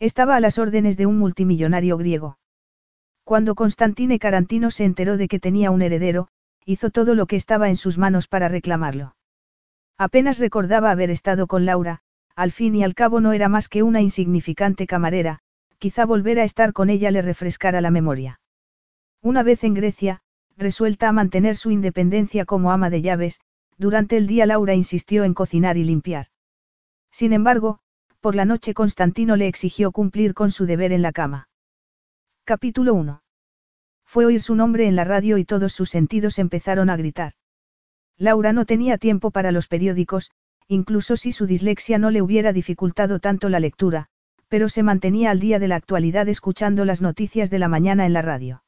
Estaba a las órdenes de un multimillonario griego. Cuando Constantine Carantino se enteró de que tenía un heredero, hizo todo lo que estaba en sus manos para reclamarlo. Apenas recordaba haber estado con Laura, al fin y al cabo no era más que una insignificante camarera, quizá volver a estar con ella le refrescara la memoria. Una vez en Grecia, resuelta a mantener su independencia como ama de llaves, durante el día Laura insistió en cocinar y limpiar. Sin embargo, por la noche Constantino le exigió cumplir con su deber en la cama. Capítulo 1. Fue oír su nombre en la radio y todos sus sentidos empezaron a gritar. Laura no tenía tiempo para los periódicos, incluso si su dislexia no le hubiera dificultado tanto la lectura, pero se mantenía al día de la actualidad escuchando las noticias de la mañana en la radio.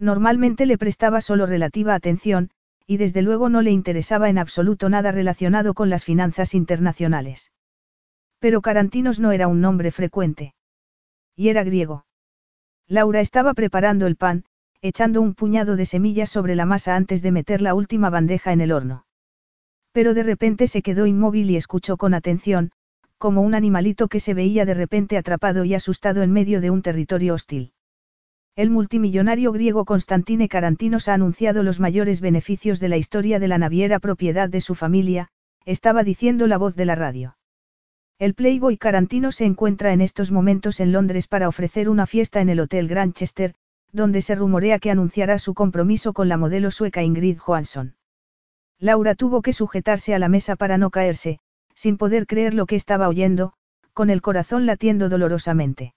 Normalmente le prestaba solo relativa atención, y desde luego no le interesaba en absoluto nada relacionado con las finanzas internacionales. Pero Carantinos no era un nombre frecuente. Y era griego. Laura estaba preparando el pan, echando un puñado de semillas sobre la masa antes de meter la última bandeja en el horno. Pero de repente se quedó inmóvil y escuchó con atención, como un animalito que se veía de repente atrapado y asustado en medio de un territorio hostil. El multimillonario griego Constantine Carantinos ha anunciado los mayores beneficios de la historia de la naviera propiedad de su familia, estaba diciendo la voz de la radio. El Playboy Carantino se encuentra en estos momentos en Londres para ofrecer una fiesta en el Hotel Grantchester, donde se rumorea que anunciará su compromiso con la modelo sueca Ingrid Johansson. Laura tuvo que sujetarse a la mesa para no caerse, sin poder creer lo que estaba oyendo, con el corazón latiendo dolorosamente.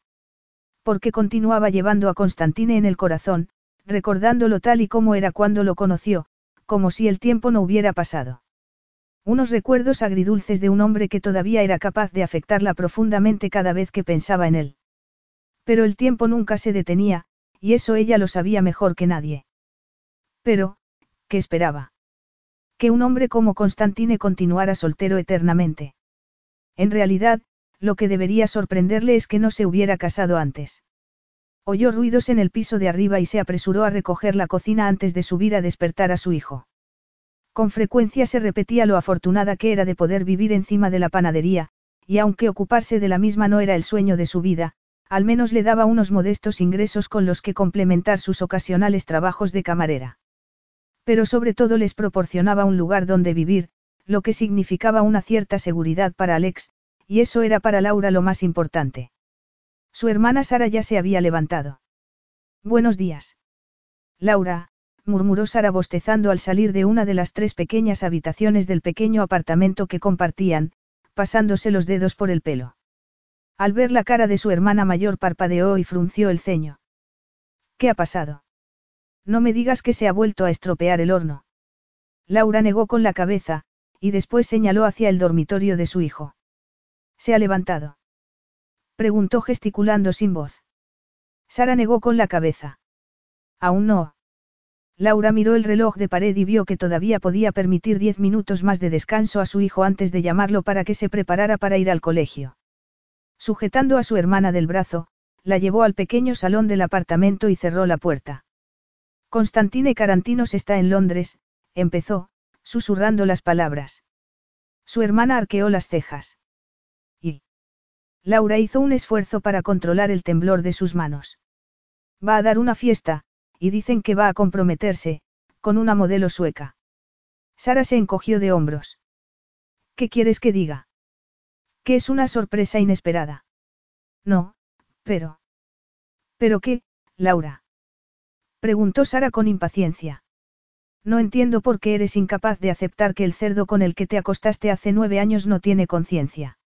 Porque continuaba llevando a Constantine en el corazón, recordándolo tal y como era cuando lo conoció, como si el tiempo no hubiera pasado. Unos recuerdos agridulces de un hombre que todavía era capaz de afectarla profundamente cada vez que pensaba en él. Pero el tiempo nunca se detenía, y eso ella lo sabía mejor que nadie. Pero, ¿qué esperaba? Que un hombre como Constantine continuara soltero eternamente. En realidad, lo que debería sorprenderle es que no se hubiera casado antes. Oyó ruidos en el piso de arriba y se apresuró a recoger la cocina antes de subir a despertar a su hijo. Con frecuencia se repetía lo afortunada que era de poder vivir encima de la panadería, y aunque ocuparse de la misma no era el sueño de su vida, al menos le daba unos modestos ingresos con los que complementar sus ocasionales trabajos de camarera. Pero sobre todo les proporcionaba un lugar donde vivir, lo que significaba una cierta seguridad para Alex, y eso era para Laura lo más importante. Su hermana Sara ya se había levantado. Buenos días. Laura, murmuró Sara bostezando al salir de una de las tres pequeñas habitaciones del pequeño apartamento que compartían, pasándose los dedos por el pelo. Al ver la cara de su hermana mayor parpadeó y frunció el ceño. ¿Qué ha pasado? No me digas que se ha vuelto a estropear el horno. Laura negó con la cabeza, y después señaló hacia el dormitorio de su hijo. ¿Se ha levantado? Preguntó gesticulando sin voz. Sara negó con la cabeza. Aún no. Laura miró el reloj de pared y vio que todavía podía permitir diez minutos más de descanso a su hijo antes de llamarlo para que se preparara para ir al colegio. Sujetando a su hermana del brazo, la llevó al pequeño salón del apartamento y cerró la puerta. Constantine Carantinos está en Londres, empezó, susurrando las palabras. Su hermana arqueó las cejas. Y. Laura hizo un esfuerzo para controlar el temblor de sus manos. Va a dar una fiesta, y dicen que va a comprometerse, con una modelo sueca. Sara se encogió de hombros. ¿Qué quieres que diga? Que es una sorpresa inesperada. No, pero... ¿Pero qué, Laura? Preguntó Sara con impaciencia. No entiendo por qué eres incapaz de aceptar que el cerdo con el que te acostaste hace nueve años no tiene conciencia.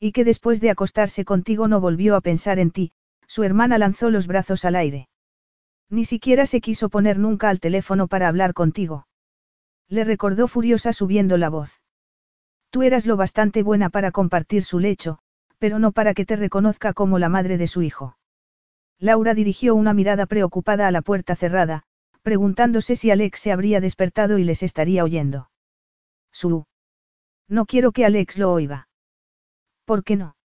Y que después de acostarse contigo no volvió a pensar en ti, su hermana lanzó los brazos al aire. Ni siquiera se quiso poner nunca al teléfono para hablar contigo. Le recordó furiosa subiendo la voz. Tú eras lo bastante buena para compartir su lecho, pero no para que te reconozca como la madre de su hijo. Laura dirigió una mirada preocupada a la puerta cerrada, preguntándose si Alex se habría despertado y les estaría oyendo. Su. No quiero que Alex lo oiga. ¿Por qué no?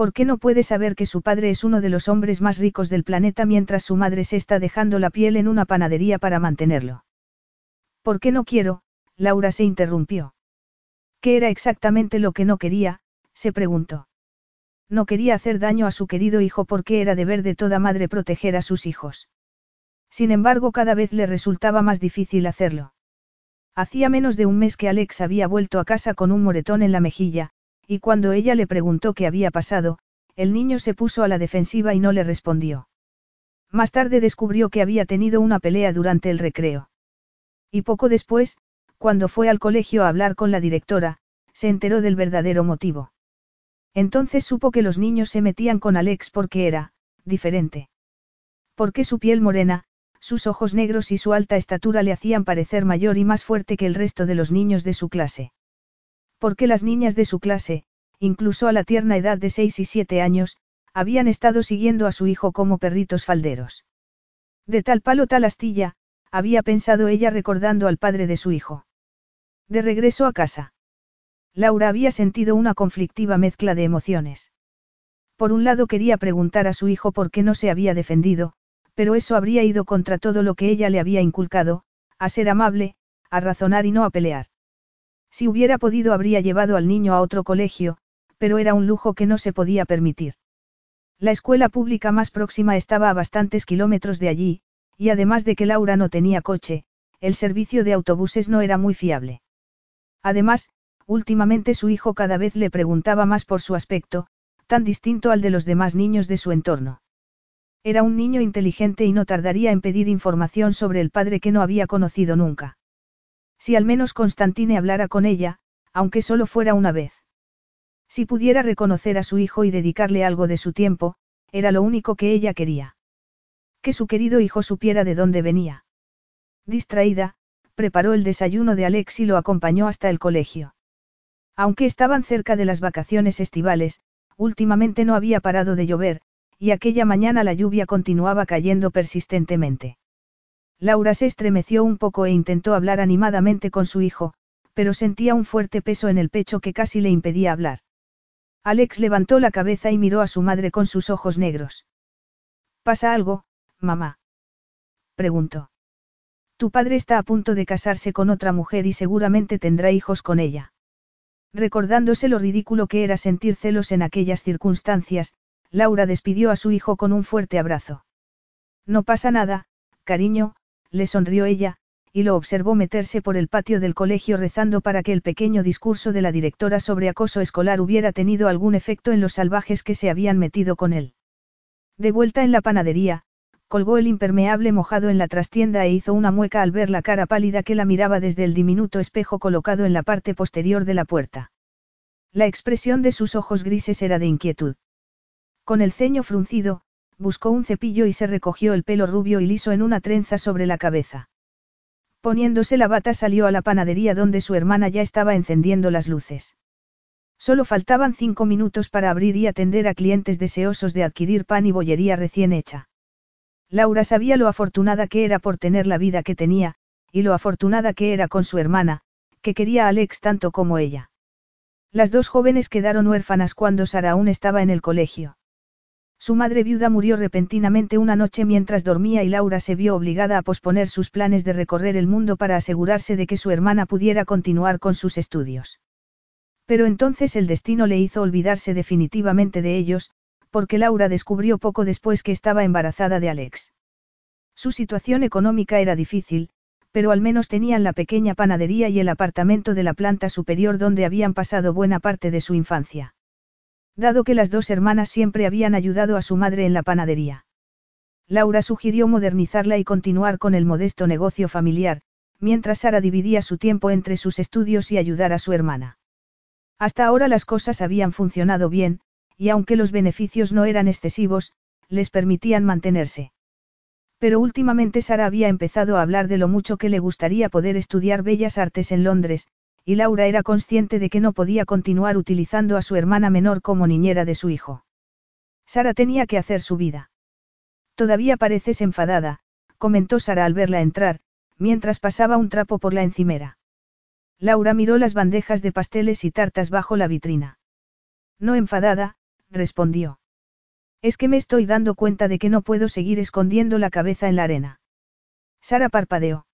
¿Por qué no puede saber que su padre es uno de los hombres más ricos del planeta mientras su madre se está dejando la piel en una panadería para mantenerlo? ¿Por qué no quiero? Laura se interrumpió. ¿Qué era exactamente lo que no quería? se preguntó. No quería hacer daño a su querido hijo porque era deber de toda madre proteger a sus hijos. Sin embargo, cada vez le resultaba más difícil hacerlo. Hacía menos de un mes que Alex había vuelto a casa con un moretón en la mejilla, y cuando ella le preguntó qué había pasado, el niño se puso a la defensiva y no le respondió. Más tarde descubrió que había tenido una pelea durante el recreo. Y poco después, cuando fue al colegio a hablar con la directora, se enteró del verdadero motivo. Entonces supo que los niños se metían con Alex porque era, diferente. Porque su piel morena, sus ojos negros y su alta estatura le hacían parecer mayor y más fuerte que el resto de los niños de su clase. Porque las niñas de su clase, incluso a la tierna edad de seis y siete años, habían estado siguiendo a su hijo como perritos falderos. De tal palo tal astilla, había pensado ella recordando al padre de su hijo. De regreso a casa. Laura había sentido una conflictiva mezcla de emociones. Por un lado quería preguntar a su hijo por qué no se había defendido, pero eso habría ido contra todo lo que ella le había inculcado, a ser amable, a razonar y no a pelear. Si hubiera podido habría llevado al niño a otro colegio, pero era un lujo que no se podía permitir. La escuela pública más próxima estaba a bastantes kilómetros de allí, y además de que Laura no tenía coche, el servicio de autobuses no era muy fiable. Además, últimamente su hijo cada vez le preguntaba más por su aspecto, tan distinto al de los demás niños de su entorno. Era un niño inteligente y no tardaría en pedir información sobre el padre que no había conocido nunca. Si al menos Constantine hablara con ella, aunque solo fuera una vez. Si pudiera reconocer a su hijo y dedicarle algo de su tiempo, era lo único que ella quería. Que su querido hijo supiera de dónde venía. Distraída, preparó el desayuno de Alex y lo acompañó hasta el colegio. Aunque estaban cerca de las vacaciones estivales, últimamente no había parado de llover, y aquella mañana la lluvia continuaba cayendo persistentemente. Laura se estremeció un poco e intentó hablar animadamente con su hijo, pero sentía un fuerte peso en el pecho que casi le impedía hablar. Alex levantó la cabeza y miró a su madre con sus ojos negros. ¿Pasa algo, mamá? preguntó. Tu padre está a punto de casarse con otra mujer y seguramente tendrá hijos con ella. Recordándose lo ridículo que era sentir celos en aquellas circunstancias, Laura despidió a su hijo con un fuerte abrazo. No pasa nada, cariño, le sonrió ella, y lo observó meterse por el patio del colegio rezando para que el pequeño discurso de la directora sobre acoso escolar hubiera tenido algún efecto en los salvajes que se habían metido con él. De vuelta en la panadería, colgó el impermeable mojado en la trastienda e hizo una mueca al ver la cara pálida que la miraba desde el diminuto espejo colocado en la parte posterior de la puerta. La expresión de sus ojos grises era de inquietud. Con el ceño fruncido, buscó un cepillo y se recogió el pelo rubio y liso en una trenza sobre la cabeza. Poniéndose la bata salió a la panadería donde su hermana ya estaba encendiendo las luces. Solo faltaban cinco minutos para abrir y atender a clientes deseosos de adquirir pan y bollería recién hecha. Laura sabía lo afortunada que era por tener la vida que tenía, y lo afortunada que era con su hermana, que quería a Alex tanto como ella. Las dos jóvenes quedaron huérfanas cuando Sara aún estaba en el colegio. Su madre viuda murió repentinamente una noche mientras dormía y Laura se vio obligada a posponer sus planes de recorrer el mundo para asegurarse de que su hermana pudiera continuar con sus estudios. Pero entonces el destino le hizo olvidarse definitivamente de ellos, porque Laura descubrió poco después que estaba embarazada de Alex. Su situación económica era difícil, pero al menos tenían la pequeña panadería y el apartamento de la planta superior donde habían pasado buena parte de su infancia dado que las dos hermanas siempre habían ayudado a su madre en la panadería. Laura sugirió modernizarla y continuar con el modesto negocio familiar, mientras Sara dividía su tiempo entre sus estudios y ayudar a su hermana. Hasta ahora las cosas habían funcionado bien, y aunque los beneficios no eran excesivos, les permitían mantenerse. Pero últimamente Sara había empezado a hablar de lo mucho que le gustaría poder estudiar bellas artes en Londres, y Laura era consciente de que no podía continuar utilizando a su hermana menor como niñera de su hijo. Sara tenía que hacer su vida. Todavía pareces enfadada, comentó Sara al verla entrar, mientras pasaba un trapo por la encimera. Laura miró las bandejas de pasteles y tartas bajo la vitrina. No enfadada, respondió. Es que me estoy dando cuenta de que no puedo seguir escondiendo la cabeza en la arena. Sara parpadeó.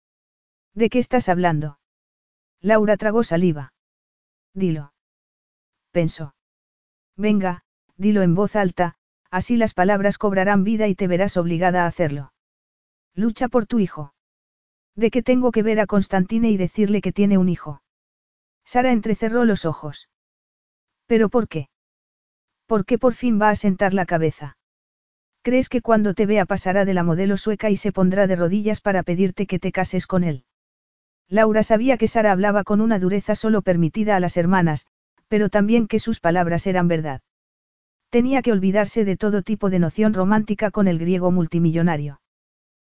¿De qué estás hablando? Laura tragó saliva. Dilo. Pensó. Venga, dilo en voz alta, así las palabras cobrarán vida y te verás obligada a hacerlo. Lucha por tu hijo. ¿De qué tengo que ver a Constantine y decirle que tiene un hijo? Sara entrecerró los ojos. ¿Pero por qué? ¿Por qué por fin va a sentar la cabeza? ¿Crees que cuando te vea pasará de la modelo sueca y se pondrá de rodillas para pedirte que te cases con él? Laura sabía que Sara hablaba con una dureza solo permitida a las hermanas, pero también que sus palabras eran verdad. Tenía que olvidarse de todo tipo de noción romántica con el griego multimillonario.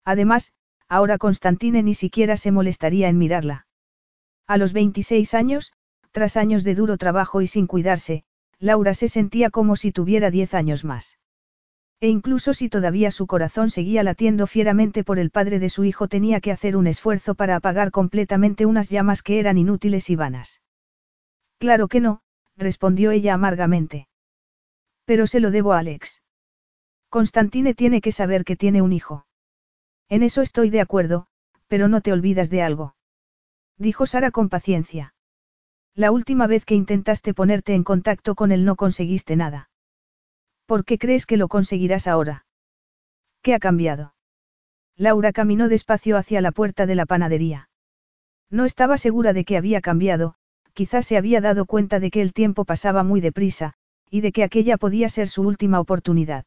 Además, ahora Constantine ni siquiera se molestaría en mirarla. A los 26 años, tras años de duro trabajo y sin cuidarse, Laura se sentía como si tuviera 10 años más. E incluso si todavía su corazón seguía latiendo fieramente por el padre de su hijo tenía que hacer un esfuerzo para apagar completamente unas llamas que eran inútiles y vanas. Claro que no, respondió ella amargamente. Pero se lo debo a Alex. Constantine tiene que saber que tiene un hijo. En eso estoy de acuerdo, pero no te olvidas de algo. Dijo Sara con paciencia. La última vez que intentaste ponerte en contacto con él no conseguiste nada. ¿Por qué crees que lo conseguirás ahora? ¿Qué ha cambiado? Laura caminó despacio hacia la puerta de la panadería. No estaba segura de que había cambiado, quizás se había dado cuenta de que el tiempo pasaba muy deprisa, y de que aquella podía ser su última oportunidad.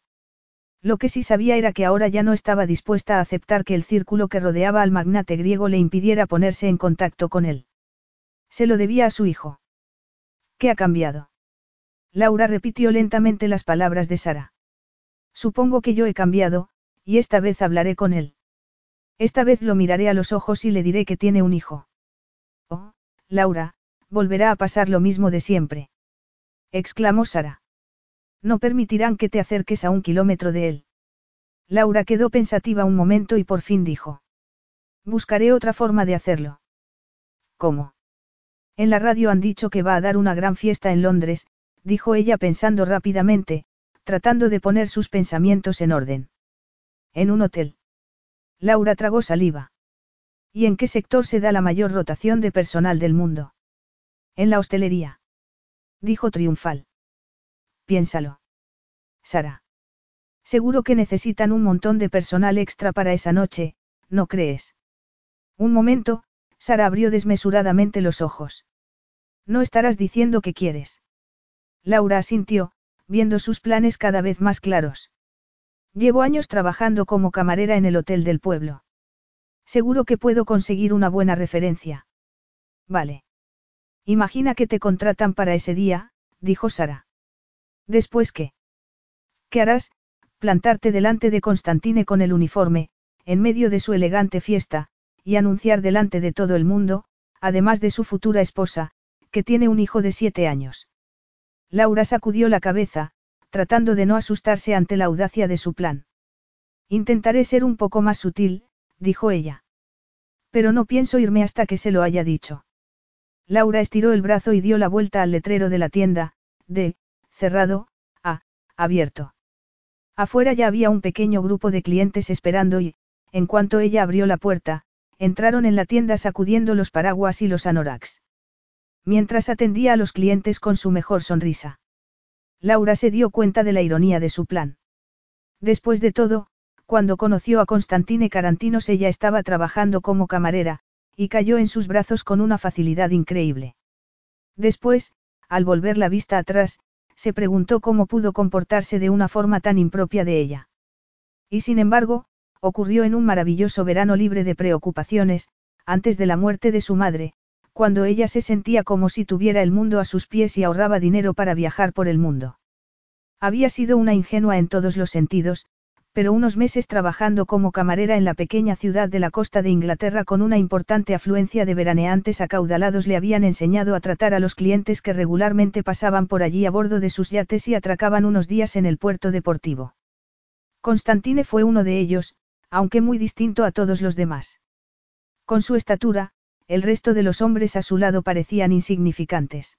Lo que sí sabía era que ahora ya no estaba dispuesta a aceptar que el círculo que rodeaba al magnate griego le impidiera ponerse en contacto con él. Se lo debía a su hijo. ¿Qué ha cambiado? Laura repitió lentamente las palabras de Sara. Supongo que yo he cambiado, y esta vez hablaré con él. Esta vez lo miraré a los ojos y le diré que tiene un hijo. Oh, Laura, volverá a pasar lo mismo de siempre exclamó Sara. No permitirán que te acerques a un kilómetro de él. Laura quedó pensativa un momento y por fin dijo. Buscaré otra forma de hacerlo. ¿Cómo? En la radio han dicho que va a dar una gran fiesta en Londres, dijo ella pensando rápidamente, tratando de poner sus pensamientos en orden. En un hotel. Laura tragó saliva. ¿Y en qué sector se da la mayor rotación de personal del mundo? En la hostelería dijo triunfal. Piénsalo. Sara. Seguro que necesitan un montón de personal extra para esa noche, ¿no crees? Un momento, Sara abrió desmesuradamente los ojos. No estarás diciendo que quieres. Laura asintió, viendo sus planes cada vez más claros. Llevo años trabajando como camarera en el hotel del pueblo. Seguro que puedo conseguir una buena referencia. Vale. Imagina que te contratan para ese día, dijo Sara. ¿Después qué? ¿Qué harás? Plantarte delante de Constantine con el uniforme, en medio de su elegante fiesta, y anunciar delante de todo el mundo, además de su futura esposa, que tiene un hijo de siete años. Laura sacudió la cabeza, tratando de no asustarse ante la audacia de su plan. Intentaré ser un poco más sutil, dijo ella. Pero no pienso irme hasta que se lo haya dicho. Laura estiró el brazo y dio la vuelta al letrero de la tienda, de, cerrado, a, abierto. Afuera ya había un pequeño grupo de clientes esperando y, en cuanto ella abrió la puerta, entraron en la tienda sacudiendo los paraguas y los anoraks. Mientras atendía a los clientes con su mejor sonrisa. Laura se dio cuenta de la ironía de su plan. Después de todo, cuando conoció a Constantine Carantinos ella estaba trabajando como camarera, y cayó en sus brazos con una facilidad increíble. Después, al volver la vista atrás, se preguntó cómo pudo comportarse de una forma tan impropia de ella. Y sin embargo, ocurrió en un maravilloso verano libre de preocupaciones, antes de la muerte de su madre, cuando ella se sentía como si tuviera el mundo a sus pies y ahorraba dinero para viajar por el mundo. Había sido una ingenua en todos los sentidos, pero unos meses trabajando como camarera en la pequeña ciudad de la costa de Inglaterra con una importante afluencia de veraneantes acaudalados le habían enseñado a tratar a los clientes que regularmente pasaban por allí a bordo de sus yates y atracaban unos días en el puerto deportivo. Constantine fue uno de ellos, aunque muy distinto a todos los demás. Con su estatura, el resto de los hombres a su lado parecían insignificantes.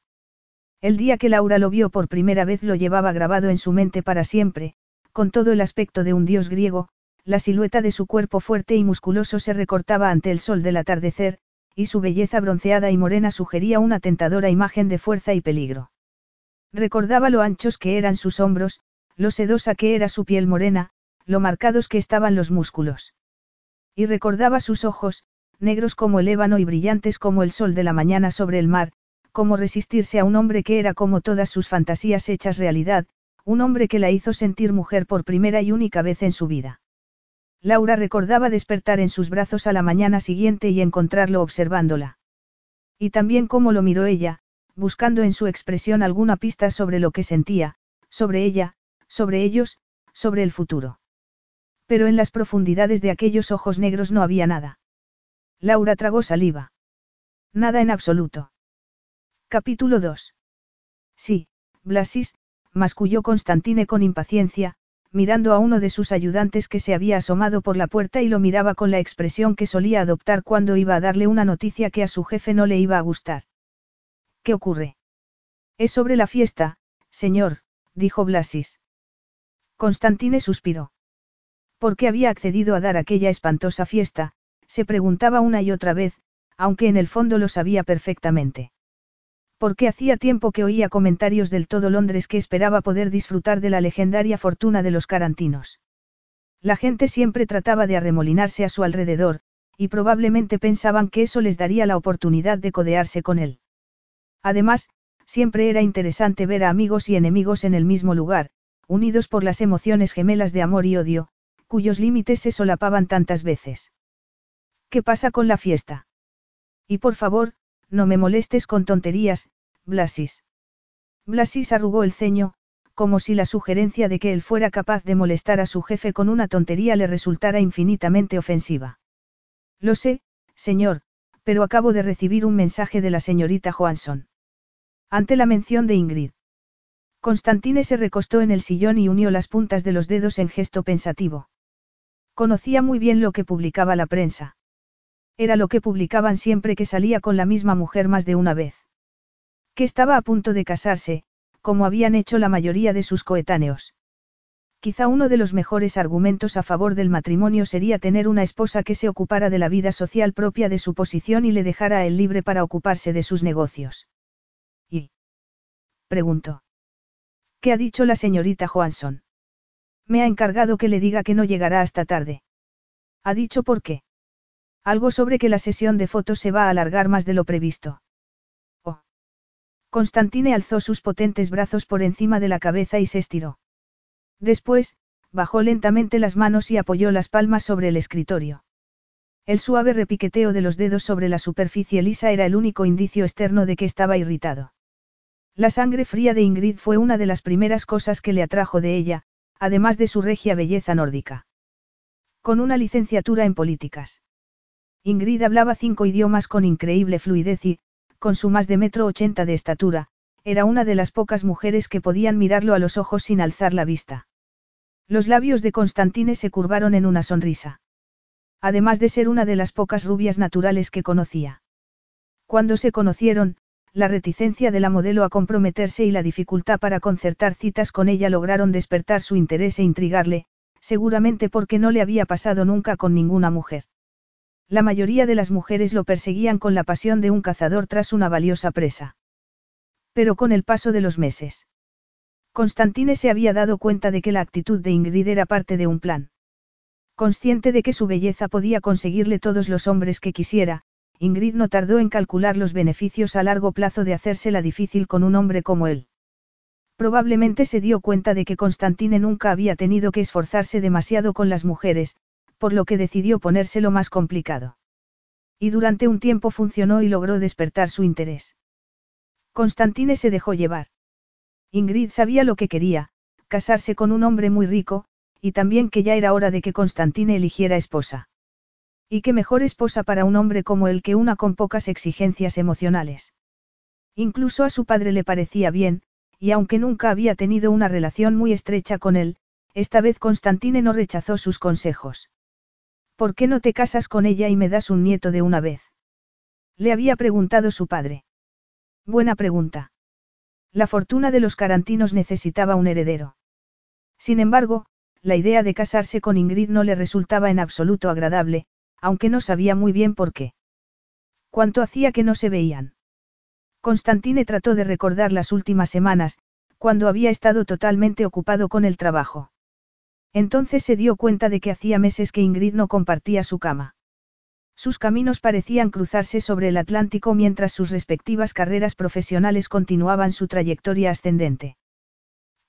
El día que Laura lo vio por primera vez lo llevaba grabado en su mente para siempre, con todo el aspecto de un dios griego, la silueta de su cuerpo fuerte y musculoso se recortaba ante el sol del atardecer, y su belleza bronceada y morena sugería una tentadora imagen de fuerza y peligro. Recordaba lo anchos que eran sus hombros, lo sedosa que era su piel morena, lo marcados que estaban los músculos. Y recordaba sus ojos, negros como el ébano y brillantes como el sol de la mañana sobre el mar, cómo resistirse a un hombre que era como todas sus fantasías hechas realidad, un hombre que la hizo sentir mujer por primera y única vez en su vida. Laura recordaba despertar en sus brazos a la mañana siguiente y encontrarlo observándola. Y también cómo lo miró ella, buscando en su expresión alguna pista sobre lo que sentía, sobre ella, sobre ellos, sobre el futuro. Pero en las profundidades de aquellos ojos negros no había nada. Laura tragó saliva. Nada en absoluto. Capítulo 2. Sí, Blasis, masculló Constantine con impaciencia, mirando a uno de sus ayudantes que se había asomado por la puerta y lo miraba con la expresión que solía adoptar cuando iba a darle una noticia que a su jefe no le iba a gustar. ¿Qué ocurre? Es sobre la fiesta, señor, dijo Blasis. Constantine suspiró. ¿Por qué había accedido a dar aquella espantosa fiesta? Se preguntaba una y otra vez, aunque en el fondo lo sabía perfectamente porque hacía tiempo que oía comentarios del todo Londres que esperaba poder disfrutar de la legendaria fortuna de los carantinos. La gente siempre trataba de arremolinarse a su alrededor, y probablemente pensaban que eso les daría la oportunidad de codearse con él. Además, siempre era interesante ver a amigos y enemigos en el mismo lugar, unidos por las emociones gemelas de amor y odio, cuyos límites se solapaban tantas veces. ¿Qué pasa con la fiesta? Y por favor, no me molestes con tonterías, Blasis. Blasis arrugó el ceño, como si la sugerencia de que él fuera capaz de molestar a su jefe con una tontería le resultara infinitamente ofensiva. Lo sé, señor, pero acabo de recibir un mensaje de la señorita Johansson. Ante la mención de Ingrid. Constantine se recostó en el sillón y unió las puntas de los dedos en gesto pensativo. Conocía muy bien lo que publicaba la prensa. Era lo que publicaban siempre que salía con la misma mujer más de una vez. Que estaba a punto de casarse, como habían hecho la mayoría de sus coetáneos. Quizá uno de los mejores argumentos a favor del matrimonio sería tener una esposa que se ocupara de la vida social propia de su posición y le dejara a él libre para ocuparse de sus negocios. ¿Y? Preguntó. ¿Qué ha dicho la señorita Johansson? Me ha encargado que le diga que no llegará hasta tarde. ¿Ha dicho por qué? Algo sobre que la sesión de fotos se va a alargar más de lo previsto. Oh. Constantine alzó sus potentes brazos por encima de la cabeza y se estiró. Después, bajó lentamente las manos y apoyó las palmas sobre el escritorio. El suave repiqueteo de los dedos sobre la superficie lisa era el único indicio externo de que estaba irritado. La sangre fría de Ingrid fue una de las primeras cosas que le atrajo de ella, además de su regia belleza nórdica. Con una licenciatura en políticas. Ingrid hablaba cinco idiomas con increíble fluidez y, con su más de metro ochenta de estatura, era una de las pocas mujeres que podían mirarlo a los ojos sin alzar la vista. Los labios de Constantine se curvaron en una sonrisa. Además de ser una de las pocas rubias naturales que conocía. Cuando se conocieron, la reticencia de la modelo a comprometerse y la dificultad para concertar citas con ella lograron despertar su interés e intrigarle, seguramente porque no le había pasado nunca con ninguna mujer. La mayoría de las mujeres lo perseguían con la pasión de un cazador tras una valiosa presa. Pero con el paso de los meses. Constantine se había dado cuenta de que la actitud de Ingrid era parte de un plan. Consciente de que su belleza podía conseguirle todos los hombres que quisiera, Ingrid no tardó en calcular los beneficios a largo plazo de hacérsela difícil con un hombre como él. Probablemente se dio cuenta de que Constantine nunca había tenido que esforzarse demasiado con las mujeres, por lo que decidió ponérselo más complicado. Y durante un tiempo funcionó y logró despertar su interés. Constantine se dejó llevar. Ingrid sabía lo que quería, casarse con un hombre muy rico, y también que ya era hora de que Constantine eligiera esposa. Y qué mejor esposa para un hombre como él que una con pocas exigencias emocionales. Incluso a su padre le parecía bien, y aunque nunca había tenido una relación muy estrecha con él, esta vez Constantine no rechazó sus consejos. ¿Por qué no te casas con ella y me das un nieto de una vez? Le había preguntado su padre. Buena pregunta. La fortuna de los carantinos necesitaba un heredero. Sin embargo, la idea de casarse con Ingrid no le resultaba en absoluto agradable, aunque no sabía muy bien por qué. ¿Cuánto hacía que no se veían? Constantine trató de recordar las últimas semanas, cuando había estado totalmente ocupado con el trabajo. Entonces se dio cuenta de que hacía meses que Ingrid no compartía su cama. Sus caminos parecían cruzarse sobre el Atlántico mientras sus respectivas carreras profesionales continuaban su trayectoria ascendente.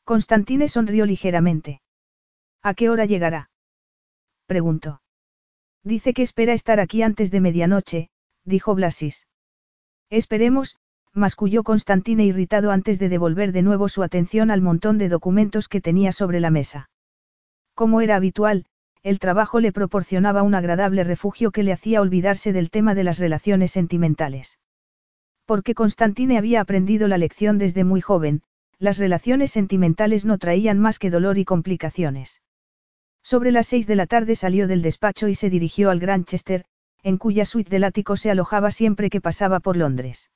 Constantine sonrió ligeramente. ¿A qué hora llegará? preguntó. Dice que espera estar aquí antes de medianoche, dijo Blasis. Esperemos, masculló Constantine irritado antes de devolver de nuevo su atención al montón de documentos que tenía sobre la mesa. Como era habitual, el trabajo le proporcionaba un agradable refugio que le hacía olvidarse del tema de las relaciones sentimentales. Porque Constantine había aprendido la lección desde muy joven, las relaciones sentimentales no traían más que dolor y complicaciones. Sobre las seis de la tarde salió del despacho y se dirigió al Granchester, en cuya suite del ático se alojaba siempre que pasaba por Londres.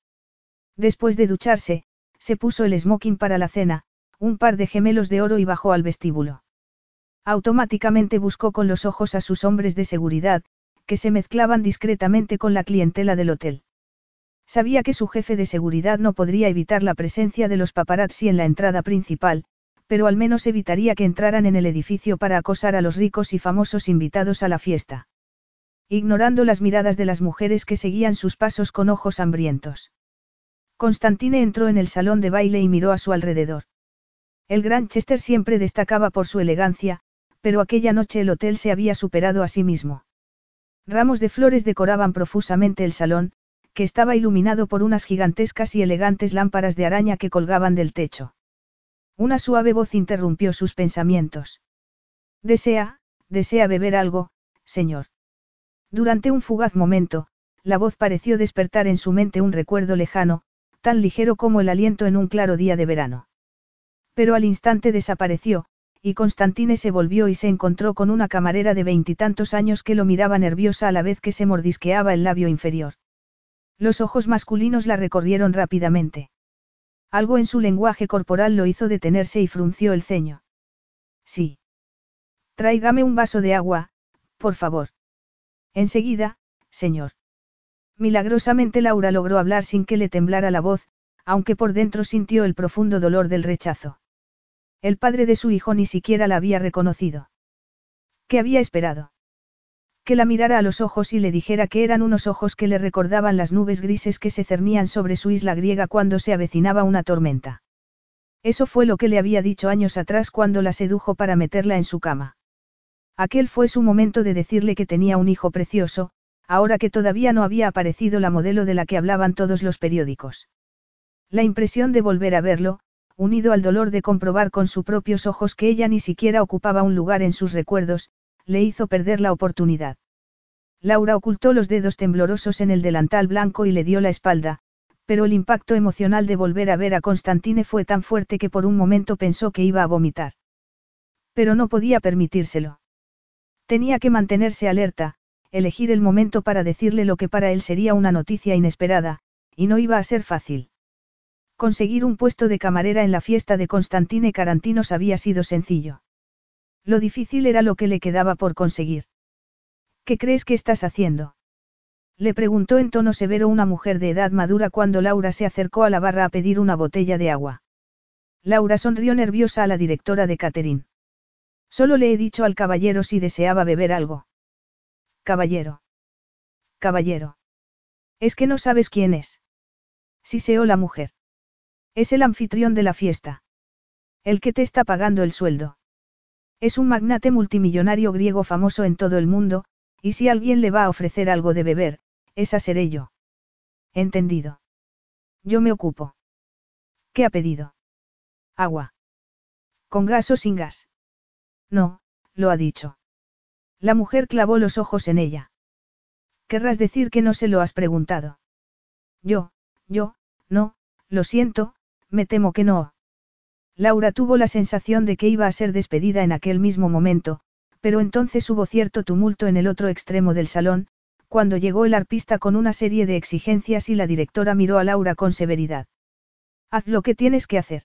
Después de ducharse, se puso el smoking para la cena, un par de gemelos de oro y bajó al vestíbulo. Automáticamente buscó con los ojos a sus hombres de seguridad, que se mezclaban discretamente con la clientela del hotel. Sabía que su jefe de seguridad no podría evitar la presencia de los paparazzi en la entrada principal, pero al menos evitaría que entraran en el edificio para acosar a los ricos y famosos invitados a la fiesta. Ignorando las miradas de las mujeres que seguían sus pasos con ojos hambrientos. Constantine entró en el salón de baile y miró a su alrededor. El Chester siempre destacaba por su elegancia, pero aquella noche el hotel se había superado a sí mismo. Ramos de flores decoraban profusamente el salón, que estaba iluminado por unas gigantescas y elegantes lámparas de araña que colgaban del techo. Una suave voz interrumpió sus pensamientos. Desea, desea beber algo, señor. Durante un fugaz momento, la voz pareció despertar en su mente un recuerdo lejano, tan ligero como el aliento en un claro día de verano. Pero al instante desapareció, y Constantine se volvió y se encontró con una camarera de veintitantos años que lo miraba nerviosa a la vez que se mordisqueaba el labio inferior. Los ojos masculinos la recorrieron rápidamente. Algo en su lenguaje corporal lo hizo detenerse y frunció el ceño. Sí. Tráigame un vaso de agua, por favor. Enseguida, señor. Milagrosamente Laura logró hablar sin que le temblara la voz, aunque por dentro sintió el profundo dolor del rechazo. El padre de su hijo ni siquiera la había reconocido. ¿Qué había esperado? Que la mirara a los ojos y le dijera que eran unos ojos que le recordaban las nubes grises que se cernían sobre su isla griega cuando se avecinaba una tormenta. Eso fue lo que le había dicho años atrás cuando la sedujo para meterla en su cama. Aquel fue su momento de decirle que tenía un hijo precioso, ahora que todavía no había aparecido la modelo de la que hablaban todos los periódicos. La impresión de volver a verlo, unido al dolor de comprobar con sus propios ojos que ella ni siquiera ocupaba un lugar en sus recuerdos, le hizo perder la oportunidad. Laura ocultó los dedos temblorosos en el delantal blanco y le dio la espalda, pero el impacto emocional de volver a ver a Constantine fue tan fuerte que por un momento pensó que iba a vomitar. Pero no podía permitírselo. Tenía que mantenerse alerta, elegir el momento para decirle lo que para él sería una noticia inesperada, y no iba a ser fácil. Conseguir un puesto de camarera en la fiesta de Constantine Carantinos había sido sencillo. Lo difícil era lo que le quedaba por conseguir. ¿Qué crees que estás haciendo? Le preguntó en tono severo una mujer de edad madura cuando Laura se acercó a la barra a pedir una botella de agua. Laura sonrió nerviosa a la directora de Catherine. Solo le he dicho al caballero si deseaba beber algo. Caballero. Caballero. Es que no sabes quién es. Siseó la mujer. Es el anfitrión de la fiesta. El que te está pagando el sueldo. Es un magnate multimillonario griego famoso en todo el mundo, y si alguien le va a ofrecer algo de beber, esa seré yo. Entendido. Yo me ocupo. ¿Qué ha pedido? Agua. ¿Con gas o sin gas? No, lo ha dicho. La mujer clavó los ojos en ella. Querrás decir que no se lo has preguntado. Yo, yo, no, lo siento, me temo que no. Laura tuvo la sensación de que iba a ser despedida en aquel mismo momento, pero entonces hubo cierto tumulto en el otro extremo del salón, cuando llegó el arpista con una serie de exigencias y la directora miró a Laura con severidad. Haz lo que tienes que hacer.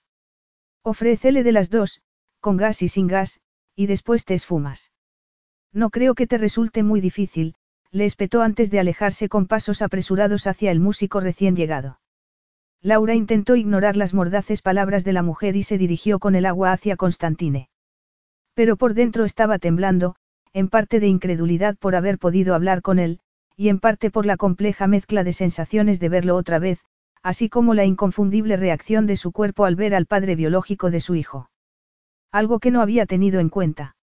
Ofrécele de las dos, con gas y sin gas, y después te esfumas. No creo que te resulte muy difícil, le espetó antes de alejarse con pasos apresurados hacia el músico recién llegado. Laura intentó ignorar las mordaces palabras de la mujer y se dirigió con el agua hacia Constantine. Pero por dentro estaba temblando, en parte de incredulidad por haber podido hablar con él, y en parte por la compleja mezcla de sensaciones de verlo otra vez, así como la inconfundible reacción de su cuerpo al ver al padre biológico de su hijo. Algo que no había tenido en cuenta.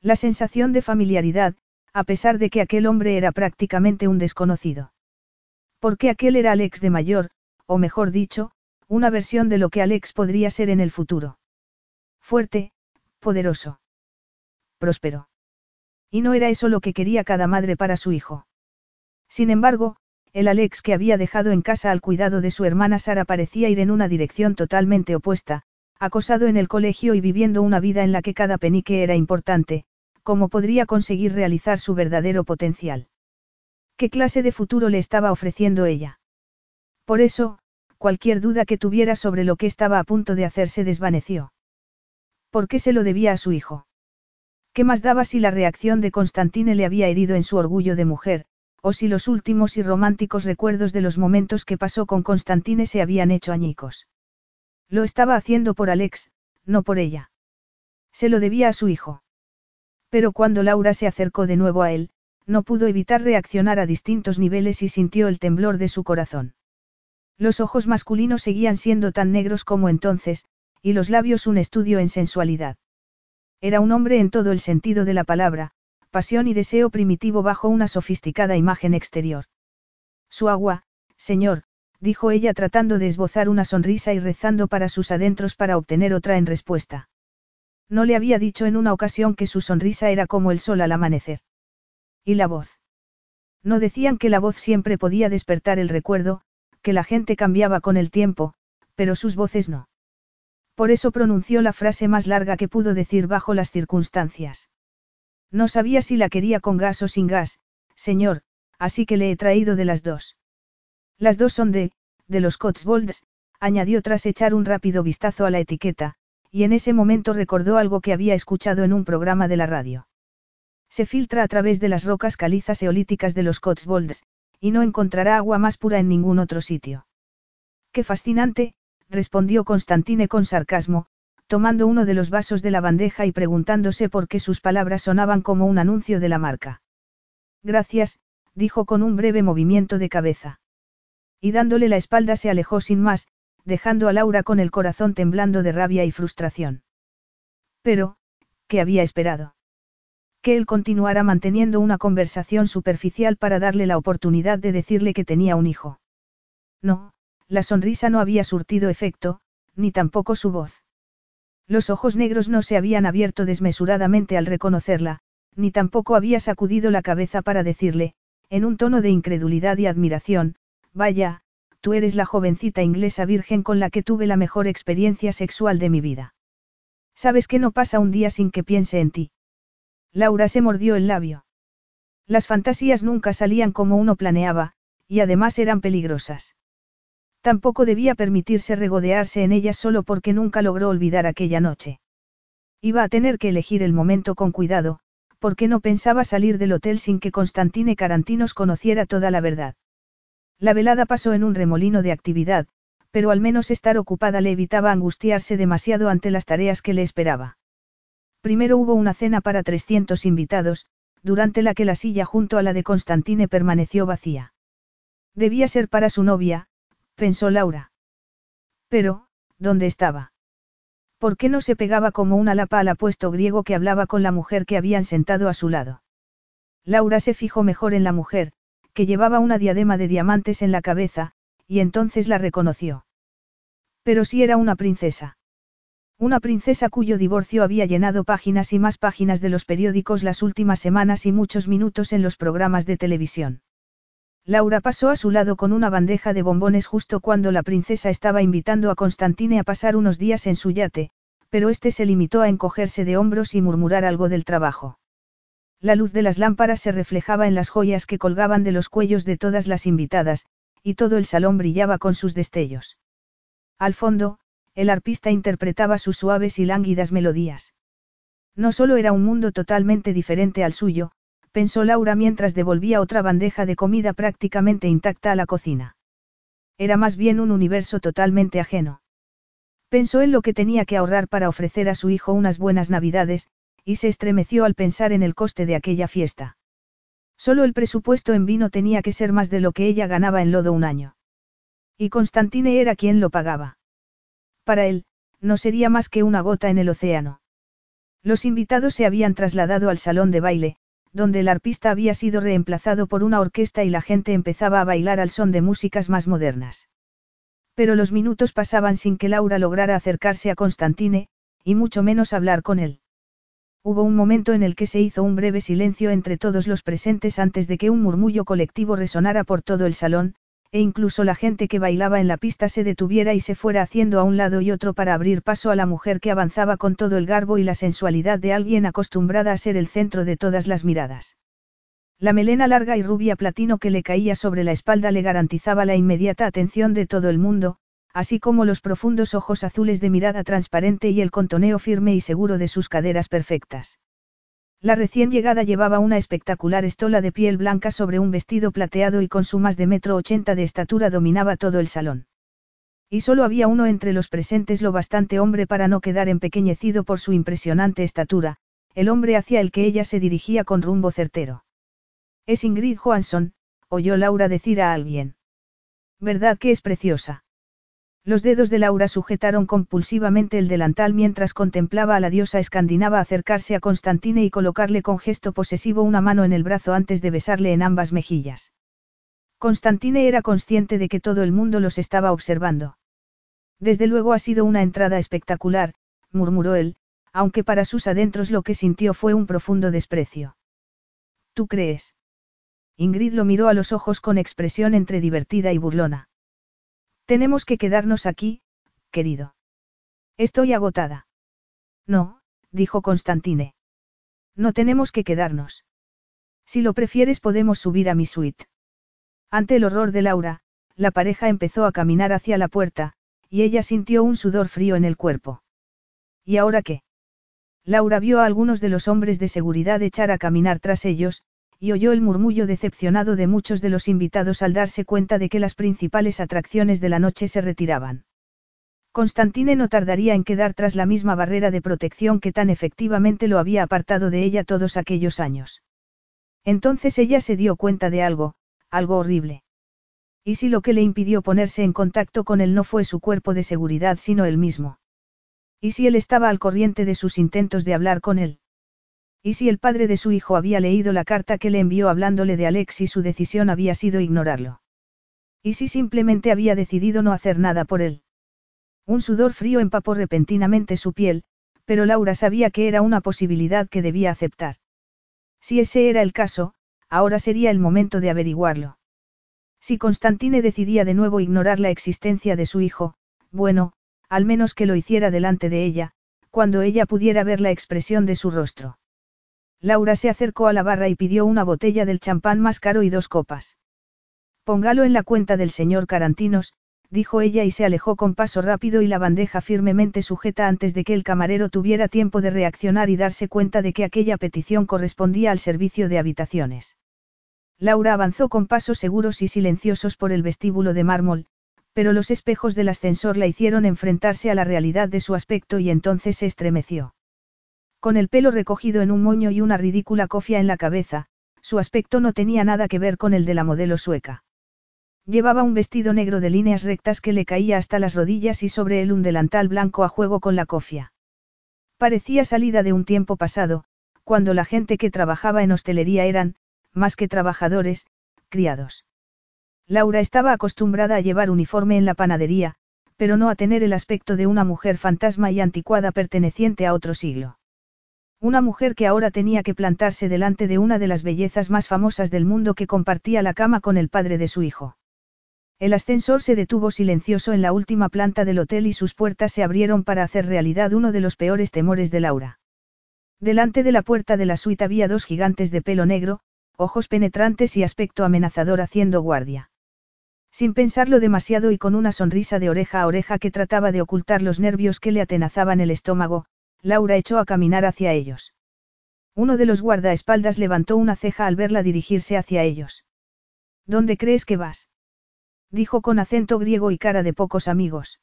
La sensación de familiaridad, a pesar de que aquel hombre era prácticamente un desconocido. Porque aquel era Alex de mayor, o mejor dicho, una versión de lo que Alex podría ser en el futuro. Fuerte, poderoso. Próspero. Y no era eso lo que quería cada madre para su hijo. Sin embargo, el Alex que había dejado en casa al cuidado de su hermana Sara parecía ir en una dirección totalmente opuesta, acosado en el colegio y viviendo una vida en la que cada penique era importante, ¿cómo podría conseguir realizar su verdadero potencial? ¿Qué clase de futuro le estaba ofreciendo ella? Por eso, cualquier duda que tuviera sobre lo que estaba a punto de hacer se desvaneció. ¿Por qué se lo debía a su hijo? ¿Qué más daba si la reacción de Constantine le había herido en su orgullo de mujer, o si los últimos y románticos recuerdos de los momentos que pasó con Constantine se habían hecho añicos? Lo estaba haciendo por Alex, no por ella. Se lo debía a su hijo. Pero cuando Laura se acercó de nuevo a él, no pudo evitar reaccionar a distintos niveles y sintió el temblor de su corazón. Los ojos masculinos seguían siendo tan negros como entonces, y los labios un estudio en sensualidad. Era un hombre en todo el sentido de la palabra, pasión y deseo primitivo bajo una sofisticada imagen exterior. Su agua, señor, dijo ella tratando de esbozar una sonrisa y rezando para sus adentros para obtener otra en respuesta. No le había dicho en una ocasión que su sonrisa era como el sol al amanecer. ¿Y la voz? No decían que la voz siempre podía despertar el recuerdo, que la gente cambiaba con el tiempo, pero sus voces no. Por eso pronunció la frase más larga que pudo decir bajo las circunstancias. No sabía si la quería con gas o sin gas, señor, así que le he traído de las dos. Las dos son de, de los Cotswolds, añadió tras echar un rápido vistazo a la etiqueta, y en ese momento recordó algo que había escuchado en un programa de la radio. Se filtra a través de las rocas calizas eolíticas de los Cotswolds, y no encontrará agua más pura en ningún otro sitio. Qué fascinante, respondió Constantine con sarcasmo, tomando uno de los vasos de la bandeja y preguntándose por qué sus palabras sonaban como un anuncio de la marca. Gracias, dijo con un breve movimiento de cabeza. Y dándole la espalda se alejó sin más, dejando a Laura con el corazón temblando de rabia y frustración. Pero, ¿qué había esperado? Que él continuara manteniendo una conversación superficial para darle la oportunidad de decirle que tenía un hijo. No, la sonrisa no había surtido efecto, ni tampoco su voz. Los ojos negros no se habían abierto desmesuradamente al reconocerla, ni tampoco había sacudido la cabeza para decirle, en un tono de incredulidad y admiración, vaya, tú eres la jovencita inglesa virgen con la que tuve la mejor experiencia sexual de mi vida. Sabes que no pasa un día sin que piense en ti. Laura se mordió el labio. Las fantasías nunca salían como uno planeaba, y además eran peligrosas. Tampoco debía permitirse regodearse en ellas solo porque nunca logró olvidar aquella noche. Iba a tener que elegir el momento con cuidado, porque no pensaba salir del hotel sin que Constantine Carantinos conociera toda la verdad. La velada pasó en un remolino de actividad, pero al menos estar ocupada le evitaba angustiarse demasiado ante las tareas que le esperaba. Primero hubo una cena para 300 invitados, durante la que la silla junto a la de Constantine permaneció vacía. Debía ser para su novia, pensó Laura. Pero, ¿dónde estaba? ¿Por qué no se pegaba como una lapa al apuesto griego que hablaba con la mujer que habían sentado a su lado? Laura se fijó mejor en la mujer, que llevaba una diadema de diamantes en la cabeza, y entonces la reconoció. Pero si era una princesa. Una princesa cuyo divorcio había llenado páginas y más páginas de los periódicos las últimas semanas y muchos minutos en los programas de televisión. Laura pasó a su lado con una bandeja de bombones justo cuando la princesa estaba invitando a Constantine a pasar unos días en su yate, pero este se limitó a encogerse de hombros y murmurar algo del trabajo. La luz de las lámparas se reflejaba en las joyas que colgaban de los cuellos de todas las invitadas, y todo el salón brillaba con sus destellos. Al fondo, el arpista interpretaba sus suaves y lánguidas melodías. No solo era un mundo totalmente diferente al suyo, pensó Laura mientras devolvía otra bandeja de comida prácticamente intacta a la cocina. Era más bien un universo totalmente ajeno. Pensó en lo que tenía que ahorrar para ofrecer a su hijo unas buenas navidades, y se estremeció al pensar en el coste de aquella fiesta. Solo el presupuesto en vino tenía que ser más de lo que ella ganaba en lodo un año. Y Constantine era quien lo pagaba. Para él, no sería más que una gota en el océano. Los invitados se habían trasladado al salón de baile, donde el arpista había sido reemplazado por una orquesta y la gente empezaba a bailar al son de músicas más modernas. Pero los minutos pasaban sin que Laura lograra acercarse a Constantine, y mucho menos hablar con él. Hubo un momento en el que se hizo un breve silencio entre todos los presentes antes de que un murmullo colectivo resonara por todo el salón, e incluso la gente que bailaba en la pista se detuviera y se fuera haciendo a un lado y otro para abrir paso a la mujer que avanzaba con todo el garbo y la sensualidad de alguien acostumbrada a ser el centro de todas las miradas. La melena larga y rubia platino que le caía sobre la espalda le garantizaba la inmediata atención de todo el mundo, así como los profundos ojos azules de mirada transparente y el contoneo firme y seguro de sus caderas perfectas. La recién llegada llevaba una espectacular estola de piel blanca sobre un vestido plateado y con su más de metro ochenta de estatura dominaba todo el salón. Y solo había uno entre los presentes lo bastante hombre para no quedar empequeñecido por su impresionante estatura, el hombre hacia el que ella se dirigía con rumbo certero. Es Ingrid Johansson, oyó Laura decir a alguien. ¿Verdad que es preciosa? Los dedos de Laura sujetaron compulsivamente el delantal mientras contemplaba a la diosa escandinava acercarse a Constantine y colocarle con gesto posesivo una mano en el brazo antes de besarle en ambas mejillas. Constantine era consciente de que todo el mundo los estaba observando. Desde luego ha sido una entrada espectacular, murmuró él, aunque para sus adentros lo que sintió fue un profundo desprecio. ¿Tú crees? Ingrid lo miró a los ojos con expresión entre divertida y burlona. Tenemos que quedarnos aquí, querido. Estoy agotada. No, dijo Constantine. No tenemos que quedarnos. Si lo prefieres podemos subir a mi suite. Ante el horror de Laura, la pareja empezó a caminar hacia la puerta, y ella sintió un sudor frío en el cuerpo. ¿Y ahora qué? Laura vio a algunos de los hombres de seguridad echar a caminar tras ellos, y oyó el murmullo decepcionado de muchos de los invitados al darse cuenta de que las principales atracciones de la noche se retiraban. Constantine no tardaría en quedar tras la misma barrera de protección que tan efectivamente lo había apartado de ella todos aquellos años. Entonces ella se dio cuenta de algo, algo horrible. ¿Y si lo que le impidió ponerse en contacto con él no fue su cuerpo de seguridad sino él mismo? ¿Y si él estaba al corriente de sus intentos de hablar con él? ¿Y si el padre de su hijo había leído la carta que le envió hablándole de Alex y su decisión había sido ignorarlo? ¿Y si simplemente había decidido no hacer nada por él? Un sudor frío empapó repentinamente su piel, pero Laura sabía que era una posibilidad que debía aceptar. Si ese era el caso, ahora sería el momento de averiguarlo. Si Constantine decidía de nuevo ignorar la existencia de su hijo, bueno, al menos que lo hiciera delante de ella, cuando ella pudiera ver la expresión de su rostro. Laura se acercó a la barra y pidió una botella del champán más caro y dos copas. Póngalo en la cuenta del señor Carantinos, dijo ella y se alejó con paso rápido y la bandeja firmemente sujeta antes de que el camarero tuviera tiempo de reaccionar y darse cuenta de que aquella petición correspondía al servicio de habitaciones. Laura avanzó con pasos seguros y silenciosos por el vestíbulo de mármol, pero los espejos del ascensor la hicieron enfrentarse a la realidad de su aspecto y entonces se estremeció. Con el pelo recogido en un moño y una ridícula cofia en la cabeza, su aspecto no tenía nada que ver con el de la modelo sueca. Llevaba un vestido negro de líneas rectas que le caía hasta las rodillas y sobre él un delantal blanco a juego con la cofia. Parecía salida de un tiempo pasado, cuando la gente que trabajaba en hostelería eran, más que trabajadores, criados. Laura estaba acostumbrada a llevar uniforme en la panadería, pero no a tener el aspecto de una mujer fantasma y anticuada perteneciente a otro siglo. Una mujer que ahora tenía que plantarse delante de una de las bellezas más famosas del mundo que compartía la cama con el padre de su hijo. El ascensor se detuvo silencioso en la última planta del hotel y sus puertas se abrieron para hacer realidad uno de los peores temores de Laura. Delante de la puerta de la suite había dos gigantes de pelo negro, ojos penetrantes y aspecto amenazador haciendo guardia. Sin pensarlo demasiado y con una sonrisa de oreja a oreja que trataba de ocultar los nervios que le atenazaban el estómago, Laura echó a caminar hacia ellos. Uno de los guardaespaldas levantó una ceja al verla dirigirse hacia ellos. ¿Dónde crees que vas? dijo con acento griego y cara de pocos amigos.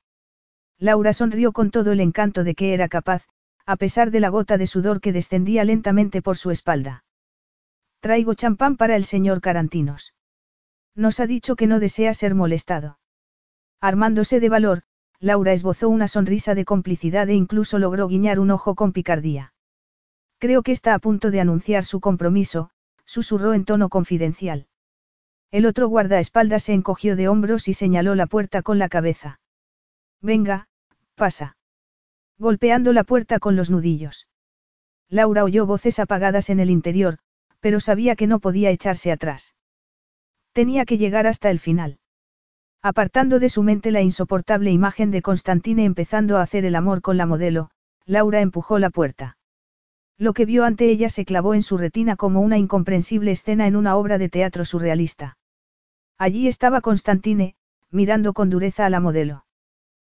Laura sonrió con todo el encanto de que era capaz, a pesar de la gota de sudor que descendía lentamente por su espalda. Traigo champán para el señor Carantinos. Nos ha dicho que no desea ser molestado. Armándose de valor, Laura esbozó una sonrisa de complicidad e incluso logró guiñar un ojo con picardía. Creo que está a punto de anunciar su compromiso, susurró en tono confidencial. El otro guardaespaldas se encogió de hombros y señaló la puerta con la cabeza. Venga, pasa. Golpeando la puerta con los nudillos. Laura oyó voces apagadas en el interior, pero sabía que no podía echarse atrás. Tenía que llegar hasta el final. Apartando de su mente la insoportable imagen de Constantine empezando a hacer el amor con la modelo, Laura empujó la puerta. Lo que vio ante ella se clavó en su retina como una incomprensible escena en una obra de teatro surrealista. Allí estaba Constantine, mirando con dureza a la modelo.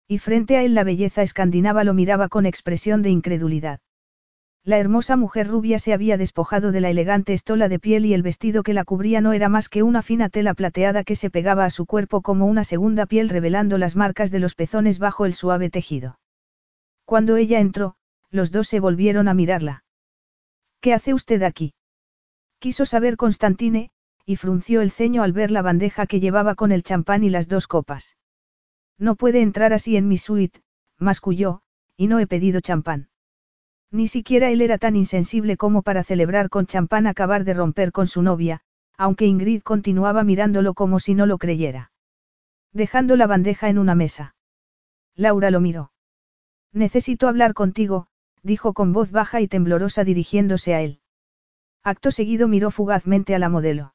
Y frente a él la belleza escandinava lo miraba con expresión de incredulidad. La hermosa mujer rubia se había despojado de la elegante estola de piel y el vestido que la cubría no era más que una fina tela plateada que se pegaba a su cuerpo como una segunda piel revelando las marcas de los pezones bajo el suave tejido. Cuando ella entró, los dos se volvieron a mirarla. ¿Qué hace usted aquí? Quiso saber Constantine, y frunció el ceño al ver la bandeja que llevaba con el champán y las dos copas. No puede entrar así en mi suite, masculló, y no he pedido champán. Ni siquiera él era tan insensible como para celebrar con champán acabar de romper con su novia, aunque Ingrid continuaba mirándolo como si no lo creyera. Dejando la bandeja en una mesa. Laura lo miró. Necesito hablar contigo, dijo con voz baja y temblorosa dirigiéndose a él. Acto seguido miró fugazmente a la modelo.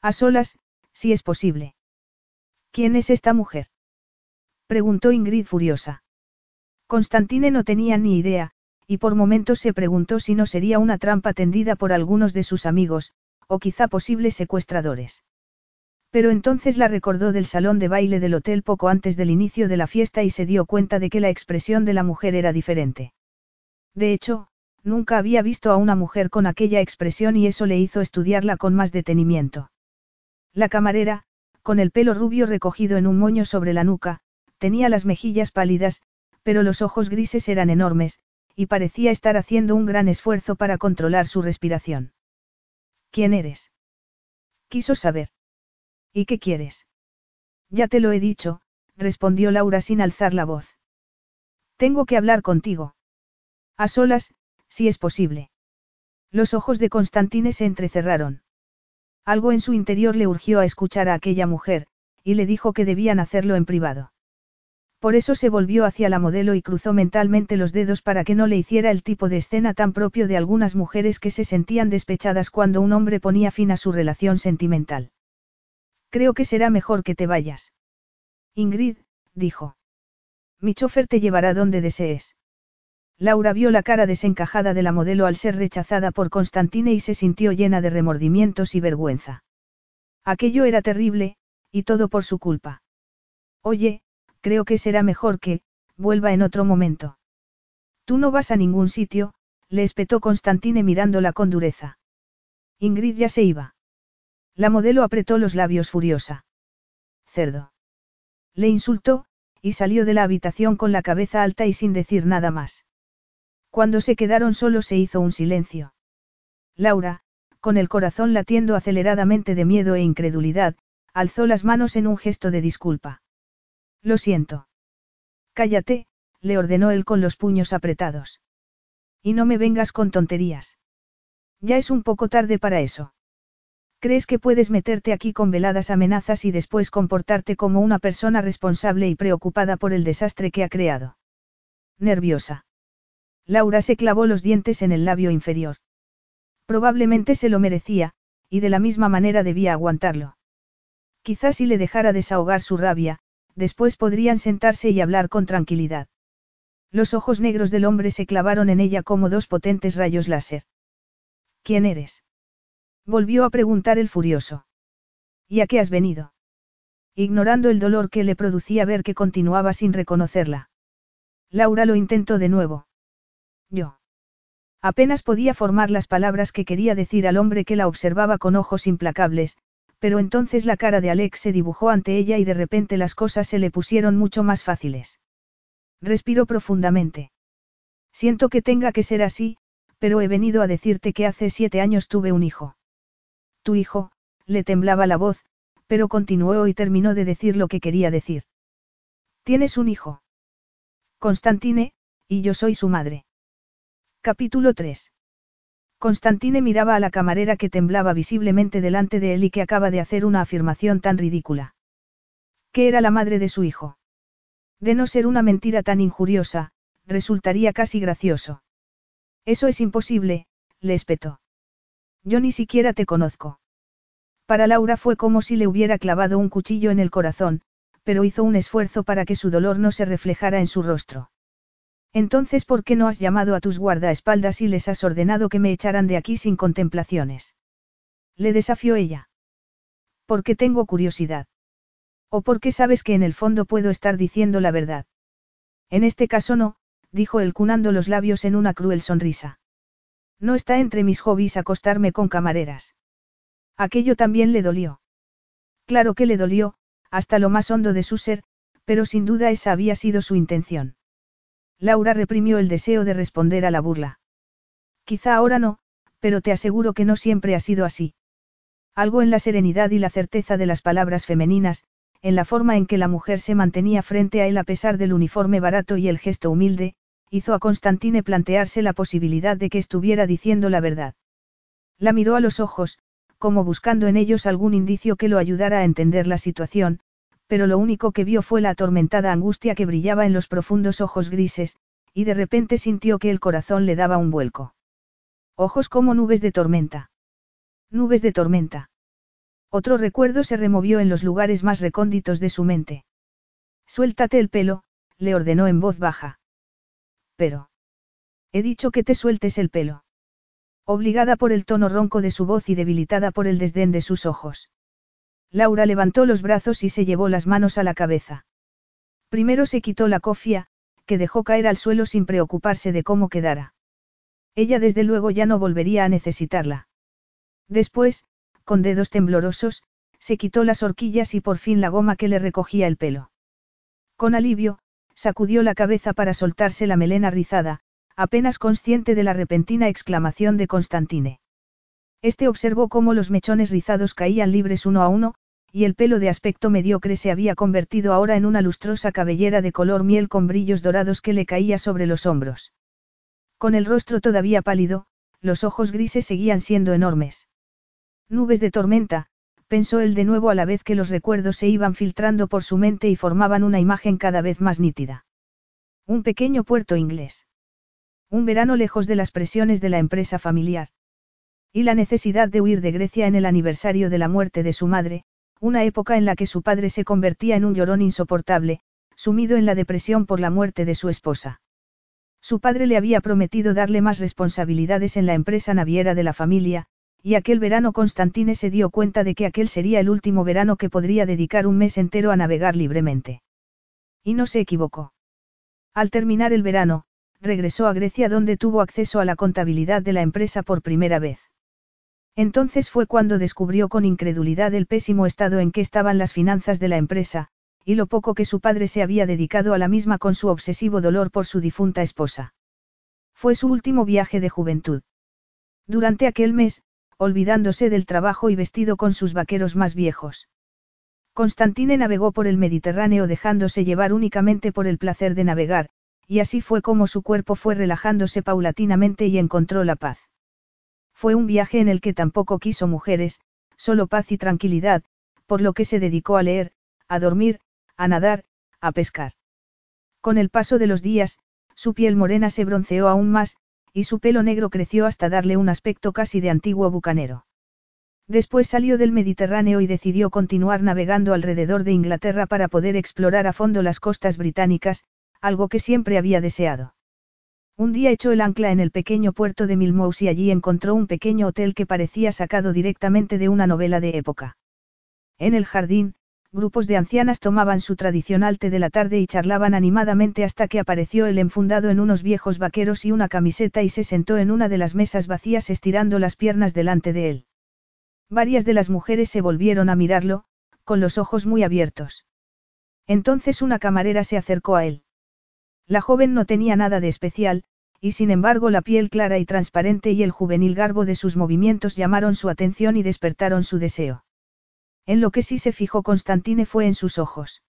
A solas, si es posible. ¿Quién es esta mujer? preguntó Ingrid furiosa. Constantine no tenía ni idea, y por momentos se preguntó si no sería una trampa tendida por algunos de sus amigos, o quizá posibles secuestradores. Pero entonces la recordó del salón de baile del hotel poco antes del inicio de la fiesta y se dio cuenta de que la expresión de la mujer era diferente. De hecho, nunca había visto a una mujer con aquella expresión y eso le hizo estudiarla con más detenimiento. La camarera, con el pelo rubio recogido en un moño sobre la nuca, tenía las mejillas pálidas, pero los ojos grises eran enormes, y parecía estar haciendo un gran esfuerzo para controlar su respiración. ¿Quién eres? Quiso saber. ¿Y qué quieres? Ya te lo he dicho, respondió Laura sin alzar la voz. Tengo que hablar contigo. A solas, si es posible. Los ojos de Constantine se entrecerraron. Algo en su interior le urgió a escuchar a aquella mujer, y le dijo que debían hacerlo en privado. Por eso se volvió hacia la modelo y cruzó mentalmente los dedos para que no le hiciera el tipo de escena tan propio de algunas mujeres que se sentían despechadas cuando un hombre ponía fin a su relación sentimental. Creo que será mejor que te vayas. Ingrid, dijo. Mi chofer te llevará donde desees. Laura vio la cara desencajada de la modelo al ser rechazada por Constantine y se sintió llena de remordimientos y vergüenza. Aquello era terrible, y todo por su culpa. Oye, creo que será mejor que, vuelva en otro momento. Tú no vas a ningún sitio, le espetó Constantine mirándola con dureza. Ingrid ya se iba. La modelo apretó los labios furiosa. Cerdo. Le insultó, y salió de la habitación con la cabeza alta y sin decir nada más. Cuando se quedaron solos se hizo un silencio. Laura, con el corazón latiendo aceleradamente de miedo e incredulidad, alzó las manos en un gesto de disculpa. Lo siento. Cállate, le ordenó él con los puños apretados. Y no me vengas con tonterías. Ya es un poco tarde para eso. ¿Crees que puedes meterte aquí con veladas amenazas y después comportarte como una persona responsable y preocupada por el desastre que ha creado? Nerviosa. Laura se clavó los dientes en el labio inferior. Probablemente se lo merecía, y de la misma manera debía aguantarlo. Quizás si le dejara desahogar su rabia, después podrían sentarse y hablar con tranquilidad. Los ojos negros del hombre se clavaron en ella como dos potentes rayos láser. ¿Quién eres? Volvió a preguntar el furioso. ¿Y a qué has venido? Ignorando el dolor que le producía ver que continuaba sin reconocerla. Laura lo intentó de nuevo. Yo. Apenas podía formar las palabras que quería decir al hombre que la observaba con ojos implacables, pero entonces la cara de Alex se dibujó ante ella y de repente las cosas se le pusieron mucho más fáciles. Respiró profundamente. Siento que tenga que ser así, pero he venido a decirte que hace siete años tuve un hijo. Tu hijo, le temblaba la voz, pero continuó y terminó de decir lo que quería decir. Tienes un hijo. Constantine, y yo soy su madre. Capítulo 3. Constantine miraba a la camarera que temblaba visiblemente delante de él y que acaba de hacer una afirmación tan ridícula. ¿Qué era la madre de su hijo? De no ser una mentira tan injuriosa, resultaría casi gracioso. Eso es imposible, le espetó. Yo ni siquiera te conozco. Para Laura fue como si le hubiera clavado un cuchillo en el corazón, pero hizo un esfuerzo para que su dolor no se reflejara en su rostro. Entonces, ¿por qué no has llamado a tus guardaespaldas y les has ordenado que me echaran de aquí sin contemplaciones? Le desafió ella. Porque tengo curiosidad. O porque sabes que en el fondo puedo estar diciendo la verdad. En este caso no, dijo él cunando los labios en una cruel sonrisa. No está entre mis hobbies acostarme con camareras. Aquello también le dolió. Claro que le dolió, hasta lo más hondo de su ser, pero sin duda esa había sido su intención. Laura reprimió el deseo de responder a la burla. Quizá ahora no, pero te aseguro que no siempre ha sido así. Algo en la serenidad y la certeza de las palabras femeninas, en la forma en que la mujer se mantenía frente a él a pesar del uniforme barato y el gesto humilde, hizo a Constantine plantearse la posibilidad de que estuviera diciendo la verdad. La miró a los ojos, como buscando en ellos algún indicio que lo ayudara a entender la situación, pero lo único que vio fue la atormentada angustia que brillaba en los profundos ojos grises, y de repente sintió que el corazón le daba un vuelco. Ojos como nubes de tormenta. Nubes de tormenta. Otro recuerdo se removió en los lugares más recónditos de su mente. Suéltate el pelo, le ordenó en voz baja. Pero. He dicho que te sueltes el pelo. Obligada por el tono ronco de su voz y debilitada por el desdén de sus ojos. Laura levantó los brazos y se llevó las manos a la cabeza. Primero se quitó la cofia, que dejó caer al suelo sin preocuparse de cómo quedara. Ella desde luego ya no volvería a necesitarla. Después, con dedos temblorosos, se quitó las horquillas y por fin la goma que le recogía el pelo. Con alivio, sacudió la cabeza para soltarse la melena rizada, apenas consciente de la repentina exclamación de Constantine. Este observó cómo los mechones rizados caían libres uno a uno, y el pelo de aspecto mediocre se había convertido ahora en una lustrosa cabellera de color miel con brillos dorados que le caía sobre los hombros. Con el rostro todavía pálido, los ojos grises seguían siendo enormes. Nubes de tormenta, pensó él de nuevo a la vez que los recuerdos se iban filtrando por su mente y formaban una imagen cada vez más nítida. Un pequeño puerto inglés. Un verano lejos de las presiones de la empresa familiar. Y la necesidad de huir de Grecia en el aniversario de la muerte de su madre, una época en la que su padre se convertía en un llorón insoportable, sumido en la depresión por la muerte de su esposa. Su padre le había prometido darle más responsabilidades en la empresa naviera de la familia, y aquel verano Constantine se dio cuenta de que aquel sería el último verano que podría dedicar un mes entero a navegar libremente. Y no se equivocó. Al terminar el verano, regresó a Grecia donde tuvo acceso a la contabilidad de la empresa por primera vez. Entonces fue cuando descubrió con incredulidad el pésimo estado en que estaban las finanzas de la empresa, y lo poco que su padre se había dedicado a la misma con su obsesivo dolor por su difunta esposa. Fue su último viaje de juventud. Durante aquel mes, olvidándose del trabajo y vestido con sus vaqueros más viejos. Constantine navegó por el Mediterráneo dejándose llevar únicamente por el placer de navegar, y así fue como su cuerpo fue relajándose paulatinamente y encontró la paz. Fue un viaje en el que tampoco quiso mujeres, solo paz y tranquilidad, por lo que se dedicó a leer, a dormir, a nadar, a pescar. Con el paso de los días, su piel morena se bronceó aún más, y su pelo negro creció hasta darle un aspecto casi de antiguo bucanero. Después salió del Mediterráneo y decidió continuar navegando alrededor de Inglaterra para poder explorar a fondo las costas británicas, algo que siempre había deseado. Un día echó el ancla en el pequeño puerto de Milmous y allí encontró un pequeño hotel que parecía sacado directamente de una novela de época. En el jardín, grupos de ancianas tomaban su tradicional té de la tarde y charlaban animadamente hasta que apareció el enfundado en unos viejos vaqueros y una camiseta y se sentó en una de las mesas vacías estirando las piernas delante de él. Varias de las mujeres se volvieron a mirarlo, con los ojos muy abiertos. Entonces una camarera se acercó a él. La joven no tenía nada de especial, y sin embargo la piel clara y transparente y el juvenil garbo de sus movimientos llamaron su atención y despertaron su deseo. En lo que sí se fijó Constantine fue en sus ojos.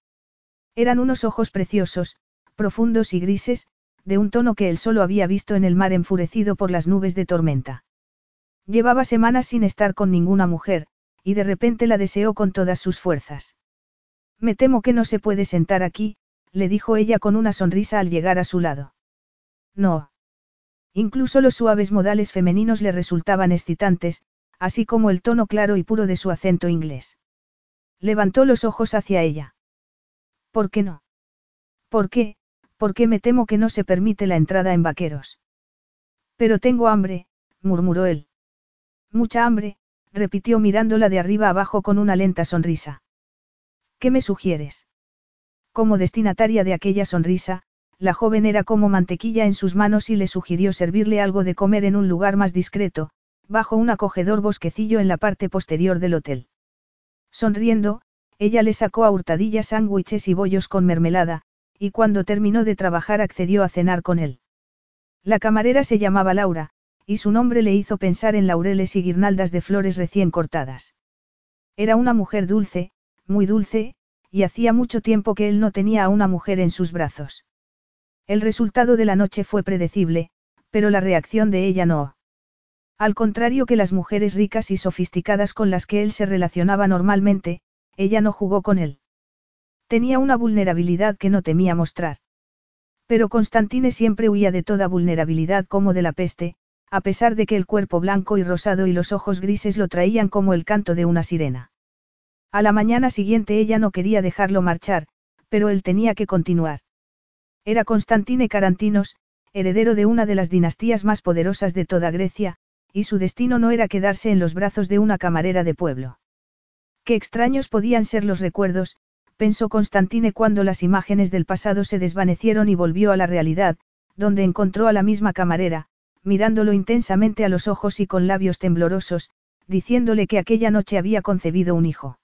Eran unos ojos preciosos, profundos y grises, de un tono que él solo había visto en el mar enfurecido por las nubes de tormenta. Llevaba semanas sin estar con ninguna mujer, y de repente la deseó con todas sus fuerzas. Me temo que no se puede sentar aquí, le dijo ella con una sonrisa al llegar a su lado. No. Incluso los suaves modales femeninos le resultaban excitantes, así como el tono claro y puro de su acento inglés. Levantó los ojos hacia ella. ¿Por qué no? ¿Por qué? Porque me temo que no se permite la entrada en vaqueros. Pero tengo hambre, murmuró él. Mucha hambre, repitió mirándola de arriba abajo con una lenta sonrisa. ¿Qué me sugieres? Como destinataria de aquella sonrisa, la joven era como mantequilla en sus manos y le sugirió servirle algo de comer en un lugar más discreto, bajo un acogedor bosquecillo en la parte posterior del hotel. Sonriendo, ella le sacó a hurtadillas sándwiches y bollos con mermelada, y cuando terminó de trabajar accedió a cenar con él. La camarera se llamaba Laura, y su nombre le hizo pensar en laureles y guirnaldas de flores recién cortadas. Era una mujer dulce, muy dulce, y hacía mucho tiempo que él no tenía a una mujer en sus brazos. El resultado de la noche fue predecible, pero la reacción de ella no. Al contrario que las mujeres ricas y sofisticadas con las que él se relacionaba normalmente, ella no jugó con él. Tenía una vulnerabilidad que no temía mostrar. Pero Constantine siempre huía de toda vulnerabilidad como de la peste, a pesar de que el cuerpo blanco y rosado y los ojos grises lo traían como el canto de una sirena. A la mañana siguiente ella no quería dejarlo marchar, pero él tenía que continuar. Era Constantine Carantinos, heredero de una de las dinastías más poderosas de toda Grecia, y su destino no era quedarse en los brazos de una camarera de pueblo. Qué extraños podían ser los recuerdos, pensó Constantine cuando las imágenes del pasado se desvanecieron y volvió a la realidad, donde encontró a la misma camarera, mirándolo intensamente a los ojos y con labios temblorosos, diciéndole que aquella noche había concebido un hijo.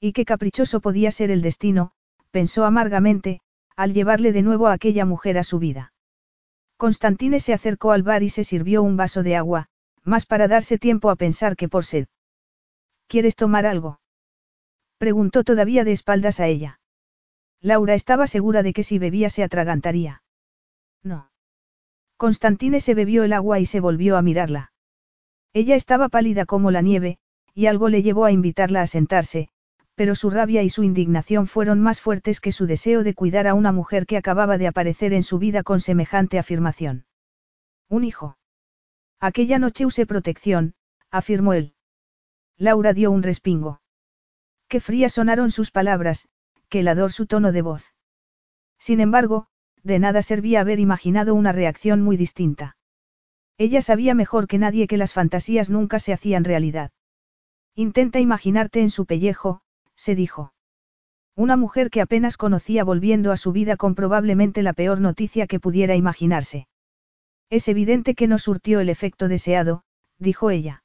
Y qué caprichoso podía ser el destino, pensó amargamente, al llevarle de nuevo a aquella mujer a su vida. Constantine se acercó al bar y se sirvió un vaso de agua, más para darse tiempo a pensar que por sed. ¿Quieres tomar algo? Preguntó todavía de espaldas a ella. Laura estaba segura de que si bebía se atragantaría. No. Constantine se bebió el agua y se volvió a mirarla. Ella estaba pálida como la nieve, y algo le llevó a invitarla a sentarse, pero su rabia y su indignación fueron más fuertes que su deseo de cuidar a una mujer que acababa de aparecer en su vida con semejante afirmación. Un hijo. Aquella noche usé protección, afirmó él. Laura dio un respingo. Qué frías sonaron sus palabras, qué helador su tono de voz. Sin embargo, de nada servía haber imaginado una reacción muy distinta. Ella sabía mejor que nadie que las fantasías nunca se hacían realidad. Intenta imaginarte en su pellejo, se dijo. Una mujer que apenas conocía volviendo a su vida con probablemente la peor noticia que pudiera imaginarse. Es evidente que no surtió el efecto deseado, dijo ella.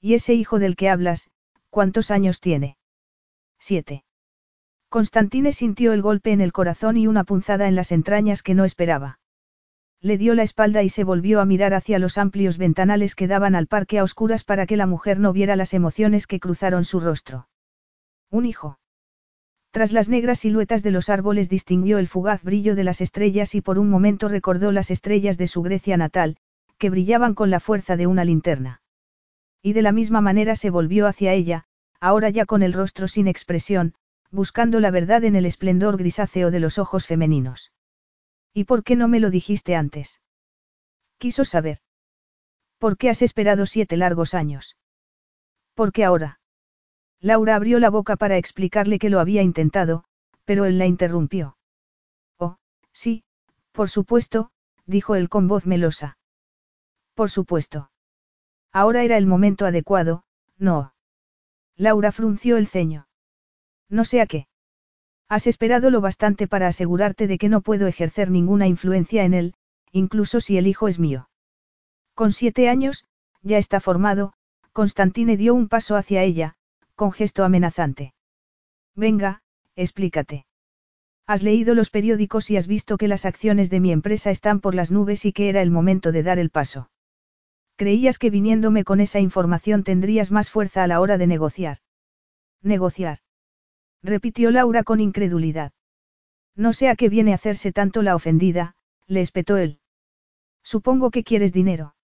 ¿Y ese hijo del que hablas, cuántos años tiene? Siete. Constantine sintió el golpe en el corazón y una punzada en las entrañas que no esperaba. Le dio la espalda y se volvió a mirar hacia los amplios ventanales que daban al parque a oscuras para que la mujer no viera las emociones que cruzaron su rostro. Un hijo. Tras las negras siluetas de los árboles distinguió el fugaz brillo de las estrellas y por un momento recordó las estrellas de su Grecia natal, que brillaban con la fuerza de una linterna. Y de la misma manera se volvió hacia ella, ahora ya con el rostro sin expresión, buscando la verdad en el esplendor grisáceo de los ojos femeninos. ¿Y por qué no me lo dijiste antes? Quiso saber. ¿Por qué has esperado siete largos años? ¿Por qué ahora? Laura abrió la boca para explicarle que lo había intentado, pero él la interrumpió. Oh, sí, por supuesto, dijo él con voz melosa. Por supuesto. Ahora era el momento adecuado, no. Laura frunció el ceño. No sé a qué. Has esperado lo bastante para asegurarte de que no puedo ejercer ninguna influencia en él, incluso si el hijo es mío. Con siete años, ya está formado, Constantine dio un paso hacia ella, con gesto amenazante. Venga, explícate. Has leído los periódicos y has visto que las acciones de mi empresa están por las nubes y que era el momento de dar el paso. Creías que viniéndome con esa información tendrías más fuerza a la hora de negociar. Negociar. Repitió Laura con incredulidad. No sé a qué viene a hacerse tanto la ofendida, le espetó él. Supongo que quieres dinero.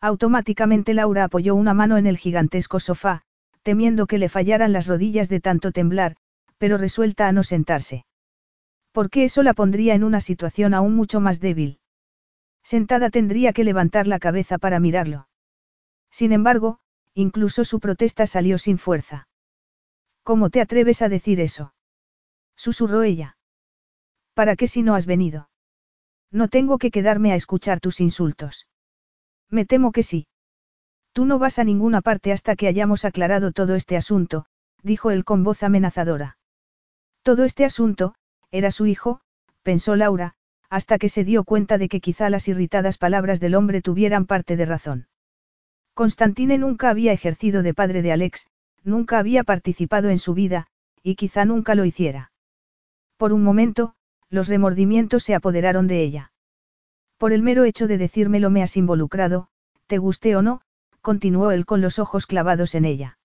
Automáticamente Laura apoyó una mano en el gigantesco sofá, temiendo que le fallaran las rodillas de tanto temblar, pero resuelta a no sentarse. Porque eso la pondría en una situación aún mucho más débil. Sentada tendría que levantar la cabeza para mirarlo. Sin embargo, incluso su protesta salió sin fuerza. ¿Cómo te atreves a decir eso? Susurró ella. ¿Para qué si no has venido? No tengo que quedarme a escuchar tus insultos. Me temo que sí. Tú no vas a ninguna parte hasta que hayamos aclarado todo este asunto, dijo él con voz amenazadora. Todo este asunto, era su hijo, pensó Laura, hasta que se dio cuenta de que quizá las irritadas palabras del hombre tuvieran parte de razón. Constantine nunca había ejercido de padre de Alex, nunca había participado en su vida, y quizá nunca lo hiciera. Por un momento, los remordimientos se apoderaron de ella. Por el mero hecho de decírmelo me has involucrado, te guste o no, continuó él con los ojos clavados en ella.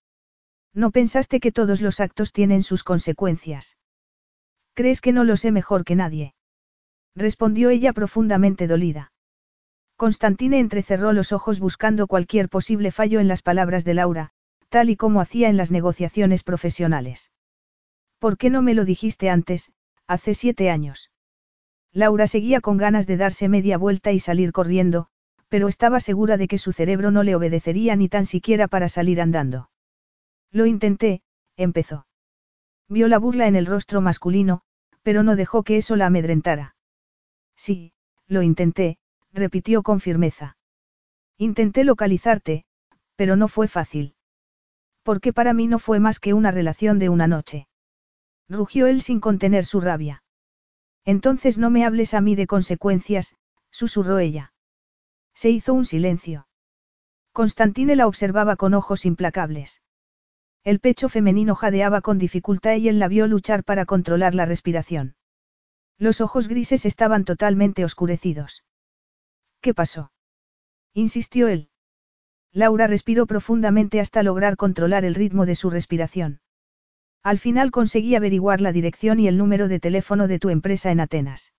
No pensaste que todos los actos tienen sus consecuencias. ¿Crees que no lo sé mejor que nadie? Respondió ella profundamente dolida. Constantine entrecerró los ojos buscando cualquier posible fallo en las palabras de Laura, tal y como hacía en las negociaciones profesionales. ¿Por qué no me lo dijiste antes, hace siete años? Laura seguía con ganas de darse media vuelta y salir corriendo, pero estaba segura de que su cerebro no le obedecería ni tan siquiera para salir andando. Lo intenté, empezó. Vio la burla en el rostro masculino, pero no dejó que eso la amedrentara. Sí, lo intenté, repitió con firmeza. Intenté localizarte, pero no fue fácil. Porque para mí no fue más que una relación de una noche. Rugió él sin contener su rabia. Entonces no me hables a mí de consecuencias, susurró ella. Se hizo un silencio. Constantine la observaba con ojos implacables. El pecho femenino jadeaba con dificultad y él la vio luchar para controlar la respiración. Los ojos grises estaban totalmente oscurecidos. ¿Qué pasó? insistió él. Laura respiró profundamente hasta lograr controlar el ritmo de su respiración. Al final conseguí averiguar la dirección y el número de teléfono de tu empresa en Atenas.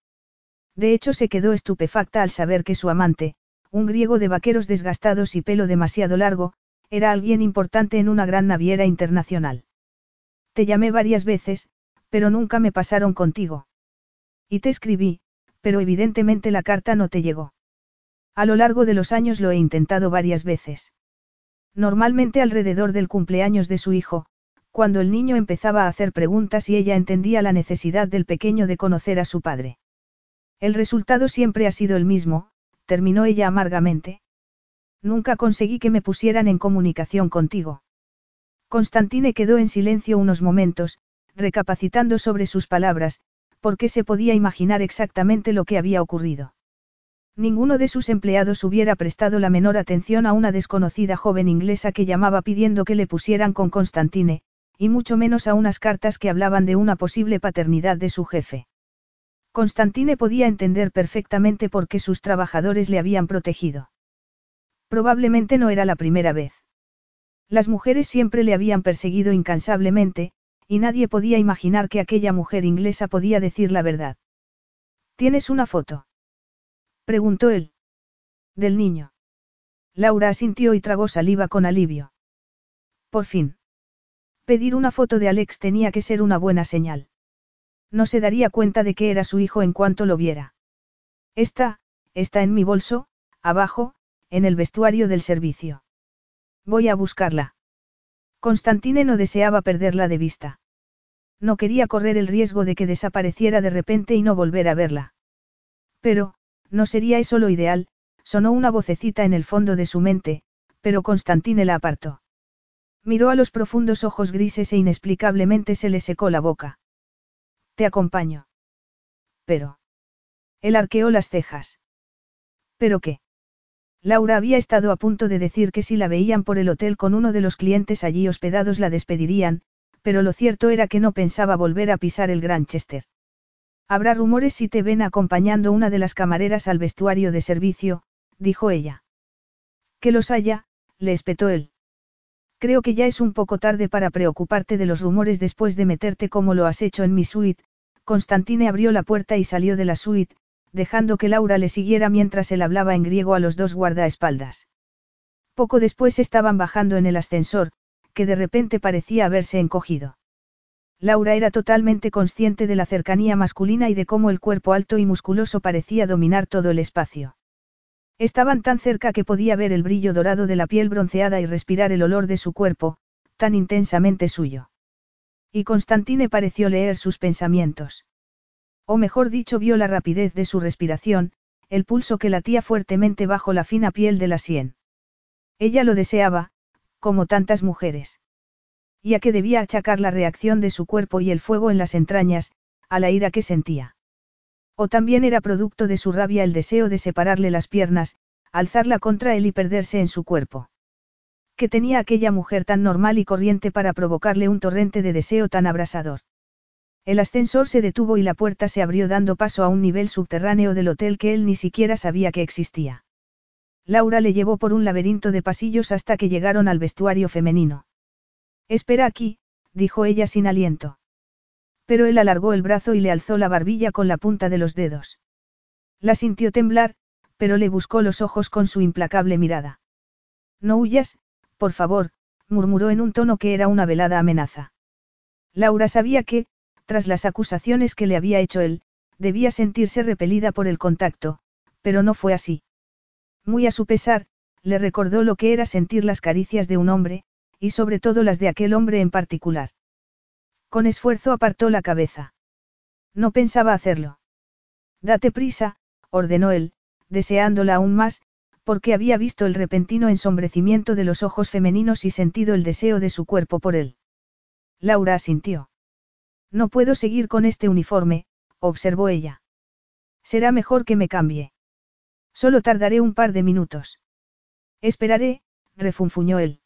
De hecho se quedó estupefacta al saber que su amante, un griego de vaqueros desgastados y pelo demasiado largo, era alguien importante en una gran naviera internacional. Te llamé varias veces, pero nunca me pasaron contigo. Y te escribí, pero evidentemente la carta no te llegó. A lo largo de los años lo he intentado varias veces. Normalmente alrededor del cumpleaños de su hijo, cuando el niño empezaba a hacer preguntas y ella entendía la necesidad del pequeño de conocer a su padre. El resultado siempre ha sido el mismo, terminó ella amargamente. Nunca conseguí que me pusieran en comunicación contigo. Constantine quedó en silencio unos momentos, recapacitando sobre sus palabras, porque se podía imaginar exactamente lo que había ocurrido. Ninguno de sus empleados hubiera prestado la menor atención a una desconocida joven inglesa que llamaba pidiendo que le pusieran con Constantine, y mucho menos a unas cartas que hablaban de una posible paternidad de su jefe. Constantine podía entender perfectamente por qué sus trabajadores le habían protegido. Probablemente no era la primera vez. Las mujeres siempre le habían perseguido incansablemente, y nadie podía imaginar que aquella mujer inglesa podía decir la verdad. ¿Tienes una foto? Preguntó él. Del niño. Laura asintió y tragó saliva con alivio. Por fin. Pedir una foto de Alex tenía que ser una buena señal. No se daría cuenta de que era su hijo en cuanto lo viera. Está, está en mi bolso, abajo, en el vestuario del servicio. Voy a buscarla. Constantine no deseaba perderla de vista. No quería correr el riesgo de que desapareciera de repente y no volver a verla. Pero, no sería eso lo ideal, sonó una vocecita en el fondo de su mente, pero Constantine la apartó. Miró a los profundos ojos grises e inexplicablemente se le secó la boca. Te acompaño. Pero. Él arqueó las cejas. ¿Pero qué? Laura había estado a punto de decir que si la veían por el hotel con uno de los clientes allí hospedados la despedirían, pero lo cierto era que no pensaba volver a pisar el Granchester. Habrá rumores si te ven acompañando una de las camareras al vestuario de servicio, dijo ella. Que los haya, le espetó él. Creo que ya es un poco tarde para preocuparte de los rumores después de meterte como lo has hecho en mi suite. Constantine abrió la puerta y salió de la suite, dejando que Laura le siguiera mientras él hablaba en griego a los dos guardaespaldas. Poco después estaban bajando en el ascensor, que de repente parecía haberse encogido. Laura era totalmente consciente de la cercanía masculina y de cómo el cuerpo alto y musculoso parecía dominar todo el espacio. Estaban tan cerca que podía ver el brillo dorado de la piel bronceada y respirar el olor de su cuerpo, tan intensamente suyo. Y Constantine pareció leer sus pensamientos. O mejor dicho, vio la rapidez de su respiración, el pulso que latía fuertemente bajo la fina piel de la sien. Ella lo deseaba, como tantas mujeres. Y a qué debía achacar la reacción de su cuerpo y el fuego en las entrañas, a la ira que sentía. O también era producto de su rabia el deseo de separarle las piernas, alzarla contra él y perderse en su cuerpo. Que tenía aquella mujer tan normal y corriente para provocarle un torrente de deseo tan abrasador. El ascensor se detuvo y la puerta se abrió dando paso a un nivel subterráneo del hotel que él ni siquiera sabía que existía. Laura le llevó por un laberinto de pasillos hasta que llegaron al vestuario femenino. Espera aquí, dijo ella sin aliento. Pero él alargó el brazo y le alzó la barbilla con la punta de los dedos. La sintió temblar, pero le buscó los ojos con su implacable mirada. No huyas, por favor, murmuró en un tono que era una velada amenaza. Laura sabía que, tras las acusaciones que le había hecho él, debía sentirse repelida por el contacto, pero no fue así. Muy a su pesar, le recordó lo que era sentir las caricias de un hombre, y sobre todo las de aquel hombre en particular. Con esfuerzo apartó la cabeza. No pensaba hacerlo. Date prisa, ordenó él, deseándola aún más, porque había visto el repentino ensombrecimiento de los ojos femeninos y sentido el deseo de su cuerpo por él. Laura asintió. No puedo seguir con este uniforme, observó ella. Será mejor que me cambie. Solo tardaré un par de minutos. Esperaré, refunfuñó él.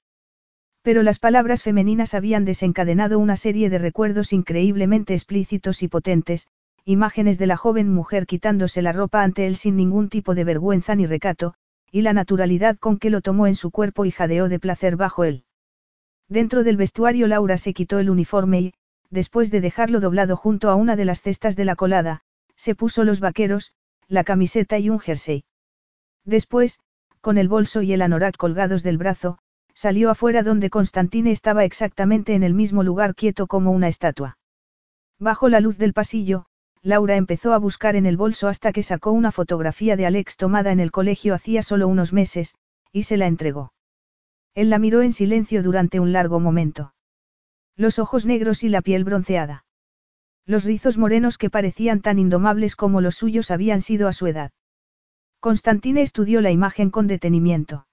Pero las palabras femeninas habían desencadenado una serie de recuerdos increíblemente explícitos y potentes, imágenes de la joven mujer quitándose la ropa ante él sin ningún tipo de vergüenza ni recato, y la naturalidad con que lo tomó en su cuerpo y jadeó de placer bajo él. Dentro del vestuario Laura se quitó el uniforme y, después de dejarlo doblado junto a una de las cestas de la colada, se puso los vaqueros, la camiseta y un jersey. Después, con el bolso y el anorak colgados del brazo, Salió afuera donde Constantine estaba exactamente en el mismo lugar quieto como una estatua. Bajo la luz del pasillo, Laura empezó a buscar en el bolso hasta que sacó una fotografía de Alex tomada en el colegio hacía solo unos meses, y se la entregó. Él la miró en silencio durante un largo momento. Los ojos negros y la piel bronceada. Los rizos morenos que parecían tan indomables como los suyos habían sido a su edad. Constantine estudió la imagen con detenimiento.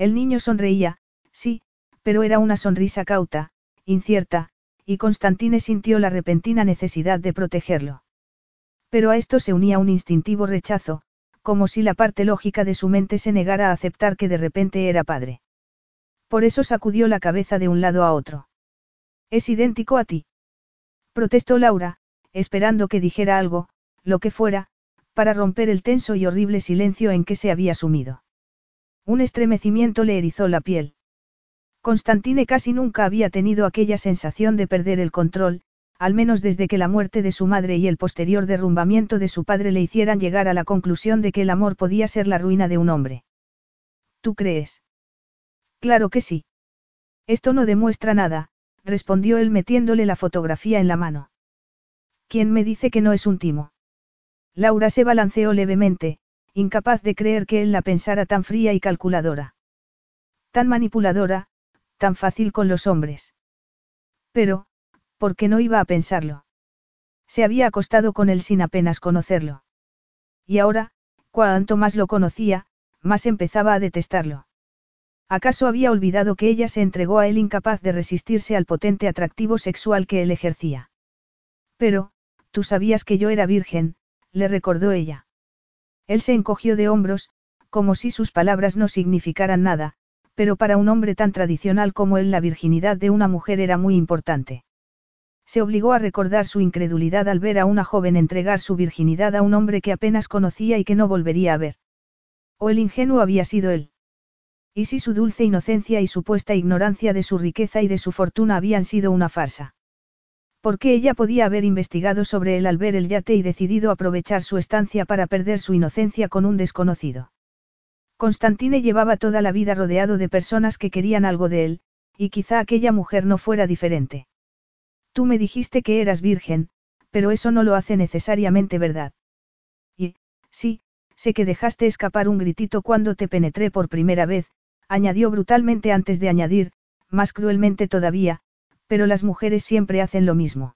El niño sonreía, sí, pero era una sonrisa cauta, incierta, y Constantine sintió la repentina necesidad de protegerlo. Pero a esto se unía un instintivo rechazo, como si la parte lógica de su mente se negara a aceptar que de repente era padre. Por eso sacudió la cabeza de un lado a otro. Es idéntico a ti. Protestó Laura, esperando que dijera algo, lo que fuera, para romper el tenso y horrible silencio en que se había sumido. Un estremecimiento le erizó la piel. Constantine casi nunca había tenido aquella sensación de perder el control, al menos desde que la muerte de su madre y el posterior derrumbamiento de su padre le hicieran llegar a la conclusión de que el amor podía ser la ruina de un hombre. ¿Tú crees? Claro que sí. Esto no demuestra nada, respondió él metiéndole la fotografía en la mano. ¿Quién me dice que no es un timo? Laura se balanceó levemente, incapaz de creer que él la pensara tan fría y calculadora. Tan manipuladora, tan fácil con los hombres. Pero, ¿por qué no iba a pensarlo? Se había acostado con él sin apenas conocerlo. Y ahora, cuanto más lo conocía, más empezaba a detestarlo. ¿Acaso había olvidado que ella se entregó a él incapaz de resistirse al potente atractivo sexual que él ejercía? Pero, tú sabías que yo era virgen, le recordó ella. Él se encogió de hombros, como si sus palabras no significaran nada, pero para un hombre tan tradicional como él la virginidad de una mujer era muy importante. Se obligó a recordar su incredulidad al ver a una joven entregar su virginidad a un hombre que apenas conocía y que no volvería a ver. O el ingenuo había sido él. Y si su dulce inocencia y supuesta ignorancia de su riqueza y de su fortuna habían sido una farsa. ¿Por qué ella podía haber investigado sobre él al ver el yate y decidido aprovechar su estancia para perder su inocencia con un desconocido? Constantine llevaba toda la vida rodeado de personas que querían algo de él, y quizá aquella mujer no fuera diferente. Tú me dijiste que eras virgen, pero eso no lo hace necesariamente verdad. Y, sí, sé que dejaste escapar un gritito cuando te penetré por primera vez, añadió brutalmente antes de añadir, más cruelmente todavía, pero las mujeres siempre hacen lo mismo.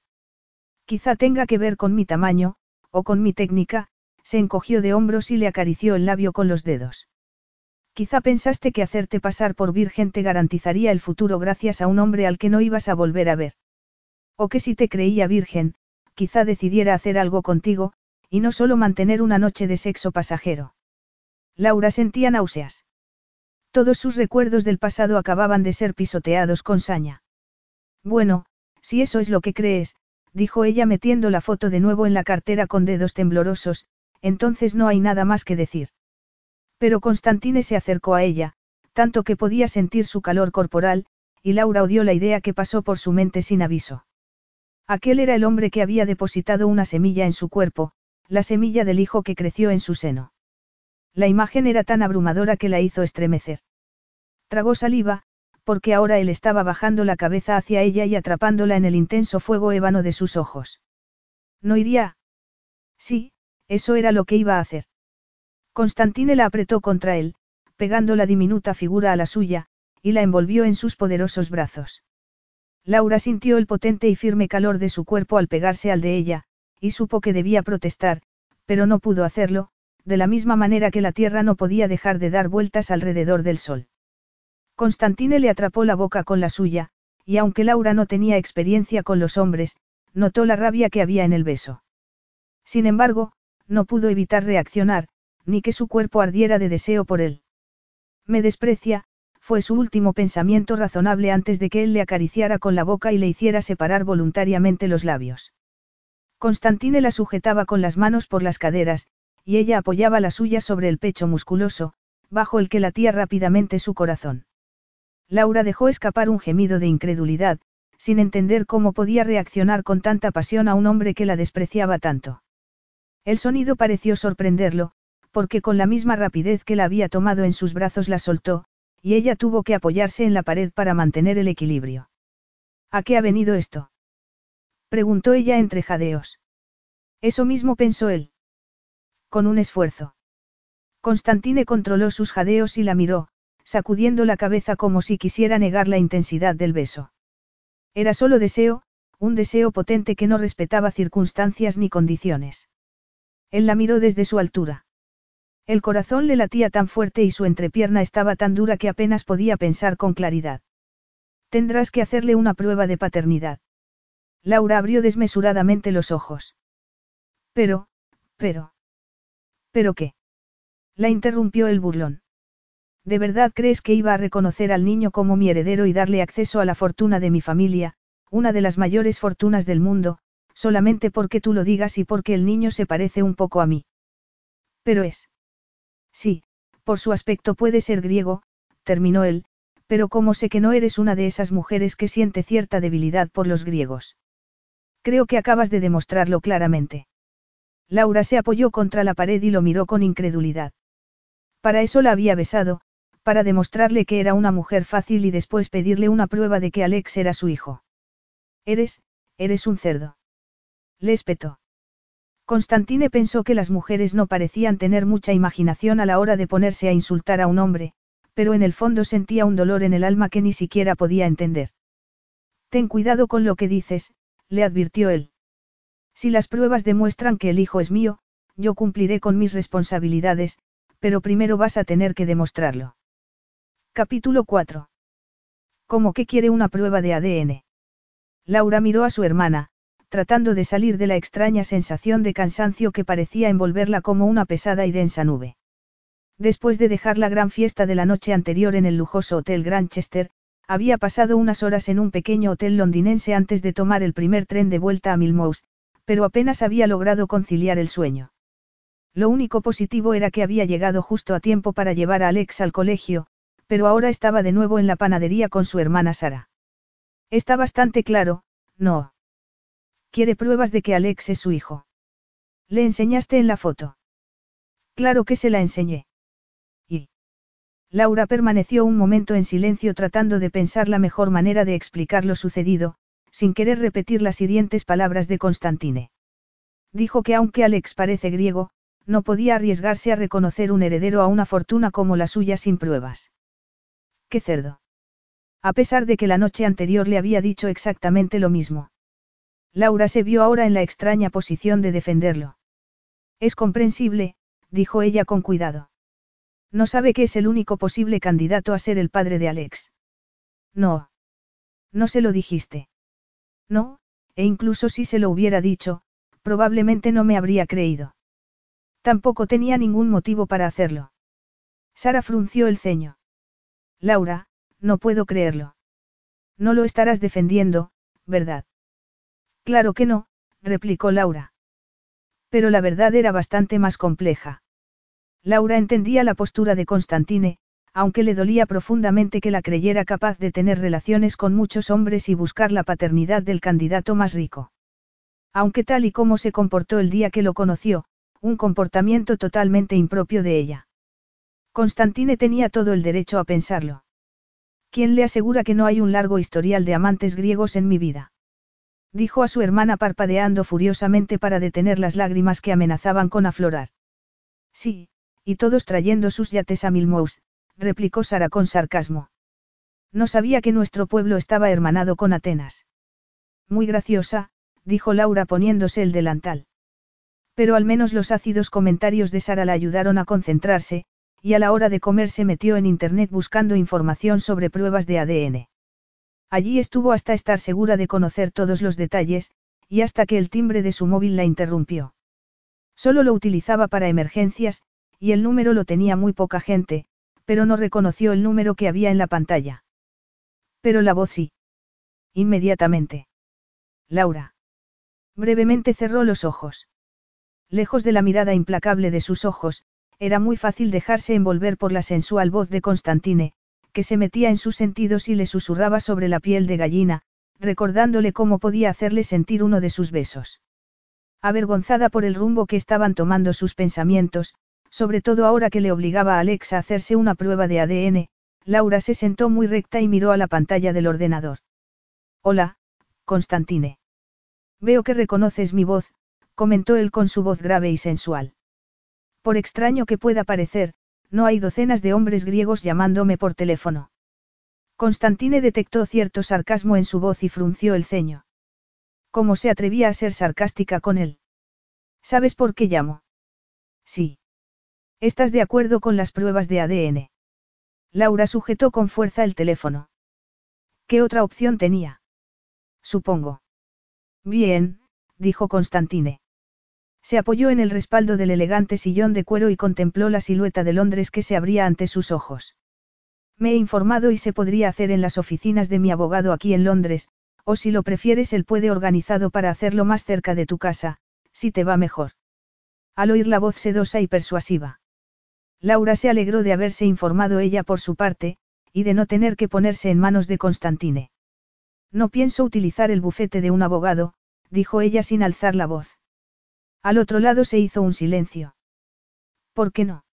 Quizá tenga que ver con mi tamaño, o con mi técnica, se encogió de hombros y le acarició el labio con los dedos. Quizá pensaste que hacerte pasar por virgen te garantizaría el futuro gracias a un hombre al que no ibas a volver a ver. O que si te creía virgen, quizá decidiera hacer algo contigo, y no solo mantener una noche de sexo pasajero. Laura sentía náuseas. Todos sus recuerdos del pasado acababan de ser pisoteados con saña. Bueno, si eso es lo que crees, dijo ella metiendo la foto de nuevo en la cartera con dedos temblorosos, entonces no hay nada más que decir. Pero Constantine se acercó a ella, tanto que podía sentir su calor corporal, y Laura odió la idea que pasó por su mente sin aviso. Aquel era el hombre que había depositado una semilla en su cuerpo, la semilla del hijo que creció en su seno. La imagen era tan abrumadora que la hizo estremecer. Tragó saliva, porque ahora él estaba bajando la cabeza hacia ella y atrapándola en el intenso fuego ébano de sus ojos. ¿No iría? Sí, eso era lo que iba a hacer. Constantine la apretó contra él, pegando la diminuta figura a la suya, y la envolvió en sus poderosos brazos. Laura sintió el potente y firme calor de su cuerpo al pegarse al de ella, y supo que debía protestar, pero no pudo hacerlo, de la misma manera que la Tierra no podía dejar de dar vueltas alrededor del Sol. Constantine le atrapó la boca con la suya, y aunque Laura no tenía experiencia con los hombres, notó la rabia que había en el beso. Sin embargo, no pudo evitar reaccionar, ni que su cuerpo ardiera de deseo por él. Me desprecia, fue su último pensamiento razonable antes de que él le acariciara con la boca y le hiciera separar voluntariamente los labios. Constantine la sujetaba con las manos por las caderas, y ella apoyaba la suya sobre el pecho musculoso, bajo el que latía rápidamente su corazón. Laura dejó escapar un gemido de incredulidad, sin entender cómo podía reaccionar con tanta pasión a un hombre que la despreciaba tanto. El sonido pareció sorprenderlo, porque con la misma rapidez que la había tomado en sus brazos la soltó, y ella tuvo que apoyarse en la pared para mantener el equilibrio. ¿A qué ha venido esto? preguntó ella entre jadeos. Eso mismo pensó él. Con un esfuerzo. Constantine controló sus jadeos y la miró, sacudiendo la cabeza como si quisiera negar la intensidad del beso. Era solo deseo, un deseo potente que no respetaba circunstancias ni condiciones. Él la miró desde su altura. El corazón le latía tan fuerte y su entrepierna estaba tan dura que apenas podía pensar con claridad. Tendrás que hacerle una prueba de paternidad. Laura abrió desmesuradamente los ojos. Pero, pero. ¿Pero qué? La interrumpió el burlón. ¿De verdad crees que iba a reconocer al niño como mi heredero y darle acceso a la fortuna de mi familia, una de las mayores fortunas del mundo, solamente porque tú lo digas y porque el niño se parece un poco a mí? Pero es. Sí, por su aspecto puede ser griego, terminó él, pero como sé que no eres una de esas mujeres que siente cierta debilidad por los griegos. Creo que acabas de demostrarlo claramente. Laura se apoyó contra la pared y lo miró con incredulidad. Para eso la había besado, para demostrarle que era una mujer fácil y después pedirle una prueba de que Alex era su hijo. Eres, eres un cerdo. Le espetó. Constantine pensó que las mujeres no parecían tener mucha imaginación a la hora de ponerse a insultar a un hombre, pero en el fondo sentía un dolor en el alma que ni siquiera podía entender. Ten cuidado con lo que dices, le advirtió él. Si las pruebas demuestran que el hijo es mío, yo cumpliré con mis responsabilidades, pero primero vas a tener que demostrarlo. Capítulo 4. ¿Cómo que quiere una prueba de ADN? Laura miró a su hermana, tratando de salir de la extraña sensación de cansancio que parecía envolverla como una pesada y densa nube. Después de dejar la gran fiesta de la noche anterior en el lujoso Hotel Granchester, había pasado unas horas en un pequeño hotel londinense antes de tomar el primer tren de vuelta a Milmous, pero apenas había logrado conciliar el sueño. Lo único positivo era que había llegado justo a tiempo para llevar a Alex al colegio, pero ahora estaba de nuevo en la panadería con su hermana Sara. Está bastante claro, no. Quiere pruebas de que Alex es su hijo. ¿Le enseñaste en la foto? Claro que se la enseñé. Y. Laura permaneció un momento en silencio tratando de pensar la mejor manera de explicar lo sucedido, sin querer repetir las hirientes palabras de Constantine. Dijo que aunque Alex parece griego, no podía arriesgarse a reconocer un heredero a una fortuna como la suya sin pruebas. ¡Qué cerdo! A pesar de que la noche anterior le había dicho exactamente lo mismo. Laura se vio ahora en la extraña posición de defenderlo. Es comprensible, dijo ella con cuidado. No sabe que es el único posible candidato a ser el padre de Alex. No. No se lo dijiste. No, e incluso si se lo hubiera dicho, probablemente no me habría creído. Tampoco tenía ningún motivo para hacerlo. Sara frunció el ceño. Laura, no puedo creerlo. No lo estarás defendiendo, ¿verdad? Claro que no, replicó Laura. Pero la verdad era bastante más compleja. Laura entendía la postura de Constantine, aunque le dolía profundamente que la creyera capaz de tener relaciones con muchos hombres y buscar la paternidad del candidato más rico. Aunque tal y como se comportó el día que lo conoció, un comportamiento totalmente impropio de ella. Constantine tenía todo el derecho a pensarlo. ¿Quién le asegura que no hay un largo historial de amantes griegos en mi vida? dijo a su hermana parpadeando furiosamente para detener las lágrimas que amenazaban con aflorar. Sí, y todos trayendo sus yates a Milmous, replicó Sara con sarcasmo. No sabía que nuestro pueblo estaba hermanado con Atenas. Muy graciosa, dijo Laura poniéndose el delantal. Pero al menos los ácidos comentarios de Sara la ayudaron a concentrarse, y a la hora de comer se metió en Internet buscando información sobre pruebas de ADN. Allí estuvo hasta estar segura de conocer todos los detalles, y hasta que el timbre de su móvil la interrumpió. Solo lo utilizaba para emergencias, y el número lo tenía muy poca gente, pero no reconoció el número que había en la pantalla. Pero la voz sí. Inmediatamente. Laura. Brevemente cerró los ojos. Lejos de la mirada implacable de sus ojos, era muy fácil dejarse envolver por la sensual voz de Constantine, que se metía en sus sentidos y le susurraba sobre la piel de gallina, recordándole cómo podía hacerle sentir uno de sus besos. Avergonzada por el rumbo que estaban tomando sus pensamientos, sobre todo ahora que le obligaba a Alex a hacerse una prueba de ADN, Laura se sentó muy recta y miró a la pantalla del ordenador. Hola, Constantine. Veo que reconoces mi voz, comentó él con su voz grave y sensual. Por extraño que pueda parecer, no hay docenas de hombres griegos llamándome por teléfono. Constantine detectó cierto sarcasmo en su voz y frunció el ceño. ¿Cómo se atrevía a ser sarcástica con él? ¿Sabes por qué llamo? Sí. ¿Estás de acuerdo con las pruebas de ADN? Laura sujetó con fuerza el teléfono. ¿Qué otra opción tenía? Supongo. Bien, dijo Constantine. Se apoyó en el respaldo del elegante sillón de cuero y contempló la silueta de Londres que se abría ante sus ojos. Me he informado y se podría hacer en las oficinas de mi abogado aquí en Londres, o si lo prefieres él puede organizado para hacerlo más cerca de tu casa, si te va mejor. Al oír la voz sedosa y persuasiva. Laura se alegró de haberse informado ella por su parte, y de no tener que ponerse en manos de Constantine. No pienso utilizar el bufete de un abogado, dijo ella sin alzar la voz. Al otro lado se hizo un silencio. ¿Por qué no?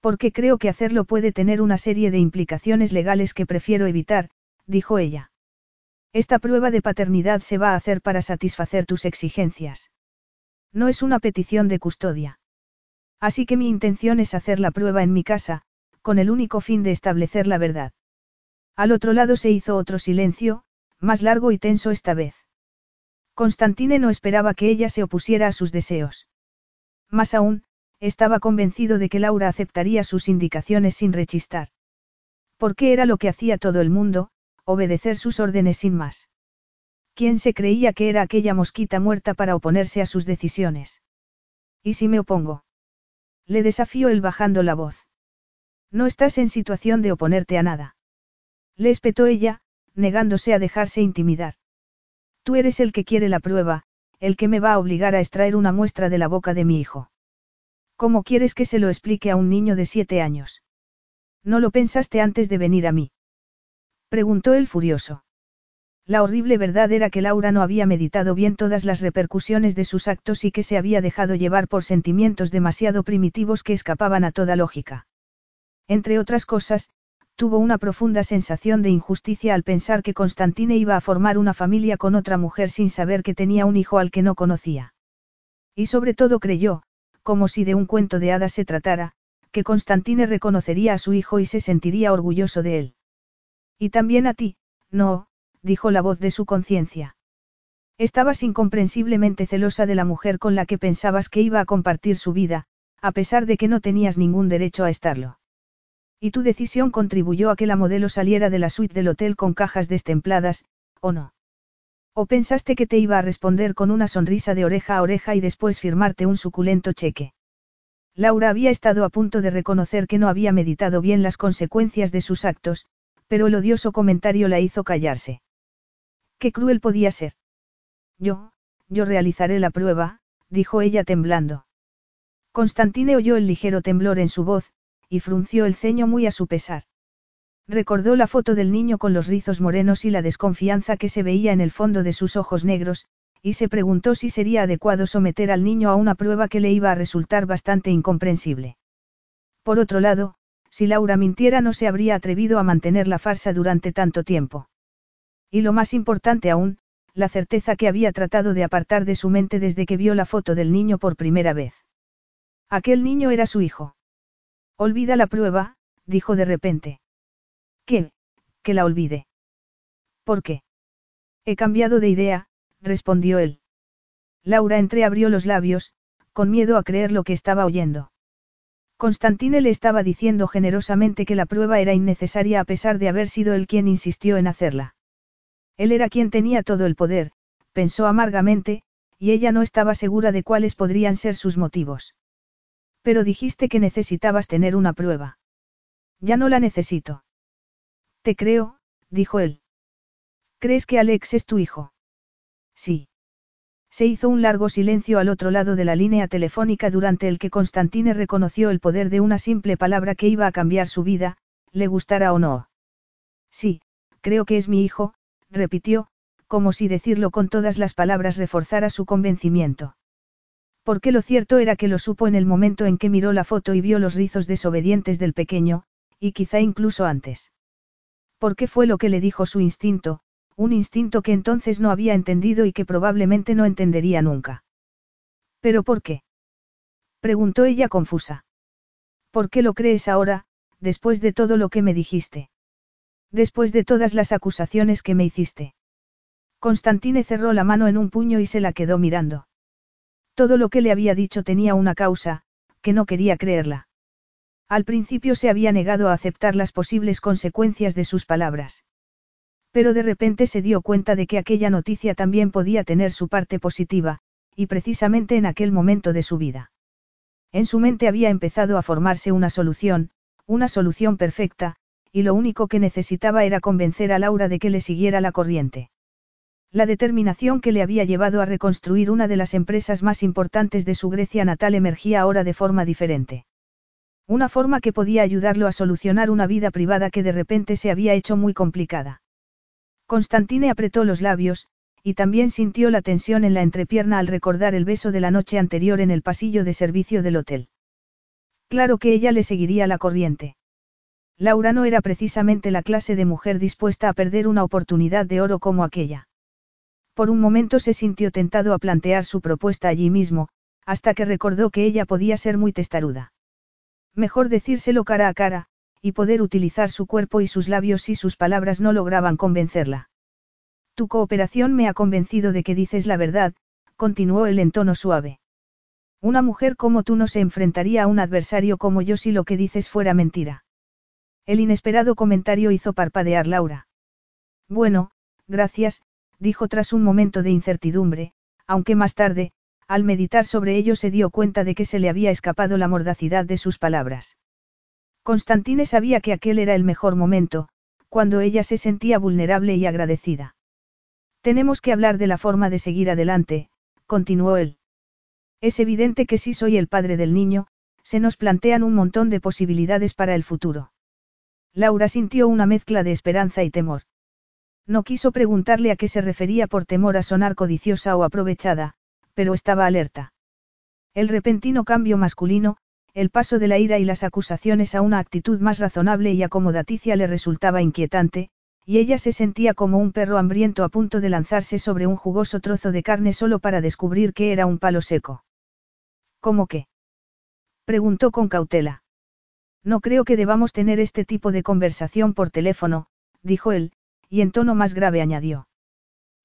Porque creo que hacerlo puede tener una serie de implicaciones legales que prefiero evitar, dijo ella. Esta prueba de paternidad se va a hacer para satisfacer tus exigencias. No es una petición de custodia. Así que mi intención es hacer la prueba en mi casa, con el único fin de establecer la verdad. Al otro lado se hizo otro silencio, más largo y tenso esta vez. Constantine no esperaba que ella se opusiera a sus deseos. Más aún, estaba convencido de que Laura aceptaría sus indicaciones sin rechistar. Porque era lo que hacía todo el mundo, obedecer sus órdenes sin más. ¿Quién se creía que era aquella mosquita muerta para oponerse a sus decisiones? ¿Y si me opongo? Le desafió él bajando la voz. No estás en situación de oponerte a nada. Le espetó ella, negándose a dejarse intimidar. Tú eres el que quiere la prueba, el que me va a obligar a extraer una muestra de la boca de mi hijo. ¿Cómo quieres que se lo explique a un niño de siete años? ¿No lo pensaste antes de venir a mí? Preguntó él furioso. La horrible verdad era que Laura no había meditado bien todas las repercusiones de sus actos y que se había dejado llevar por sentimientos demasiado primitivos que escapaban a toda lógica. Entre otras cosas, tuvo una profunda sensación de injusticia al pensar que Constantine iba a formar una familia con otra mujer sin saber que tenía un hijo al que no conocía. Y sobre todo creyó, como si de un cuento de hadas se tratara, que Constantine reconocería a su hijo y se sentiría orgulloso de él. Y también a ti, no, dijo la voz de su conciencia. Estabas incomprensiblemente celosa de la mujer con la que pensabas que iba a compartir su vida, a pesar de que no tenías ningún derecho a estarlo. Y tu decisión contribuyó a que la modelo saliera de la suite del hotel con cajas destempladas, ¿o no? ¿O pensaste que te iba a responder con una sonrisa de oreja a oreja y después firmarte un suculento cheque? Laura había estado a punto de reconocer que no había meditado bien las consecuencias de sus actos, pero el odioso comentario la hizo callarse. Qué cruel podía ser. Yo, yo realizaré la prueba, dijo ella temblando. Constantine oyó el ligero temblor en su voz, y frunció el ceño muy a su pesar. Recordó la foto del niño con los rizos morenos y la desconfianza que se veía en el fondo de sus ojos negros, y se preguntó si sería adecuado someter al niño a una prueba que le iba a resultar bastante incomprensible. Por otro lado, si Laura mintiera no se habría atrevido a mantener la farsa durante tanto tiempo. Y lo más importante aún, la certeza que había tratado de apartar de su mente desde que vio la foto del niño por primera vez. Aquel niño era su hijo. Olvida la prueba, dijo de repente. ¿Qué? Que la olvide. ¿Por qué? He cambiado de idea, respondió él. Laura entreabrió los labios, con miedo a creer lo que estaba oyendo. Constantine le estaba diciendo generosamente que la prueba era innecesaria a pesar de haber sido él quien insistió en hacerla. Él era quien tenía todo el poder, pensó amargamente, y ella no estaba segura de cuáles podrían ser sus motivos. Pero dijiste que necesitabas tener una prueba. Ya no la necesito. Te creo, dijo él. ¿Crees que Alex es tu hijo? Sí. Se hizo un largo silencio al otro lado de la línea telefónica durante el que Constantine reconoció el poder de una simple palabra que iba a cambiar su vida, le gustara o no. Sí, creo que es mi hijo, repitió, como si decirlo con todas las palabras reforzara su convencimiento. Porque lo cierto era que lo supo en el momento en que miró la foto y vio los rizos desobedientes del pequeño, y quizá incluso antes. Porque fue lo que le dijo su instinto, un instinto que entonces no había entendido y que probablemente no entendería nunca. ¿Pero por qué? preguntó ella confusa. ¿Por qué lo crees ahora, después de todo lo que me dijiste? Después de todas las acusaciones que me hiciste. Constantine cerró la mano en un puño y se la quedó mirando. Todo lo que le había dicho tenía una causa, que no quería creerla. Al principio se había negado a aceptar las posibles consecuencias de sus palabras. Pero de repente se dio cuenta de que aquella noticia también podía tener su parte positiva, y precisamente en aquel momento de su vida. En su mente había empezado a formarse una solución, una solución perfecta, y lo único que necesitaba era convencer a Laura de que le siguiera la corriente. La determinación que le había llevado a reconstruir una de las empresas más importantes de su Grecia natal emergía ahora de forma diferente. Una forma que podía ayudarlo a solucionar una vida privada que de repente se había hecho muy complicada. Constantine apretó los labios, y también sintió la tensión en la entrepierna al recordar el beso de la noche anterior en el pasillo de servicio del hotel. Claro que ella le seguiría la corriente. Laura no era precisamente la clase de mujer dispuesta a perder una oportunidad de oro como aquella. Por un momento se sintió tentado a plantear su propuesta allí mismo, hasta que recordó que ella podía ser muy testaruda. Mejor decírselo cara a cara, y poder utilizar su cuerpo y sus labios si sus palabras no lograban convencerla. Tu cooperación me ha convencido de que dices la verdad, continuó él en tono suave. Una mujer como tú no se enfrentaría a un adversario como yo si lo que dices fuera mentira. El inesperado comentario hizo parpadear Laura. Bueno, gracias, dijo tras un momento de incertidumbre, aunque más tarde, al meditar sobre ello se dio cuenta de que se le había escapado la mordacidad de sus palabras. Constantine sabía que aquel era el mejor momento, cuando ella se sentía vulnerable y agradecida. Tenemos que hablar de la forma de seguir adelante, continuó él. Es evidente que si soy el padre del niño, se nos plantean un montón de posibilidades para el futuro. Laura sintió una mezcla de esperanza y temor. No quiso preguntarle a qué se refería por temor a sonar codiciosa o aprovechada, pero estaba alerta. El repentino cambio masculino, el paso de la ira y las acusaciones a una actitud más razonable y acomodaticia le resultaba inquietante, y ella se sentía como un perro hambriento a punto de lanzarse sobre un jugoso trozo de carne solo para descubrir que era un palo seco. ¿Cómo qué? preguntó con cautela. No creo que debamos tener este tipo de conversación por teléfono, dijo él, y en tono más grave añadió.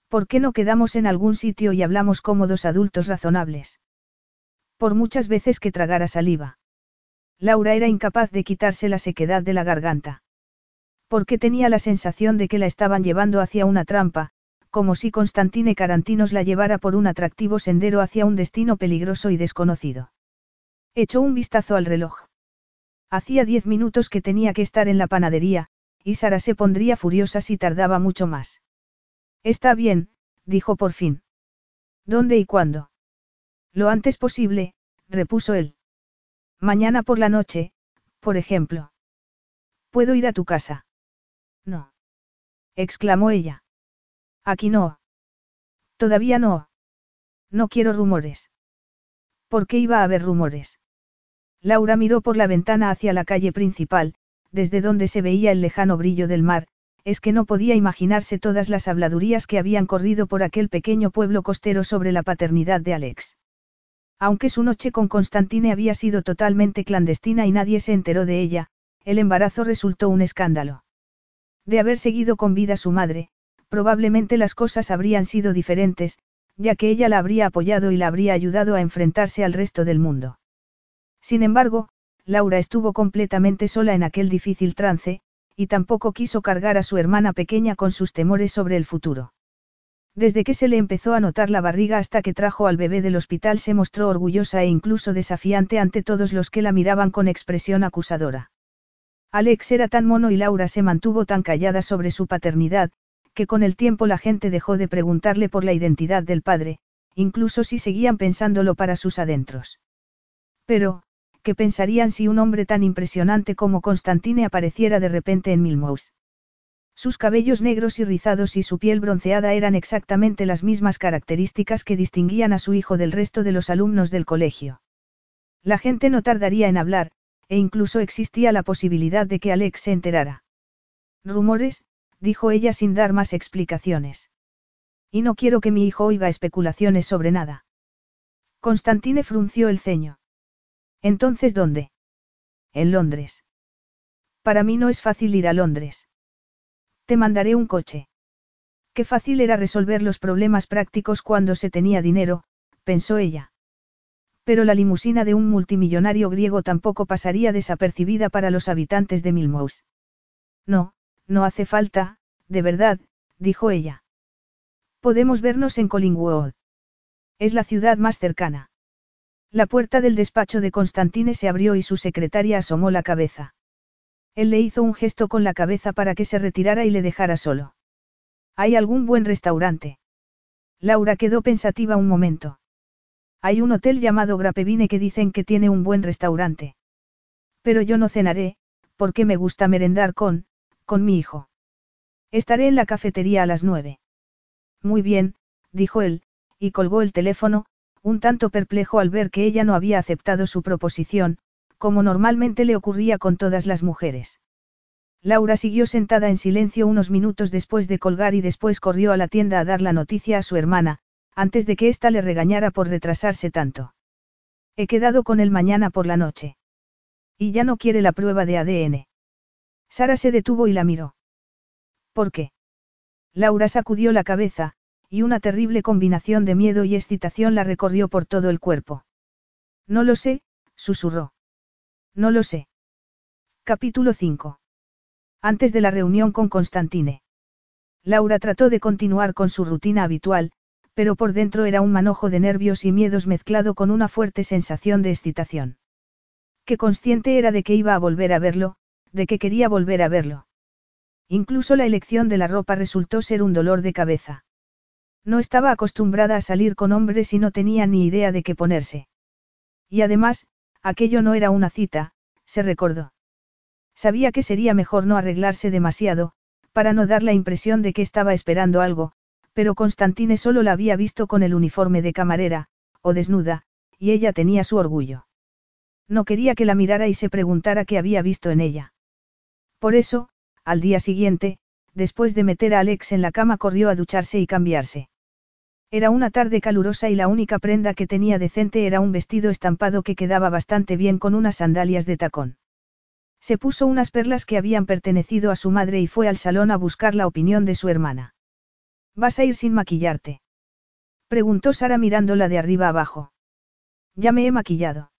¿Por qué no quedamos en algún sitio y hablamos como dos adultos razonables? Por muchas veces que tragara saliva. Laura era incapaz de quitarse la sequedad de la garganta. Porque tenía la sensación de que la estaban llevando hacia una trampa, como si Constantine Carantinos la llevara por un atractivo sendero hacia un destino peligroso y desconocido. Echó un vistazo al reloj. Hacía diez minutos que tenía que estar en la panadería, y Sara se pondría furiosa si tardaba mucho más. Está bien, dijo por fin. ¿Dónde y cuándo? Lo antes posible, repuso él. Mañana por la noche, por ejemplo. ¿Puedo ir a tu casa? No. exclamó ella. Aquí no. Todavía no. No quiero rumores. ¿Por qué iba a haber rumores? Laura miró por la ventana hacia la calle principal, desde donde se veía el lejano brillo del mar, es que no podía imaginarse todas las habladurías que habían corrido por aquel pequeño pueblo costero sobre la paternidad de Alex. Aunque su noche con Constantine había sido totalmente clandestina y nadie se enteró de ella, el embarazo resultó un escándalo. De haber seguido con vida su madre, probablemente las cosas habrían sido diferentes, ya que ella la habría apoyado y la habría ayudado a enfrentarse al resto del mundo. Sin embargo, Laura estuvo completamente sola en aquel difícil trance, y tampoco quiso cargar a su hermana pequeña con sus temores sobre el futuro. Desde que se le empezó a notar la barriga hasta que trajo al bebé del hospital se mostró orgullosa e incluso desafiante ante todos los que la miraban con expresión acusadora. Alex era tan mono y Laura se mantuvo tan callada sobre su paternidad, que con el tiempo la gente dejó de preguntarle por la identidad del padre, incluso si seguían pensándolo para sus adentros. Pero, ¿qué pensarían si un hombre tan impresionante como Constantine apareciera de repente en Milmous? Sus cabellos negros y rizados y su piel bronceada eran exactamente las mismas características que distinguían a su hijo del resto de los alumnos del colegio. La gente no tardaría en hablar, e incluso existía la posibilidad de que Alex se enterara. Rumores, dijo ella sin dar más explicaciones. Y no quiero que mi hijo oiga especulaciones sobre nada. Constantine frunció el ceño. Entonces, ¿dónde? En Londres. Para mí no es fácil ir a Londres. Te mandaré un coche. Qué fácil era resolver los problemas prácticos cuando se tenía dinero, pensó ella. Pero la limusina de un multimillonario griego tampoco pasaría desapercibida para los habitantes de Milmous. No, no hace falta, de verdad, dijo ella. Podemos vernos en Collingwood. Es la ciudad más cercana. La puerta del despacho de Constantine se abrió y su secretaria asomó la cabeza. Él le hizo un gesto con la cabeza para que se retirara y le dejara solo. ¿Hay algún buen restaurante? Laura quedó pensativa un momento. Hay un hotel llamado Grapevine que dicen que tiene un buen restaurante. Pero yo no cenaré, porque me gusta merendar con, con mi hijo. Estaré en la cafetería a las nueve. Muy bien, dijo él, y colgó el teléfono, un tanto perplejo al ver que ella no había aceptado su proposición, como normalmente le ocurría con todas las mujeres. Laura siguió sentada en silencio unos minutos después de colgar y después corrió a la tienda a dar la noticia a su hermana, antes de que ésta le regañara por retrasarse tanto. He quedado con él mañana por la noche. Y ya no quiere la prueba de ADN. Sara se detuvo y la miró. ¿Por qué? Laura sacudió la cabeza, y una terrible combinación de miedo y excitación la recorrió por todo el cuerpo. No lo sé, susurró. No lo sé. Capítulo 5. Antes de la reunión con Constantine. Laura trató de continuar con su rutina habitual, pero por dentro era un manojo de nervios y miedos mezclado con una fuerte sensación de excitación. Que consciente era de que iba a volver a verlo, de que quería volver a verlo. Incluso la elección de la ropa resultó ser un dolor de cabeza. No estaba acostumbrada a salir con hombres y no tenía ni idea de qué ponerse. Y además, aquello no era una cita, se recordó. Sabía que sería mejor no arreglarse demasiado, para no dar la impresión de que estaba esperando algo, pero Constantine solo la había visto con el uniforme de camarera, o desnuda, y ella tenía su orgullo. No quería que la mirara y se preguntara qué había visto en ella. Por eso, al día siguiente, después de meter a Alex en la cama corrió a ducharse y cambiarse. Era una tarde calurosa y la única prenda que tenía decente era un vestido estampado que quedaba bastante bien con unas sandalias de tacón. Se puso unas perlas que habían pertenecido a su madre y fue al salón a buscar la opinión de su hermana. ¿Vas a ir sin maquillarte? Preguntó Sara mirándola de arriba abajo. Ya me he maquillado.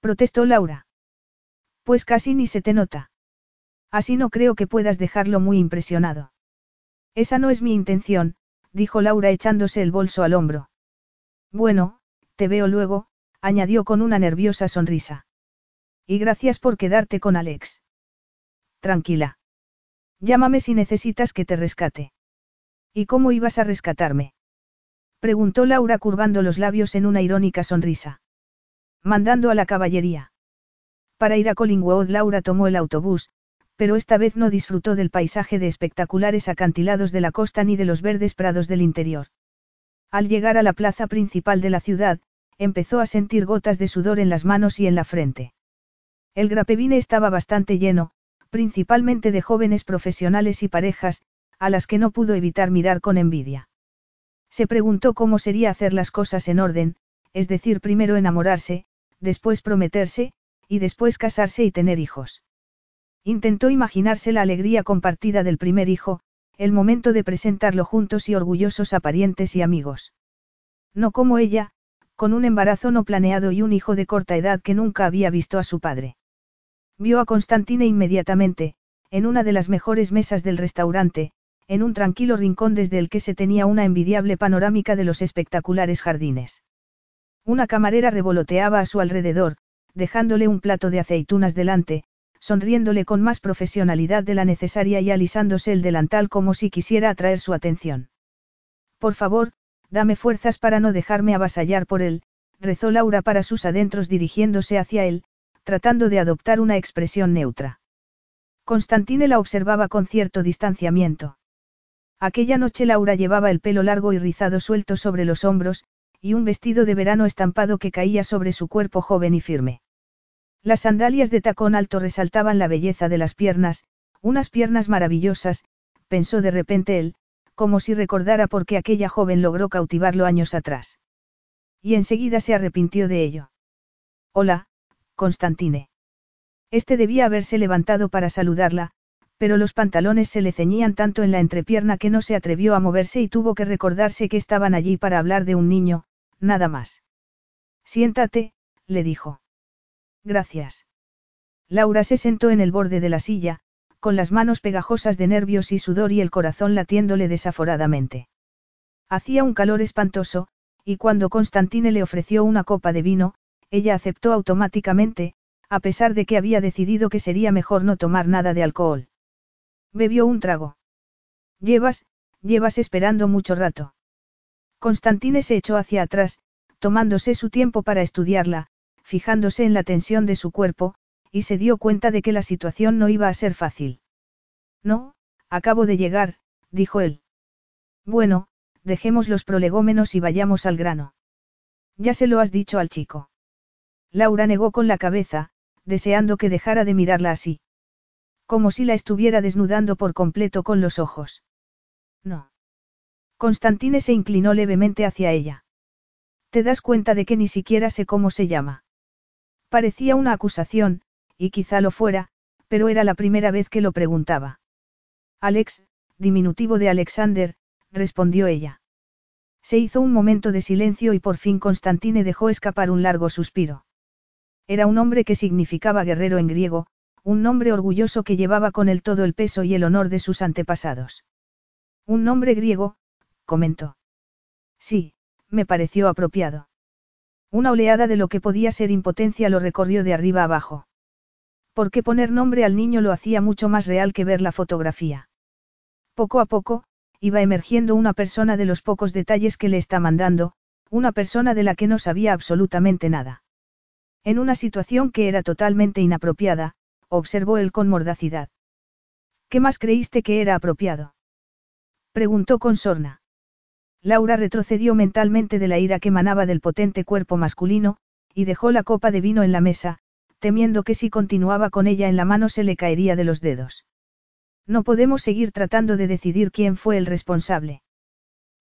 Protestó Laura. Pues casi ni se te nota. Así no creo que puedas dejarlo muy impresionado. Esa no es mi intención, dijo Laura echándose el bolso al hombro. Bueno, te veo luego, añadió con una nerviosa sonrisa. Y gracias por quedarte con Alex. Tranquila. Llámame si necesitas que te rescate. ¿Y cómo ibas a rescatarme? Preguntó Laura curvando los labios en una irónica sonrisa. Mandando a la caballería. Para ir a Collingwood Laura tomó el autobús, pero esta vez no disfrutó del paisaje de espectaculares acantilados de la costa ni de los verdes prados del interior. Al llegar a la plaza principal de la ciudad, empezó a sentir gotas de sudor en las manos y en la frente. El grapevine estaba bastante lleno, principalmente de jóvenes profesionales y parejas, a las que no pudo evitar mirar con envidia. Se preguntó cómo sería hacer las cosas en orden, es decir, primero enamorarse, después prometerse, y después casarse y tener hijos. Intentó imaginarse la alegría compartida del primer hijo, el momento de presentarlo juntos y orgullosos a parientes y amigos. No como ella, con un embarazo no planeado y un hijo de corta edad que nunca había visto a su padre. Vio a Constantine inmediatamente, en una de las mejores mesas del restaurante, en un tranquilo rincón desde el que se tenía una envidiable panorámica de los espectaculares jardines. Una camarera revoloteaba a su alrededor, dejándole un plato de aceitunas delante, sonriéndole con más profesionalidad de la necesaria y alisándose el delantal como si quisiera atraer su atención. Por favor, dame fuerzas para no dejarme avasallar por él, rezó Laura para sus adentros dirigiéndose hacia él, tratando de adoptar una expresión neutra. Constantine la observaba con cierto distanciamiento. Aquella noche Laura llevaba el pelo largo y rizado suelto sobre los hombros, y un vestido de verano estampado que caía sobre su cuerpo joven y firme. Las sandalias de tacón alto resaltaban la belleza de las piernas, unas piernas maravillosas, pensó de repente él, como si recordara por qué aquella joven logró cautivarlo años atrás. Y enseguida se arrepintió de ello. Hola, Constantine. Este debía haberse levantado para saludarla, pero los pantalones se le ceñían tanto en la entrepierna que no se atrevió a moverse y tuvo que recordarse que estaban allí para hablar de un niño, nada más. Siéntate, le dijo. Gracias. Laura se sentó en el borde de la silla, con las manos pegajosas de nervios y sudor y el corazón latiéndole desaforadamente. Hacía un calor espantoso, y cuando Constantine le ofreció una copa de vino, ella aceptó automáticamente, a pesar de que había decidido que sería mejor no tomar nada de alcohol. Bebió un trago. Llevas, llevas esperando mucho rato. Constantine se echó hacia atrás, tomándose su tiempo para estudiarla, fijándose en la tensión de su cuerpo, y se dio cuenta de que la situación no iba a ser fácil. No, acabo de llegar, dijo él. Bueno, dejemos los prolegómenos y vayamos al grano. Ya se lo has dicho al chico. Laura negó con la cabeza, deseando que dejara de mirarla así. Como si la estuviera desnudando por completo con los ojos. No. Constantine se inclinó levemente hacia ella. ¿Te das cuenta de que ni siquiera sé cómo se llama? Parecía una acusación, y quizá lo fuera, pero era la primera vez que lo preguntaba. Alex, diminutivo de Alexander, respondió ella. Se hizo un momento de silencio y por fin Constantine dejó escapar un largo suspiro. Era un hombre que significaba guerrero en griego, un nombre orgulloso que llevaba con él todo el peso y el honor de sus antepasados. Un nombre griego, comentó. Sí, me pareció apropiado. Una oleada de lo que podía ser impotencia lo recorrió de arriba abajo. Porque poner nombre al niño lo hacía mucho más real que ver la fotografía. Poco a poco, iba emergiendo una persona de los pocos detalles que le está mandando, una persona de la que no sabía absolutamente nada. En una situación que era totalmente inapropiada, observó él con mordacidad. ¿Qué más creíste que era apropiado? Preguntó con sorna. Laura retrocedió mentalmente de la ira que emanaba del potente cuerpo masculino, y dejó la copa de vino en la mesa, temiendo que si continuaba con ella en la mano se le caería de los dedos. No podemos seguir tratando de decidir quién fue el responsable.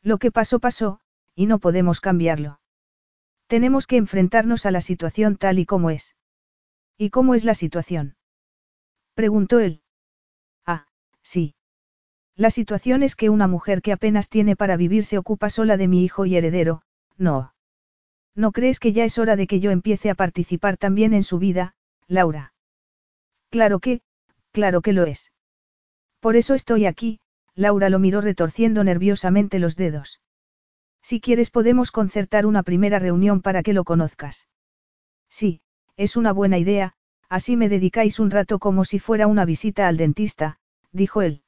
Lo que pasó pasó, y no podemos cambiarlo. Tenemos que enfrentarnos a la situación tal y como es. ¿Y cómo es la situación? Preguntó él. Ah, sí. La situación es que una mujer que apenas tiene para vivir se ocupa sola de mi hijo y heredero, no. ¿No crees que ya es hora de que yo empiece a participar también en su vida, Laura? Claro que, claro que lo es. Por eso estoy aquí, Laura lo miró retorciendo nerviosamente los dedos. Si quieres podemos concertar una primera reunión para que lo conozcas. Sí, es una buena idea, así me dedicáis un rato como si fuera una visita al dentista, dijo él.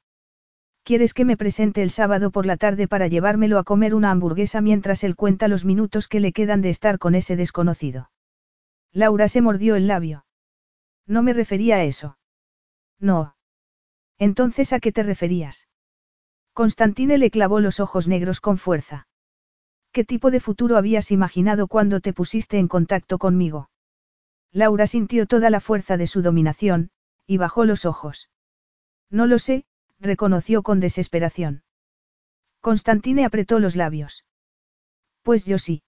¿Quieres que me presente el sábado por la tarde para llevármelo a comer una hamburguesa mientras él cuenta los minutos que le quedan de estar con ese desconocido? Laura se mordió el labio. No me refería a eso. No. Entonces, ¿a qué te referías? Constantine le clavó los ojos negros con fuerza. ¿Qué tipo de futuro habías imaginado cuando te pusiste en contacto conmigo? Laura sintió toda la fuerza de su dominación, y bajó los ojos. No lo sé, reconoció con desesperación. Constantine apretó los labios. Pues yo sí.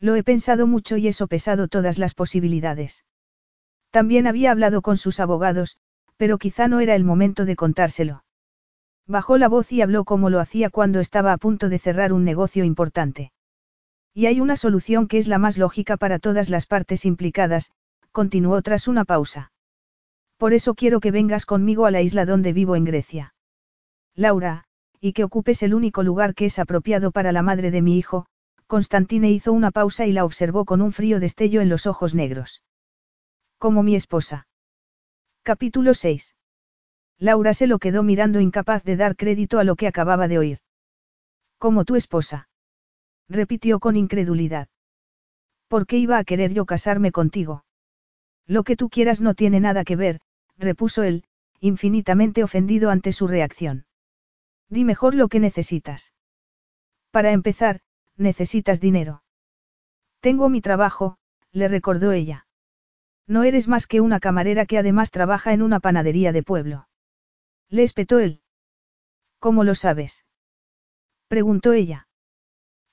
Lo he pensado mucho y he sopesado todas las posibilidades. También había hablado con sus abogados, pero quizá no era el momento de contárselo. Bajó la voz y habló como lo hacía cuando estaba a punto de cerrar un negocio importante. Y hay una solución que es la más lógica para todas las partes implicadas, continuó tras una pausa. Por eso quiero que vengas conmigo a la isla donde vivo en Grecia. Laura, y que ocupes el único lugar que es apropiado para la madre de mi hijo, Constantine hizo una pausa y la observó con un frío destello en los ojos negros. Como mi esposa. Capítulo 6. Laura se lo quedó mirando incapaz de dar crédito a lo que acababa de oír. Como tu esposa. Repitió con incredulidad. ¿Por qué iba a querer yo casarme contigo? Lo que tú quieras no tiene nada que ver, repuso él, infinitamente ofendido ante su reacción. Di mejor lo que necesitas. Para empezar, necesitas dinero. Tengo mi trabajo, le recordó ella. No eres más que una camarera que además trabaja en una panadería de pueblo. Le espetó él. ¿Cómo lo sabes? preguntó ella.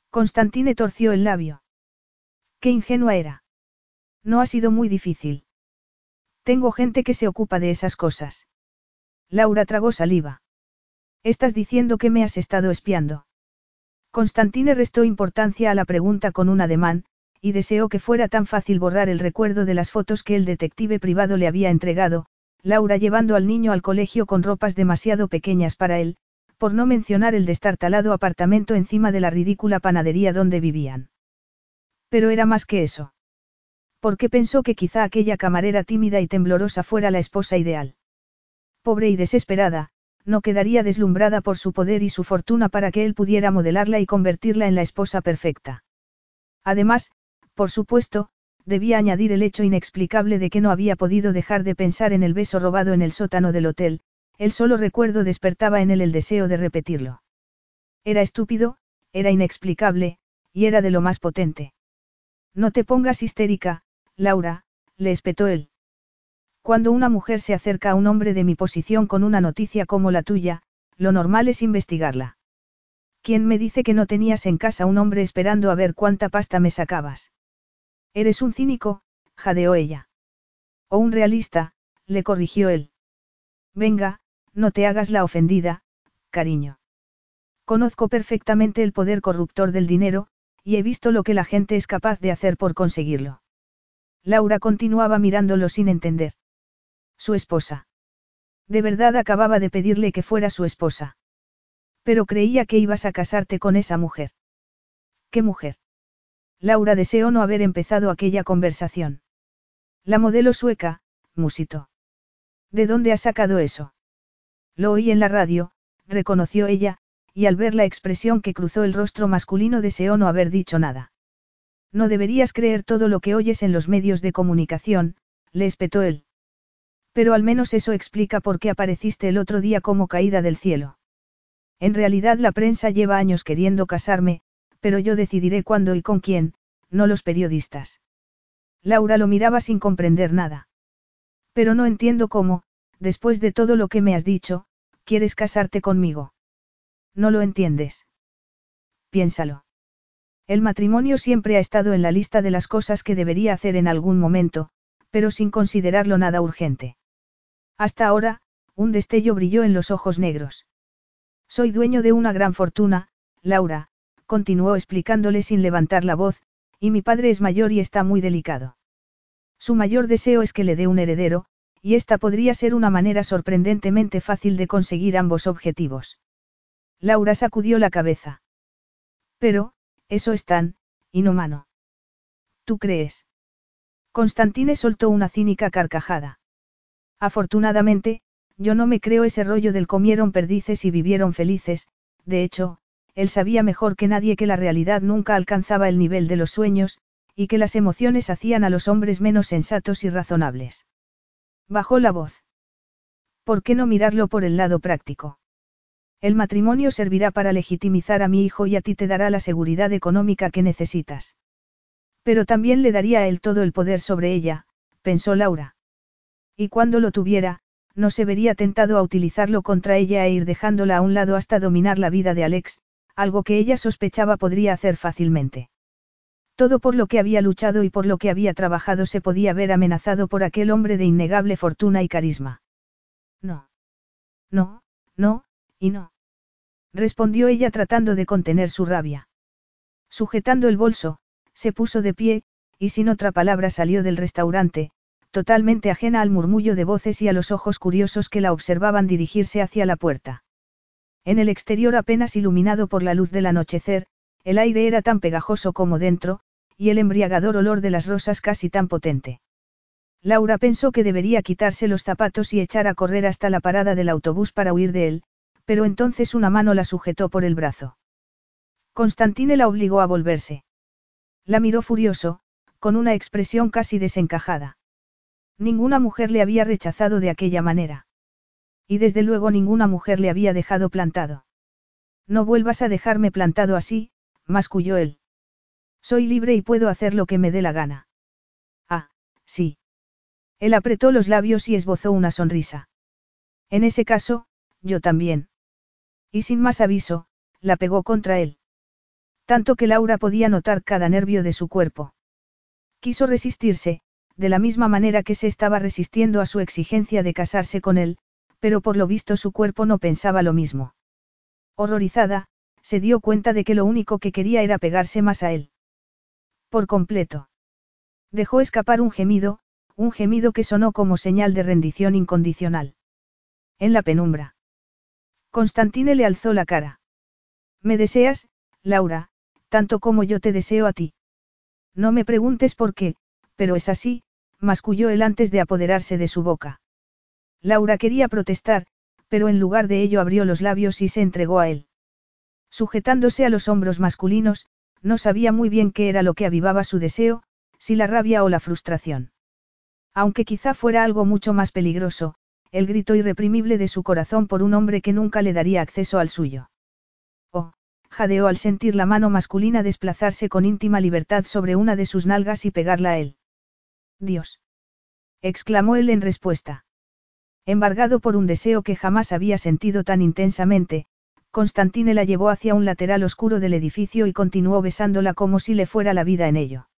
Constantine torció el labio. Qué ingenua era. No ha sido muy difícil. Tengo gente que se ocupa de esas cosas. Laura tragó saliva. Estás diciendo que me has estado espiando. Constantine restó importancia a la pregunta con un ademán, y deseó que fuera tan fácil borrar el recuerdo de las fotos que el detective privado le había entregado, Laura llevando al niño al colegio con ropas demasiado pequeñas para él, por no mencionar el destartalado apartamento encima de la ridícula panadería donde vivían. Pero era más que eso porque pensó que quizá aquella camarera tímida y temblorosa fuera la esposa ideal. Pobre y desesperada, no quedaría deslumbrada por su poder y su fortuna para que él pudiera modelarla y convertirla en la esposa perfecta. Además, por supuesto, debía añadir el hecho inexplicable de que no había podido dejar de pensar en el beso robado en el sótano del hotel, el solo recuerdo despertaba en él el deseo de repetirlo. Era estúpido, era inexplicable, y era de lo más potente. No te pongas histérica, Laura, le espetó él. Cuando una mujer se acerca a un hombre de mi posición con una noticia como la tuya, lo normal es investigarla. ¿Quién me dice que no tenías en casa un hombre esperando a ver cuánta pasta me sacabas? Eres un cínico, jadeó ella. O un realista, le corrigió él. Venga, no te hagas la ofendida, cariño. Conozco perfectamente el poder corruptor del dinero, y he visto lo que la gente es capaz de hacer por conseguirlo. Laura continuaba mirándolo sin entender. Su esposa. De verdad acababa de pedirle que fuera su esposa. Pero creía que ibas a casarte con esa mujer. ¿Qué mujer? Laura deseó no haber empezado aquella conversación. La modelo sueca, Musito. ¿De dónde ha sacado eso? Lo oí en la radio, reconoció ella, y al ver la expresión que cruzó el rostro masculino deseó no haber dicho nada. No deberías creer todo lo que oyes en los medios de comunicación, le espetó él. Pero al menos eso explica por qué apareciste el otro día como caída del cielo. En realidad la prensa lleva años queriendo casarme, pero yo decidiré cuándo y con quién, no los periodistas. Laura lo miraba sin comprender nada. Pero no entiendo cómo, después de todo lo que me has dicho, quieres casarte conmigo. No lo entiendes. Piénsalo. El matrimonio siempre ha estado en la lista de las cosas que debería hacer en algún momento, pero sin considerarlo nada urgente. Hasta ahora, un destello brilló en los ojos negros. Soy dueño de una gran fortuna, Laura, continuó explicándole sin levantar la voz, y mi padre es mayor y está muy delicado. Su mayor deseo es que le dé un heredero, y esta podría ser una manera sorprendentemente fácil de conseguir ambos objetivos. Laura sacudió la cabeza. Pero, eso es tan, inhumano. ¿Tú crees? Constantine soltó una cínica carcajada. Afortunadamente, yo no me creo ese rollo del comieron perdices y vivieron felices, de hecho, él sabía mejor que nadie que la realidad nunca alcanzaba el nivel de los sueños, y que las emociones hacían a los hombres menos sensatos y razonables. Bajó la voz. ¿Por qué no mirarlo por el lado práctico? El matrimonio servirá para legitimizar a mi hijo y a ti te dará la seguridad económica que necesitas. Pero también le daría a él todo el poder sobre ella, pensó Laura. Y cuando lo tuviera, no se vería tentado a utilizarlo contra ella e ir dejándola a un lado hasta dominar la vida de Alex, algo que ella sospechaba podría hacer fácilmente. Todo por lo que había luchado y por lo que había trabajado se podía ver amenazado por aquel hombre de innegable fortuna y carisma. No. No, no, y no. Respondió ella tratando de contener su rabia. Sujetando el bolso, se puso de pie, y sin otra palabra salió del restaurante, totalmente ajena al murmullo de voces y a los ojos curiosos que la observaban dirigirse hacia la puerta. En el exterior apenas iluminado por la luz del anochecer, el aire era tan pegajoso como dentro, y el embriagador olor de las rosas casi tan potente. Laura pensó que debería quitarse los zapatos y echar a correr hasta la parada del autobús para huir de él, pero entonces una mano la sujetó por el brazo. Constantine la obligó a volverse. La miró furioso, con una expresión casi desencajada. Ninguna mujer le había rechazado de aquella manera. Y desde luego ninguna mujer le había dejado plantado. No vuelvas a dejarme plantado así, masculló él. Soy libre y puedo hacer lo que me dé la gana. Ah, sí. Él apretó los labios y esbozó una sonrisa. En ese caso, yo también. Y sin más aviso, la pegó contra él. Tanto que Laura podía notar cada nervio de su cuerpo. Quiso resistirse, de la misma manera que se estaba resistiendo a su exigencia de casarse con él, pero por lo visto su cuerpo no pensaba lo mismo. Horrorizada, se dio cuenta de que lo único que quería era pegarse más a él. Por completo. Dejó escapar un gemido, un gemido que sonó como señal de rendición incondicional. En la penumbra. Constantine le alzó la cara. Me deseas, Laura, tanto como yo te deseo a ti. No me preguntes por qué, pero es así, masculló él antes de apoderarse de su boca. Laura quería protestar, pero en lugar de ello abrió los labios y se entregó a él. Sujetándose a los hombros masculinos, no sabía muy bien qué era lo que avivaba su deseo, si la rabia o la frustración. Aunque quizá fuera algo mucho más peligroso, el grito irreprimible de su corazón por un hombre que nunca le daría acceso al suyo. Oh, jadeó al sentir la mano masculina desplazarse con íntima libertad sobre una de sus nalgas y pegarla a él. Dios. exclamó él en respuesta. Embargado por un deseo que jamás había sentido tan intensamente, Constantine la llevó hacia un lateral oscuro del edificio y continuó besándola como si le fuera la vida en ello.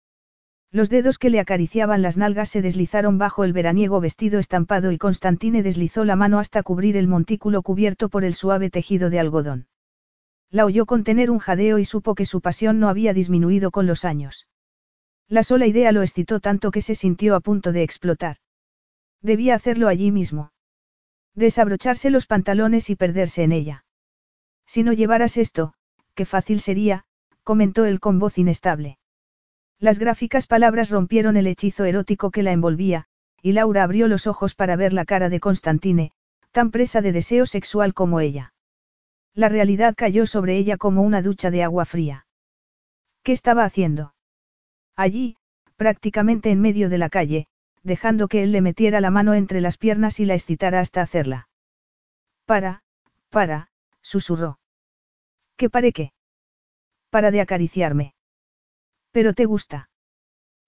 Los dedos que le acariciaban las nalgas se deslizaron bajo el veraniego vestido estampado y Constantine deslizó la mano hasta cubrir el montículo cubierto por el suave tejido de algodón. La oyó contener un jadeo y supo que su pasión no había disminuido con los años. La sola idea lo excitó tanto que se sintió a punto de explotar. Debía hacerlo allí mismo. Desabrocharse los pantalones y perderse en ella. Si no llevaras esto, qué fácil sería, comentó él con voz inestable. Las gráficas palabras rompieron el hechizo erótico que la envolvía, y Laura abrió los ojos para ver la cara de Constantine, tan presa de deseo sexual como ella. La realidad cayó sobre ella como una ducha de agua fría. ¿Qué estaba haciendo? Allí, prácticamente en medio de la calle, dejando que él le metiera la mano entre las piernas y la excitara hasta hacerla. Para, para, susurró. ¿Qué pare qué? Para de acariciarme. Pero te gusta.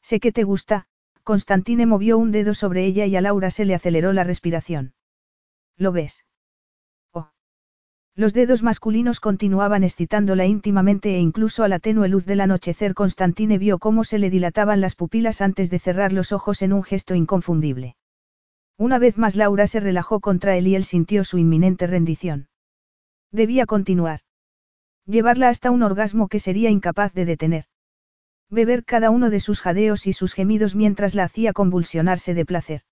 Sé que te gusta, Constantine movió un dedo sobre ella y a Laura se le aceleró la respiración. ¿Lo ves? Oh. Los dedos masculinos continuaban excitándola íntimamente e incluso a la tenue luz del anochecer Constantine vio cómo se le dilataban las pupilas antes de cerrar los ojos en un gesto inconfundible. Una vez más Laura se relajó contra él y él sintió su inminente rendición. Debía continuar. Llevarla hasta un orgasmo que sería incapaz de detener. Beber cada uno de sus jadeos y sus gemidos mientras la hacía convulsionarse de placer.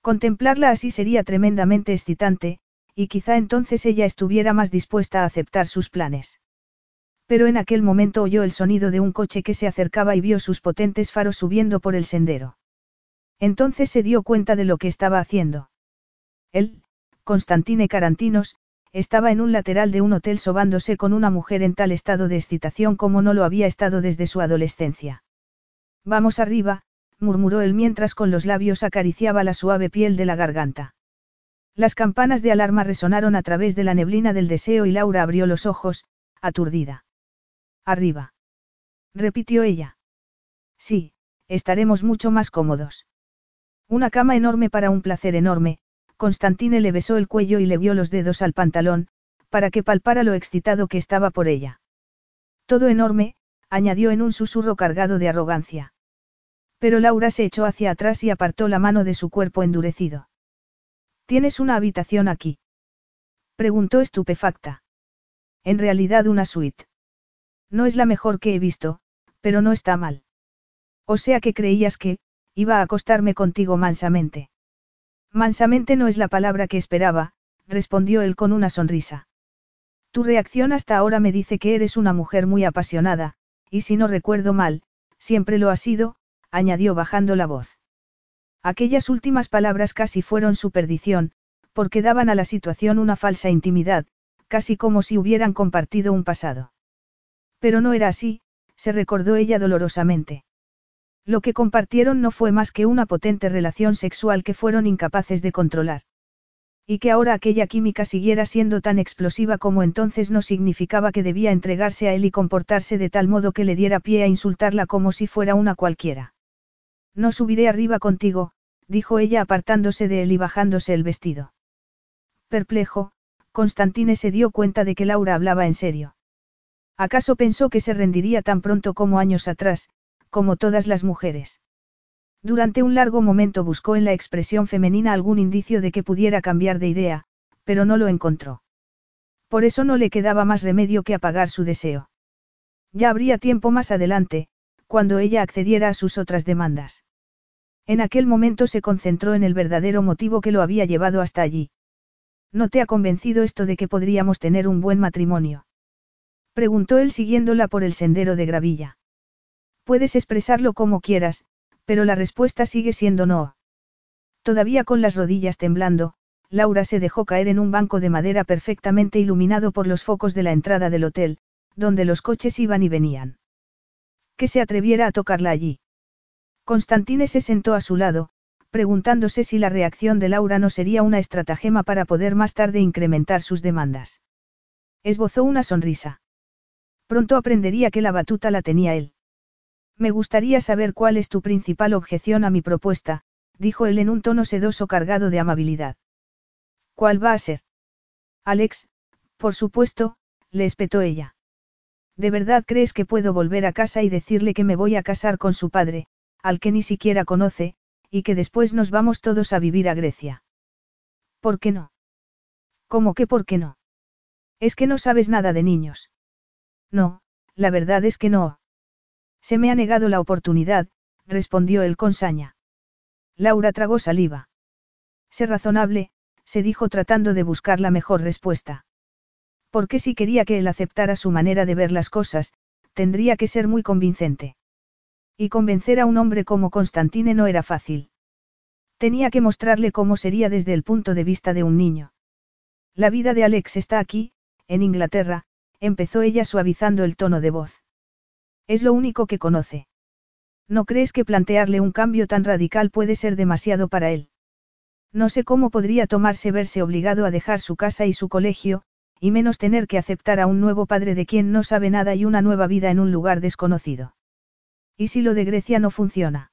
Contemplarla así sería tremendamente excitante, y quizá entonces ella estuviera más dispuesta a aceptar sus planes. Pero en aquel momento oyó el sonido de un coche que se acercaba y vio sus potentes faros subiendo por el sendero. Entonces se dio cuenta de lo que estaba haciendo. Él, Constantine Carantinos, estaba en un lateral de un hotel sobándose con una mujer en tal estado de excitación como no lo había estado desde su adolescencia. Vamos arriba, murmuró él mientras con los labios acariciaba la suave piel de la garganta. Las campanas de alarma resonaron a través de la neblina del deseo y Laura abrió los ojos, aturdida. Arriba. Repitió ella. Sí, estaremos mucho más cómodos. Una cama enorme para un placer enorme, Constantine le besó el cuello y le dio los dedos al pantalón, para que palpara lo excitado que estaba por ella. Todo enorme, añadió en un susurro cargado de arrogancia. Pero Laura se echó hacia atrás y apartó la mano de su cuerpo endurecido. ¿Tienes una habitación aquí? Preguntó estupefacta. En realidad una suite. No es la mejor que he visto, pero no está mal. O sea que creías que, iba a acostarme contigo mansamente. Mansamente no es la palabra que esperaba, respondió él con una sonrisa. Tu reacción hasta ahora me dice que eres una mujer muy apasionada, y si no recuerdo mal, siempre lo ha sido, añadió bajando la voz. Aquellas últimas palabras casi fueron su perdición, porque daban a la situación una falsa intimidad, casi como si hubieran compartido un pasado. Pero no era así, se recordó ella dolorosamente. Lo que compartieron no fue más que una potente relación sexual que fueron incapaces de controlar. Y que ahora aquella química siguiera siendo tan explosiva como entonces no significaba que debía entregarse a él y comportarse de tal modo que le diera pie a insultarla como si fuera una cualquiera. No subiré arriba contigo, dijo ella apartándose de él y bajándose el vestido. Perplejo, Constantine se dio cuenta de que Laura hablaba en serio. ¿Acaso pensó que se rendiría tan pronto como años atrás, como todas las mujeres. Durante un largo momento buscó en la expresión femenina algún indicio de que pudiera cambiar de idea, pero no lo encontró. Por eso no le quedaba más remedio que apagar su deseo. Ya habría tiempo más adelante, cuando ella accediera a sus otras demandas. En aquel momento se concentró en el verdadero motivo que lo había llevado hasta allí. ¿No te ha convencido esto de que podríamos tener un buen matrimonio? Preguntó él siguiéndola por el sendero de gravilla. Puedes expresarlo como quieras, pero la respuesta sigue siendo no. Todavía con las rodillas temblando, Laura se dejó caer en un banco de madera perfectamente iluminado por los focos de la entrada del hotel, donde los coches iban y venían. Que se atreviera a tocarla allí. Constantine se sentó a su lado, preguntándose si la reacción de Laura no sería una estratagema para poder más tarde incrementar sus demandas. Esbozó una sonrisa. Pronto aprendería que la batuta la tenía él. Me gustaría saber cuál es tu principal objeción a mi propuesta, dijo él en un tono sedoso cargado de amabilidad. ¿Cuál va a ser? Alex, por supuesto, le espetó ella. ¿De verdad crees que puedo volver a casa y decirle que me voy a casar con su padre, al que ni siquiera conoce, y que después nos vamos todos a vivir a Grecia? ¿Por qué no? ¿Cómo que por qué no? Es que no sabes nada de niños. No, la verdad es que no. Se me ha negado la oportunidad, respondió él con saña. Laura tragó saliva. Sé razonable, se dijo tratando de buscar la mejor respuesta. Porque si quería que él aceptara su manera de ver las cosas, tendría que ser muy convincente. Y convencer a un hombre como Constantine no era fácil. Tenía que mostrarle cómo sería desde el punto de vista de un niño. La vida de Alex está aquí, en Inglaterra, empezó ella suavizando el tono de voz. Es lo único que conoce. ¿No crees que plantearle un cambio tan radical puede ser demasiado para él? No sé cómo podría tomarse verse obligado a dejar su casa y su colegio, y menos tener que aceptar a un nuevo padre de quien no sabe nada y una nueva vida en un lugar desconocido. ¿Y si lo de Grecia no funciona?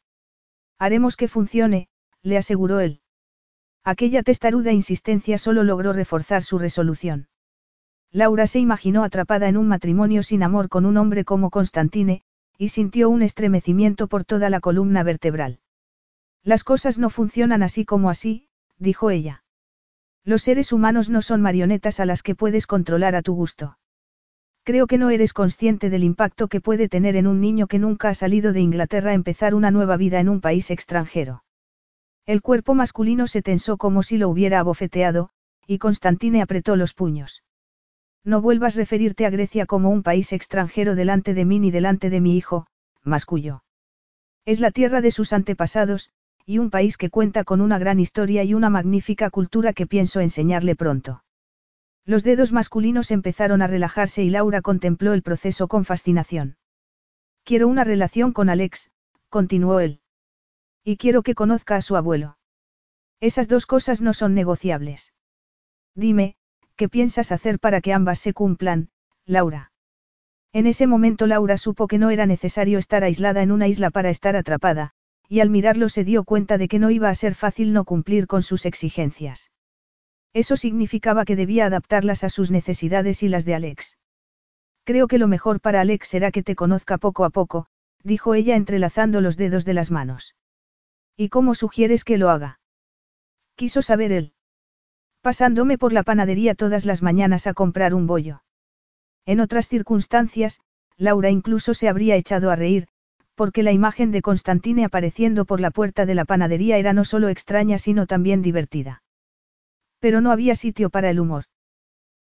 Haremos que funcione, le aseguró él. Aquella testaruda insistencia solo logró reforzar su resolución. Laura se imaginó atrapada en un matrimonio sin amor con un hombre como Constantine, y sintió un estremecimiento por toda la columna vertebral. Las cosas no funcionan así como así, dijo ella. Los seres humanos no son marionetas a las que puedes controlar a tu gusto. Creo que no eres consciente del impacto que puede tener en un niño que nunca ha salido de Inglaterra empezar una nueva vida en un país extranjero. El cuerpo masculino se tensó como si lo hubiera abofeteado, y Constantine apretó los puños. No vuelvas a referirte a Grecia como un país extranjero delante de mí ni delante de mi hijo, mascullo. Es la tierra de sus antepasados, y un país que cuenta con una gran historia y una magnífica cultura que pienso enseñarle pronto. Los dedos masculinos empezaron a relajarse y Laura contempló el proceso con fascinación. Quiero una relación con Alex, continuó él. Y quiero que conozca a su abuelo. Esas dos cosas no son negociables. Dime, ¿Qué piensas hacer para que ambas se cumplan, Laura? En ese momento Laura supo que no era necesario estar aislada en una isla para estar atrapada, y al mirarlo se dio cuenta de que no iba a ser fácil no cumplir con sus exigencias. Eso significaba que debía adaptarlas a sus necesidades y las de Alex. Creo que lo mejor para Alex será que te conozca poco a poco, dijo ella entrelazando los dedos de las manos. ¿Y cómo sugieres que lo haga? Quiso saber él pasándome por la panadería todas las mañanas a comprar un bollo. En otras circunstancias, Laura incluso se habría echado a reír, porque la imagen de Constantine apareciendo por la puerta de la panadería era no solo extraña sino también divertida. Pero no había sitio para el humor.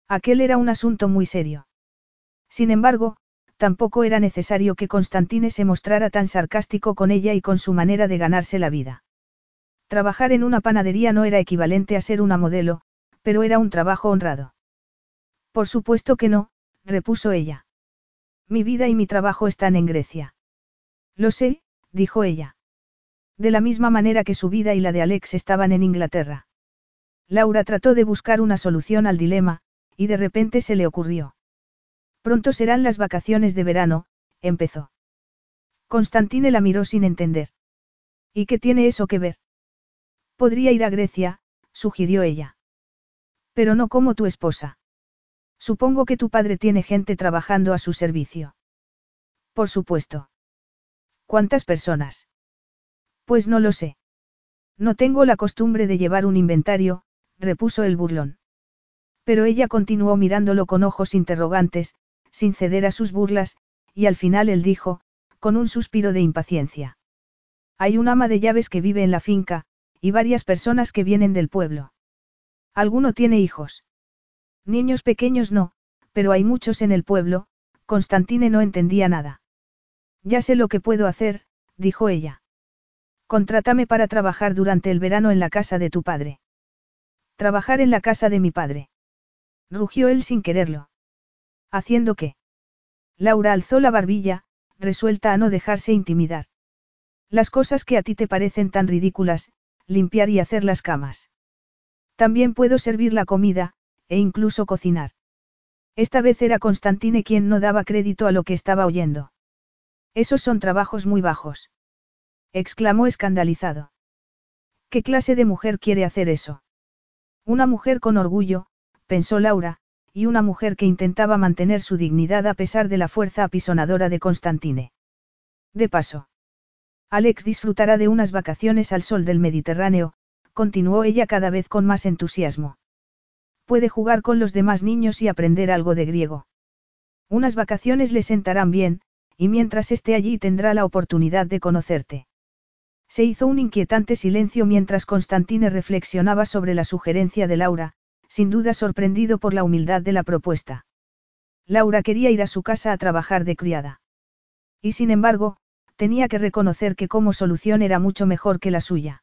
Aquel era un asunto muy serio. Sin embargo, tampoco era necesario que Constantine se mostrara tan sarcástico con ella y con su manera de ganarse la vida. Trabajar en una panadería no era equivalente a ser una modelo, pero era un trabajo honrado. Por supuesto que no, repuso ella. Mi vida y mi trabajo están en Grecia. Lo sé, dijo ella. De la misma manera que su vida y la de Alex estaban en Inglaterra. Laura trató de buscar una solución al dilema, y de repente se le ocurrió. Pronto serán las vacaciones de verano, empezó. Constantine la miró sin entender. ¿Y qué tiene eso que ver? Podría ir a Grecia, sugirió ella. Pero no como tu esposa. Supongo que tu padre tiene gente trabajando a su servicio. Por supuesto. ¿Cuántas personas? Pues no lo sé. No tengo la costumbre de llevar un inventario, repuso el burlón. Pero ella continuó mirándolo con ojos interrogantes, sin ceder a sus burlas, y al final él dijo, con un suspiro de impaciencia. Hay un ama de llaves que vive en la finca, y varias personas que vienen del pueblo. ¿Alguno tiene hijos? Niños pequeños no, pero hay muchos en el pueblo, Constantine no entendía nada. Ya sé lo que puedo hacer, dijo ella. Contrátame para trabajar durante el verano en la casa de tu padre. Trabajar en la casa de mi padre. Rugió él sin quererlo. ¿Haciendo qué? Laura alzó la barbilla, resuelta a no dejarse intimidar. Las cosas que a ti te parecen tan ridículas, limpiar y hacer las camas. También puedo servir la comida, e incluso cocinar. Esta vez era Constantine quien no daba crédito a lo que estaba oyendo. Esos son trabajos muy bajos. Exclamó escandalizado. ¿Qué clase de mujer quiere hacer eso? Una mujer con orgullo, pensó Laura, y una mujer que intentaba mantener su dignidad a pesar de la fuerza apisonadora de Constantine. De paso. Alex disfrutará de unas vacaciones al sol del Mediterráneo, continuó ella cada vez con más entusiasmo. Puede jugar con los demás niños y aprender algo de griego. Unas vacaciones le sentarán bien, y mientras esté allí tendrá la oportunidad de conocerte. Se hizo un inquietante silencio mientras Constantine reflexionaba sobre la sugerencia de Laura, sin duda sorprendido por la humildad de la propuesta. Laura quería ir a su casa a trabajar de criada. Y sin embargo, tenía que reconocer que como solución era mucho mejor que la suya.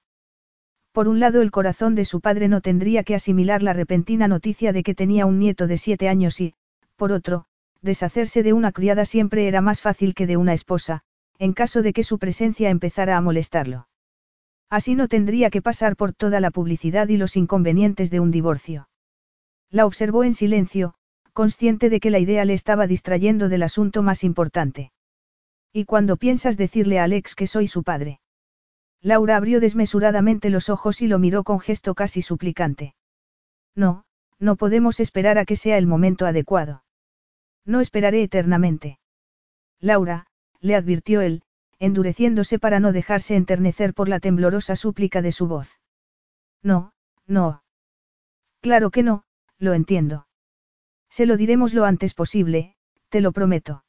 Por un lado el corazón de su padre no tendría que asimilar la repentina noticia de que tenía un nieto de siete años y, por otro, deshacerse de una criada siempre era más fácil que de una esposa, en caso de que su presencia empezara a molestarlo. Así no tendría que pasar por toda la publicidad y los inconvenientes de un divorcio. La observó en silencio, consciente de que la idea le estaba distrayendo del asunto más importante. ¿Y cuando piensas decirle a Alex que soy su padre? Laura abrió desmesuradamente los ojos y lo miró con gesto casi suplicante. No, no podemos esperar a que sea el momento adecuado. No esperaré eternamente. Laura, le advirtió él, endureciéndose para no dejarse enternecer por la temblorosa súplica de su voz. No, no. Claro que no, lo entiendo. Se lo diremos lo antes posible, te lo prometo.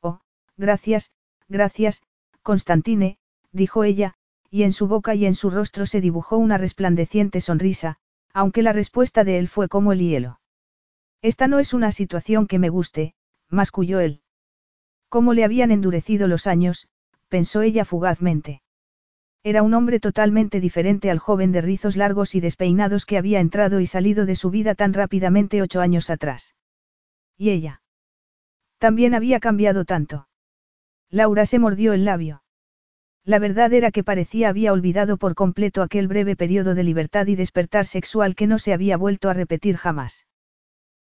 Oh, gracias, gracias, Constantine, dijo ella, y en su boca y en su rostro se dibujó una resplandeciente sonrisa, aunque la respuesta de él fue como el hielo. Esta no es una situación que me guste, masculló él. ¿Cómo le habían endurecido los años? pensó ella fugazmente. Era un hombre totalmente diferente al joven de rizos largos y despeinados que había entrado y salido de su vida tan rápidamente ocho años atrás. ¿Y ella? También había cambiado tanto. Laura se mordió el labio. La verdad era que parecía había olvidado por completo aquel breve periodo de libertad y despertar sexual que no se había vuelto a repetir jamás.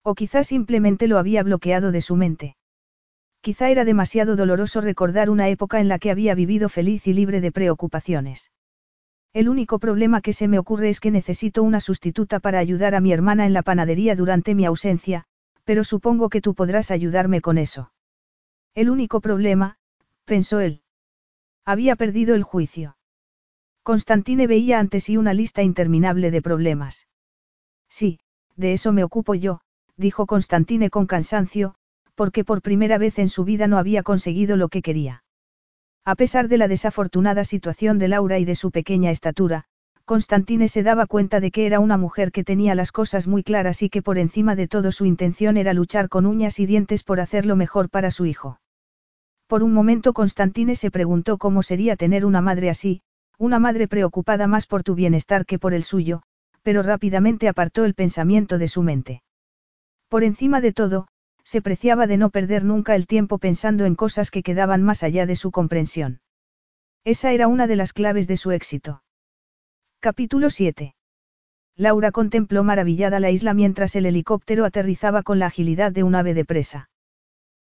O quizás simplemente lo había bloqueado de su mente. Quizá era demasiado doloroso recordar una época en la que había vivido feliz y libre de preocupaciones. El único problema que se me ocurre es que necesito una sustituta para ayudar a mi hermana en la panadería durante mi ausencia, pero supongo que tú podrás ayudarme con eso. El único problema, pensó él. Había perdido el juicio. Constantine veía ante sí una lista interminable de problemas. Sí, de eso me ocupo yo, dijo Constantine con cansancio, porque por primera vez en su vida no había conseguido lo que quería. A pesar de la desafortunada situación de Laura y de su pequeña estatura, Constantine se daba cuenta de que era una mujer que tenía las cosas muy claras y que por encima de todo su intención era luchar con uñas y dientes por hacerlo mejor para su hijo. Por un momento Constantine se preguntó cómo sería tener una madre así, una madre preocupada más por tu bienestar que por el suyo, pero rápidamente apartó el pensamiento de su mente. Por encima de todo, se preciaba de no perder nunca el tiempo pensando en cosas que quedaban más allá de su comprensión. Esa era una de las claves de su éxito. Capítulo 7. Laura contempló maravillada la isla mientras el helicóptero aterrizaba con la agilidad de un ave de presa.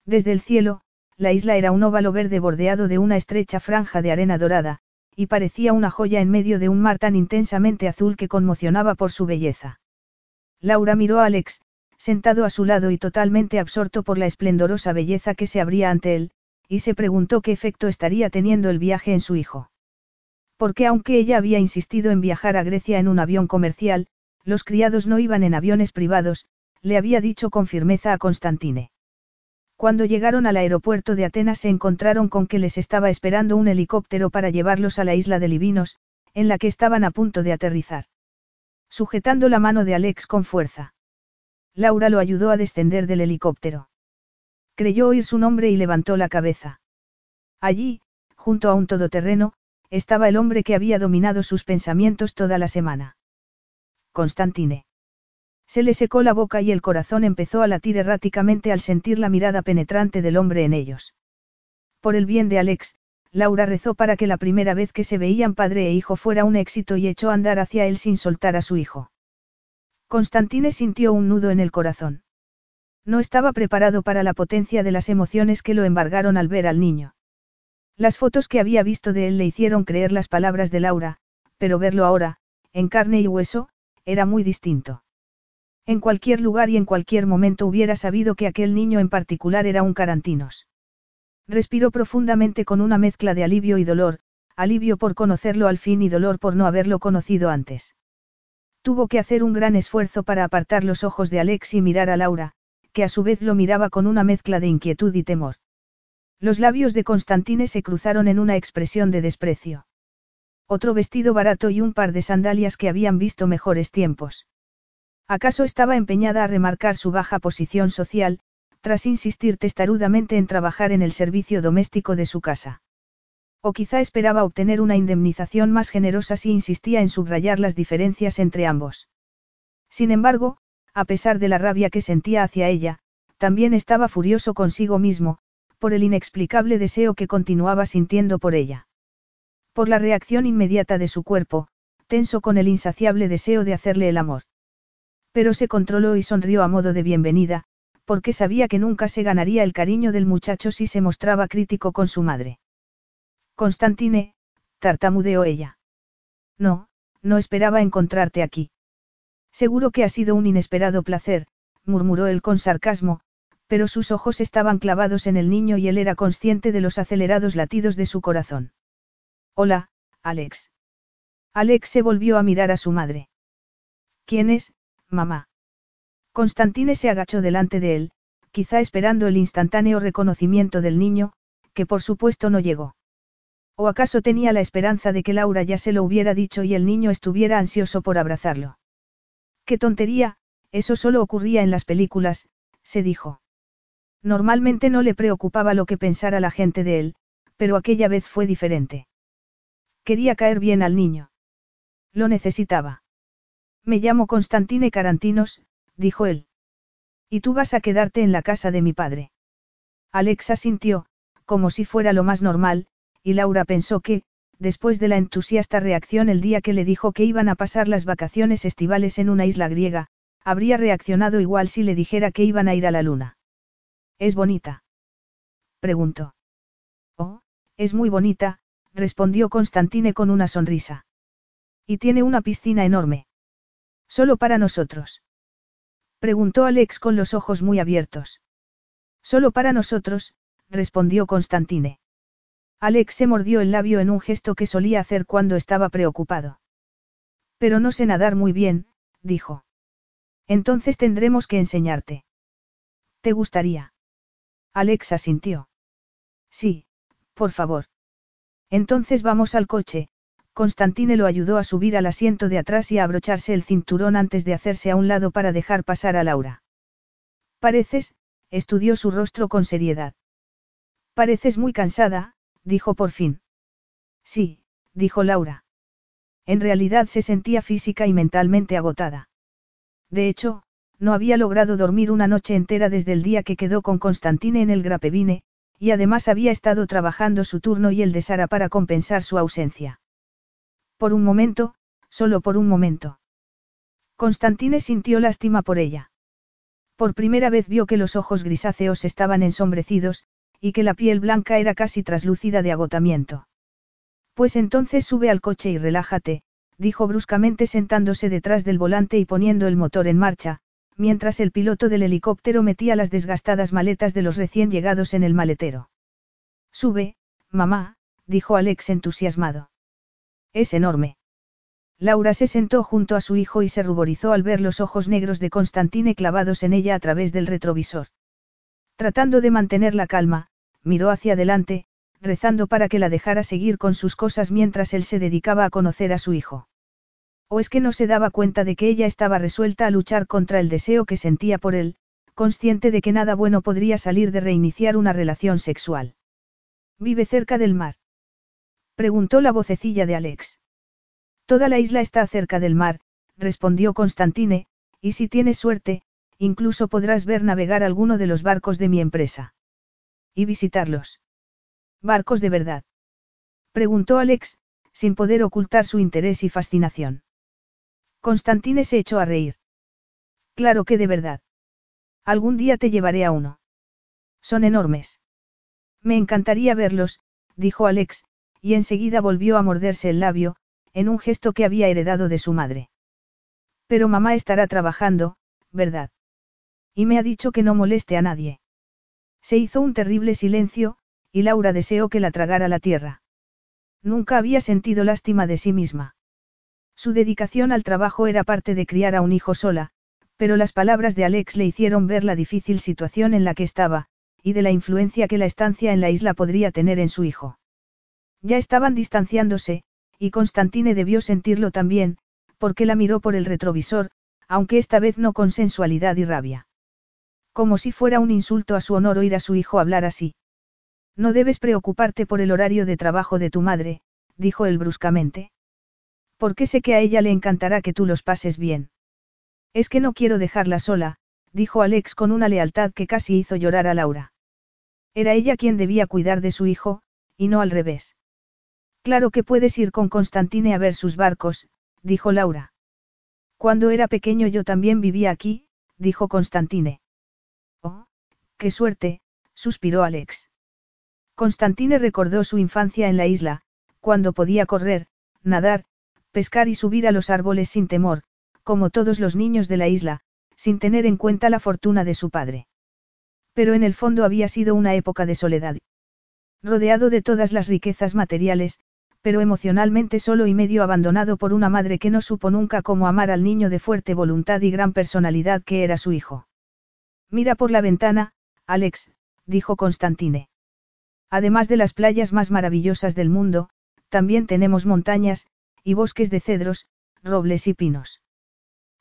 Desde el cielo, la isla era un óvalo verde bordeado de una estrecha franja de arena dorada, y parecía una joya en medio de un mar tan intensamente azul que conmocionaba por su belleza. Laura miró a Alex, sentado a su lado y totalmente absorto por la esplendorosa belleza que se abría ante él, y se preguntó qué efecto estaría teniendo el viaje en su hijo. Porque aunque ella había insistido en viajar a Grecia en un avión comercial, los criados no iban en aviones privados, le había dicho con firmeza a Constantine. Cuando llegaron al aeropuerto de Atenas se encontraron con que les estaba esperando un helicóptero para llevarlos a la isla de Libinos, en la que estaban a punto de aterrizar. Sujetando la mano de Alex con fuerza. Laura lo ayudó a descender del helicóptero. Creyó oír su nombre y levantó la cabeza. Allí, junto a un todoterreno, estaba el hombre que había dominado sus pensamientos toda la semana. Constantine. Se le secó la boca y el corazón empezó a latir erráticamente al sentir la mirada penetrante del hombre en ellos. Por el bien de Alex, Laura rezó para que la primera vez que se veían padre e hijo fuera un éxito y echó a andar hacia él sin soltar a su hijo. Constantine sintió un nudo en el corazón. No estaba preparado para la potencia de las emociones que lo embargaron al ver al niño. Las fotos que había visto de él le hicieron creer las palabras de Laura, pero verlo ahora, en carne y hueso, era muy distinto. En cualquier lugar y en cualquier momento hubiera sabido que aquel niño en particular era un carantinos. Respiró profundamente con una mezcla de alivio y dolor, alivio por conocerlo al fin y dolor por no haberlo conocido antes. Tuvo que hacer un gran esfuerzo para apartar los ojos de Alex y mirar a Laura, que a su vez lo miraba con una mezcla de inquietud y temor. Los labios de Constantine se cruzaron en una expresión de desprecio. Otro vestido barato y un par de sandalias que habían visto mejores tiempos. ¿Acaso estaba empeñada a remarcar su baja posición social, tras insistir testarudamente en trabajar en el servicio doméstico de su casa? O quizá esperaba obtener una indemnización más generosa si insistía en subrayar las diferencias entre ambos. Sin embargo, a pesar de la rabia que sentía hacia ella, también estaba furioso consigo mismo, por el inexplicable deseo que continuaba sintiendo por ella. Por la reacción inmediata de su cuerpo, tenso con el insaciable deseo de hacerle el amor. Pero se controló y sonrió a modo de bienvenida, porque sabía que nunca se ganaría el cariño del muchacho si se mostraba crítico con su madre. Constantine, tartamudeó ella. No, no esperaba encontrarte aquí. Seguro que ha sido un inesperado placer, murmuró él con sarcasmo, pero sus ojos estaban clavados en el niño y él era consciente de los acelerados latidos de su corazón. Hola, Alex. Alex se volvió a mirar a su madre. ¿Quién es, mamá? Constantine se agachó delante de él, quizá esperando el instantáneo reconocimiento del niño, que por supuesto no llegó. ¿O acaso tenía la esperanza de que Laura ya se lo hubiera dicho y el niño estuviera ansioso por abrazarlo? ¡Qué tontería! Eso solo ocurría en las películas, se dijo. Normalmente no le preocupaba lo que pensara la gente de él, pero aquella vez fue diferente. Quería caer bien al niño. Lo necesitaba. Me llamo Constantine Carantinos, dijo él. Y tú vas a quedarte en la casa de mi padre. Alexa sintió, como si fuera lo más normal, y Laura pensó que, después de la entusiasta reacción el día que le dijo que iban a pasar las vacaciones estivales en una isla griega, habría reaccionado igual si le dijera que iban a ir a la luna. ¿Es bonita? preguntó. Oh, es muy bonita, respondió Constantine con una sonrisa. Y tiene una piscina enorme. Solo para nosotros. Preguntó Alex con los ojos muy abiertos. Solo para nosotros, respondió Constantine. Alex se mordió el labio en un gesto que solía hacer cuando estaba preocupado. Pero no sé nadar muy bien, dijo. Entonces tendremos que enseñarte. ¿Te gustaría? Alex asintió. Sí, por favor. Entonces vamos al coche. Constantine lo ayudó a subir al asiento de atrás y a abrocharse el cinturón antes de hacerse a un lado para dejar pasar a Laura. Pareces, estudió su rostro con seriedad. Pareces muy cansada, dijo por fin. Sí, dijo Laura. En realidad se sentía física y mentalmente agotada. De hecho, no había logrado dormir una noche entera desde el día que quedó con Constantine en el Grapevine, y además había estado trabajando su turno y el de Sara para compensar su ausencia. Por un momento, solo por un momento. Constantine sintió lástima por ella. Por primera vez vio que los ojos grisáceos estaban ensombrecidos, y que la piel blanca era casi traslúcida de agotamiento. Pues entonces sube al coche y relájate, dijo bruscamente sentándose detrás del volante y poniendo el motor en marcha, mientras el piloto del helicóptero metía las desgastadas maletas de los recién llegados en el maletero. Sube, mamá, dijo Alex entusiasmado. Es enorme. Laura se sentó junto a su hijo y se ruborizó al ver los ojos negros de Constantine clavados en ella a través del retrovisor. Tratando de mantener la calma, miró hacia adelante, rezando para que la dejara seguir con sus cosas mientras él se dedicaba a conocer a su hijo. ¿O es que no se daba cuenta de que ella estaba resuelta a luchar contra el deseo que sentía por él, consciente de que nada bueno podría salir de reiniciar una relación sexual? ¿Vive cerca del mar? Preguntó la vocecilla de Alex. Toda la isla está cerca del mar, respondió Constantine, y si tienes suerte, incluso podrás ver navegar alguno de los barcos de mi empresa. Y visitarlos. ¿Barcos de verdad? Preguntó Alex, sin poder ocultar su interés y fascinación. Constantine se echó a reír. Claro que de verdad. Algún día te llevaré a uno. Son enormes. Me encantaría verlos, dijo Alex, y enseguida volvió a morderse el labio, en un gesto que había heredado de su madre. Pero mamá estará trabajando, ¿verdad? Y me ha dicho que no moleste a nadie. Se hizo un terrible silencio, y Laura deseó que la tragara la tierra. Nunca había sentido lástima de sí misma. Su dedicación al trabajo era parte de criar a un hijo sola, pero las palabras de Alex le hicieron ver la difícil situación en la que estaba, y de la influencia que la estancia en la isla podría tener en su hijo. Ya estaban distanciándose, y Constantine debió sentirlo también, porque la miró por el retrovisor, aunque esta vez no con sensualidad y rabia. Como si fuera un insulto a su honor oír a su hijo hablar así. No debes preocuparte por el horario de trabajo de tu madre, dijo él bruscamente. Porque sé que a ella le encantará que tú los pases bien. Es que no quiero dejarla sola, dijo Alex con una lealtad que casi hizo llorar a Laura. Era ella quien debía cuidar de su hijo, y no al revés. Claro que puedes ir con Constantine a ver sus barcos, dijo Laura. Cuando era pequeño yo también vivía aquí, dijo Constantine. Oh, qué suerte, suspiró Alex. Constantine recordó su infancia en la isla, cuando podía correr, nadar, pescar y subir a los árboles sin temor, como todos los niños de la isla, sin tener en cuenta la fortuna de su padre. Pero en el fondo había sido una época de soledad. Rodeado de todas las riquezas materiales, pero emocionalmente solo y medio abandonado por una madre que no supo nunca cómo amar al niño de fuerte voluntad y gran personalidad que era su hijo. Mira por la ventana, Alex, dijo Constantine. Además de las playas más maravillosas del mundo, también tenemos montañas, y bosques de cedros, robles y pinos.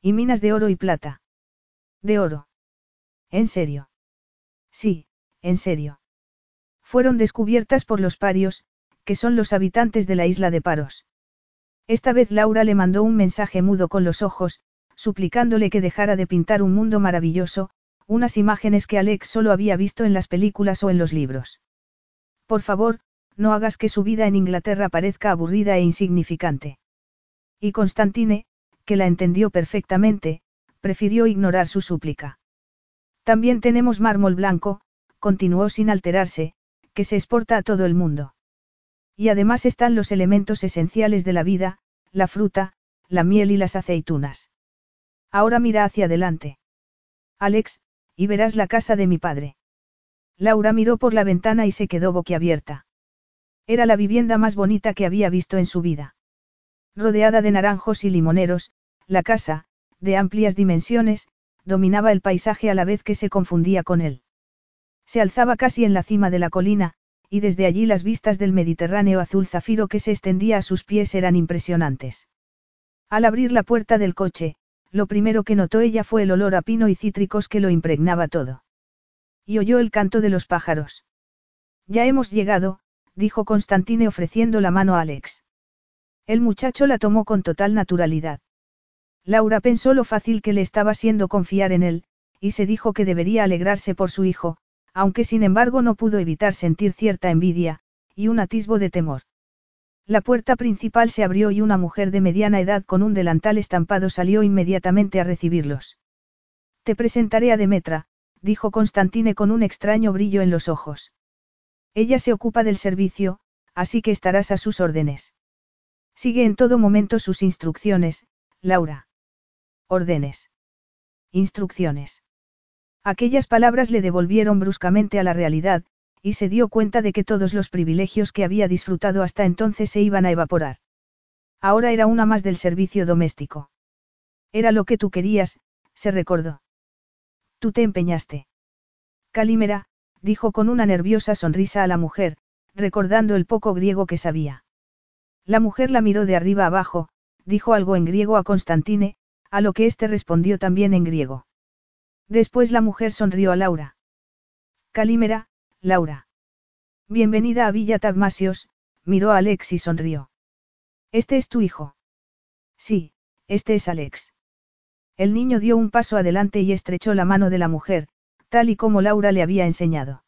Y minas de oro y plata. De oro. ¿En serio? Sí, en serio. Fueron descubiertas por los parios, que son los habitantes de la isla de Paros. Esta vez Laura le mandó un mensaje mudo con los ojos, suplicándole que dejara de pintar un mundo maravilloso, unas imágenes que Alex solo había visto en las películas o en los libros. Por favor, no hagas que su vida en Inglaterra parezca aburrida e insignificante. Y Constantine, que la entendió perfectamente, prefirió ignorar su súplica. También tenemos mármol blanco, continuó sin alterarse, que se exporta a todo el mundo. Y además están los elementos esenciales de la vida, la fruta, la miel y las aceitunas. Ahora mira hacia adelante. Alex, y verás la casa de mi padre. Laura miró por la ventana y se quedó boquiabierta. Era la vivienda más bonita que había visto en su vida. Rodeada de naranjos y limoneros, la casa, de amplias dimensiones, dominaba el paisaje a la vez que se confundía con él. Se alzaba casi en la cima de la colina, y desde allí las vistas del Mediterráneo azul zafiro que se extendía a sus pies eran impresionantes. Al abrir la puerta del coche, lo primero que notó ella fue el olor a pino y cítricos que lo impregnaba todo. Y oyó el canto de los pájaros. Ya hemos llegado, dijo Constantine ofreciendo la mano a Alex. El muchacho la tomó con total naturalidad. Laura pensó lo fácil que le estaba siendo confiar en él, y se dijo que debería alegrarse por su hijo, aunque sin embargo no pudo evitar sentir cierta envidia, y un atisbo de temor. La puerta principal se abrió y una mujer de mediana edad con un delantal estampado salió inmediatamente a recibirlos. Te presentaré a Demetra, dijo Constantine con un extraño brillo en los ojos. Ella se ocupa del servicio, así que estarás a sus órdenes. Sigue en todo momento sus instrucciones, Laura. Órdenes. Instrucciones. Aquellas palabras le devolvieron bruscamente a la realidad, y se dio cuenta de que todos los privilegios que había disfrutado hasta entonces se iban a evaporar. Ahora era una más del servicio doméstico. Era lo que tú querías, se recordó. Tú te empeñaste. Calímera, dijo con una nerviosa sonrisa a la mujer, recordando el poco griego que sabía. La mujer la miró de arriba abajo, dijo algo en griego a Constantine, a lo que éste respondió también en griego. Después la mujer sonrió a Laura. Calímera, Laura. Bienvenida a Villa Tagmasios, miró a Alex y sonrió. ¿Este es tu hijo? Sí, este es Alex. El niño dio un paso adelante y estrechó la mano de la mujer, tal y como Laura le había enseñado.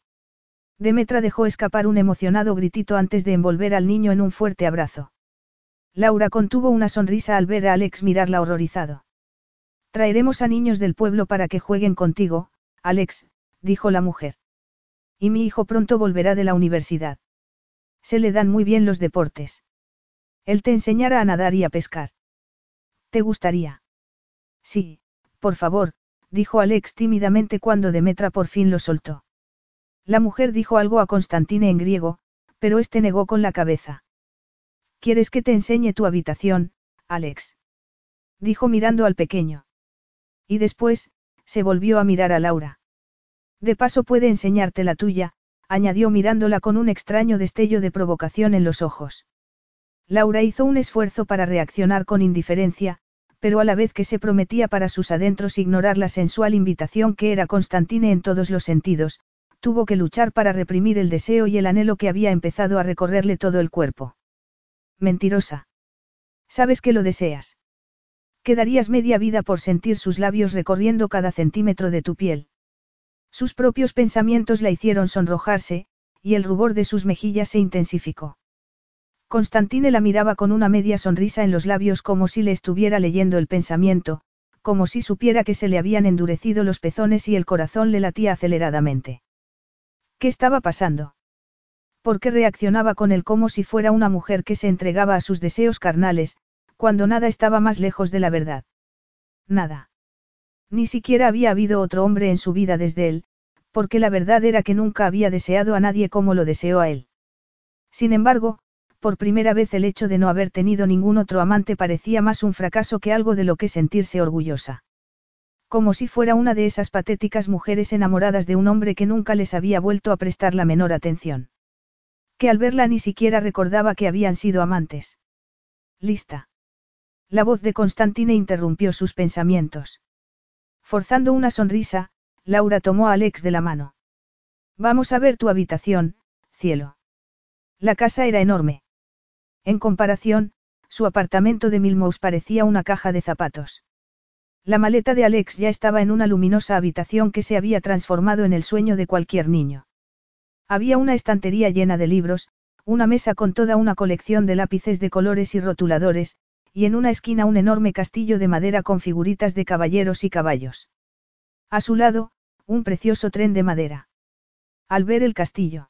Demetra dejó escapar un emocionado gritito antes de envolver al niño en un fuerte abrazo. Laura contuvo una sonrisa al ver a Alex mirarla horrorizado. Traeremos a niños del pueblo para que jueguen contigo, Alex, dijo la mujer. Y mi hijo pronto volverá de la universidad. Se le dan muy bien los deportes. Él te enseñara a nadar y a pescar. ¿Te gustaría? Sí, por favor, dijo Alex tímidamente cuando Demetra por fin lo soltó. La mujer dijo algo a Constantine en griego, pero este negó con la cabeza. ¿Quieres que te enseñe tu habitación, Alex? Dijo mirando al pequeño. Y después, se volvió a mirar a Laura. De paso puede enseñarte la tuya, añadió mirándola con un extraño destello de provocación en los ojos. Laura hizo un esfuerzo para reaccionar con indiferencia, pero a la vez que se prometía para sus adentros ignorar la sensual invitación que era Constantine en todos los sentidos, tuvo que luchar para reprimir el deseo y el anhelo que había empezado a recorrerle todo el cuerpo. Mentirosa. Sabes que lo deseas. Quedarías media vida por sentir sus labios recorriendo cada centímetro de tu piel. Sus propios pensamientos la hicieron sonrojarse, y el rubor de sus mejillas se intensificó. Constantine la miraba con una media sonrisa en los labios como si le estuviera leyendo el pensamiento, como si supiera que se le habían endurecido los pezones y el corazón le latía aceleradamente. ¿Qué estaba pasando? ¿Por qué reaccionaba con él como si fuera una mujer que se entregaba a sus deseos carnales, cuando nada estaba más lejos de la verdad? Nada. Ni siquiera había habido otro hombre en su vida desde él, porque la verdad era que nunca había deseado a nadie como lo deseó a él. Sin embargo, por primera vez el hecho de no haber tenido ningún otro amante parecía más un fracaso que algo de lo que sentirse orgullosa como si fuera una de esas patéticas mujeres enamoradas de un hombre que nunca les había vuelto a prestar la menor atención. Que al verla ni siquiera recordaba que habían sido amantes. Lista. La voz de Constantine interrumpió sus pensamientos. Forzando una sonrisa, Laura tomó a Alex de la mano. Vamos a ver tu habitación, cielo. La casa era enorme. En comparación, su apartamento de Milmous parecía una caja de zapatos. La maleta de Alex ya estaba en una luminosa habitación que se había transformado en el sueño de cualquier niño. Había una estantería llena de libros, una mesa con toda una colección de lápices de colores y rotuladores, y en una esquina un enorme castillo de madera con figuritas de caballeros y caballos. A su lado, un precioso tren de madera. Al ver el castillo,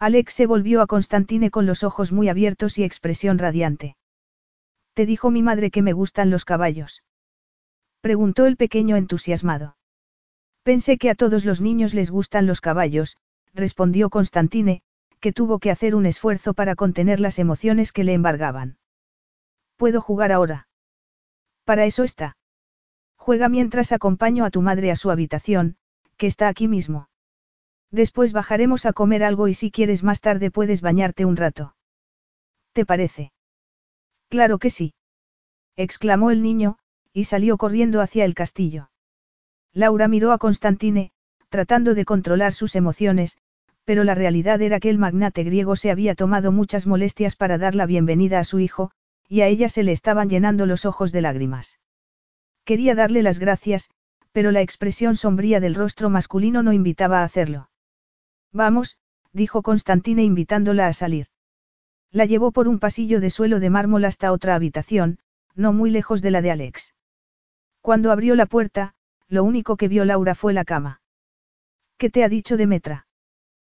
Alex se volvió a Constantine con los ojos muy abiertos y expresión radiante. Te dijo mi madre que me gustan los caballos. Preguntó el pequeño entusiasmado. Pensé que a todos los niños les gustan los caballos, respondió Constantine, que tuvo que hacer un esfuerzo para contener las emociones que le embargaban. ¿Puedo jugar ahora? Para eso está. Juega mientras acompaño a tu madre a su habitación, que está aquí mismo. Después bajaremos a comer algo y si quieres más tarde puedes bañarte un rato. ¿Te parece? Claro que sí. exclamó el niño, y salió corriendo hacia el castillo. Laura miró a Constantine, tratando de controlar sus emociones, pero la realidad era que el magnate griego se había tomado muchas molestias para dar la bienvenida a su hijo, y a ella se le estaban llenando los ojos de lágrimas. Quería darle las gracias, pero la expresión sombría del rostro masculino no invitaba a hacerlo. Vamos, dijo Constantine invitándola a salir. La llevó por un pasillo de suelo de mármol hasta otra habitación, no muy lejos de la de Alex. Cuando abrió la puerta, lo único que vio Laura fue la cama. ¿Qué te ha dicho Demetra?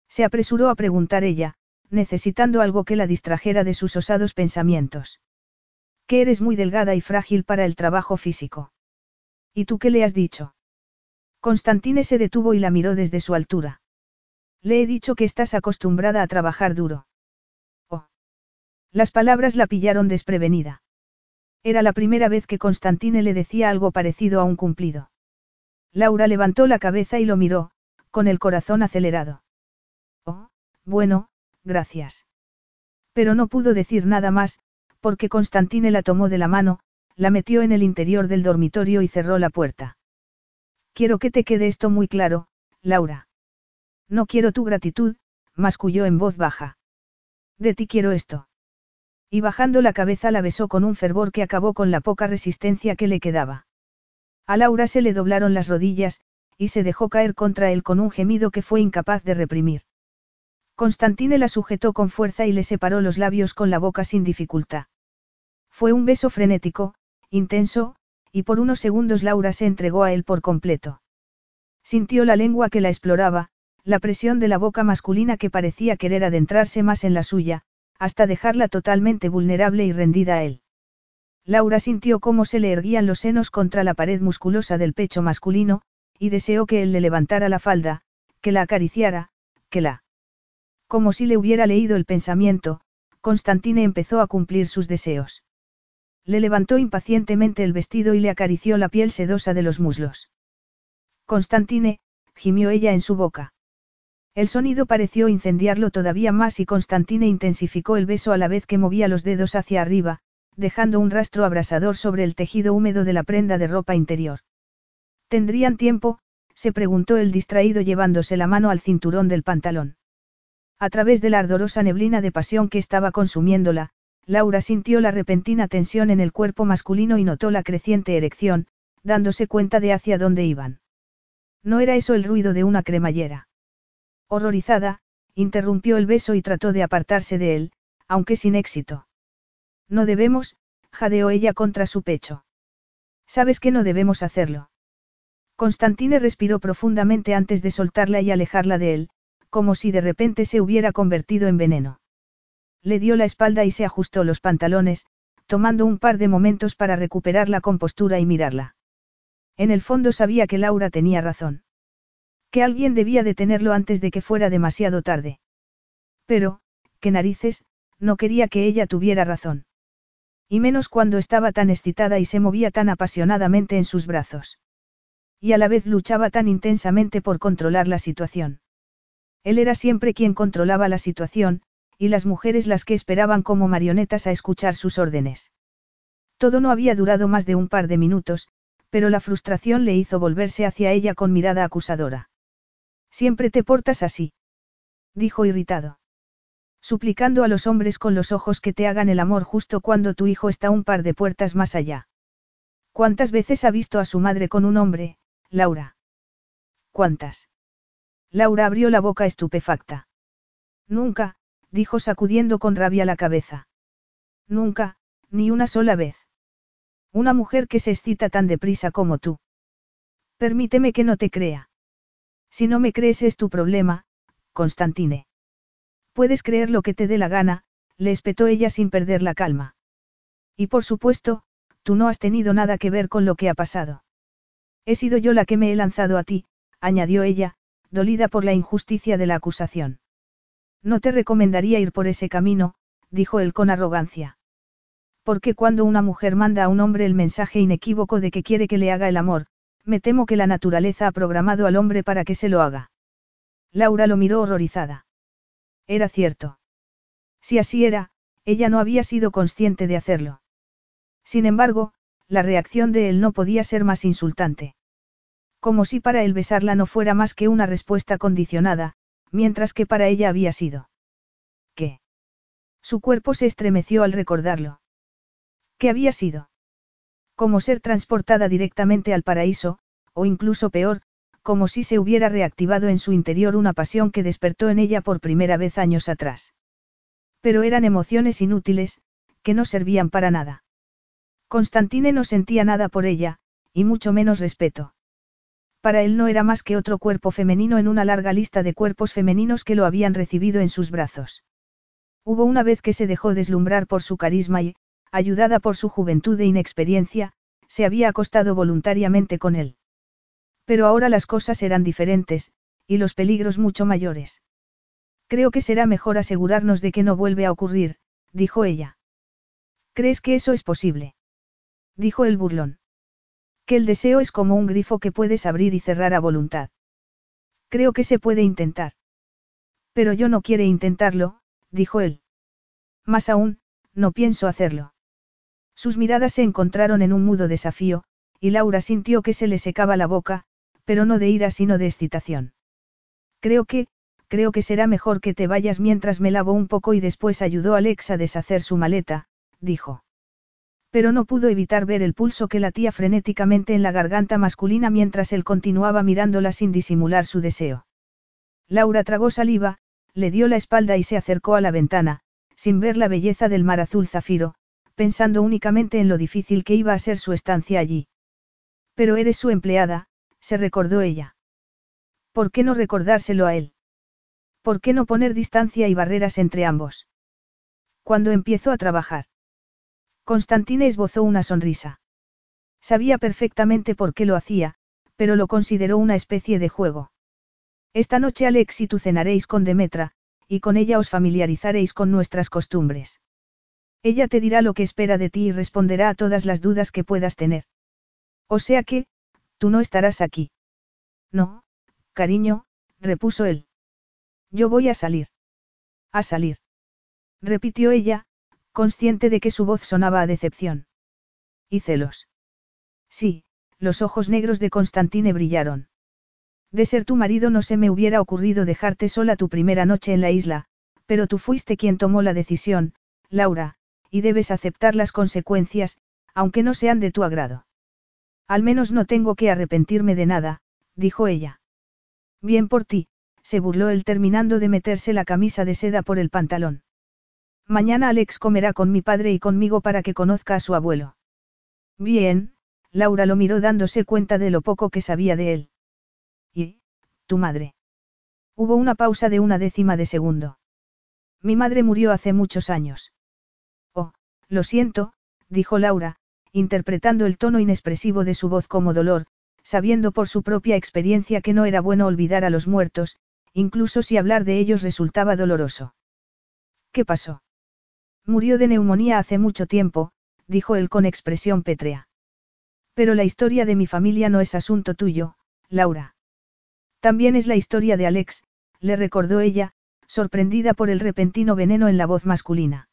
Se apresuró a preguntar ella, necesitando algo que la distrajera de sus osados pensamientos. Que eres muy delgada y frágil para el trabajo físico. ¿Y tú qué le has dicho? Constantine se detuvo y la miró desde su altura. Le he dicho que estás acostumbrada a trabajar duro. Oh. Las palabras la pillaron desprevenida. Era la primera vez que Constantine le decía algo parecido a un cumplido. Laura levantó la cabeza y lo miró, con el corazón acelerado. Oh, bueno, gracias. Pero no pudo decir nada más, porque Constantine la tomó de la mano, la metió en el interior del dormitorio y cerró la puerta. Quiero que te quede esto muy claro, Laura. No quiero tu gratitud, masculló en voz baja. De ti quiero esto. Y bajando la cabeza la besó con un fervor que acabó con la poca resistencia que le quedaba. A Laura se le doblaron las rodillas, y se dejó caer contra él con un gemido que fue incapaz de reprimir. Constantine la sujetó con fuerza y le separó los labios con la boca sin dificultad. Fue un beso frenético, intenso, y por unos segundos Laura se entregó a él por completo. Sintió la lengua que la exploraba, la presión de la boca masculina que parecía querer adentrarse más en la suya, hasta dejarla totalmente vulnerable y rendida a él. Laura sintió cómo se le erguían los senos contra la pared musculosa del pecho masculino, y deseó que él le levantara la falda, que la acariciara, que la... Como si le hubiera leído el pensamiento, Constantine empezó a cumplir sus deseos. Le levantó impacientemente el vestido y le acarició la piel sedosa de los muslos. Constantine, gimió ella en su boca. El sonido pareció incendiarlo todavía más y Constantine intensificó el beso a la vez que movía los dedos hacia arriba, dejando un rastro abrasador sobre el tejido húmedo de la prenda de ropa interior. ¿Tendrían tiempo? se preguntó el distraído llevándose la mano al cinturón del pantalón. A través de la ardorosa neblina de pasión que estaba consumiéndola, Laura sintió la repentina tensión en el cuerpo masculino y notó la creciente erección, dándose cuenta de hacia dónde iban. No era eso el ruido de una cremallera. Horrorizada, interrumpió el beso y trató de apartarse de él, aunque sin éxito. No debemos, jadeó ella contra su pecho. Sabes que no debemos hacerlo. Constantine respiró profundamente antes de soltarla y alejarla de él, como si de repente se hubiera convertido en veneno. Le dio la espalda y se ajustó los pantalones, tomando un par de momentos para recuperar la compostura y mirarla. En el fondo sabía que Laura tenía razón. Que alguien debía detenerlo antes de que fuera demasiado tarde. Pero, qué narices, no quería que ella tuviera razón. Y menos cuando estaba tan excitada y se movía tan apasionadamente en sus brazos. Y a la vez luchaba tan intensamente por controlar la situación. Él era siempre quien controlaba la situación, y las mujeres las que esperaban como marionetas a escuchar sus órdenes. Todo no había durado más de un par de minutos, pero la frustración le hizo volverse hacia ella con mirada acusadora. Siempre te portas así. Dijo irritado. Suplicando a los hombres con los ojos que te hagan el amor justo cuando tu hijo está un par de puertas más allá. ¿Cuántas veces ha visto a su madre con un hombre, Laura? ¿Cuántas? Laura abrió la boca estupefacta. Nunca, dijo sacudiendo con rabia la cabeza. Nunca, ni una sola vez. Una mujer que se excita tan deprisa como tú. Permíteme que no te crea. Si no me crees es tu problema, Constantine. Puedes creer lo que te dé la gana, le espetó ella sin perder la calma. Y por supuesto, tú no has tenido nada que ver con lo que ha pasado. He sido yo la que me he lanzado a ti, añadió ella, dolida por la injusticia de la acusación. No te recomendaría ir por ese camino, dijo él con arrogancia. Porque cuando una mujer manda a un hombre el mensaje inequívoco de que quiere que le haga el amor, me temo que la naturaleza ha programado al hombre para que se lo haga. Laura lo miró horrorizada. Era cierto. Si así era, ella no había sido consciente de hacerlo. Sin embargo, la reacción de él no podía ser más insultante. Como si para él besarla no fuera más que una respuesta condicionada, mientras que para ella había sido. ¿Qué? Su cuerpo se estremeció al recordarlo. ¿Qué había sido? Como ser transportada directamente al paraíso, o incluso peor, como si se hubiera reactivado en su interior una pasión que despertó en ella por primera vez años atrás. Pero eran emociones inútiles, que no servían para nada. Constantine no sentía nada por ella, y mucho menos respeto. Para él no era más que otro cuerpo femenino en una larga lista de cuerpos femeninos que lo habían recibido en sus brazos. Hubo una vez que se dejó deslumbrar por su carisma y, ayudada por su juventud e inexperiencia, se había acostado voluntariamente con él. Pero ahora las cosas eran diferentes, y los peligros mucho mayores. Creo que será mejor asegurarnos de que no vuelve a ocurrir, dijo ella. ¿Crees que eso es posible? Dijo el burlón. Que el deseo es como un grifo que puedes abrir y cerrar a voluntad. Creo que se puede intentar. Pero yo no quiere intentarlo, dijo él. Más aún, no pienso hacerlo. Sus miradas se encontraron en un mudo desafío, y Laura sintió que se le secaba la boca, pero no de ira sino de excitación. Creo que, creo que será mejor que te vayas mientras me lavo un poco y después ayudó a Alex a deshacer su maleta, dijo. Pero no pudo evitar ver el pulso que latía frenéticamente en la garganta masculina mientras él continuaba mirándola sin disimular su deseo. Laura tragó saliva, le dio la espalda y se acercó a la ventana, sin ver la belleza del mar azul zafiro, pensando únicamente en lo difícil que iba a ser su estancia allí. Pero eres su empleada, se recordó ella. ¿Por qué no recordárselo a él? ¿Por qué no poner distancia y barreras entre ambos? Cuando empiezo a trabajar. Constantine esbozó una sonrisa. Sabía perfectamente por qué lo hacía, pero lo consideró una especie de juego. Esta noche Alex y tú cenaréis con Demetra, y con ella os familiarizaréis con nuestras costumbres. Ella te dirá lo que espera de ti y responderá a todas las dudas que puedas tener. O sea que, tú no estarás aquí. No, cariño, repuso él. Yo voy a salir. A salir. Repitió ella, consciente de que su voz sonaba a decepción. ¿Y celos? Sí, los ojos negros de Constantine brillaron. De ser tu marido no se me hubiera ocurrido dejarte sola tu primera noche en la isla, pero tú fuiste quien tomó la decisión, Laura, y debes aceptar las consecuencias, aunque no sean de tu agrado. Al menos no tengo que arrepentirme de nada, dijo ella. Bien por ti, se burló él terminando de meterse la camisa de seda por el pantalón. Mañana Alex comerá con mi padre y conmigo para que conozca a su abuelo. Bien, Laura lo miró dándose cuenta de lo poco que sabía de él. ¿Y, tu madre? Hubo una pausa de una décima de segundo. Mi madre murió hace muchos años. Oh, lo siento, dijo Laura, interpretando el tono inexpresivo de su voz como dolor, sabiendo por su propia experiencia que no era bueno olvidar a los muertos, incluso si hablar de ellos resultaba doloroso. ¿Qué pasó? Murió de neumonía hace mucho tiempo, dijo él con expresión pétrea. Pero la historia de mi familia no es asunto tuyo, Laura. También es la historia de Alex, le recordó ella, sorprendida por el repentino veneno en la voz masculina.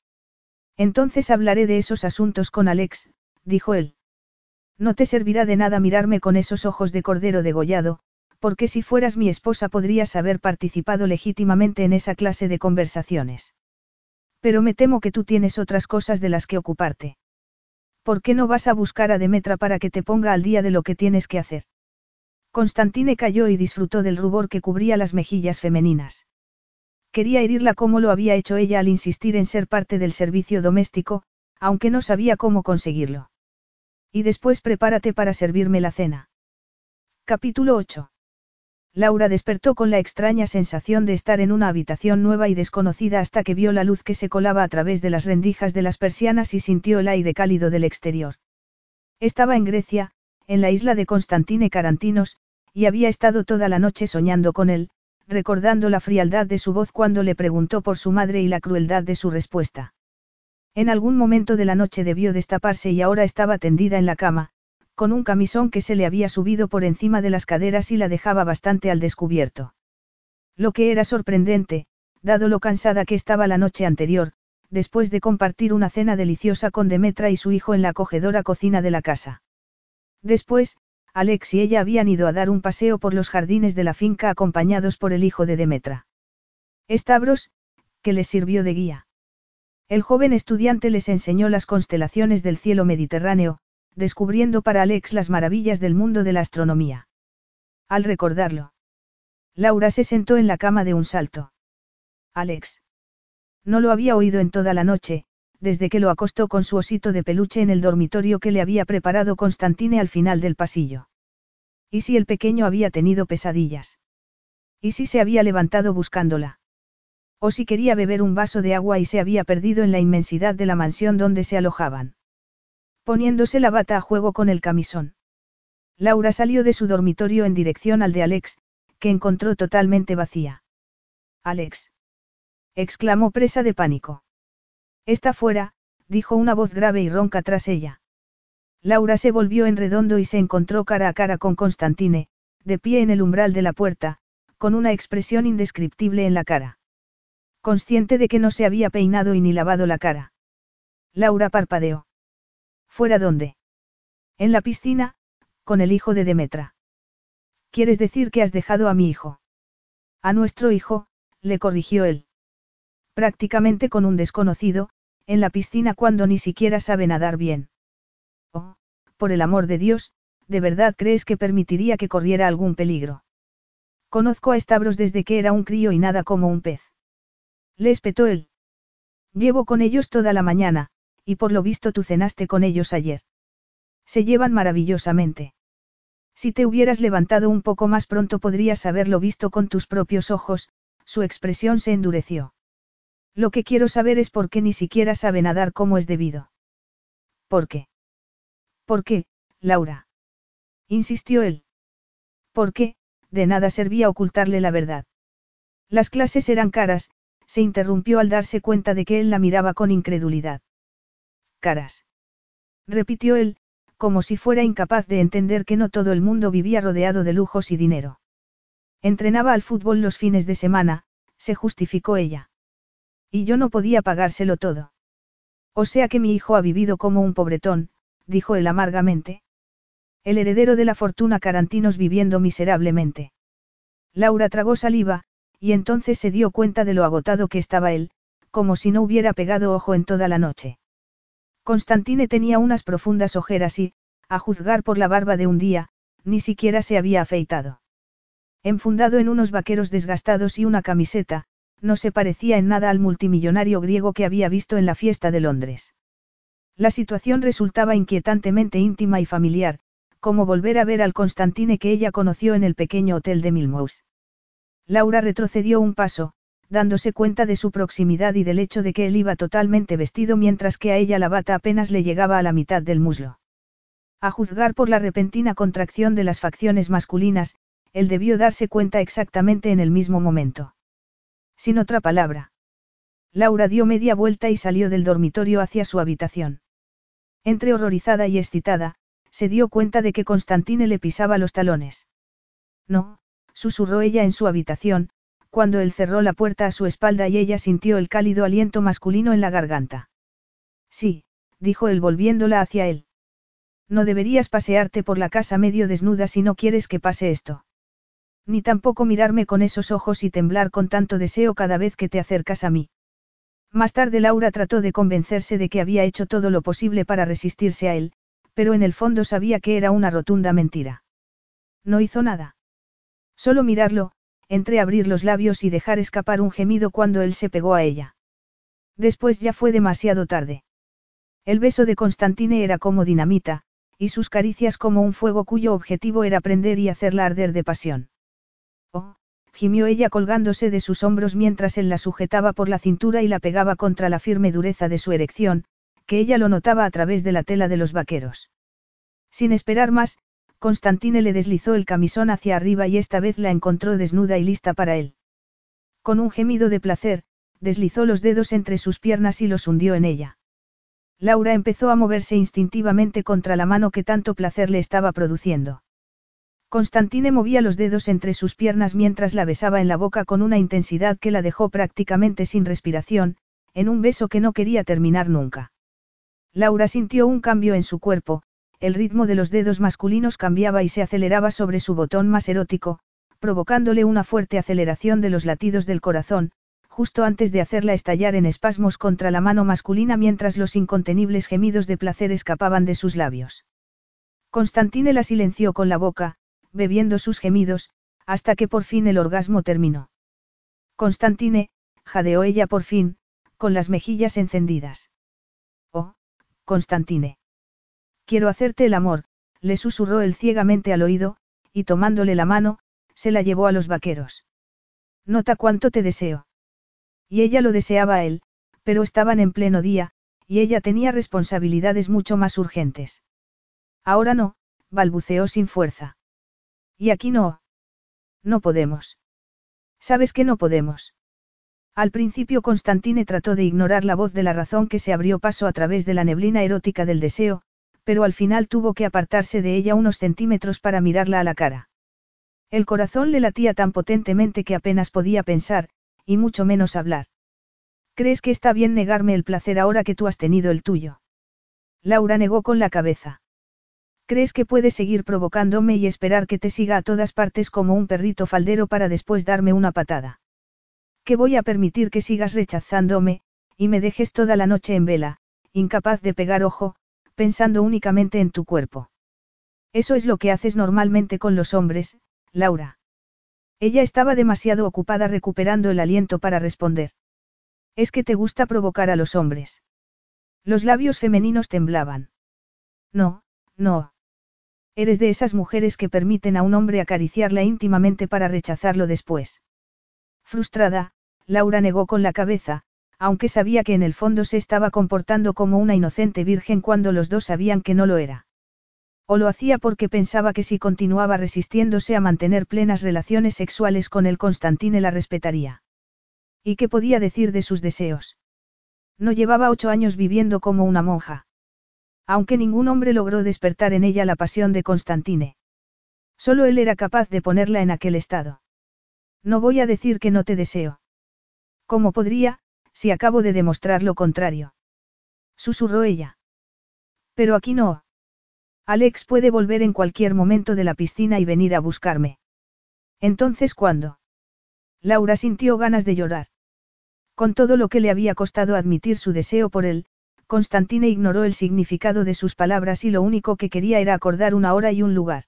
Entonces hablaré de esos asuntos con Alex, dijo él. No te servirá de nada mirarme con esos ojos de cordero degollado, porque si fueras mi esposa podrías haber participado legítimamente en esa clase de conversaciones. Pero me temo que tú tienes otras cosas de las que ocuparte. ¿Por qué no vas a buscar a Demetra para que te ponga al día de lo que tienes que hacer? Constantine cayó y disfrutó del rubor que cubría las mejillas femeninas. Quería herirla como lo había hecho ella al insistir en ser parte del servicio doméstico, aunque no sabía cómo conseguirlo. Y después prepárate para servirme la cena. Capítulo 8. Laura despertó con la extraña sensación de estar en una habitación nueva y desconocida hasta que vio la luz que se colaba a través de las rendijas de las persianas y sintió el aire cálido del exterior. Estaba en Grecia, en la isla de Constantine Carantinos, y había estado toda la noche soñando con él, recordando la frialdad de su voz cuando le preguntó por su madre y la crueldad de su respuesta. En algún momento de la noche debió destaparse y ahora estaba tendida en la cama, con un camisón que se le había subido por encima de las caderas y la dejaba bastante al descubierto. Lo que era sorprendente, dado lo cansada que estaba la noche anterior, después de compartir una cena deliciosa con Demetra y su hijo en la acogedora cocina de la casa. Después, Alex y ella habían ido a dar un paseo por los jardines de la finca acompañados por el hijo de Demetra. Stavros, que les sirvió de guía. El joven estudiante les enseñó las constelaciones del cielo mediterráneo, descubriendo para Alex las maravillas del mundo de la astronomía. Al recordarlo, Laura se sentó en la cama de un salto. Alex. No lo había oído en toda la noche, desde que lo acostó con su osito de peluche en el dormitorio que le había preparado Constantine al final del pasillo. ¿Y si el pequeño había tenido pesadillas? ¿Y si se había levantado buscándola? ¿O si quería beber un vaso de agua y se había perdido en la inmensidad de la mansión donde se alojaban? Poniéndose la bata a juego con el camisón. Laura salió de su dormitorio en dirección al de Alex, que encontró totalmente vacía. Alex. exclamó presa de pánico. Está fuera, dijo una voz grave y ronca tras ella. Laura se volvió en redondo y se encontró cara a cara con Constantine, de pie en el umbral de la puerta, con una expresión indescriptible en la cara. Consciente de que no se había peinado y ni lavado la cara. Laura parpadeó. ¿Fuera dónde? En la piscina, con el hijo de Demetra. ¿Quieres decir que has dejado a mi hijo? A nuestro hijo, le corrigió él. Prácticamente con un desconocido, en la piscina cuando ni siquiera sabe nadar bien. Oh, por el amor de Dios, ¿de verdad crees que permitiría que corriera algún peligro? Conozco a Stavros desde que era un crío y nada como un pez. Le espetó él. Llevo con ellos toda la mañana, y por lo visto tú cenaste con ellos ayer. Se llevan maravillosamente. Si te hubieras levantado un poco más pronto podrías haberlo visto con tus propios ojos, su expresión se endureció. Lo que quiero saber es por qué ni siquiera sabe nadar como es debido. ¿Por qué? ¿Por qué, Laura? Insistió él. ¿Por qué? De nada servía ocultarle la verdad. Las clases eran caras, se interrumpió al darse cuenta de que él la miraba con incredulidad. Caras. Repitió él, como si fuera incapaz de entender que no todo el mundo vivía rodeado de lujos y dinero. Entrenaba al fútbol los fines de semana, se justificó ella. Y yo no podía pagárselo todo. O sea que mi hijo ha vivido como un pobretón, dijo él amargamente. El heredero de la fortuna Carantinos viviendo miserablemente. Laura tragó saliva, y entonces se dio cuenta de lo agotado que estaba él, como si no hubiera pegado ojo en toda la noche. Constantine tenía unas profundas ojeras y, a juzgar por la barba de un día, ni siquiera se había afeitado. Enfundado en unos vaqueros desgastados y una camiseta, no se parecía en nada al multimillonario griego que había visto en la fiesta de Londres. La situación resultaba inquietantemente íntima y familiar, como volver a ver al Constantine que ella conoció en el pequeño hotel de Milmous. Laura retrocedió un paso, dándose cuenta de su proximidad y del hecho de que él iba totalmente vestido mientras que a ella la bata apenas le llegaba a la mitad del muslo. A juzgar por la repentina contracción de las facciones masculinas, él debió darse cuenta exactamente en el mismo momento. Sin otra palabra. Laura dio media vuelta y salió del dormitorio hacia su habitación. Entre horrorizada y excitada, se dio cuenta de que Constantine le pisaba los talones. No, susurró ella en su habitación, cuando él cerró la puerta a su espalda y ella sintió el cálido aliento masculino en la garganta. Sí, dijo él volviéndola hacia él. No deberías pasearte por la casa medio desnuda si no quieres que pase esto. Ni tampoco mirarme con esos ojos y temblar con tanto deseo cada vez que te acercas a mí. Más tarde Laura trató de convencerse de que había hecho todo lo posible para resistirse a él, pero en el fondo sabía que era una rotunda mentira. No hizo nada. Solo mirarlo, abrir los labios y dejar escapar un gemido cuando él se pegó a ella. Después ya fue demasiado tarde. El beso de Constantine era como dinamita, y sus caricias como un fuego cuyo objetivo era prender y hacerla arder de pasión. Oh, gimió ella colgándose de sus hombros mientras él la sujetaba por la cintura y la pegaba contra la firme dureza de su erección, que ella lo notaba a través de la tela de los vaqueros. Sin esperar más, Constantine le deslizó el camisón hacia arriba y esta vez la encontró desnuda y lista para él. Con un gemido de placer, deslizó los dedos entre sus piernas y los hundió en ella. Laura empezó a moverse instintivamente contra la mano que tanto placer le estaba produciendo. Constantine movía los dedos entre sus piernas mientras la besaba en la boca con una intensidad que la dejó prácticamente sin respiración, en un beso que no quería terminar nunca. Laura sintió un cambio en su cuerpo, el ritmo de los dedos masculinos cambiaba y se aceleraba sobre su botón más erótico, provocándole una fuerte aceleración de los latidos del corazón, justo antes de hacerla estallar en espasmos contra la mano masculina mientras los incontenibles gemidos de placer escapaban de sus labios. Constantine la silenció con la boca, bebiendo sus gemidos, hasta que por fin el orgasmo terminó. Constantine, jadeó ella por fin, con las mejillas encendidas. Oh, Constantine. Quiero hacerte el amor, le susurró él ciegamente al oído, y tomándole la mano, se la llevó a los vaqueros. Nota cuánto te deseo. Y ella lo deseaba a él, pero estaban en pleno día, y ella tenía responsabilidades mucho más urgentes. Ahora no, balbuceó sin fuerza. Y aquí no. No podemos. ¿Sabes que no podemos? Al principio Constantine trató de ignorar la voz de la razón que se abrió paso a través de la neblina erótica del deseo, pero al final tuvo que apartarse de ella unos centímetros para mirarla a la cara. El corazón le latía tan potentemente que apenas podía pensar, y mucho menos hablar. ¿Crees que está bien negarme el placer ahora que tú has tenido el tuyo? Laura negó con la cabeza. ¿Crees que puedes seguir provocándome y esperar que te siga a todas partes como un perrito faldero para después darme una patada? ¿Que voy a permitir que sigas rechazándome, y me dejes toda la noche en vela, incapaz de pegar ojo, pensando únicamente en tu cuerpo. Eso es lo que haces normalmente con los hombres, Laura. Ella estaba demasiado ocupada recuperando el aliento para responder. Es que te gusta provocar a los hombres. Los labios femeninos temblaban. No, no. Eres de esas mujeres que permiten a un hombre acariciarla íntimamente para rechazarlo después. Frustrada, Laura negó con la cabeza, aunque sabía que en el fondo se estaba comportando como una inocente virgen cuando los dos sabían que no lo era. O lo hacía porque pensaba que si continuaba resistiéndose a mantener plenas relaciones sexuales con él Constantine la respetaría. ¿Y qué podía decir de sus deseos? No llevaba ocho años viviendo como una monja. Aunque ningún hombre logró despertar en ella la pasión de Constantine. Solo él era capaz de ponerla en aquel estado. No voy a decir que no te deseo. ¿Cómo podría, si acabo de demostrar lo contrario? Susurró ella. Pero aquí no. Alex puede volver en cualquier momento de la piscina y venir a buscarme. Entonces, ¿cuándo? Laura sintió ganas de llorar. Con todo lo que le había costado admitir su deseo por él, Constantine ignoró el significado de sus palabras y lo único que quería era acordar una hora y un lugar.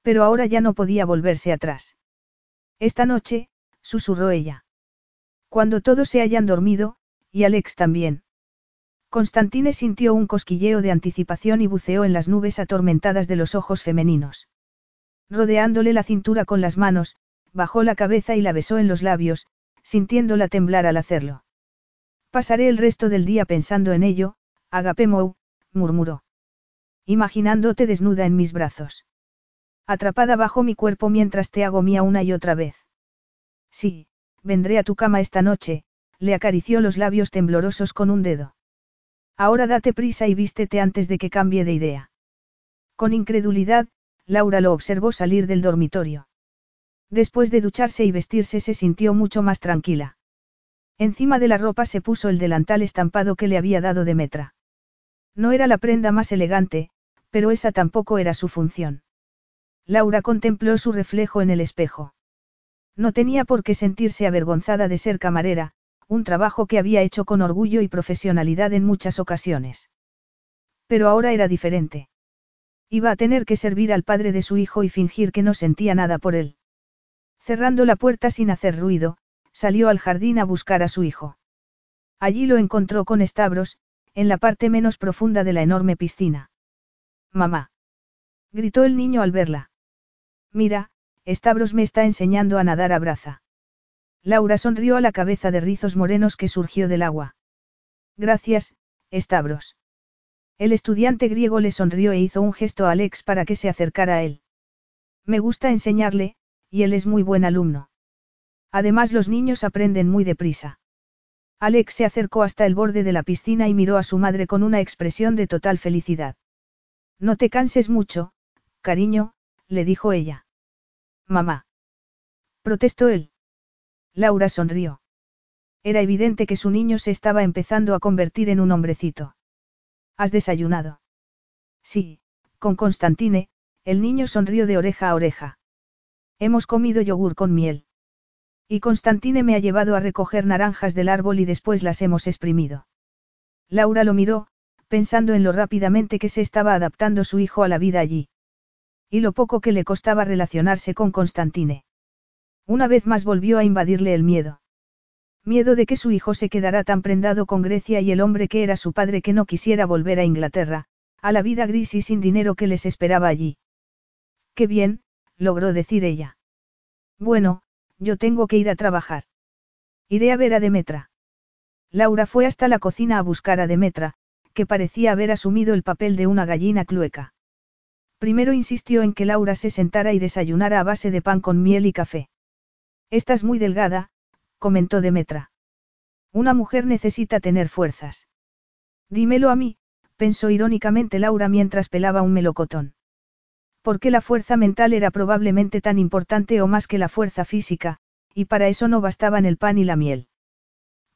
Pero ahora ya no podía volverse atrás. Esta noche, susurró ella. Cuando todos se hayan dormido, y Alex también. Constantine sintió un cosquilleo de anticipación y buceó en las nubes atormentadas de los ojos femeninos. Rodeándole la cintura con las manos, bajó la cabeza y la besó en los labios, sintiéndola temblar al hacerlo. Pasaré el resto del día pensando en ello, Agapemou, murmuró. Imaginándote desnuda en mis brazos. Atrapada bajo mi cuerpo mientras te hago mía una y otra vez. Sí, vendré a tu cama esta noche, le acarició los labios temblorosos con un dedo. Ahora date prisa y vístete antes de que cambie de idea. Con incredulidad, Laura lo observó salir del dormitorio. Después de ducharse y vestirse se sintió mucho más tranquila. Encima de la ropa se puso el delantal estampado que le había dado Demetra. No era la prenda más elegante, pero esa tampoco era su función. Laura contempló su reflejo en el espejo. No tenía por qué sentirse avergonzada de ser camarera, un trabajo que había hecho con orgullo y profesionalidad en muchas ocasiones. Pero ahora era diferente. Iba a tener que servir al padre de su hijo y fingir que no sentía nada por él. Cerrando la puerta sin hacer ruido, salió al jardín a buscar a su hijo. Allí lo encontró con estabros, en la parte menos profunda de la enorme piscina. Mamá. Gritó el niño al verla. Mira, Estabros me está enseñando a nadar a braza. Laura sonrió a la cabeza de rizos morenos que surgió del agua. Gracias, Estabros. El estudiante griego le sonrió e hizo un gesto a Alex para que se acercara a él. Me gusta enseñarle, y él es muy buen alumno. Además los niños aprenden muy deprisa. Alex se acercó hasta el borde de la piscina y miró a su madre con una expresión de total felicidad. No te canses mucho, cariño, le dijo ella. Mamá. Protestó él. Laura sonrió. Era evidente que su niño se estaba empezando a convertir en un hombrecito. ¿Has desayunado? Sí, con Constantine, el niño sonrió de oreja a oreja. Hemos comido yogur con miel. Y Constantine me ha llevado a recoger naranjas del árbol y después las hemos exprimido. Laura lo miró, pensando en lo rápidamente que se estaba adaptando su hijo a la vida allí. Y lo poco que le costaba relacionarse con Constantine. Una vez más volvió a invadirle el miedo. Miedo de que su hijo se quedara tan prendado con Grecia y el hombre que era su padre que no quisiera volver a Inglaterra, a la vida gris y sin dinero que les esperaba allí. Qué bien, logró decir ella. Bueno, yo tengo que ir a trabajar. Iré a ver a Demetra. Laura fue hasta la cocina a buscar a Demetra, que parecía haber asumido el papel de una gallina clueca. Primero insistió en que Laura se sentara y desayunara a base de pan con miel y café. Estás muy delgada, comentó Demetra. Una mujer necesita tener fuerzas. Dímelo a mí, pensó irónicamente Laura mientras pelaba un melocotón. Porque la fuerza mental era probablemente tan importante o más que la fuerza física, y para eso no bastaban el pan y la miel.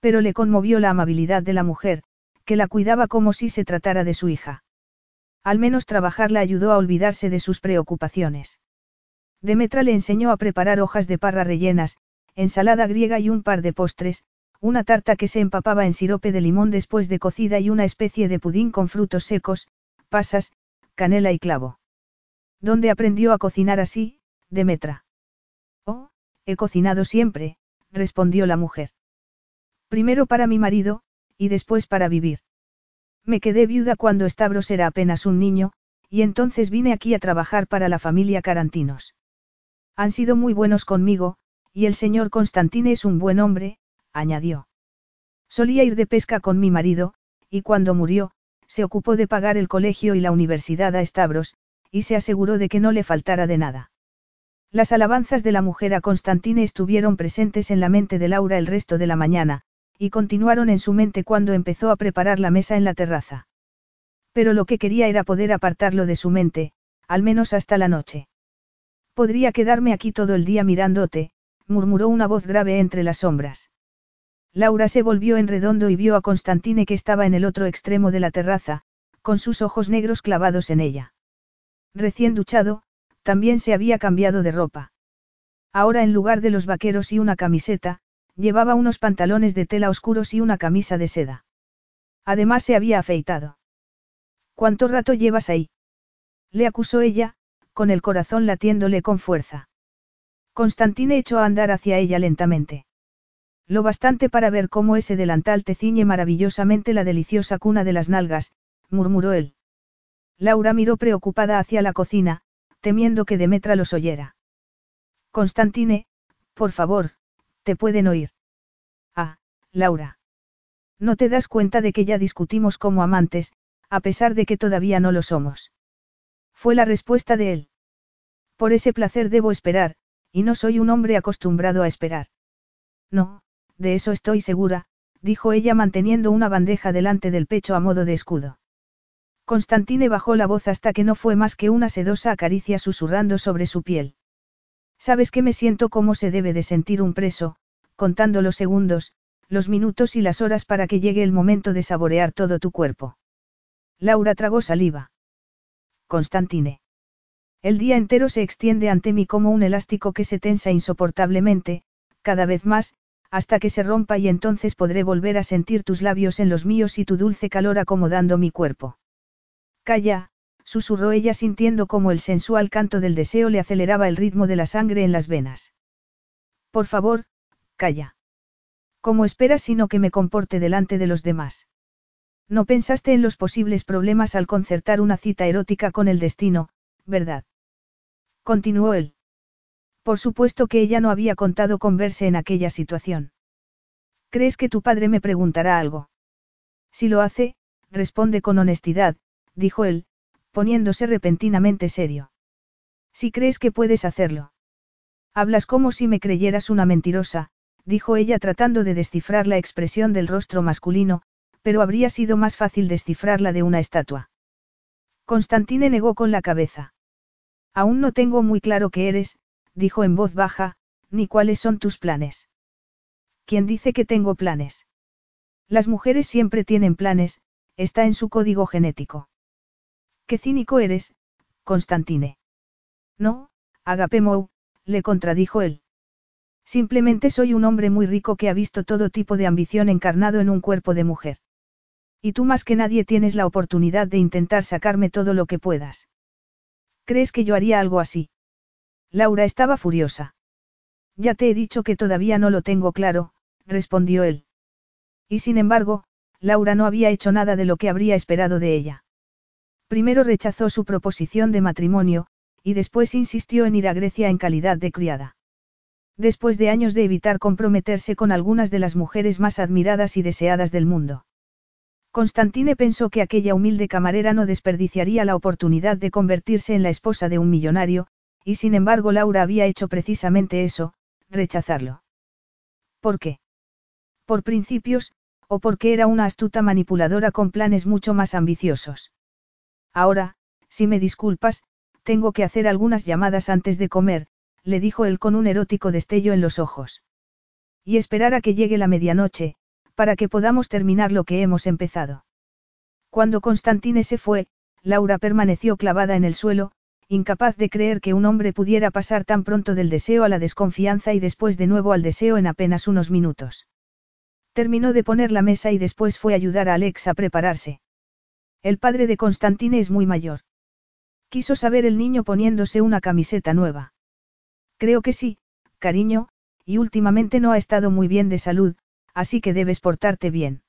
Pero le conmovió la amabilidad de la mujer, que la cuidaba como si se tratara de su hija. Al menos trabajar la ayudó a olvidarse de sus preocupaciones. Demetra le enseñó a preparar hojas de parra rellenas, ensalada griega y un par de postres, una tarta que se empapaba en sirope de limón después de cocida y una especie de pudín con frutos secos, pasas, canela y clavo. ¿Dónde aprendió a cocinar así, Demetra? Oh, he cocinado siempre, respondió la mujer. Primero para mi marido, y después para vivir. Me quedé viuda cuando Stavros era apenas un niño, y entonces vine aquí a trabajar para la familia Carantinos. Han sido muy buenos conmigo, y el señor Constantine es un buen hombre, añadió. Solía ir de pesca con mi marido, y cuando murió, se ocupó de pagar el colegio y la universidad a Stavros, y se aseguró de que no le faltara de nada. Las alabanzas de la mujer a Constantine estuvieron presentes en la mente de Laura el resto de la mañana, y continuaron en su mente cuando empezó a preparar la mesa en la terraza. Pero lo que quería era poder apartarlo de su mente, al menos hasta la noche. Podría quedarme aquí todo el día mirándote, murmuró una voz grave entre las sombras. Laura se volvió en redondo y vio a Constantine que estaba en el otro extremo de la terraza, con sus ojos negros clavados en ella. Recién duchado, también se había cambiado de ropa. Ahora en lugar de los vaqueros y una camiseta, llevaba unos pantalones de tela oscuros y una camisa de seda. Además se había afeitado. ¿Cuánto rato llevas ahí? Le acusó ella, con el corazón latiéndole con fuerza. Constantine echó a andar hacia ella lentamente. Lo bastante para ver cómo ese delantal te ciñe maravillosamente la deliciosa cuna de las nalgas, murmuró él. Laura miró preocupada hacia la cocina, temiendo que Demetra los oyera. Constantine, por favor, te pueden oír. Ah, Laura. No te das cuenta de que ya discutimos como amantes, a pesar de que todavía no lo somos. Fue la respuesta de él. Por ese placer debo esperar, y no soy un hombre acostumbrado a esperar. No, de eso estoy segura, dijo ella manteniendo una bandeja delante del pecho a modo de escudo. Constantine bajó la voz hasta que no fue más que una sedosa acaricia susurrando sobre su piel. Sabes que me siento como se debe de sentir un preso, contando los segundos, los minutos y las horas para que llegue el momento de saborear todo tu cuerpo. Laura tragó saliva. Constantine. El día entero se extiende ante mí como un elástico que se tensa insoportablemente, cada vez más, hasta que se rompa y entonces podré volver a sentir tus labios en los míos y tu dulce calor acomodando mi cuerpo. Calla, susurró ella sintiendo como el sensual canto del deseo le aceleraba el ritmo de la sangre en las venas. Por favor, calla. ¿Cómo esperas sino que me comporte delante de los demás? No pensaste en los posibles problemas al concertar una cita erótica con el destino, ¿verdad? Continuó él. Por supuesto que ella no había contado con verse en aquella situación. ¿Crees que tu padre me preguntará algo? Si lo hace, responde con honestidad, dijo él, poniéndose repentinamente serio. Si crees que puedes hacerlo. Hablas como si me creyeras una mentirosa, dijo ella tratando de descifrar la expresión del rostro masculino, pero habría sido más fácil descifrarla de una estatua. Constantine negó con la cabeza. Aún no tengo muy claro qué eres, dijo en voz baja, ni cuáles son tus planes. ¿Quién dice que tengo planes? Las mujeres siempre tienen planes, está en su código genético. Qué cínico eres, Constantine. No, Agapemou, le contradijo él. Simplemente soy un hombre muy rico que ha visto todo tipo de ambición encarnado en un cuerpo de mujer. Y tú más que nadie tienes la oportunidad de intentar sacarme todo lo que puedas. ¿Crees que yo haría algo así? Laura estaba furiosa. Ya te he dicho que todavía no lo tengo claro, respondió él. Y sin embargo, Laura no había hecho nada de lo que habría esperado de ella. Primero rechazó su proposición de matrimonio, y después insistió en ir a Grecia en calidad de criada. Después de años de evitar comprometerse con algunas de las mujeres más admiradas y deseadas del mundo. Constantine pensó que aquella humilde camarera no desperdiciaría la oportunidad de convertirse en la esposa de un millonario, y sin embargo Laura había hecho precisamente eso, rechazarlo. ¿Por qué? Por principios, o porque era una astuta manipuladora con planes mucho más ambiciosos. Ahora, si me disculpas, tengo que hacer algunas llamadas antes de comer, le dijo él con un erótico destello en los ojos. Y esperar a que llegue la medianoche, para que podamos terminar lo que hemos empezado. Cuando Constantine se fue, Laura permaneció clavada en el suelo, incapaz de creer que un hombre pudiera pasar tan pronto del deseo a la desconfianza y después de nuevo al deseo en apenas unos minutos. Terminó de poner la mesa y después fue a ayudar a Alex a prepararse. El padre de Constantine es muy mayor. Quiso saber el niño poniéndose una camiseta nueva. Creo que sí, cariño, y últimamente no ha estado muy bien de salud, así que debes portarte bien.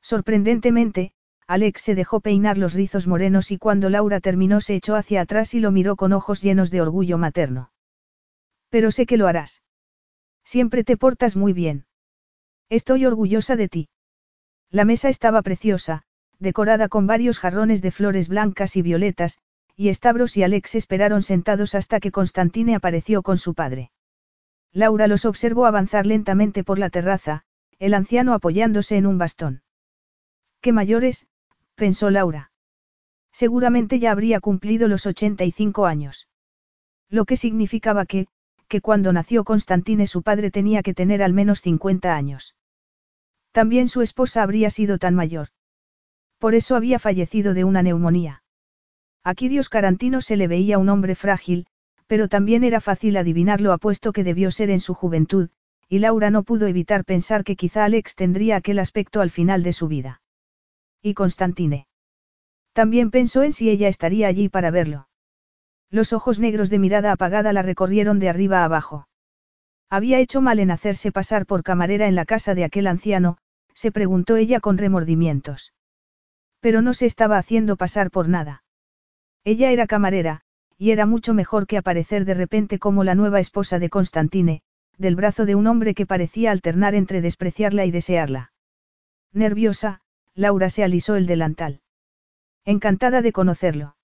Sorprendentemente, Alex se dejó peinar los rizos morenos y cuando Laura terminó se echó hacia atrás y lo miró con ojos llenos de orgullo materno. Pero sé que lo harás. Siempre te portas muy bien. Estoy orgullosa de ti. La mesa estaba preciosa, decorada con varios jarrones de flores blancas y violetas, y Stavros y Alex esperaron sentados hasta que Constantine apareció con su padre. Laura los observó avanzar lentamente por la terraza, el anciano apoyándose en un bastón. ¡Qué mayores! pensó Laura. Seguramente ya habría cumplido los 85 años. Lo que significaba que, que cuando nació Constantine su padre tenía que tener al menos 50 años. También su esposa habría sido tan mayor. Por eso había fallecido de una neumonía. A Kirios Carantino se le veía un hombre frágil, pero también era fácil adivinar lo apuesto que debió ser en su juventud, y Laura no pudo evitar pensar que quizá Alex tendría aquel aspecto al final de su vida. Y Constantine. También pensó en si ella estaría allí para verlo. Los ojos negros de mirada apagada la recorrieron de arriba a abajo. Había hecho mal en hacerse pasar por camarera en la casa de aquel anciano, se preguntó ella con remordimientos. Pero no se estaba haciendo pasar por nada. Ella era camarera, y era mucho mejor que aparecer de repente como la nueva esposa de Constantine, del brazo de un hombre que parecía alternar entre despreciarla y desearla. Nerviosa, Laura se alisó el delantal. Encantada de conocerlo.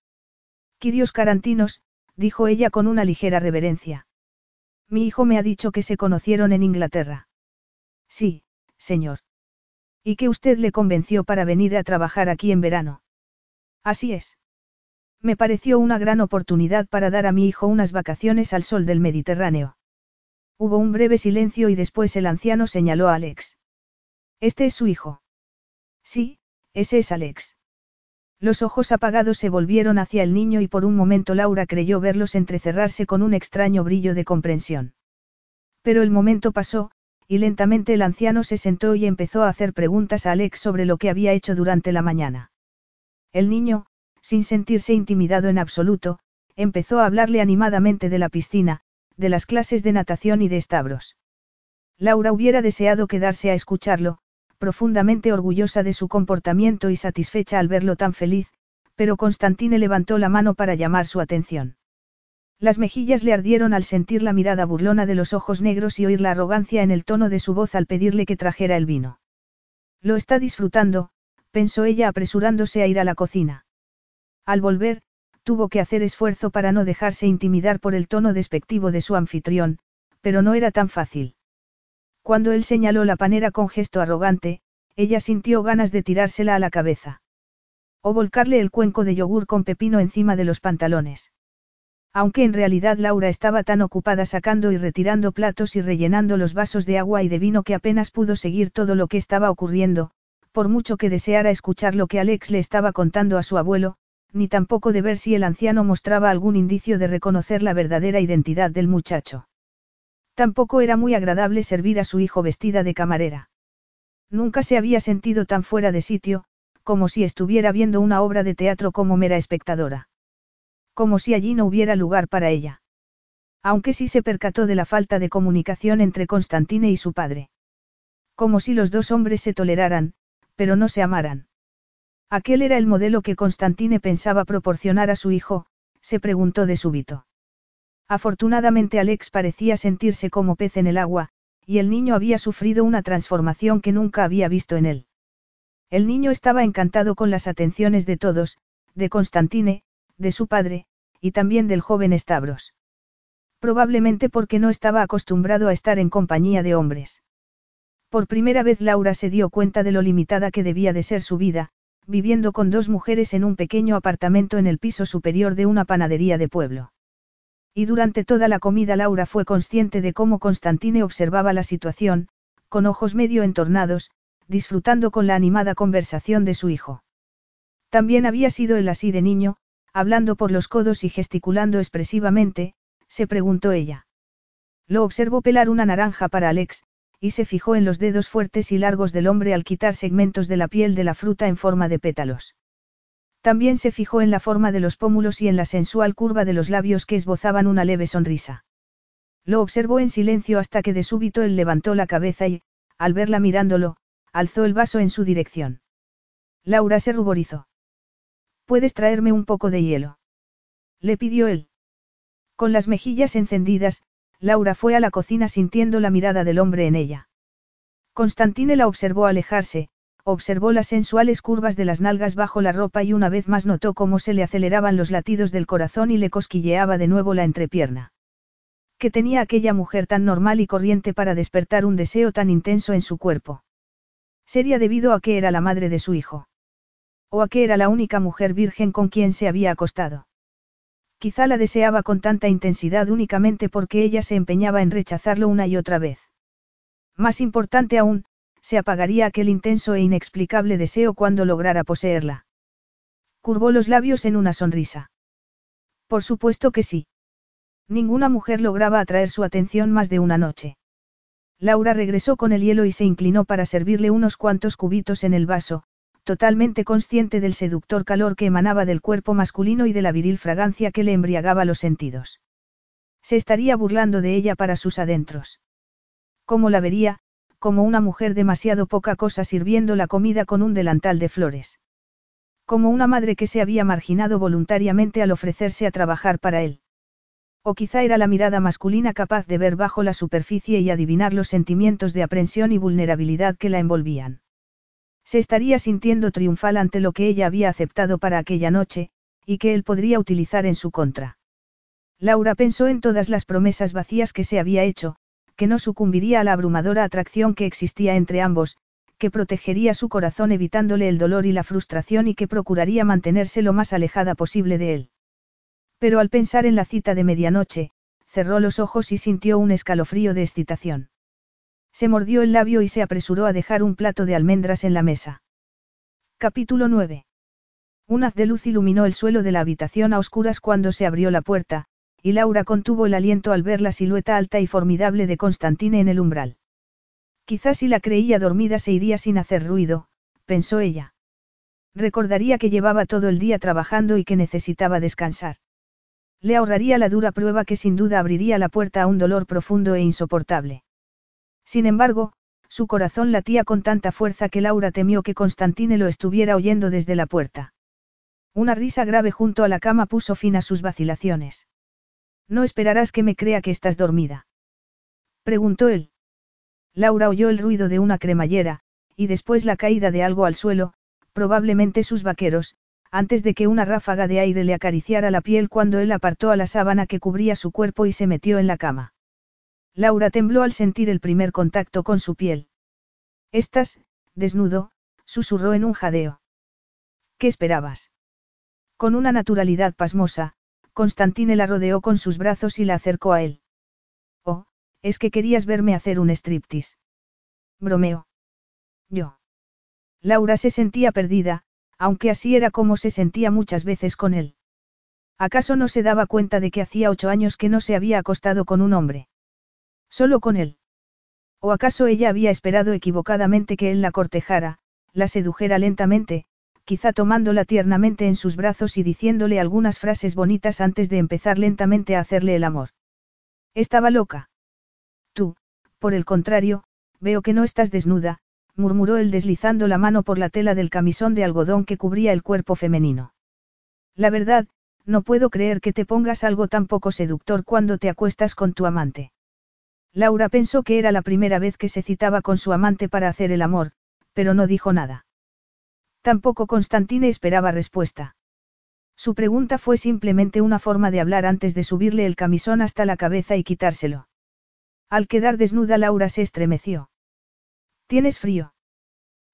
Quirios Carantinos, dijo ella con una ligera reverencia. Mi hijo me ha dicho que se conocieron en Inglaterra. Sí, señor. Y que usted le convenció para venir a trabajar aquí en verano. Así es. Me pareció una gran oportunidad para dar a mi hijo unas vacaciones al sol del Mediterráneo. Hubo un breve silencio y después el anciano señaló a Alex. Este es su hijo. Sí, ese es Alex. Los ojos apagados se volvieron hacia el niño y por un momento Laura creyó verlos entrecerrarse con un extraño brillo de comprensión. Pero el momento pasó, y lentamente el anciano se sentó y empezó a hacer preguntas a Alex sobre lo que había hecho durante la mañana. El niño, sin sentirse intimidado en absoluto, empezó a hablarle animadamente de la piscina, de las clases de natación y de estabros. Laura hubiera deseado quedarse a escucharlo, profundamente orgullosa de su comportamiento y satisfecha al verlo tan feliz, pero Constantine levantó la mano para llamar su atención. Las mejillas le ardieron al sentir la mirada burlona de los ojos negros y oír la arrogancia en el tono de su voz al pedirle que trajera el vino. Lo está disfrutando, pensó ella apresurándose a ir a la cocina. Al volver, tuvo que hacer esfuerzo para no dejarse intimidar por el tono despectivo de su anfitrión, pero no era tan fácil. Cuando él señaló la panera con gesto arrogante, ella sintió ganas de tirársela a la cabeza. O volcarle el cuenco de yogur con pepino encima de los pantalones. Aunque en realidad Laura estaba tan ocupada sacando y retirando platos y rellenando los vasos de agua y de vino que apenas pudo seguir todo lo que estaba ocurriendo, por mucho que deseara escuchar lo que Alex le estaba contando a su abuelo, ni tampoco de ver si el anciano mostraba algún indicio de reconocer la verdadera identidad del muchacho. Tampoco era muy agradable servir a su hijo vestida de camarera. Nunca se había sentido tan fuera de sitio, como si estuviera viendo una obra de teatro como mera espectadora. Como si allí no hubiera lugar para ella. Aunque sí se percató de la falta de comunicación entre Constantine y su padre. Como si los dos hombres se toleraran, pero no se amaran. Aquel era el modelo que Constantine pensaba proporcionar a su hijo, se preguntó de súbito. Afortunadamente Alex parecía sentirse como pez en el agua, y el niño había sufrido una transformación que nunca había visto en él. El niño estaba encantado con las atenciones de todos, de Constantine, de su padre, y también del joven Stavros. Probablemente porque no estaba acostumbrado a estar en compañía de hombres. Por primera vez Laura se dio cuenta de lo limitada que debía de ser su vida, viviendo con dos mujeres en un pequeño apartamento en el piso superior de una panadería de pueblo. Y durante toda la comida Laura fue consciente de cómo Constantine observaba la situación, con ojos medio entornados, disfrutando con la animada conversación de su hijo. También había sido él así de niño, hablando por los codos y gesticulando expresivamente, se preguntó ella. Lo observó pelar una naranja para Alex, y se fijó en los dedos fuertes y largos del hombre al quitar segmentos de la piel de la fruta en forma de pétalos. También se fijó en la forma de los pómulos y en la sensual curva de los labios que esbozaban una leve sonrisa. Lo observó en silencio hasta que de súbito él levantó la cabeza y, al verla mirándolo, alzó el vaso en su dirección. Laura se ruborizó. ¿Puedes traerme un poco de hielo? Le pidió él. Con las mejillas encendidas, Laura fue a la cocina sintiendo la mirada del hombre en ella. Constantine la observó alejarse, observó las sensuales curvas de las nalgas bajo la ropa y una vez más notó cómo se le aceleraban los latidos del corazón y le cosquilleaba de nuevo la entrepierna. ¿Qué tenía aquella mujer tan normal y corriente para despertar un deseo tan intenso en su cuerpo? Sería debido a que era la madre de su hijo. O a que era la única mujer virgen con quien se había acostado. Quizá la deseaba con tanta intensidad únicamente porque ella se empeñaba en rechazarlo una y otra vez. Más importante aún, se apagaría aquel intenso e inexplicable deseo cuando lograra poseerla. Curvó los labios en una sonrisa. Por supuesto que sí. Ninguna mujer lograba atraer su atención más de una noche. Laura regresó con el hielo y se inclinó para servirle unos cuantos cubitos en el vaso, totalmente consciente del seductor calor que emanaba del cuerpo masculino y de la viril fragancia que le embriagaba los sentidos. Se estaría burlando de ella para sus adentros. ¿Cómo la vería, como una mujer demasiado poca cosa sirviendo la comida con un delantal de flores. Como una madre que se había marginado voluntariamente al ofrecerse a trabajar para él. O quizá era la mirada masculina capaz de ver bajo la superficie y adivinar los sentimientos de aprensión y vulnerabilidad que la envolvían. Se estaría sintiendo triunfal ante lo que ella había aceptado para aquella noche, y que él podría utilizar en su contra. Laura pensó en todas las promesas vacías que se había hecho, que no sucumbiría a la abrumadora atracción que existía entre ambos, que protegería su corazón evitándole el dolor y la frustración y que procuraría mantenerse lo más alejada posible de él. Pero al pensar en la cita de medianoche, cerró los ojos y sintió un escalofrío de excitación. Se mordió el labio y se apresuró a dejar un plato de almendras en la mesa. Capítulo 9. Un haz de luz iluminó el suelo de la habitación a oscuras cuando se abrió la puerta, y Laura contuvo el aliento al ver la silueta alta y formidable de Constantine en el umbral. Quizás si la creía dormida se iría sin hacer ruido, pensó ella. Recordaría que llevaba todo el día trabajando y que necesitaba descansar. Le ahorraría la dura prueba que sin duda abriría la puerta a un dolor profundo e insoportable. Sin embargo, su corazón latía con tanta fuerza que Laura temió que Constantine lo estuviera oyendo desde la puerta. Una risa grave junto a la cama puso fin a sus vacilaciones. No esperarás que me crea que estás dormida. Preguntó él. Laura oyó el ruido de una cremallera, y después la caída de algo al suelo, probablemente sus vaqueros, antes de que una ráfaga de aire le acariciara la piel cuando él apartó a la sábana que cubría su cuerpo y se metió en la cama. Laura tembló al sentir el primer contacto con su piel. Estás, desnudo, susurró en un jadeo. ¿Qué esperabas? Con una naturalidad pasmosa, Constantine la rodeó con sus brazos y la acercó a él. Oh, es que querías verme hacer un striptease. Bromeo. Yo. Laura se sentía perdida, aunque así era como se sentía muchas veces con él. ¿Acaso no se daba cuenta de que hacía ocho años que no se había acostado con un hombre? Solo con él. ¿O acaso ella había esperado equivocadamente que él la cortejara, la sedujera lentamente, quizá tomándola tiernamente en sus brazos y diciéndole algunas frases bonitas antes de empezar lentamente a hacerle el amor. Estaba loca. Tú, por el contrario, veo que no estás desnuda, murmuró él deslizando la mano por la tela del camisón de algodón que cubría el cuerpo femenino. La verdad, no puedo creer que te pongas algo tan poco seductor cuando te acuestas con tu amante. Laura pensó que era la primera vez que se citaba con su amante para hacer el amor, pero no dijo nada. Tampoco Constantine esperaba respuesta. Su pregunta fue simplemente una forma de hablar antes de subirle el camisón hasta la cabeza y quitárselo. Al quedar desnuda Laura se estremeció. ¿Tienes frío?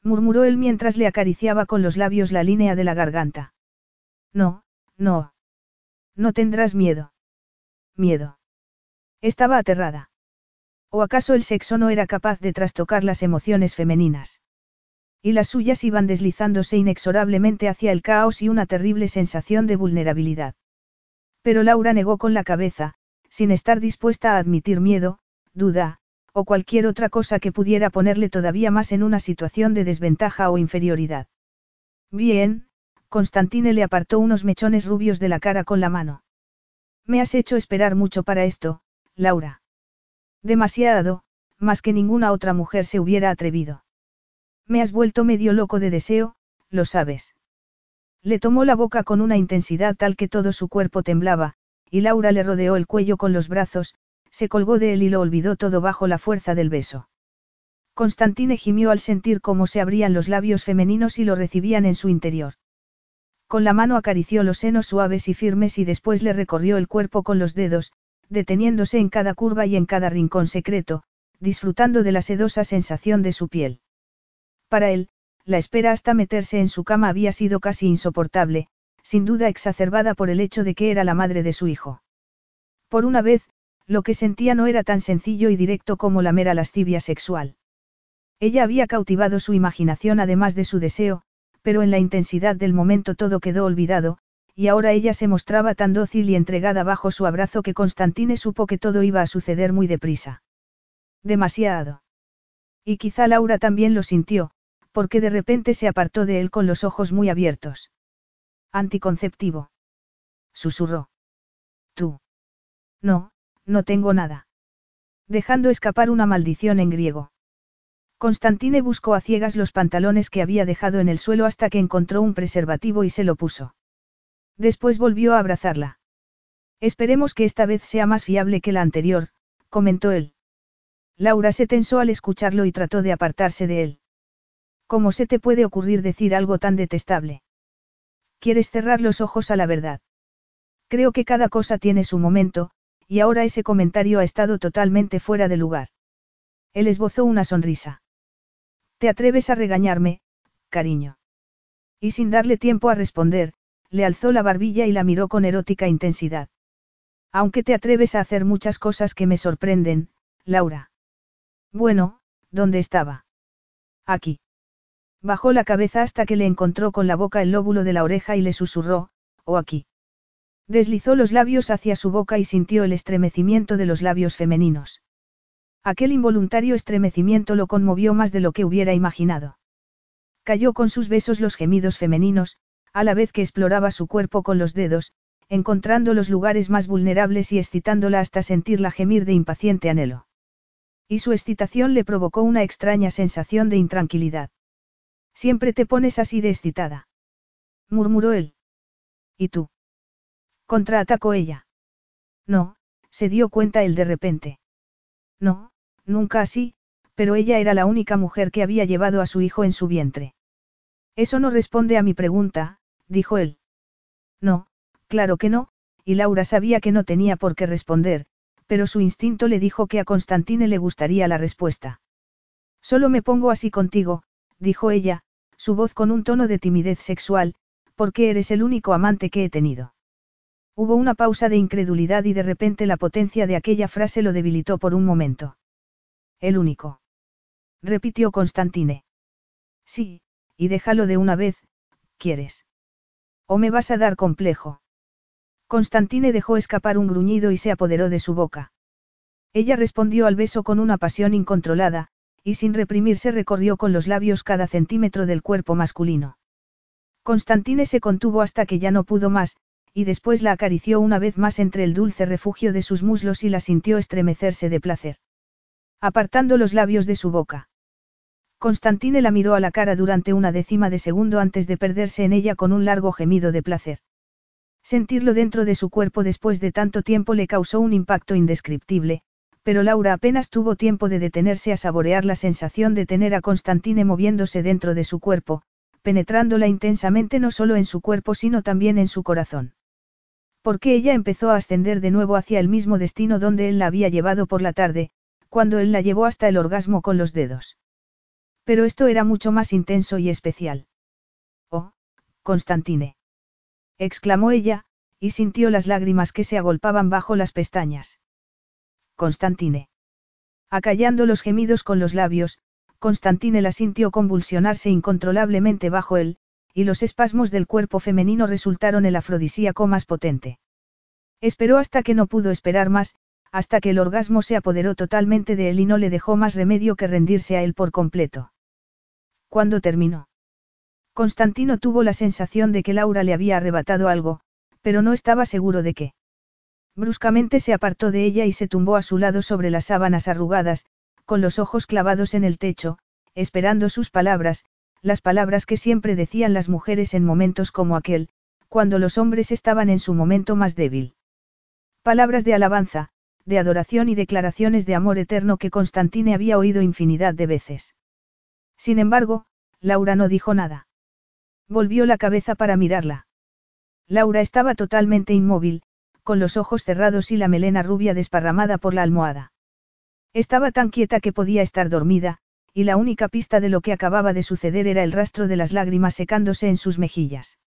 murmuró él mientras le acariciaba con los labios la línea de la garganta. No, no. No tendrás miedo. Miedo. Estaba aterrada. ¿O acaso el sexo no era capaz de trastocar las emociones femeninas? y las suyas iban deslizándose inexorablemente hacia el caos y una terrible sensación de vulnerabilidad. Pero Laura negó con la cabeza, sin estar dispuesta a admitir miedo, duda, o cualquier otra cosa que pudiera ponerle todavía más en una situación de desventaja o inferioridad. Bien, Constantine le apartó unos mechones rubios de la cara con la mano. Me has hecho esperar mucho para esto, Laura. Demasiado, más que ninguna otra mujer se hubiera atrevido. Me has vuelto medio loco de deseo, lo sabes. Le tomó la boca con una intensidad tal que todo su cuerpo temblaba, y Laura le rodeó el cuello con los brazos, se colgó de él y lo olvidó todo bajo la fuerza del beso. Constantine gimió al sentir cómo se abrían los labios femeninos y lo recibían en su interior. Con la mano acarició los senos suaves y firmes y después le recorrió el cuerpo con los dedos, deteniéndose en cada curva y en cada rincón secreto, disfrutando de la sedosa sensación de su piel. Para él, la espera hasta meterse en su cama había sido casi insoportable, sin duda exacerbada por el hecho de que era la madre de su hijo. Por una vez, lo que sentía no era tan sencillo y directo como la mera lascivia sexual. Ella había cautivado su imaginación además de su deseo, pero en la intensidad del momento todo quedó olvidado, y ahora ella se mostraba tan dócil y entregada bajo su abrazo que Constantine supo que todo iba a suceder muy deprisa. Demasiado. Y quizá Laura también lo sintió, porque de repente se apartó de él con los ojos muy abiertos. Anticonceptivo. Susurró. Tú. No, no tengo nada. Dejando escapar una maldición en griego. Constantine buscó a ciegas los pantalones que había dejado en el suelo hasta que encontró un preservativo y se lo puso. Después volvió a abrazarla. Esperemos que esta vez sea más fiable que la anterior, comentó él. Laura se tensó al escucharlo y trató de apartarse de él. ¿Cómo se te puede ocurrir decir algo tan detestable? Quieres cerrar los ojos a la verdad. Creo que cada cosa tiene su momento, y ahora ese comentario ha estado totalmente fuera de lugar. Él esbozó una sonrisa. ¿Te atreves a regañarme, cariño? Y sin darle tiempo a responder, le alzó la barbilla y la miró con erótica intensidad. Aunque te atreves a hacer muchas cosas que me sorprenden, Laura. Bueno, ¿dónde estaba? Aquí. Bajó la cabeza hasta que le encontró con la boca el lóbulo de la oreja y le susurró, o aquí. Deslizó los labios hacia su boca y sintió el estremecimiento de los labios femeninos. Aquel involuntario estremecimiento lo conmovió más de lo que hubiera imaginado. Cayó con sus besos los gemidos femeninos, a la vez que exploraba su cuerpo con los dedos, encontrando los lugares más vulnerables y excitándola hasta sentirla gemir de impaciente anhelo. Y su excitación le provocó una extraña sensación de intranquilidad. Siempre te pones así de excitada. murmuró él. ¿Y tú? contraatacó ella. No, se dio cuenta él de repente. No, nunca así, pero ella era la única mujer que había llevado a su hijo en su vientre. Eso no responde a mi pregunta, dijo él. No, claro que no, y Laura sabía que no tenía por qué responder, pero su instinto le dijo que a Constantine le gustaría la respuesta. Solo me pongo así contigo, dijo ella, su voz con un tono de timidez sexual, porque eres el único amante que he tenido. Hubo una pausa de incredulidad y de repente la potencia de aquella frase lo debilitó por un momento. El único. Repitió Constantine. Sí, y déjalo de una vez, ¿quieres? ¿O me vas a dar complejo? Constantine dejó escapar un gruñido y se apoderó de su boca. Ella respondió al beso con una pasión incontrolada, y sin reprimirse recorrió con los labios cada centímetro del cuerpo masculino. Constantine se contuvo hasta que ya no pudo más, y después la acarició una vez más entre el dulce refugio de sus muslos y la sintió estremecerse de placer. Apartando los labios de su boca. Constantine la miró a la cara durante una décima de segundo antes de perderse en ella con un largo gemido de placer. Sentirlo dentro de su cuerpo después de tanto tiempo le causó un impacto indescriptible, pero Laura apenas tuvo tiempo de detenerse a saborear la sensación de tener a Constantine moviéndose dentro de su cuerpo, penetrándola intensamente no solo en su cuerpo sino también en su corazón. Porque ella empezó a ascender de nuevo hacia el mismo destino donde él la había llevado por la tarde, cuando él la llevó hasta el orgasmo con los dedos. Pero esto era mucho más intenso y especial. Oh, Constantine. exclamó ella, y sintió las lágrimas que se agolpaban bajo las pestañas. Constantine. Acallando los gemidos con los labios, Constantine la sintió convulsionarse incontrolablemente bajo él, y los espasmos del cuerpo femenino resultaron el afrodisíaco más potente. Esperó hasta que no pudo esperar más, hasta que el orgasmo se apoderó totalmente de él y no le dejó más remedio que rendirse a él por completo. Cuando terminó. Constantino tuvo la sensación de que Laura le había arrebatado algo, pero no estaba seguro de qué. Bruscamente se apartó de ella y se tumbó a su lado sobre las sábanas arrugadas, con los ojos clavados en el techo, esperando sus palabras, las palabras que siempre decían las mujeres en momentos como aquel, cuando los hombres estaban en su momento más débil. Palabras de alabanza, de adoración y declaraciones de amor eterno que Constantine había oído infinidad de veces. Sin embargo, Laura no dijo nada. Volvió la cabeza para mirarla. Laura estaba totalmente inmóvil, con los ojos cerrados y la melena rubia desparramada por la almohada. Estaba tan quieta que podía estar dormida, y la única pista de lo que acababa de suceder era el rastro de las lágrimas secándose en sus mejillas.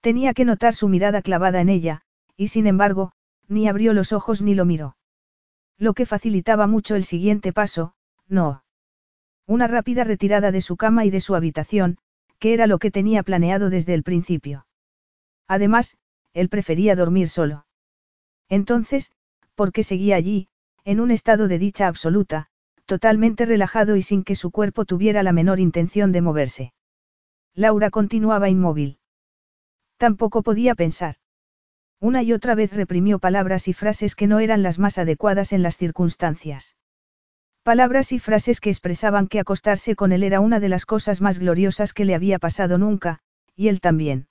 Tenía que notar su mirada clavada en ella, y sin embargo, ni abrió los ojos ni lo miró. Lo que facilitaba mucho el siguiente paso, no. Una rápida retirada de su cama y de su habitación, que era lo que tenía planeado desde el principio. Además, él prefería dormir solo. Entonces, ¿por qué seguía allí, en un estado de dicha absoluta, totalmente relajado y sin que su cuerpo tuviera la menor intención de moverse? Laura continuaba inmóvil. Tampoco podía pensar. Una y otra vez reprimió palabras y frases que no eran las más adecuadas en las circunstancias. Palabras y frases que expresaban que acostarse con él era una de las cosas más gloriosas que le había pasado nunca, y él también.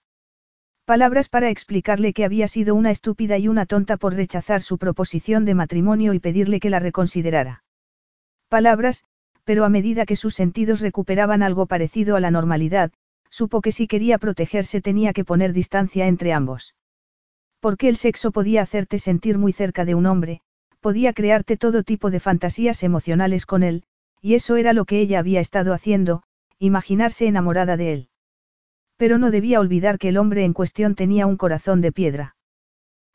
Palabras para explicarle que había sido una estúpida y una tonta por rechazar su proposición de matrimonio y pedirle que la reconsiderara. Palabras, pero a medida que sus sentidos recuperaban algo parecido a la normalidad, supo que si quería protegerse tenía que poner distancia entre ambos. Porque el sexo podía hacerte sentir muy cerca de un hombre, podía crearte todo tipo de fantasías emocionales con él, y eso era lo que ella había estado haciendo, imaginarse enamorada de él. Pero no debía olvidar que el hombre en cuestión tenía un corazón de piedra.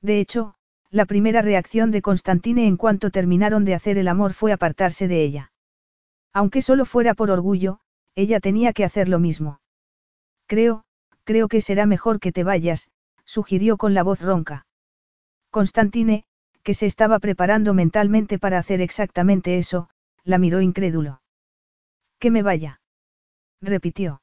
De hecho, la primera reacción de Constantine en cuanto terminaron de hacer el amor fue apartarse de ella. Aunque solo fuera por orgullo, ella tenía que hacer lo mismo. Creo, creo que será mejor que te vayas, sugirió con la voz ronca. Constantine, que se estaba preparando mentalmente para hacer exactamente eso, la miró incrédulo. Que me vaya. repitió.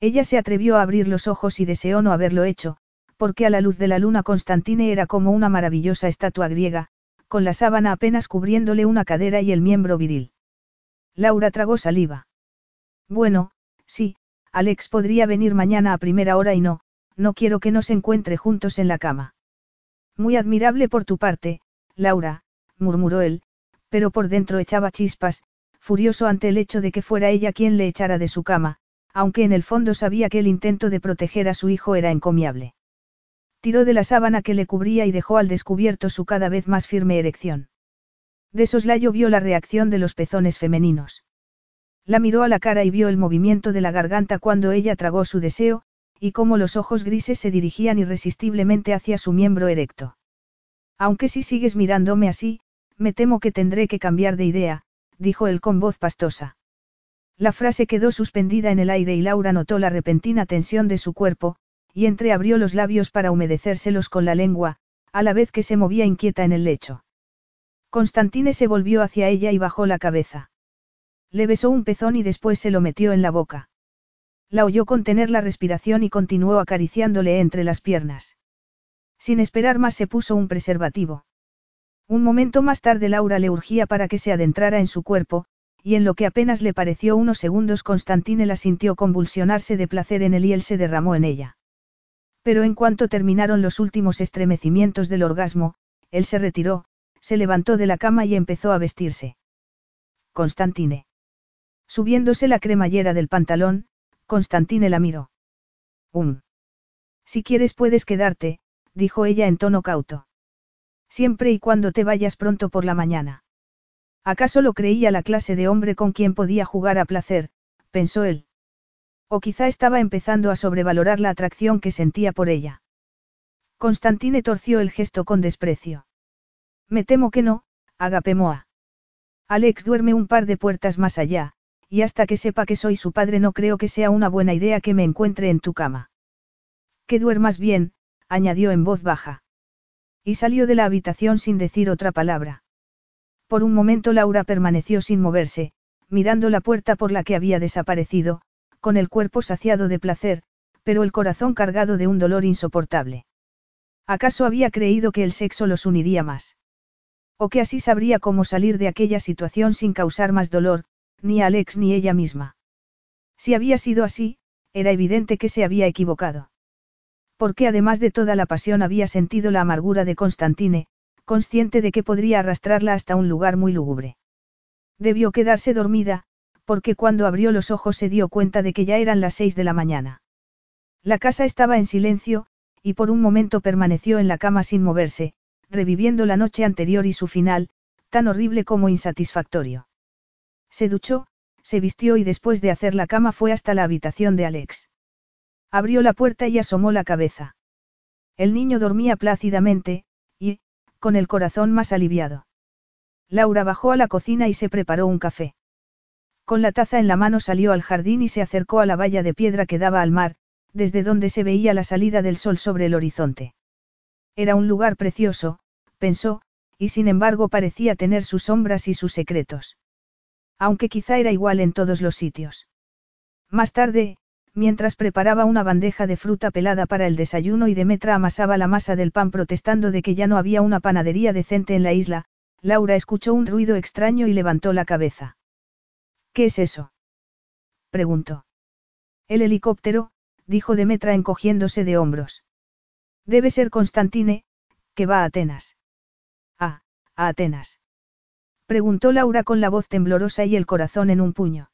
Ella se atrevió a abrir los ojos y deseó no haberlo hecho, porque a la luz de la luna Constantine era como una maravillosa estatua griega, con la sábana apenas cubriéndole una cadera y el miembro viril. Laura tragó saliva. Bueno, sí, Alex podría venir mañana a primera hora y no, no quiero que nos encuentre juntos en la cama. Muy admirable por tu parte, Laura, murmuró él, pero por dentro echaba chispas, furioso ante el hecho de que fuera ella quien le echara de su cama, aunque en el fondo sabía que el intento de proteger a su hijo era encomiable. Tiró de la sábana que le cubría y dejó al descubierto su cada vez más firme erección. De soslayo vio la reacción de los pezones femeninos. La miró a la cara y vio el movimiento de la garganta cuando ella tragó su deseo, y cómo los ojos grises se dirigían irresistiblemente hacia su miembro erecto. Aunque si sigues mirándome así, me temo que tendré que cambiar de idea, dijo él con voz pastosa. La frase quedó suspendida en el aire y Laura notó la repentina tensión de su cuerpo, y entreabrió los labios para humedecérselos con la lengua, a la vez que se movía inquieta en el lecho. Constantine se volvió hacia ella y bajó la cabeza. Le besó un pezón y después se lo metió en la boca. La oyó contener la respiración y continuó acariciándole entre las piernas. Sin esperar más se puso un preservativo. Un momento más tarde Laura le urgía para que se adentrara en su cuerpo, y en lo que apenas le pareció unos segundos Constantine la sintió convulsionarse de placer en él y él se derramó en ella. Pero en cuanto terminaron los últimos estremecimientos del orgasmo, él se retiró, se levantó de la cama y empezó a vestirse. Constantine. Subiéndose la cremallera del pantalón, Constantine la miró. Um. Si quieres puedes quedarte, dijo ella en tono cauto. Siempre y cuando te vayas pronto por la mañana. ¿Acaso lo creía la clase de hombre con quien podía jugar a placer? pensó él. O quizá estaba empezando a sobrevalorar la atracción que sentía por ella. Constantine torció el gesto con desprecio. Me temo que no, Agapemoa. Alex duerme un par de puertas más allá, y hasta que sepa que soy su padre no creo que sea una buena idea que me encuentre en tu cama. Que duermas bien, añadió en voz baja. Y salió de la habitación sin decir otra palabra. Por un momento Laura permaneció sin moverse, mirando la puerta por la que había desaparecido, con el cuerpo saciado de placer, pero el corazón cargado de un dolor insoportable. ¿Acaso había creído que el sexo los uniría más? O que así sabría cómo salir de aquella situación sin causar más dolor, ni Alex ni ella misma. Si había sido así, era evidente que se había equivocado. Porque además de toda la pasión había sentido la amargura de Constantine, consciente de que podría arrastrarla hasta un lugar muy lúgubre. Debió quedarse dormida, porque cuando abrió los ojos se dio cuenta de que ya eran las seis de la mañana. La casa estaba en silencio, y por un momento permaneció en la cama sin moverse, reviviendo la noche anterior y su final, tan horrible como insatisfactorio. Se duchó, se vistió y después de hacer la cama fue hasta la habitación de Alex. Abrió la puerta y asomó la cabeza. El niño dormía plácidamente, y, con el corazón más aliviado. Laura bajó a la cocina y se preparó un café. Con la taza en la mano salió al jardín y se acercó a la valla de piedra que daba al mar, desde donde se veía la salida del sol sobre el horizonte. Era un lugar precioso, pensó, y sin embargo parecía tener sus sombras y sus secretos. Aunque quizá era igual en todos los sitios. Más tarde, mientras preparaba una bandeja de fruta pelada para el desayuno y Demetra amasaba la masa del pan protestando de que ya no había una panadería decente en la isla, Laura escuchó un ruido extraño y levantó la cabeza. ¿Qué es eso? preguntó. El helicóptero, dijo Demetra encogiéndose de hombros. Debe ser Constantine, que va a Atenas. Ah, a Atenas. Preguntó Laura con la voz temblorosa y el corazón en un puño.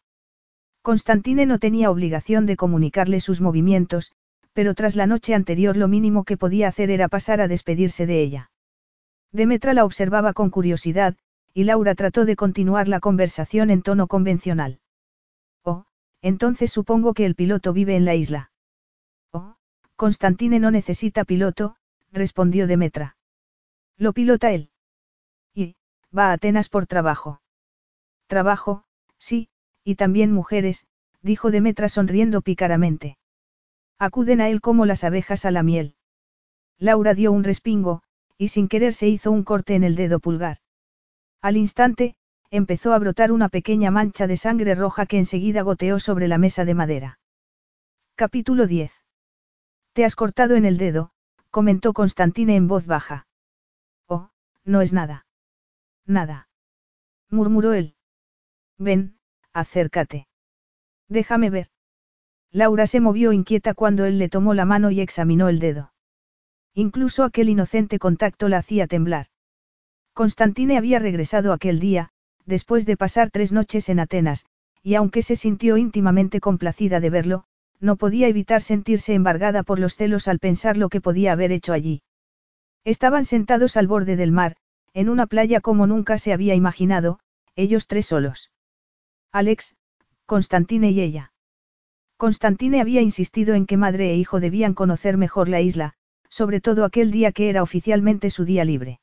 Constantine no tenía obligación de comunicarle sus movimientos, pero tras la noche anterior lo mínimo que podía hacer era pasar a despedirse de ella. Demetra la observaba con curiosidad, y Laura trató de continuar la conversación en tono convencional. Oh, entonces supongo que el piloto vive en la isla. Oh, Constantine no necesita piloto, respondió Demetra. Lo pilota él. Va a Atenas por trabajo. Trabajo, sí, y también mujeres, dijo Demetra sonriendo pícaramente. Acuden a él como las abejas a la miel. Laura dio un respingo, y sin querer se hizo un corte en el dedo pulgar. Al instante, empezó a brotar una pequeña mancha de sangre roja que enseguida goteó sobre la mesa de madera. Capítulo 10. Te has cortado en el dedo, comentó Constantine en voz baja. Oh, no es nada. Nada. murmuró él. Ven, acércate. Déjame ver. Laura se movió inquieta cuando él le tomó la mano y examinó el dedo. Incluso aquel inocente contacto la hacía temblar. Constantine había regresado aquel día, después de pasar tres noches en Atenas, y aunque se sintió íntimamente complacida de verlo, no podía evitar sentirse embargada por los celos al pensar lo que podía haber hecho allí. Estaban sentados al borde del mar, en una playa como nunca se había imaginado, ellos tres solos. Alex, Constantine y ella. Constantine había insistido en que madre e hijo debían conocer mejor la isla, sobre todo aquel día que era oficialmente su día libre.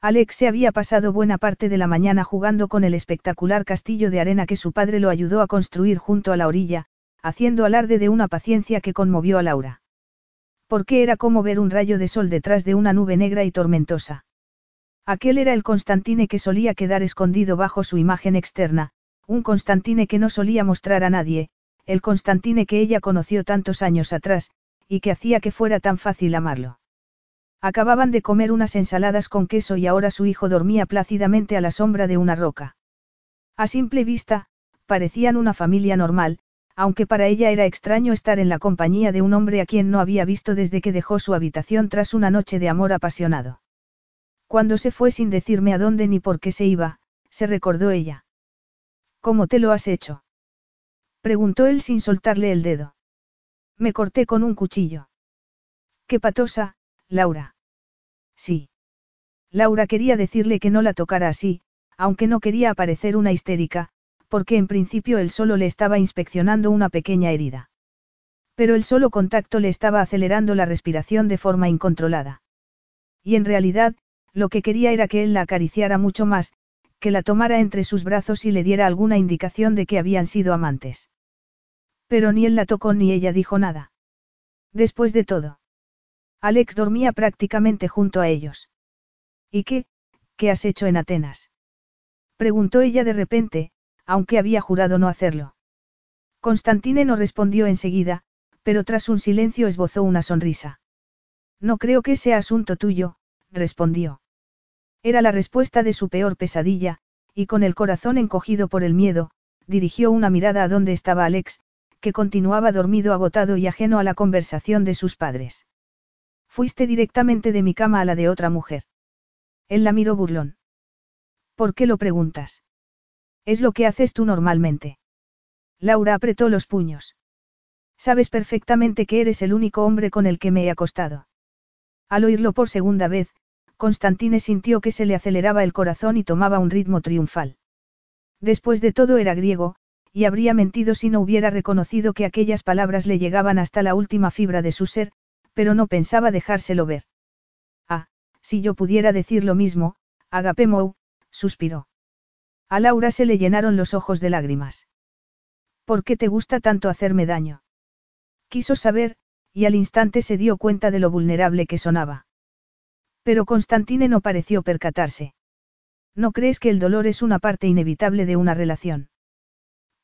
Alex se había pasado buena parte de la mañana jugando con el espectacular castillo de arena que su padre lo ayudó a construir junto a la orilla, haciendo alarde de una paciencia que conmovió a Laura. Porque era como ver un rayo de sol detrás de una nube negra y tormentosa. Aquel era el Constantine que solía quedar escondido bajo su imagen externa, un Constantine que no solía mostrar a nadie, el Constantine que ella conoció tantos años atrás, y que hacía que fuera tan fácil amarlo. Acababan de comer unas ensaladas con queso y ahora su hijo dormía plácidamente a la sombra de una roca. A simple vista, parecían una familia normal, aunque para ella era extraño estar en la compañía de un hombre a quien no había visto desde que dejó su habitación tras una noche de amor apasionado. Cuando se fue sin decirme a dónde ni por qué se iba, se recordó ella. ¿Cómo te lo has hecho? preguntó él sin soltarle el dedo. Me corté con un cuchillo. Qué patosa, Laura. Sí. Laura quería decirle que no la tocara así, aunque no quería aparecer una histérica, porque en principio él solo le estaba inspeccionando una pequeña herida. Pero el solo contacto le estaba acelerando la respiración de forma incontrolada. Y en realidad, lo que quería era que él la acariciara mucho más, que la tomara entre sus brazos y le diera alguna indicación de que habían sido amantes. Pero ni él la tocó ni ella dijo nada. Después de todo. Alex dormía prácticamente junto a ellos. ¿Y qué, qué has hecho en Atenas? Preguntó ella de repente, aunque había jurado no hacerlo. Constantine no respondió enseguida, pero tras un silencio esbozó una sonrisa. No creo que sea asunto tuyo, respondió. Era la respuesta de su peor pesadilla, y con el corazón encogido por el miedo, dirigió una mirada a donde estaba Alex, que continuaba dormido agotado y ajeno a la conversación de sus padres. Fuiste directamente de mi cama a la de otra mujer. Él la miró burlón. ¿Por qué lo preguntas? Es lo que haces tú normalmente. Laura apretó los puños. Sabes perfectamente que eres el único hombre con el que me he acostado. Al oírlo por segunda vez, Constantine sintió que se le aceleraba el corazón y tomaba un ritmo triunfal. Después de todo era griego, y habría mentido si no hubiera reconocido que aquellas palabras le llegaban hasta la última fibra de su ser, pero no pensaba dejárselo ver. Ah, si yo pudiera decir lo mismo, Agapemou, suspiró. A Laura se le llenaron los ojos de lágrimas. ¿Por qué te gusta tanto hacerme daño? Quiso saber, y al instante se dio cuenta de lo vulnerable que sonaba. Pero Constantine no pareció percatarse. ¿No crees que el dolor es una parte inevitable de una relación?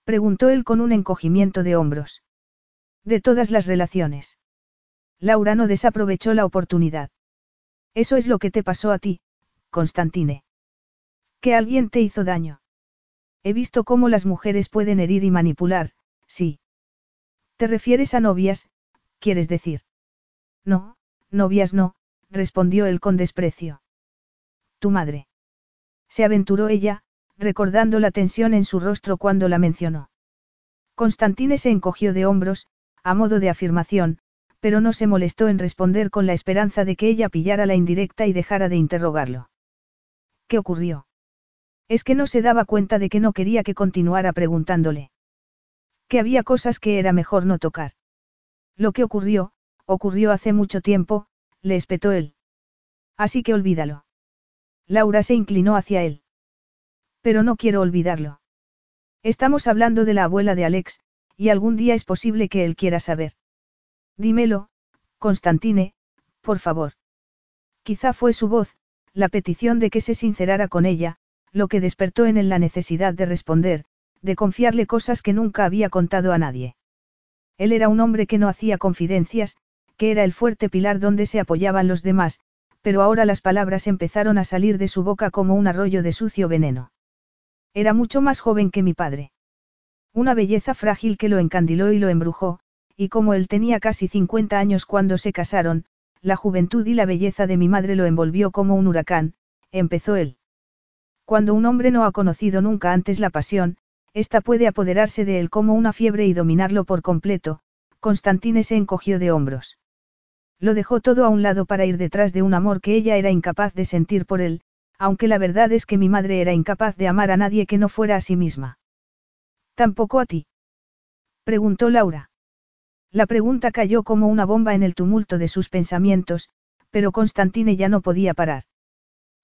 Preguntó él con un encogimiento de hombros. De todas las relaciones. Laura no desaprovechó la oportunidad. Eso es lo que te pasó a ti, Constantine. Que alguien te hizo daño. He visto cómo las mujeres pueden herir y manipular, sí. ¿Te refieres a novias, quieres decir? No, novias no, respondió él con desprecio. Tu madre. Se aventuró ella, recordando la tensión en su rostro cuando la mencionó. Constantine se encogió de hombros, a modo de afirmación, pero no se molestó en responder con la esperanza de que ella pillara la indirecta y dejara de interrogarlo. ¿Qué ocurrió? Es que no se daba cuenta de que no quería que continuara preguntándole. Que había cosas que era mejor no tocar. Lo que ocurrió, ocurrió hace mucho tiempo, le espetó él. Así que olvídalo. Laura se inclinó hacia él. Pero no quiero olvidarlo. Estamos hablando de la abuela de Alex, y algún día es posible que él quiera saber. Dímelo, Constantine, por favor. Quizá fue su voz, la petición de que se sincerara con ella, lo que despertó en él la necesidad de responder, de confiarle cosas que nunca había contado a nadie. Él era un hombre que no hacía confidencias, que era el fuerte pilar donde se apoyaban los demás, pero ahora las palabras empezaron a salir de su boca como un arroyo de sucio veneno. Era mucho más joven que mi padre. Una belleza frágil que lo encandiló y lo embrujó, y como él tenía casi 50 años cuando se casaron, la juventud y la belleza de mi madre lo envolvió como un huracán, empezó él. Cuando un hombre no ha conocido nunca antes la pasión, ésta puede apoderarse de él como una fiebre y dominarlo por completo, Constantine se encogió de hombros. Lo dejó todo a un lado para ir detrás de un amor que ella era incapaz de sentir por él, aunque la verdad es que mi madre era incapaz de amar a nadie que no fuera a sí misma. ¿Tampoco a ti? preguntó Laura. La pregunta cayó como una bomba en el tumulto de sus pensamientos, pero Constantine ya no podía parar.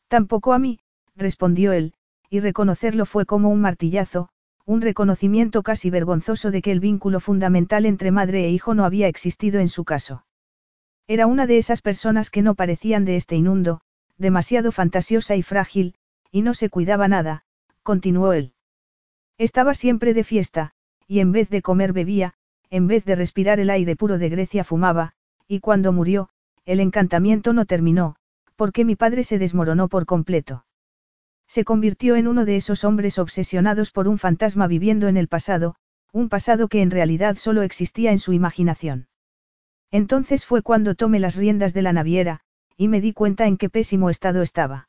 Tampoco a mí, respondió él, y reconocerlo fue como un martillazo, un reconocimiento casi vergonzoso de que el vínculo fundamental entre madre e hijo no había existido en su caso. Era una de esas personas que no parecían de este inundo, demasiado fantasiosa y frágil, y no se cuidaba nada, continuó él. Estaba siempre de fiesta, y en vez de comer bebía, en vez de respirar el aire puro de Grecia fumaba, y cuando murió, el encantamiento no terminó, porque mi padre se desmoronó por completo. Se convirtió en uno de esos hombres obsesionados por un fantasma viviendo en el pasado, un pasado que en realidad solo existía en su imaginación. Entonces fue cuando tomé las riendas de la naviera, y me di cuenta en qué pésimo estado estaba.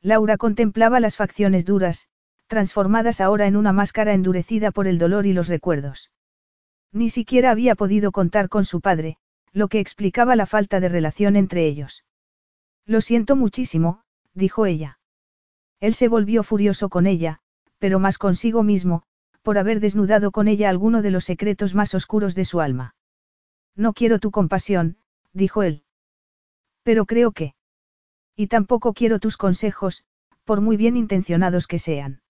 Laura contemplaba las facciones duras, transformadas ahora en una máscara endurecida por el dolor y los recuerdos. Ni siquiera había podido contar con su padre, lo que explicaba la falta de relación entre ellos. Lo siento muchísimo, dijo ella. Él se volvió furioso con ella, pero más consigo mismo, por haber desnudado con ella alguno de los secretos más oscuros de su alma. No quiero tu compasión, dijo él. Pero creo que... Y tampoco quiero tus consejos, por muy bien intencionados que sean.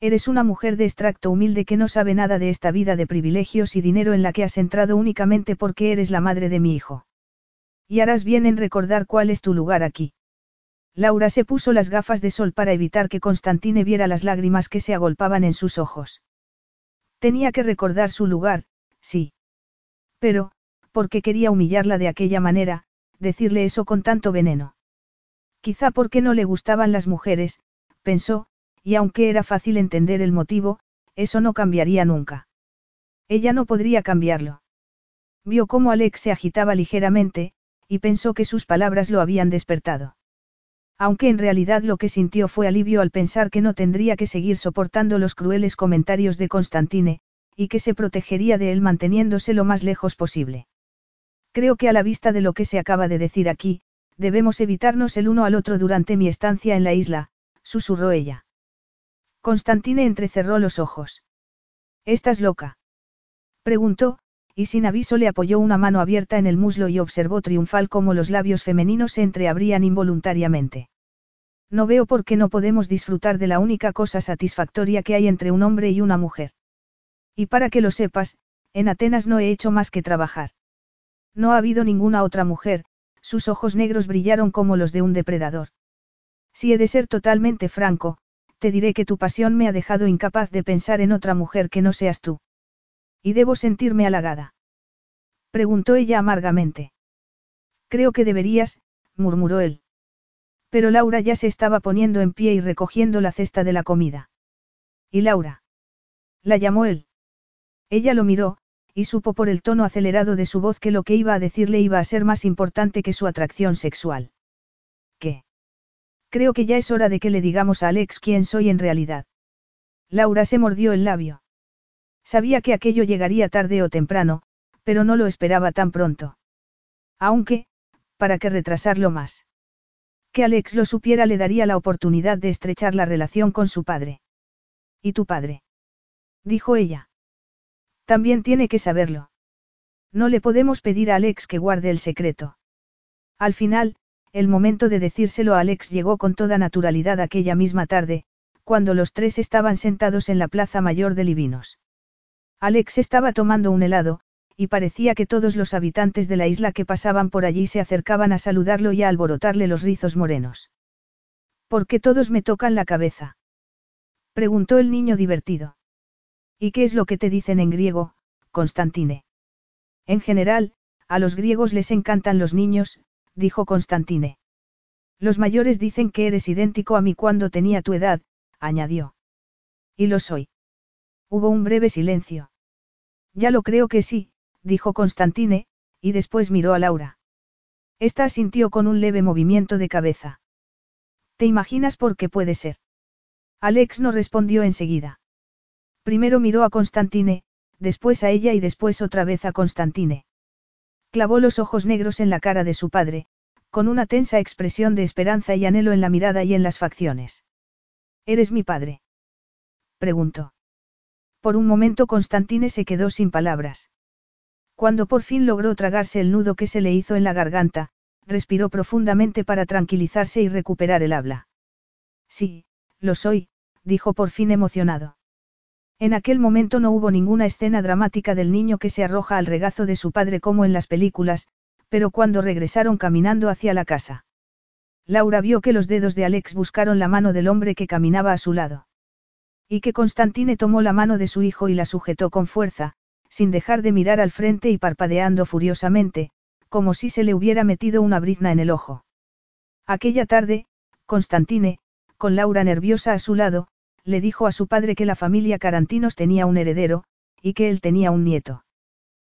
Eres una mujer de extracto humilde que no sabe nada de esta vida de privilegios y dinero en la que has entrado únicamente porque eres la madre de mi hijo. Y harás bien en recordar cuál es tu lugar aquí. Laura se puso las gafas de sol para evitar que Constantine viera las lágrimas que se agolpaban en sus ojos. Tenía que recordar su lugar, sí. Pero, porque quería humillarla de aquella manera, decirle eso con tanto veneno. Quizá porque no le gustaban las mujeres, pensó, y aunque era fácil entender el motivo, eso no cambiaría nunca. Ella no podría cambiarlo. Vio cómo Alex se agitaba ligeramente, y pensó que sus palabras lo habían despertado. Aunque en realidad lo que sintió fue alivio al pensar que no tendría que seguir soportando los crueles comentarios de Constantine, y que se protegería de él manteniéndose lo más lejos posible. Creo que a la vista de lo que se acaba de decir aquí, debemos evitarnos el uno al otro durante mi estancia en la isla, susurró ella. Constantine entrecerró los ojos. ¿Estás loca? Preguntó, y sin aviso le apoyó una mano abierta en el muslo y observó triunfal cómo los labios femeninos se entreabrían involuntariamente. No veo por qué no podemos disfrutar de la única cosa satisfactoria que hay entre un hombre y una mujer. Y para que lo sepas, en Atenas no he hecho más que trabajar. No ha habido ninguna otra mujer, sus ojos negros brillaron como los de un depredador. Si he de ser totalmente franco, te diré que tu pasión me ha dejado incapaz de pensar en otra mujer que no seas tú. ¿Y debo sentirme halagada? Preguntó ella amargamente. Creo que deberías, murmuró él. Pero Laura ya se estaba poniendo en pie y recogiendo la cesta de la comida. ¿Y Laura? La llamó él. Ella lo miró, y supo por el tono acelerado de su voz que lo que iba a decirle iba a ser más importante que su atracción sexual. ¿Qué? Creo que ya es hora de que le digamos a Alex quién soy en realidad. Laura se mordió el labio. Sabía que aquello llegaría tarde o temprano, pero no lo esperaba tan pronto. Aunque, ¿para qué retrasarlo más? Que Alex lo supiera le daría la oportunidad de estrechar la relación con su padre. ¿Y tu padre? dijo ella. También tiene que saberlo. No le podemos pedir a Alex que guarde el secreto. Al final, el momento de decírselo a Alex llegó con toda naturalidad aquella misma tarde, cuando los tres estaban sentados en la plaza mayor de Libinos. Alex estaba tomando un helado, y parecía que todos los habitantes de la isla que pasaban por allí se acercaban a saludarlo y a alborotarle los rizos morenos. ¿Por qué todos me tocan la cabeza? preguntó el niño divertido. ¿Y qué es lo que te dicen en griego, Constantine? En general, a los griegos les encantan los niños, dijo Constantine. Los mayores dicen que eres idéntico a mí cuando tenía tu edad, añadió. Y lo soy. Hubo un breve silencio. Ya lo creo que sí, dijo Constantine, y después miró a Laura. Esta asintió con un leve movimiento de cabeza. ¿Te imaginas por qué puede ser? Alex no respondió enseguida. Primero miró a Constantine, después a ella y después otra vez a Constantine. Clavó los ojos negros en la cara de su padre, con una tensa expresión de esperanza y anhelo en la mirada y en las facciones. ¿Eres mi padre? preguntó. Por un momento Constantine se quedó sin palabras. Cuando por fin logró tragarse el nudo que se le hizo en la garganta, respiró profundamente para tranquilizarse y recuperar el habla. Sí, lo soy, dijo por fin emocionado. En aquel momento no hubo ninguna escena dramática del niño que se arroja al regazo de su padre como en las películas, pero cuando regresaron caminando hacia la casa. Laura vio que los dedos de Alex buscaron la mano del hombre que caminaba a su lado. Y que Constantine tomó la mano de su hijo y la sujetó con fuerza, sin dejar de mirar al frente y parpadeando furiosamente, como si se le hubiera metido una brizna en el ojo. Aquella tarde, Constantine, con Laura nerviosa a su lado, le dijo a su padre que la familia Carantinos tenía un heredero, y que él tenía un nieto.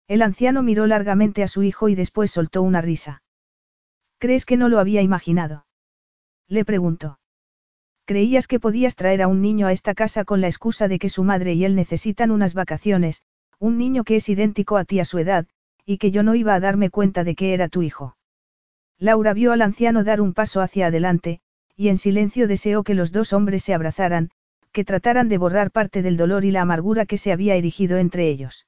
El anciano miró largamente a su hijo y después soltó una risa. ¿Crees que no lo había imaginado? Le preguntó. Creías que podías traer a un niño a esta casa con la excusa de que su madre y él necesitan unas vacaciones, un niño que es idéntico a ti a su edad, y que yo no iba a darme cuenta de que era tu hijo. Laura vio al anciano dar un paso hacia adelante, y en silencio deseó que los dos hombres se abrazaran, que trataran de borrar parte del dolor y la amargura que se había erigido entre ellos.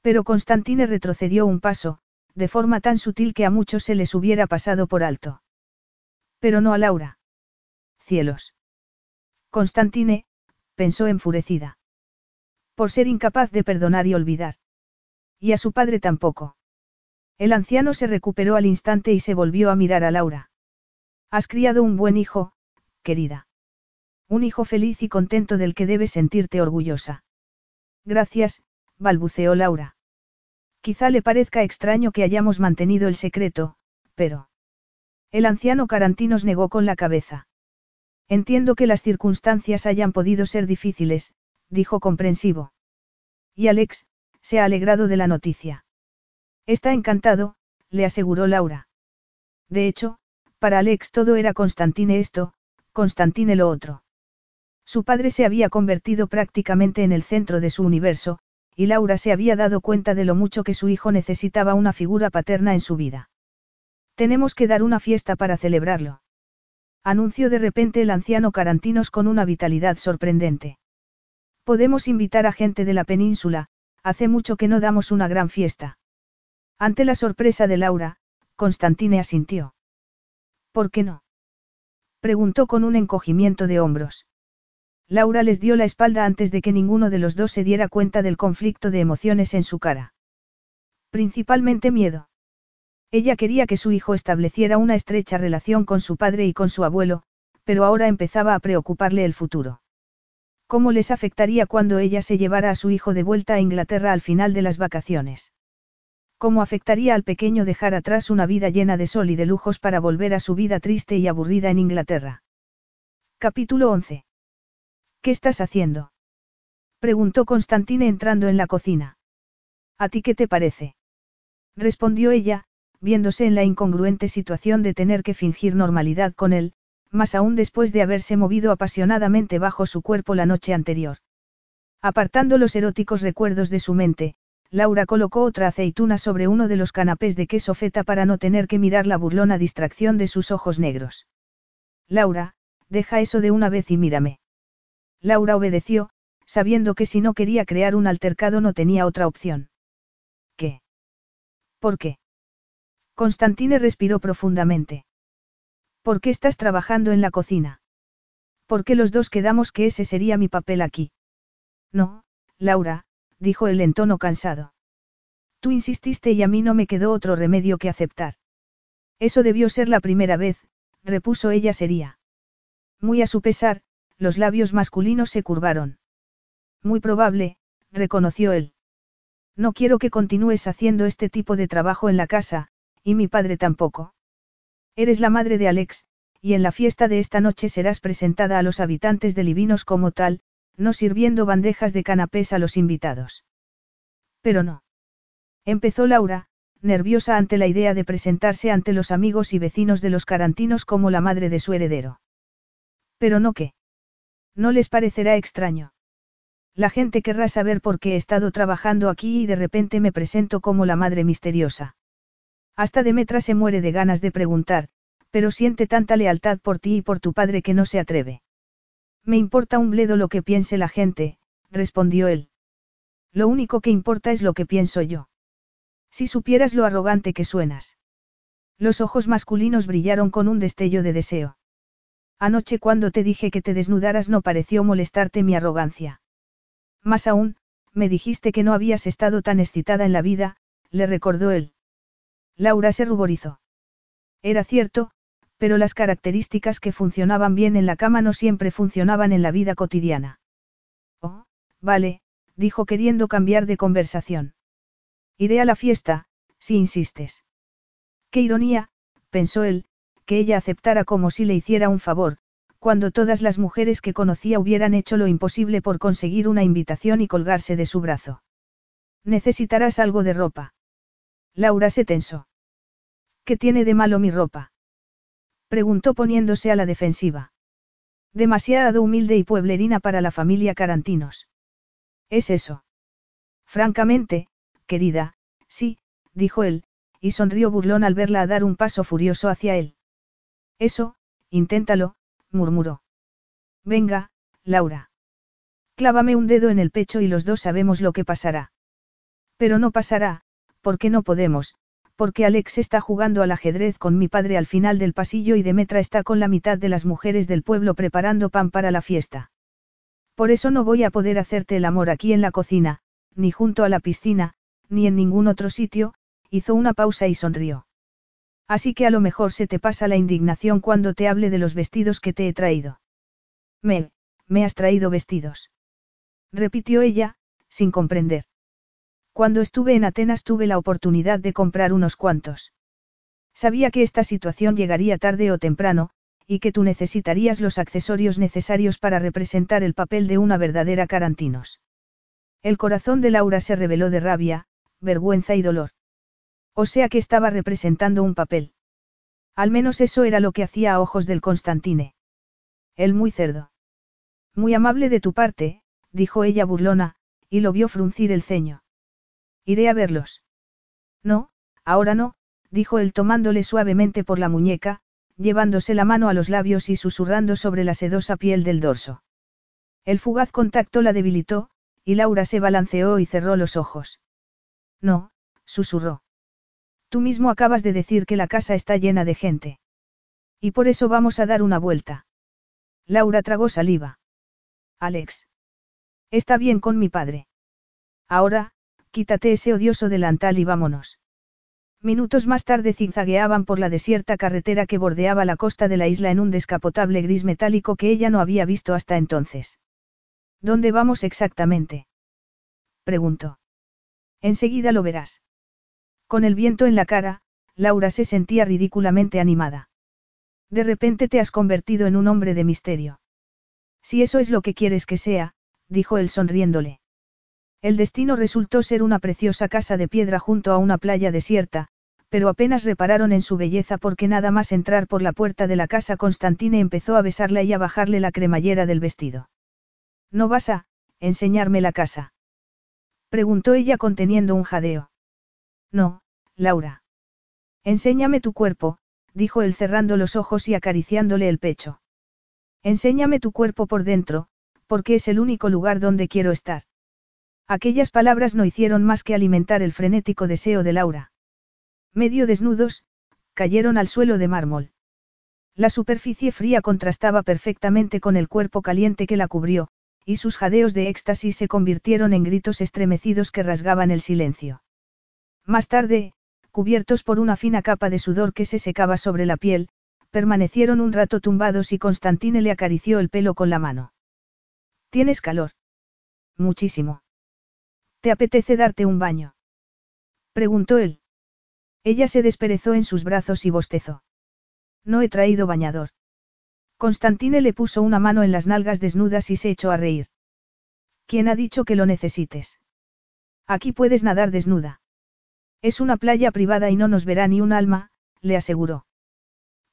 Pero Constantine retrocedió un paso, de forma tan sutil que a muchos se les hubiera pasado por alto. Pero no a Laura cielos. Constantine, pensó enfurecida. Por ser incapaz de perdonar y olvidar. Y a su padre tampoco. El anciano se recuperó al instante y se volvió a mirar a Laura. Has criado un buen hijo, querida. Un hijo feliz y contento del que debes sentirte orgullosa. Gracias, balbuceó Laura. Quizá le parezca extraño que hayamos mantenido el secreto, pero... El anciano Carantinos negó con la cabeza. Entiendo que las circunstancias hayan podido ser difíciles, dijo comprensivo. Y Alex, se ha alegrado de la noticia. Está encantado, le aseguró Laura. De hecho, Para Alex todo era Constantine esto, Constantine lo otro. Su padre se había convertido prácticamente en el centro de su universo, y Laura se había dado cuenta de lo mucho que su hijo necesitaba una figura paterna en su vida. Tenemos que dar una fiesta para celebrarlo. Anunció de repente el anciano Carantinos con una vitalidad sorprendente. Podemos invitar a gente de la península, hace mucho que no damos una gran fiesta. Ante la sorpresa de Laura, Constantine asintió. ¿Por qué no? Preguntó con un encogimiento de hombros. Laura les dio la espalda antes de que ninguno de los dos se diera cuenta del conflicto de emociones en su cara. Principalmente miedo. Ella quería que su hijo estableciera una estrecha relación con su padre y con su abuelo, pero ahora empezaba a preocuparle el futuro. ¿Cómo les afectaría cuando ella se llevara a su hijo de vuelta a Inglaterra al final de las vacaciones? ¿Cómo afectaría al pequeño dejar atrás una vida llena de sol y de lujos para volver a su vida triste y aburrida en Inglaterra? Capítulo 11. ¿Qué estás haciendo? Preguntó Constantine entrando en la cocina. ¿A ti qué te parece? Respondió ella, viéndose en la incongruente situación de tener que fingir normalidad con él, más aún después de haberse movido apasionadamente bajo su cuerpo la noche anterior. Apartando los eróticos recuerdos de su mente, Laura colocó otra aceituna sobre uno de los canapés de queso feta para no tener que mirar la burlona distracción de sus ojos negros. Laura, deja eso de una vez y mírame. Laura obedeció, sabiendo que si no quería crear un altercado no tenía otra opción. ¿Qué? ¿Por qué? Constantine respiró profundamente. ¿Por qué estás trabajando en la cocina? ¿Por qué los dos quedamos que ese sería mi papel aquí? No, Laura, dijo él en tono cansado. Tú insististe y a mí no me quedó otro remedio que aceptar. Eso debió ser la primera vez, repuso ella sería. Muy a su pesar, los labios masculinos se curvaron. Muy probable, reconoció él. No quiero que continúes haciendo este tipo de trabajo en la casa, y mi padre tampoco. Eres la madre de Alex, y en la fiesta de esta noche serás presentada a los habitantes de Livinos como tal, no sirviendo bandejas de canapés a los invitados. Pero no. Empezó Laura, nerviosa ante la idea de presentarse ante los amigos y vecinos de los carantinos como la madre de su heredero. Pero no qué. No les parecerá extraño. La gente querrá saber por qué he estado trabajando aquí y de repente me presento como la madre misteriosa. Hasta Demetra se muere de ganas de preguntar, pero siente tanta lealtad por ti y por tu padre que no se atreve. Me importa un bledo lo que piense la gente, respondió él. Lo único que importa es lo que pienso yo. Si supieras lo arrogante que suenas. Los ojos masculinos brillaron con un destello de deseo. Anoche cuando te dije que te desnudaras no pareció molestarte mi arrogancia. Más aún, me dijiste que no habías estado tan excitada en la vida, le recordó él. Laura se ruborizó. Era cierto, pero las características que funcionaban bien en la cama no siempre funcionaban en la vida cotidiana. Oh, vale, dijo queriendo cambiar de conversación. Iré a la fiesta, si insistes. Qué ironía, pensó él, que ella aceptara como si le hiciera un favor, cuando todas las mujeres que conocía hubieran hecho lo imposible por conseguir una invitación y colgarse de su brazo. Necesitarás algo de ropa. Laura se tensó. ¿Qué tiene de malo mi ropa? Preguntó poniéndose a la defensiva. Demasiado humilde y pueblerina para la familia Carantinos. ¿Es eso? Francamente, querida, sí, dijo él, y sonrió burlón al verla dar un paso furioso hacia él. Eso, inténtalo, murmuró. Venga, Laura. Clávame un dedo en el pecho y los dos sabemos lo que pasará. Pero no pasará, porque no podemos, porque Alex está jugando al ajedrez con mi padre al final del pasillo y Demetra está con la mitad de las mujeres del pueblo preparando pan para la fiesta. Por eso no voy a poder hacerte el amor aquí en la cocina, ni junto a la piscina, ni en ningún otro sitio, hizo una pausa y sonrió. Así que a lo mejor se te pasa la indignación cuando te hable de los vestidos que te he traído. Me, me has traído vestidos. Repitió ella, sin comprender. Cuando estuve en Atenas tuve la oportunidad de comprar unos cuantos. Sabía que esta situación llegaría tarde o temprano, y que tú necesitarías los accesorios necesarios para representar el papel de una verdadera Carantinos. El corazón de Laura se reveló de rabia, vergüenza y dolor. O sea que estaba representando un papel. Al menos eso era lo que hacía a ojos del Constantine. Él muy cerdo. Muy amable de tu parte, dijo ella burlona, y lo vio fruncir el ceño. Iré a verlos. No, ahora no, dijo él tomándole suavemente por la muñeca, llevándose la mano a los labios y susurrando sobre la sedosa piel del dorso. El fugaz contacto la debilitó, y Laura se balanceó y cerró los ojos. No, susurró. Tú mismo acabas de decir que la casa está llena de gente. Y por eso vamos a dar una vuelta. Laura tragó saliva. Alex. Está bien con mi padre. Ahora, quítate ese odioso delantal y vámonos. Minutos más tarde zigzagueaban por la desierta carretera que bordeaba la costa de la isla en un descapotable gris metálico que ella no había visto hasta entonces. ¿Dónde vamos exactamente? preguntó. Enseguida lo verás. Con el viento en la cara, Laura se sentía ridículamente animada. De repente te has convertido en un hombre de misterio. Si eso es lo que quieres que sea, dijo él sonriéndole. El destino resultó ser una preciosa casa de piedra junto a una playa desierta, pero apenas repararon en su belleza porque nada más entrar por la puerta de la casa Constantine empezó a besarla y a bajarle la cremallera del vestido. ¿No vas a, enseñarme la casa? Preguntó ella conteniendo un jadeo. No, Laura. Enséñame tu cuerpo, dijo él cerrando los ojos y acariciándole el pecho. Enséñame tu cuerpo por dentro, porque es el único lugar donde quiero estar. Aquellas palabras no hicieron más que alimentar el frenético deseo de Laura. Medio desnudos, cayeron al suelo de mármol. La superficie fría contrastaba perfectamente con el cuerpo caliente que la cubrió, y sus jadeos de éxtasis se convirtieron en gritos estremecidos que rasgaban el silencio. Más tarde, cubiertos por una fina capa de sudor que se secaba sobre la piel, permanecieron un rato tumbados y Constantine le acarició el pelo con la mano. ¿Tienes calor? Muchísimo. ¿Te apetece darte un baño? Preguntó él. Ella se desperezó en sus brazos y bostezó. No he traído bañador. Constantine le puso una mano en las nalgas desnudas y se echó a reír. ¿Quién ha dicho que lo necesites? Aquí puedes nadar desnuda. Es una playa privada y no nos verá ni un alma, le aseguró.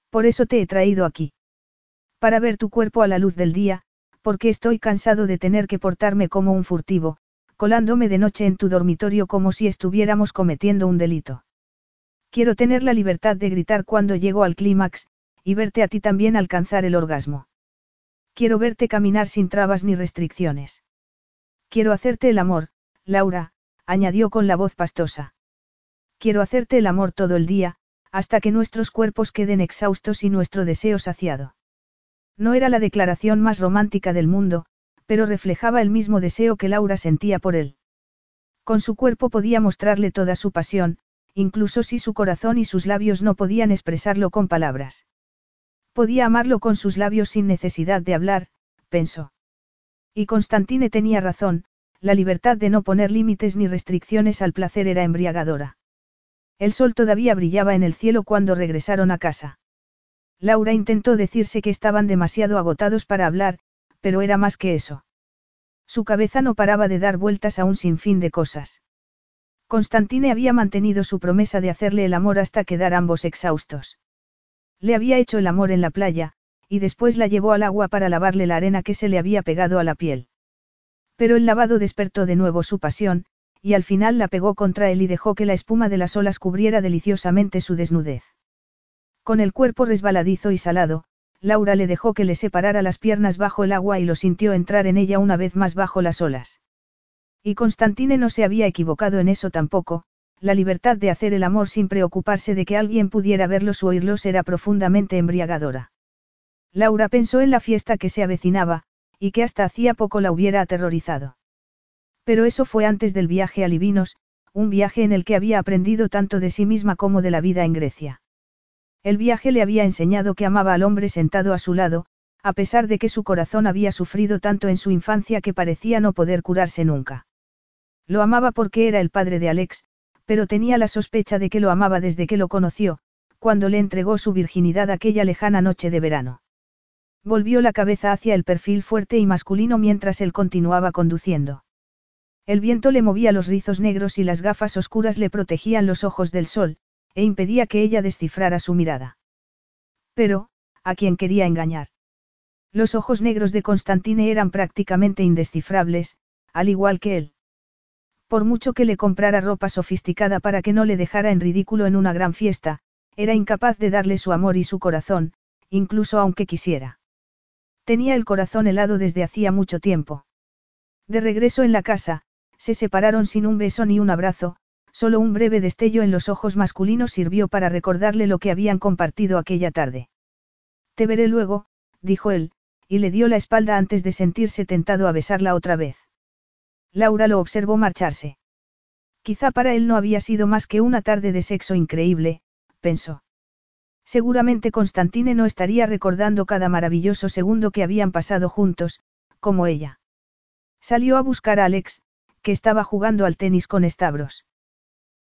Por eso te he traído aquí. Para ver tu cuerpo a la luz del día, porque estoy cansado de tener que portarme como un furtivo, colándome de noche en tu dormitorio como si estuviéramos cometiendo un delito. Quiero tener la libertad de gritar cuando llego al clímax, y verte a ti también alcanzar el orgasmo. Quiero verte caminar sin trabas ni restricciones. Quiero hacerte el amor, Laura, añadió con la voz pastosa. Quiero hacerte el amor todo el día, hasta que nuestros cuerpos queden exhaustos y nuestro deseo saciado. No era la declaración más romántica del mundo, pero reflejaba el mismo deseo que Laura sentía por él. Con su cuerpo podía mostrarle toda su pasión, incluso si su corazón y sus labios no podían expresarlo con palabras. Podía amarlo con sus labios sin necesidad de hablar, pensó. Y Constantine tenía razón, la libertad de no poner límites ni restricciones al placer era embriagadora. El sol todavía brillaba en el cielo cuando regresaron a casa. Laura intentó decirse que estaban demasiado agotados para hablar, pero era más que eso. Su cabeza no paraba de dar vueltas a un sinfín de cosas. Constantine había mantenido su promesa de hacerle el amor hasta quedar ambos exhaustos. Le había hecho el amor en la playa, y después la llevó al agua para lavarle la arena que se le había pegado a la piel. Pero el lavado despertó de nuevo su pasión, y al final la pegó contra él y dejó que la espuma de las olas cubriera deliciosamente su desnudez. Con el cuerpo resbaladizo y salado, Laura le dejó que le separara las piernas bajo el agua y lo sintió entrar en ella una vez más bajo las olas. Y Constantine no se había equivocado en eso tampoco, la libertad de hacer el amor sin preocuparse de que alguien pudiera verlos o oírlos era profundamente embriagadora. Laura pensó en la fiesta que se avecinaba, y que hasta hacía poco la hubiera aterrorizado. Pero eso fue antes del viaje a Libinos, un viaje en el que había aprendido tanto de sí misma como de la vida en Grecia. El viaje le había enseñado que amaba al hombre sentado a su lado, a pesar de que su corazón había sufrido tanto en su infancia que parecía no poder curarse nunca. Lo amaba porque era el padre de Alex, pero tenía la sospecha de que lo amaba desde que lo conoció, cuando le entregó su virginidad aquella lejana noche de verano. Volvió la cabeza hacia el perfil fuerte y masculino mientras él continuaba conduciendo. El viento le movía los rizos negros y las gafas oscuras le protegían los ojos del sol, e impedía que ella descifrara su mirada. Pero, ¿a quién quería engañar? Los ojos negros de Constantine eran prácticamente indescifrables, al igual que él. Por mucho que le comprara ropa sofisticada para que no le dejara en ridículo en una gran fiesta, era incapaz de darle su amor y su corazón, incluso aunque quisiera. Tenía el corazón helado desde hacía mucho tiempo. De regreso en la casa, se separaron sin un beso ni un abrazo, solo un breve destello en los ojos masculinos sirvió para recordarle lo que habían compartido aquella tarde. Te veré luego, dijo él, y le dio la espalda antes de sentirse tentado a besarla otra vez. Laura lo observó marcharse. Quizá para él no había sido más que una tarde de sexo increíble, pensó. Seguramente Constantine no estaría recordando cada maravilloso segundo que habían pasado juntos, como ella. Salió a buscar a Alex, que estaba jugando al tenis con Stavros.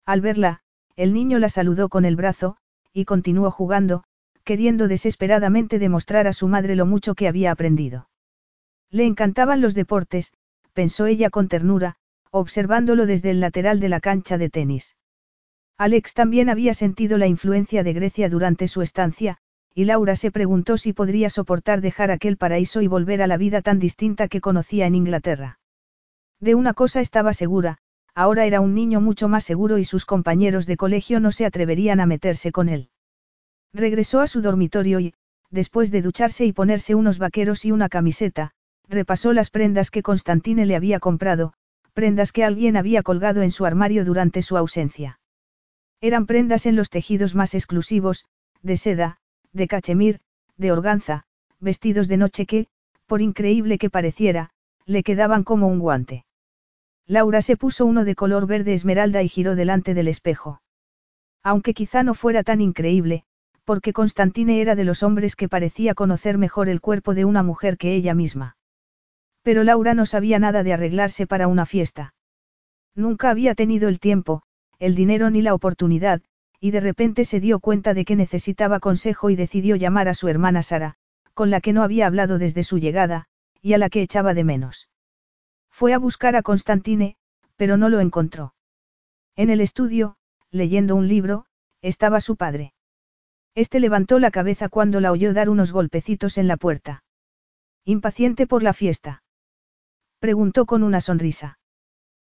Al verla, el niño la saludó con el brazo, y continuó jugando, queriendo desesperadamente demostrar a su madre lo mucho que había aprendido. Le encantaban los deportes, pensó ella con ternura, observándolo desde el lateral de la cancha de tenis. Alex también había sentido la influencia de Grecia durante su estancia, y Laura se preguntó si podría soportar dejar aquel paraíso y volver a la vida tan distinta que conocía en Inglaterra. De una cosa estaba segura, ahora era un niño mucho más seguro y sus compañeros de colegio no se atreverían a meterse con él. Regresó a su dormitorio y, después de ducharse y ponerse unos vaqueros y una camiseta, repasó las prendas que Constantine le había comprado, prendas que alguien había colgado en su armario durante su ausencia. Eran prendas en los tejidos más exclusivos, de seda, de cachemir, de organza, vestidos de noche que, por increíble que pareciera, le quedaban como un guante. Laura se puso uno de color verde esmeralda y giró delante del espejo. Aunque quizá no fuera tan increíble, porque Constantine era de los hombres que parecía conocer mejor el cuerpo de una mujer que ella misma. Pero Laura no sabía nada de arreglarse para una fiesta. Nunca había tenido el tiempo, el dinero ni la oportunidad, y de repente se dio cuenta de que necesitaba consejo y decidió llamar a su hermana Sara, con la que no había hablado desde su llegada, y a la que echaba de menos. Fue a buscar a Constantine, pero no lo encontró. En el estudio, leyendo un libro, estaba su padre. Este levantó la cabeza cuando la oyó dar unos golpecitos en la puerta. ¿Impaciente por la fiesta? Preguntó con una sonrisa.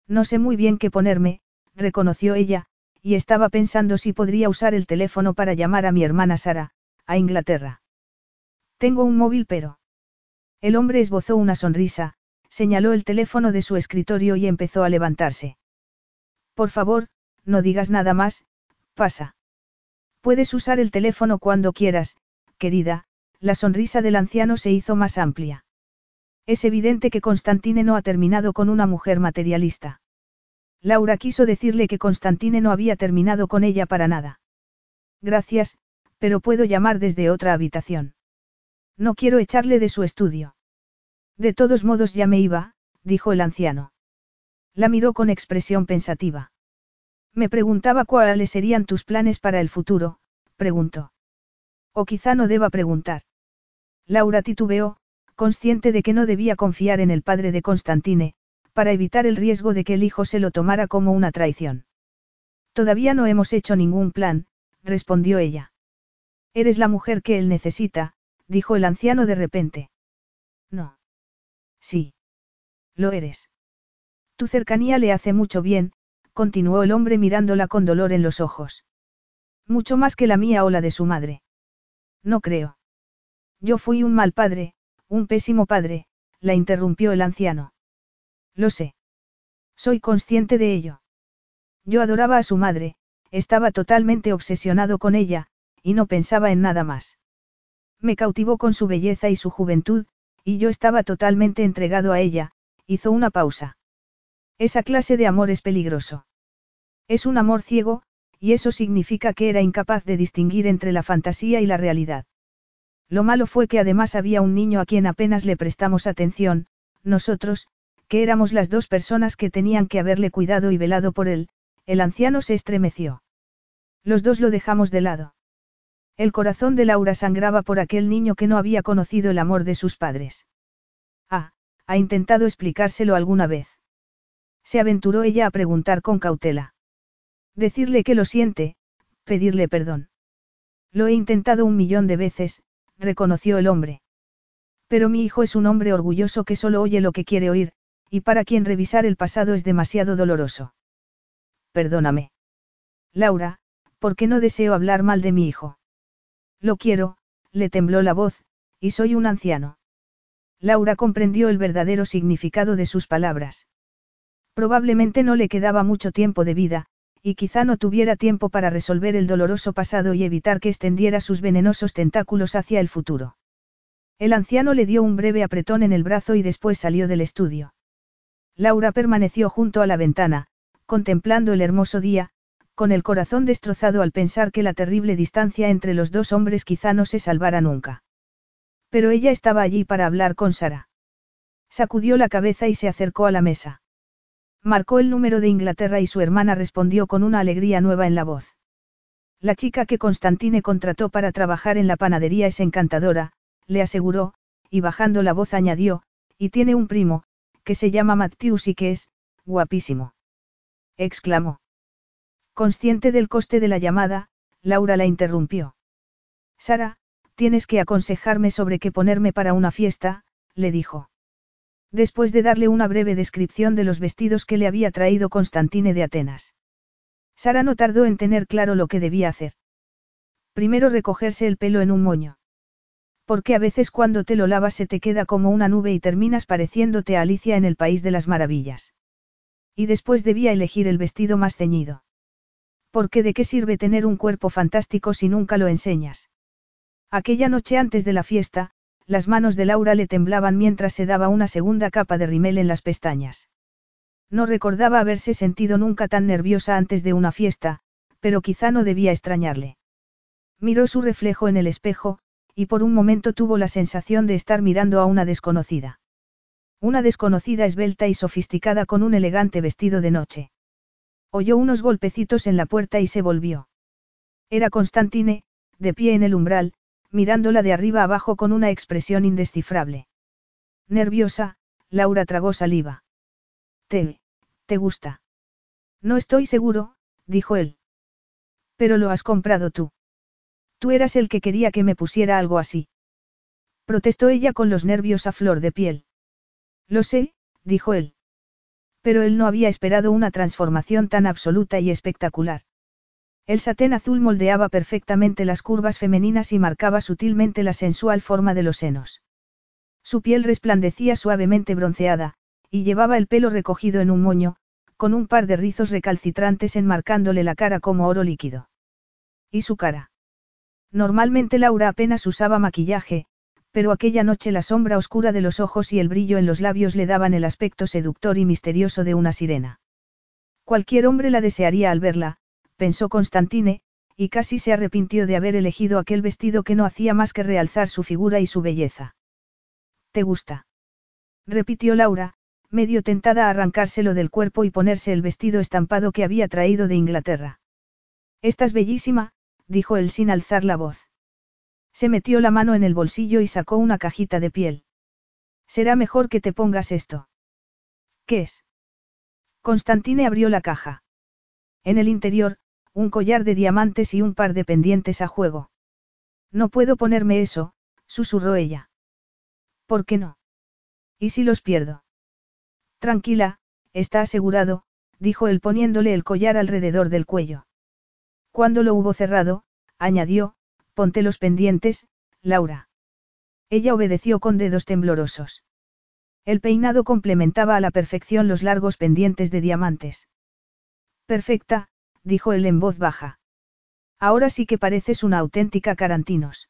No sé muy bien qué ponerme, reconoció ella, y estaba pensando si podría usar el teléfono para llamar a mi hermana Sara, a Inglaterra. Tengo un móvil pero... El hombre esbozó una sonrisa, señaló el teléfono de su escritorio y empezó a levantarse. Por favor, no digas nada más, pasa. Puedes usar el teléfono cuando quieras, querida, la sonrisa del anciano se hizo más amplia. Es evidente que Constantine no ha terminado con una mujer materialista. Laura quiso decirle que Constantine no había terminado con ella para nada. Gracias, pero puedo llamar desde otra habitación. No quiero echarle de su estudio. De todos modos ya me iba, dijo el anciano. La miró con expresión pensativa. Me preguntaba cuáles serían tus planes para el futuro, preguntó. O quizá no deba preguntar. Laura titubeó, consciente de que no debía confiar en el padre de Constantine, para evitar el riesgo de que el hijo se lo tomara como una traición. Todavía no hemos hecho ningún plan, respondió ella. Eres la mujer que él necesita, dijo el anciano de repente. No. Sí. Lo eres. Tu cercanía le hace mucho bien, continuó el hombre mirándola con dolor en los ojos. Mucho más que la mía o la de su madre. No creo. Yo fui un mal padre, un pésimo padre, la interrumpió el anciano. Lo sé. Soy consciente de ello. Yo adoraba a su madre, estaba totalmente obsesionado con ella, y no pensaba en nada más. Me cautivó con su belleza y su juventud, y yo estaba totalmente entregado a ella, hizo una pausa. Esa clase de amor es peligroso. Es un amor ciego, y eso significa que era incapaz de distinguir entre la fantasía y la realidad. Lo malo fue que además había un niño a quien apenas le prestamos atención, nosotros, que éramos las dos personas que tenían que haberle cuidado y velado por él, el anciano se estremeció. Los dos lo dejamos de lado. El corazón de Laura sangraba por aquel niño que no había conocido el amor de sus padres. Ah, ha intentado explicárselo alguna vez. Se aventuró ella a preguntar con cautela. Decirle que lo siente, pedirle perdón. Lo he intentado un millón de veces, reconoció el hombre. Pero mi hijo es un hombre orgulloso que solo oye lo que quiere oír, y para quien revisar el pasado es demasiado doloroso. Perdóname. Laura, ¿por qué no deseo hablar mal de mi hijo? Lo quiero, le tembló la voz, y soy un anciano. Laura comprendió el verdadero significado de sus palabras. Probablemente no le quedaba mucho tiempo de vida, y quizá no tuviera tiempo para resolver el doloroso pasado y evitar que extendiera sus venenosos tentáculos hacia el futuro. El anciano le dio un breve apretón en el brazo y después salió del estudio. Laura permaneció junto a la ventana, contemplando el hermoso día, con el corazón destrozado al pensar que la terrible distancia entre los dos hombres quizá no se salvara nunca. Pero ella estaba allí para hablar con Sara. Sacudió la cabeza y se acercó a la mesa. Marcó el número de Inglaterra y su hermana respondió con una alegría nueva en la voz. La chica que Constantine contrató para trabajar en la panadería es encantadora, le aseguró, y bajando la voz añadió, y tiene un primo, que se llama Matthews y que es, guapísimo. exclamó. Consciente del coste de la llamada, Laura la interrumpió. Sara, tienes que aconsejarme sobre qué ponerme para una fiesta, le dijo. Después de darle una breve descripción de los vestidos que le había traído Constantine de Atenas. Sara no tardó en tener claro lo que debía hacer. Primero recogerse el pelo en un moño. Porque a veces cuando te lo lavas se te queda como una nube y terminas pareciéndote a Alicia en el País de las Maravillas. Y después debía elegir el vestido más ceñido. Porque de qué sirve tener un cuerpo fantástico si nunca lo enseñas. Aquella noche antes de la fiesta, las manos de Laura le temblaban mientras se daba una segunda capa de rimel en las pestañas. No recordaba haberse sentido nunca tan nerviosa antes de una fiesta, pero quizá no debía extrañarle. Miró su reflejo en el espejo, y por un momento tuvo la sensación de estar mirando a una desconocida. Una desconocida esbelta y sofisticada con un elegante vestido de noche. Oyó unos golpecitos en la puerta y se volvió. Era Constantine, de pie en el umbral, mirándola de arriba abajo con una expresión indescifrable. Nerviosa, Laura tragó saliva. ¿Te, te gusta? No estoy seguro, dijo él. Pero lo has comprado tú. Tú eras el que quería que me pusiera algo así. Protestó ella con los nervios a flor de piel. Lo sé, dijo él. Pero él no había esperado una transformación tan absoluta y espectacular. El satén azul moldeaba perfectamente las curvas femeninas y marcaba sutilmente la sensual forma de los senos. Su piel resplandecía suavemente bronceada, y llevaba el pelo recogido en un moño, con un par de rizos recalcitrantes enmarcándole la cara como oro líquido. ¿Y su cara? Normalmente Laura apenas usaba maquillaje, pero aquella noche la sombra oscura de los ojos y el brillo en los labios le daban el aspecto seductor y misterioso de una sirena. Cualquier hombre la desearía al verla, pensó Constantine, y casi se arrepintió de haber elegido aquel vestido que no hacía más que realzar su figura y su belleza. ¿Te gusta? repitió Laura, medio tentada a arrancárselo del cuerpo y ponerse el vestido estampado que había traído de Inglaterra. Estás bellísima, dijo él sin alzar la voz. Se metió la mano en el bolsillo y sacó una cajita de piel. Será mejor que te pongas esto. ¿Qué es? Constantine abrió la caja. En el interior, un collar de diamantes y un par de pendientes a juego. No puedo ponerme eso, susurró ella. ¿Por qué no? ¿Y si los pierdo? Tranquila, está asegurado, dijo él poniéndole el collar alrededor del cuello. Cuando lo hubo cerrado, añadió, Ponte los pendientes, Laura. Ella obedeció con dedos temblorosos. El peinado complementaba a la perfección los largos pendientes de diamantes. Perfecta, dijo él en voz baja. Ahora sí que pareces una auténtica carantinos.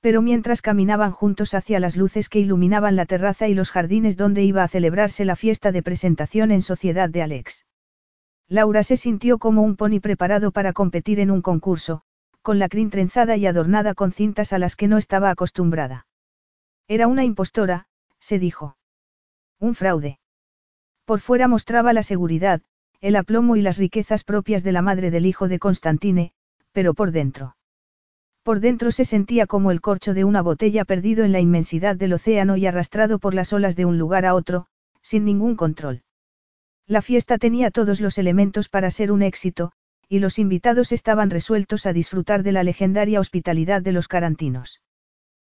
Pero mientras caminaban juntos hacia las luces que iluminaban la terraza y los jardines donde iba a celebrarse la fiesta de presentación en sociedad de Alex. Laura se sintió como un pony preparado para competir en un concurso, con la crin trenzada y adornada con cintas a las que no estaba acostumbrada. Era una impostora, se dijo. Un fraude. Por fuera mostraba la seguridad, el aplomo y las riquezas propias de la madre del hijo de Constantine, pero por dentro. Por dentro se sentía como el corcho de una botella perdido en la inmensidad del océano y arrastrado por las olas de un lugar a otro, sin ningún control. La fiesta tenía todos los elementos para ser un éxito, y los invitados estaban resueltos a disfrutar de la legendaria hospitalidad de los carantinos.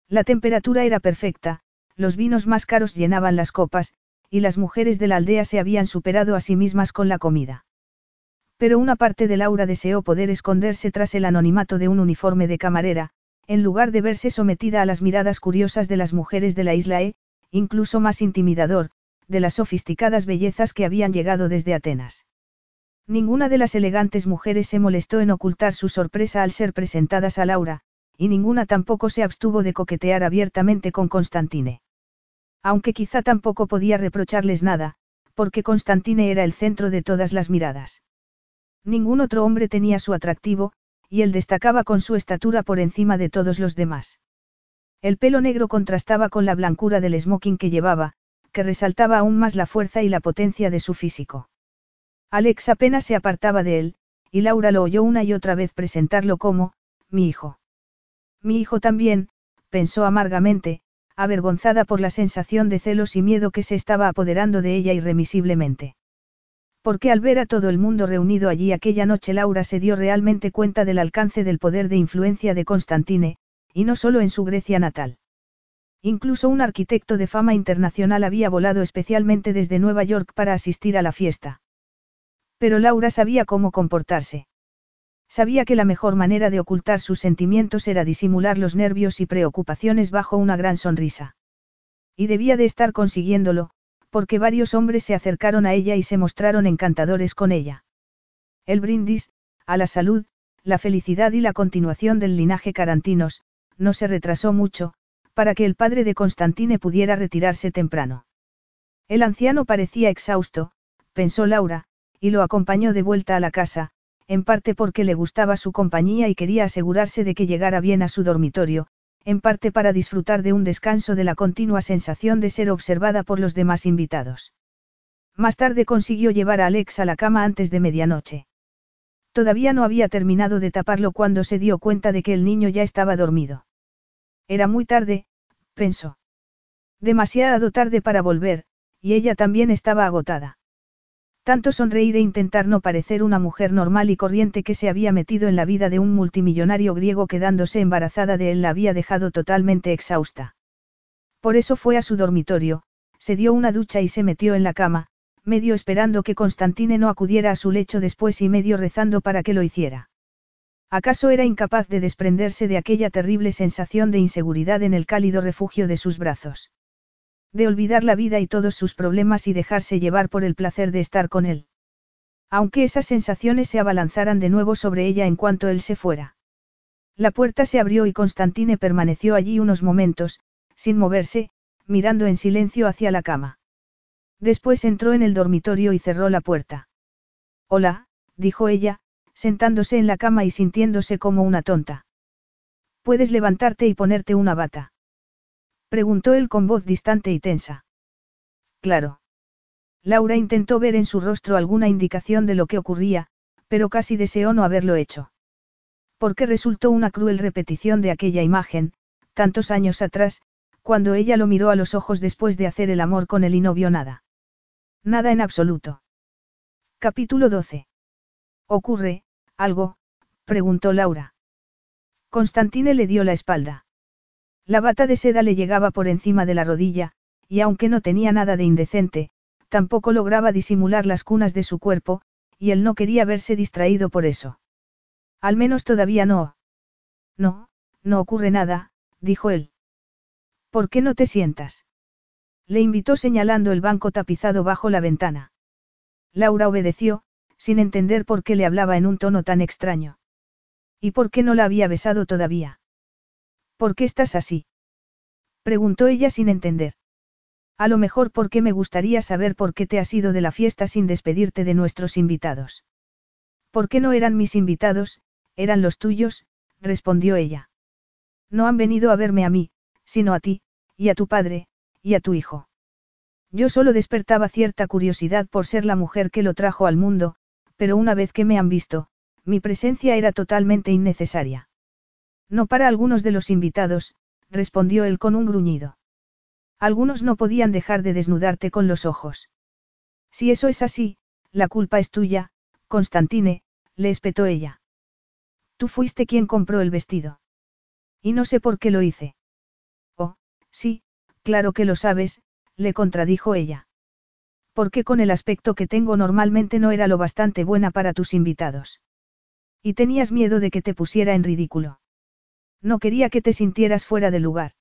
La temperatura era perfecta, los vinos más caros llenaban las copas, y las mujeres de la aldea se habían superado a sí mismas con la comida. Pero una parte de Laura deseó poder esconderse tras el anonimato de un uniforme de camarera, en lugar de verse sometida a las miradas curiosas de las mujeres de la isla E, incluso más intimidador, de las sofisticadas bellezas que habían llegado desde Atenas. Ninguna de las elegantes mujeres se molestó en ocultar su sorpresa al ser presentadas a Laura, y ninguna tampoco se abstuvo de coquetear abiertamente con Constantine. Aunque quizá tampoco podía reprocharles nada, porque Constantine era el centro de todas las miradas. Ningún otro hombre tenía su atractivo, y él destacaba con su estatura por encima de todos los demás. El pelo negro contrastaba con la blancura del smoking que llevaba, que resaltaba aún más la fuerza y la potencia de su físico. Alex apenas se apartaba de él, y Laura lo oyó una y otra vez presentarlo como, mi hijo. Mi hijo también, pensó amargamente, avergonzada por la sensación de celos y miedo que se estaba apoderando de ella irremisiblemente. Porque al ver a todo el mundo reunido allí aquella noche Laura se dio realmente cuenta del alcance del poder de influencia de Constantine, y no solo en su Grecia natal. Incluso un arquitecto de fama internacional había volado especialmente desde Nueva York para asistir a la fiesta. Pero Laura sabía cómo comportarse. Sabía que la mejor manera de ocultar sus sentimientos era disimular los nervios y preocupaciones bajo una gran sonrisa. Y debía de estar consiguiéndolo, porque varios hombres se acercaron a ella y se mostraron encantadores con ella. El brindis, a la salud, la felicidad y la continuación del linaje Carantinos, no se retrasó mucho, para que el padre de Constantine pudiera retirarse temprano. El anciano parecía exhausto, pensó Laura, y lo acompañó de vuelta a la casa, en parte porque le gustaba su compañía y quería asegurarse de que llegara bien a su dormitorio, en parte para disfrutar de un descanso de la continua sensación de ser observada por los demás invitados. Más tarde consiguió llevar a Alex a la cama antes de medianoche. Todavía no había terminado de taparlo cuando se dio cuenta de que el niño ya estaba dormido. Era muy tarde, pensó. Demasiado tarde para volver, y ella también estaba agotada. Tanto sonreír e intentar no parecer una mujer normal y corriente que se había metido en la vida de un multimillonario griego quedándose embarazada de él la había dejado totalmente exhausta. Por eso fue a su dormitorio, se dio una ducha y se metió en la cama, medio esperando que Constantine no acudiera a su lecho después y medio rezando para que lo hiciera. ¿Acaso era incapaz de desprenderse de aquella terrible sensación de inseguridad en el cálido refugio de sus brazos? De olvidar la vida y todos sus problemas y dejarse llevar por el placer de estar con él. Aunque esas sensaciones se abalanzaran de nuevo sobre ella en cuanto él se fuera. La puerta se abrió y Constantine permaneció allí unos momentos, sin moverse, mirando en silencio hacia la cama. Después entró en el dormitorio y cerró la puerta. Hola, dijo ella, sentándose en la cama y sintiéndose como una tonta. Puedes levantarte y ponerte una bata. Preguntó él con voz distante y tensa. Claro. Laura intentó ver en su rostro alguna indicación de lo que ocurría, pero casi deseó no haberlo hecho. Porque resultó una cruel repetición de aquella imagen, tantos años atrás, cuando ella lo miró a los ojos después de hacer el amor con él y no vio nada. Nada en absoluto. Capítulo 12. ¿Ocurre, algo? preguntó Laura. Constantine le dio la espalda. La bata de seda le llegaba por encima de la rodilla, y aunque no tenía nada de indecente, tampoco lograba disimular las cunas de su cuerpo, y él no quería verse distraído por eso. Al menos todavía no. No, no ocurre nada, dijo él. ¿Por qué no te sientas? Le invitó señalando el banco tapizado bajo la ventana. Laura obedeció, sin entender por qué le hablaba en un tono tan extraño. ¿Y por qué no la había besado todavía? ¿Por qué estás así? Preguntó ella sin entender. A lo mejor porque me gustaría saber por qué te has ido de la fiesta sin despedirte de nuestros invitados. ¿Por qué no eran mis invitados, eran los tuyos? respondió ella. No han venido a verme a mí, sino a ti, y a tu padre, y a tu hijo. Yo solo despertaba cierta curiosidad por ser la mujer que lo trajo al mundo, pero una vez que me han visto, mi presencia era totalmente innecesaria. No para algunos de los invitados, respondió él con un gruñido. Algunos no podían dejar de desnudarte con los ojos. Si eso es así, la culpa es tuya, Constantine, le espetó ella. Tú fuiste quien compró el vestido. Y no sé por qué lo hice. Oh, sí, claro que lo sabes, le contradijo ella. Porque con el aspecto que tengo normalmente no era lo bastante buena para tus invitados. Y tenías miedo de que te pusiera en ridículo. No quería que te sintieras fuera de lugar.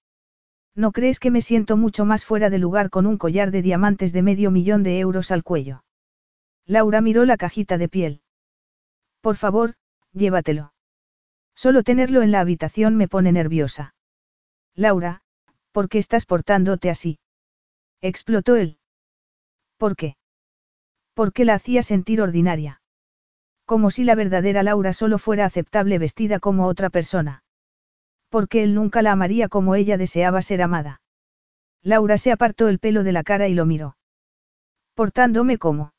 ¿No crees que me siento mucho más fuera de lugar con un collar de diamantes de medio millón de euros al cuello? Laura miró la cajita de piel. Por favor, llévatelo. Solo tenerlo en la habitación me pone nerviosa. Laura, ¿por qué estás portándote así? Explotó él. ¿Por qué? Porque la hacía sentir ordinaria. Como si la verdadera Laura solo fuera aceptable vestida como otra persona. Porque él nunca la amaría como ella deseaba ser amada. Laura se apartó el pelo de la cara y lo miró. Portándome como.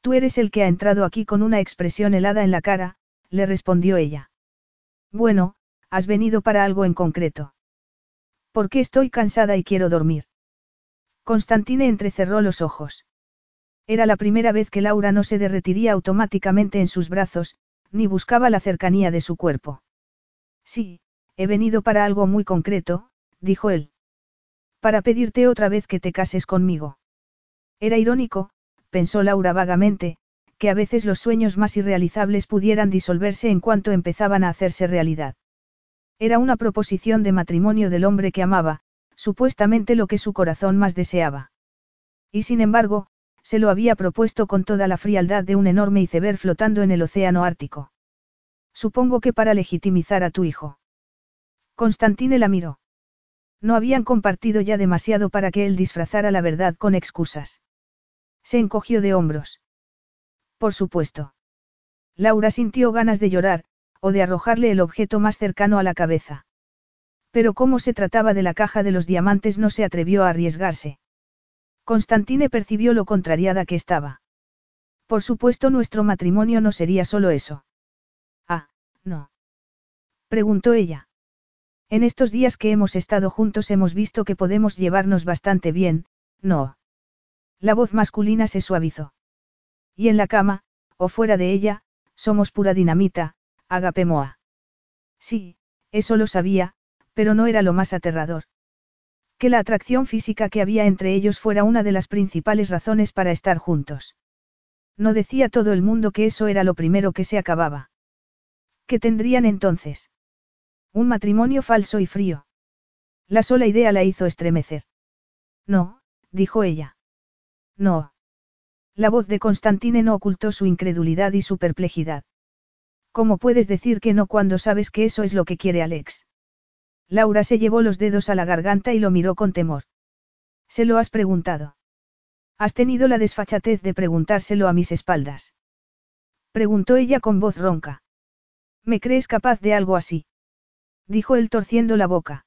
Tú eres el que ha entrado aquí con una expresión helada en la cara, le respondió ella. Bueno, has venido para algo en concreto. Porque estoy cansada y quiero dormir. Constantine entrecerró los ojos. Era la primera vez que Laura no se derretiría automáticamente en sus brazos, ni buscaba la cercanía de su cuerpo. Sí, he venido para algo muy concreto, dijo él. Para pedirte otra vez que te cases conmigo. Era irónico, pensó Laura vagamente, que a veces los sueños más irrealizables pudieran disolverse en cuanto empezaban a hacerse realidad. Era una proposición de matrimonio del hombre que amaba, supuestamente lo que su corazón más deseaba. Y sin embargo, se lo había propuesto con toda la frialdad de un enorme iceberg flotando en el océano Ártico. Supongo que para legitimizar a tu hijo. Constantine la miró. No habían compartido ya demasiado para que él disfrazara la verdad con excusas. Se encogió de hombros. Por supuesto. Laura sintió ganas de llorar, o de arrojarle el objeto más cercano a la cabeza. Pero como se trataba de la caja de los diamantes no se atrevió a arriesgarse. Constantine percibió lo contrariada que estaba. Por supuesto nuestro matrimonio no sería solo eso. Ah, no. Preguntó ella. En estos días que hemos estado juntos hemos visto que podemos llevarnos bastante bien, ¿no? La voz masculina se suavizó. Y en la cama, o fuera de ella, somos pura dinamita, agape moa. Sí, eso lo sabía, pero no era lo más aterrador. Que la atracción física que había entre ellos fuera una de las principales razones para estar juntos. No decía todo el mundo que eso era lo primero que se acababa. ¿Qué tendrían entonces? Un matrimonio falso y frío. La sola idea la hizo estremecer. No, dijo ella. No. La voz de Constantine no ocultó su incredulidad y su perplejidad. ¿Cómo puedes decir que no cuando sabes que eso es lo que quiere Alex? Laura se llevó los dedos a la garganta y lo miró con temor. ¿Se lo has preguntado? ¿Has tenido la desfachatez de preguntárselo a mis espaldas? Preguntó ella con voz ronca. ¿Me crees capaz de algo así? Dijo él torciendo la boca.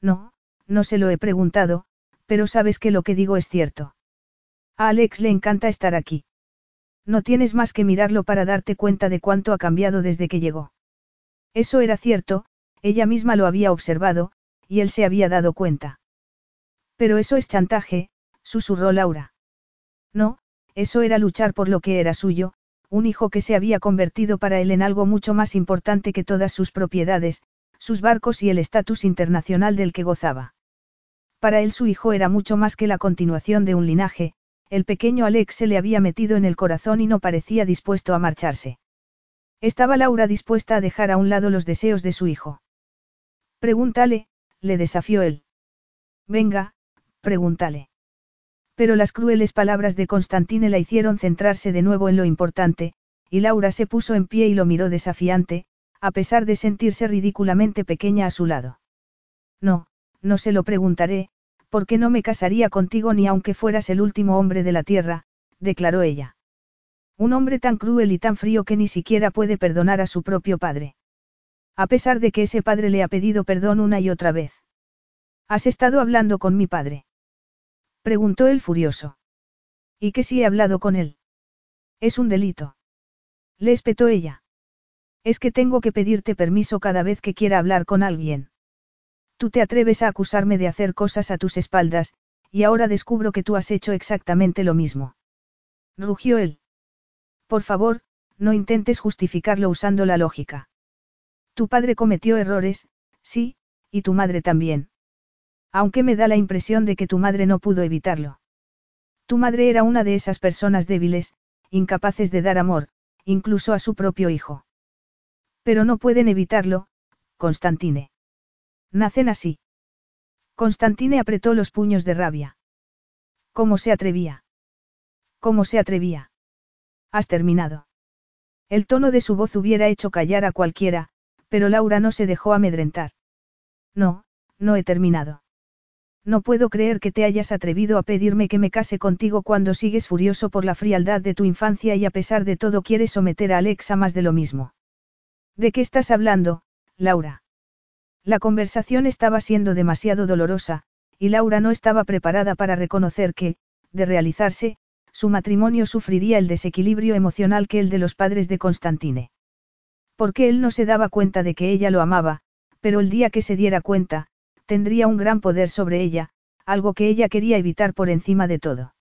No, no se lo he preguntado, pero sabes que lo que digo es cierto. A Alex le encanta estar aquí. No tienes más que mirarlo para darte cuenta de cuánto ha cambiado desde que llegó. Eso era cierto, ella misma lo había observado, y él se había dado cuenta. Pero eso es chantaje, susurró Laura. No, eso era luchar por lo que era suyo, un hijo que se había convertido para él en algo mucho más importante que todas sus propiedades, sus barcos y el estatus internacional del que gozaba. Para él su hijo era mucho más que la continuación de un linaje, el pequeño Alex se le había metido en el corazón y no parecía dispuesto a marcharse. Estaba Laura dispuesta a dejar a un lado los deseos de su hijo. Pregúntale, le desafió él. Venga, pregúntale. Pero las crueles palabras de Constantine la hicieron centrarse de nuevo en lo importante, y Laura se puso en pie y lo miró desafiante, a pesar de sentirse ridículamente pequeña a su lado. No, no se lo preguntaré, porque no me casaría contigo ni aunque fueras el último hombre de la tierra, declaró ella. Un hombre tan cruel y tan frío que ni siquiera puede perdonar a su propio padre. A pesar de que ese padre le ha pedido perdón una y otra vez. ¿Has estado hablando con mi padre? Preguntó él furioso. ¿Y qué si he hablado con él? Es un delito. Le espetó ella. Es que tengo que pedirte permiso cada vez que quiera hablar con alguien. Tú te atreves a acusarme de hacer cosas a tus espaldas, y ahora descubro que tú has hecho exactamente lo mismo. Rugió él. Por favor, no intentes justificarlo usando la lógica. Tu padre cometió errores, sí, y tu madre también. Aunque me da la impresión de que tu madre no pudo evitarlo. Tu madre era una de esas personas débiles, incapaces de dar amor, incluso a su propio hijo. Pero no pueden evitarlo, Constantine. Nacen así. Constantine apretó los puños de rabia. ¿Cómo se atrevía? ¿Cómo se atrevía? Has terminado. El tono de su voz hubiera hecho callar a cualquiera, pero Laura no se dejó amedrentar. No, no he terminado. No puedo creer que te hayas atrevido a pedirme que me case contigo cuando sigues furioso por la frialdad de tu infancia y a pesar de todo quieres someter a Alex a más de lo mismo. ¿De qué estás hablando, Laura? La conversación estaba siendo demasiado dolorosa, y Laura no estaba preparada para reconocer que, de realizarse, su matrimonio sufriría el desequilibrio emocional que el de los padres de Constantine. Porque él no se daba cuenta de que ella lo amaba, pero el día que se diera cuenta, tendría un gran poder sobre ella, algo que ella quería evitar por encima de todo.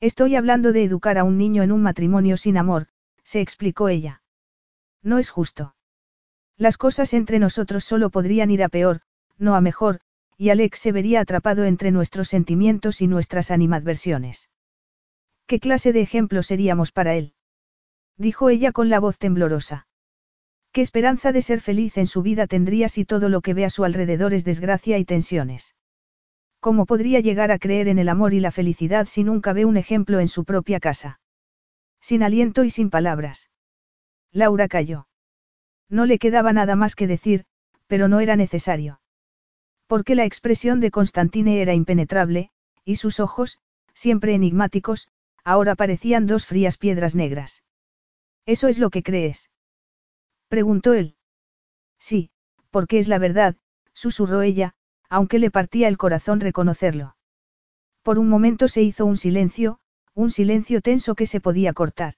Estoy hablando de educar a un niño en un matrimonio sin amor, se explicó ella. No es justo. Las cosas entre nosotros solo podrían ir a peor, no a mejor, y Alex se vería atrapado entre nuestros sentimientos y nuestras animadversiones. ¿Qué clase de ejemplo seríamos para él? Dijo ella con la voz temblorosa. ¿Qué esperanza de ser feliz en su vida tendría si todo lo que ve a su alrededor es desgracia y tensiones? ¿Cómo podría llegar a creer en el amor y la felicidad si nunca ve un ejemplo en su propia casa? Sin aliento y sin palabras. Laura calló. No le quedaba nada más que decir, pero no era necesario. Porque la expresión de Constantine era impenetrable, y sus ojos, siempre enigmáticos, ahora parecían dos frías piedras negras. ¿Eso es lo que crees? Preguntó él. Sí, porque es la verdad, susurró ella, aunque le partía el corazón reconocerlo. Por un momento se hizo un silencio, un silencio tenso que se podía cortar.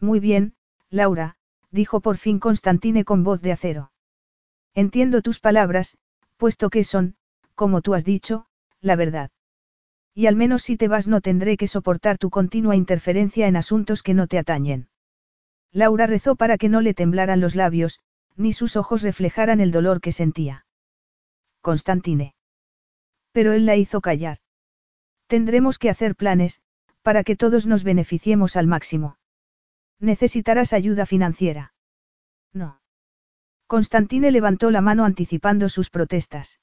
Muy bien, Laura, dijo por fin Constantine con voz de acero. Entiendo tus palabras, puesto que son, como tú has dicho, la verdad. Y al menos si te vas no tendré que soportar tu continua interferencia en asuntos que no te atañen. Laura rezó para que no le temblaran los labios, ni sus ojos reflejaran el dolor que sentía. Constantine. Pero él la hizo callar. Tendremos que hacer planes, para que todos nos beneficiemos al máximo. Necesitarás ayuda financiera. No. Constantine levantó la mano anticipando sus protestas.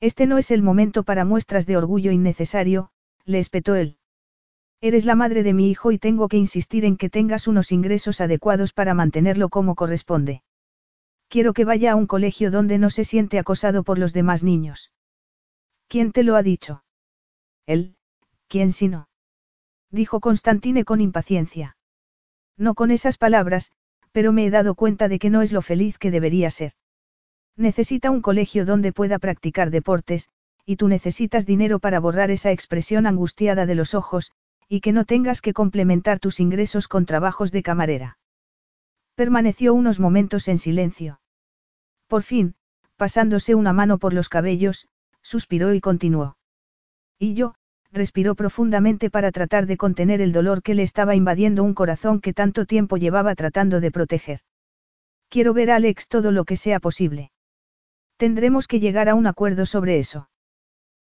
Este no es el momento para muestras de orgullo innecesario, le espetó él. Eres la madre de mi hijo y tengo que insistir en que tengas unos ingresos adecuados para mantenerlo como corresponde. Quiero que vaya a un colegio donde no se siente acosado por los demás niños. ¿Quién te lo ha dicho? Él, ¿quién si no? Dijo Constantine con impaciencia. No con esas palabras, pero me he dado cuenta de que no es lo feliz que debería ser. Necesita un colegio donde pueda practicar deportes, y tú necesitas dinero para borrar esa expresión angustiada de los ojos, y que no tengas que complementar tus ingresos con trabajos de camarera. Permaneció unos momentos en silencio. Por fin, pasándose una mano por los cabellos, suspiró y continuó. Y yo, respiró profundamente para tratar de contener el dolor que le estaba invadiendo un corazón que tanto tiempo llevaba tratando de proteger. Quiero ver a Alex todo lo que sea posible. Tendremos que llegar a un acuerdo sobre eso.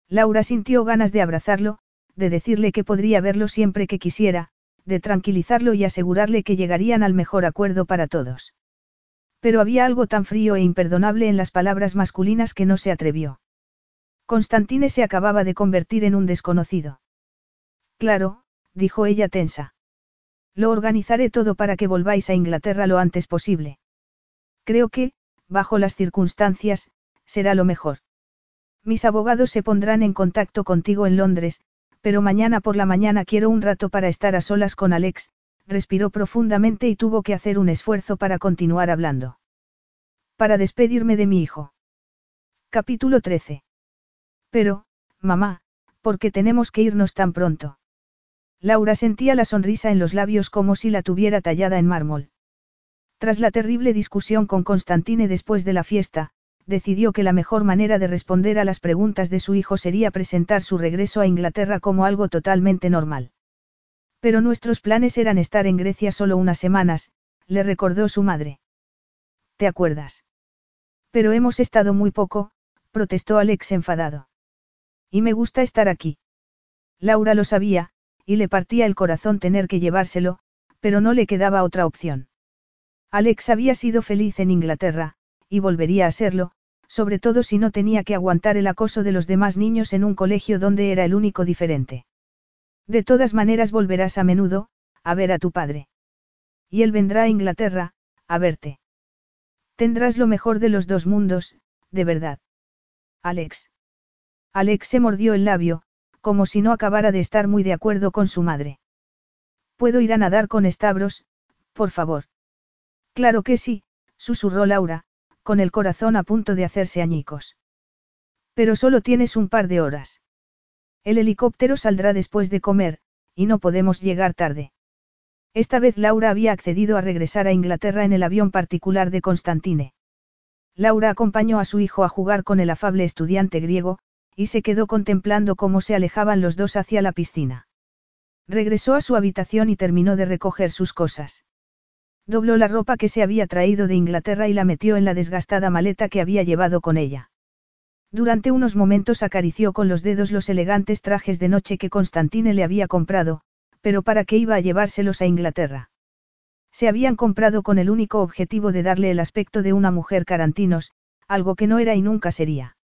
Laura sintió ganas de abrazarlo, de decirle que podría verlo siempre que quisiera, de tranquilizarlo y asegurarle que llegarían al mejor acuerdo para todos. Pero había algo tan frío e imperdonable en las palabras masculinas que no se atrevió. Constantine se acababa de convertir en un desconocido. Claro, dijo ella tensa. Lo organizaré todo para que volváis a Inglaterra lo antes posible. Creo que, bajo las circunstancias, será lo mejor. Mis abogados se pondrán en contacto contigo en Londres, pero mañana por la mañana quiero un rato para estar a solas con Alex, respiró profundamente y tuvo que hacer un esfuerzo para continuar hablando. Para despedirme de mi hijo. Capítulo 13. Pero, mamá, ¿por qué tenemos que irnos tan pronto? Laura sentía la sonrisa en los labios como si la tuviera tallada en mármol. Tras la terrible discusión con Constantine después de la fiesta, decidió que la mejor manera de responder a las preguntas de su hijo sería presentar su regreso a Inglaterra como algo totalmente normal. Pero nuestros planes eran estar en Grecia solo unas semanas, le recordó su madre. ¿Te acuerdas? Pero hemos estado muy poco, protestó Alex enfadado. Y me gusta estar aquí. Laura lo sabía, y le partía el corazón tener que llevárselo, pero no le quedaba otra opción. Alex había sido feliz en Inglaterra, y volvería a serlo, sobre todo si no tenía que aguantar el acoso de los demás niños en un colegio donde era el único diferente. De todas maneras volverás a menudo, a ver a tu padre. Y él vendrá a Inglaterra, a verte. Tendrás lo mejor de los dos mundos, de verdad. Alex. Alex se mordió el labio, como si no acabara de estar muy de acuerdo con su madre. ¿Puedo ir a nadar con estabros, por favor? Claro que sí, susurró Laura, con el corazón a punto de hacerse añicos. Pero solo tienes un par de horas. El helicóptero saldrá después de comer, y no podemos llegar tarde. Esta vez Laura había accedido a regresar a Inglaterra en el avión particular de Constantine. Laura acompañó a su hijo a jugar con el afable estudiante griego, y se quedó contemplando cómo se alejaban los dos hacia la piscina. Regresó a su habitación y terminó de recoger sus cosas. Dobló la ropa que se había traído de Inglaterra y la metió en la desgastada maleta que había llevado con ella. Durante unos momentos acarició con los dedos los elegantes trajes de noche que Constantine le había comprado, pero ¿para qué iba a llevárselos a Inglaterra? Se habían comprado con el único objetivo de darle el aspecto de una mujer carantinos, algo que no era y nunca sería.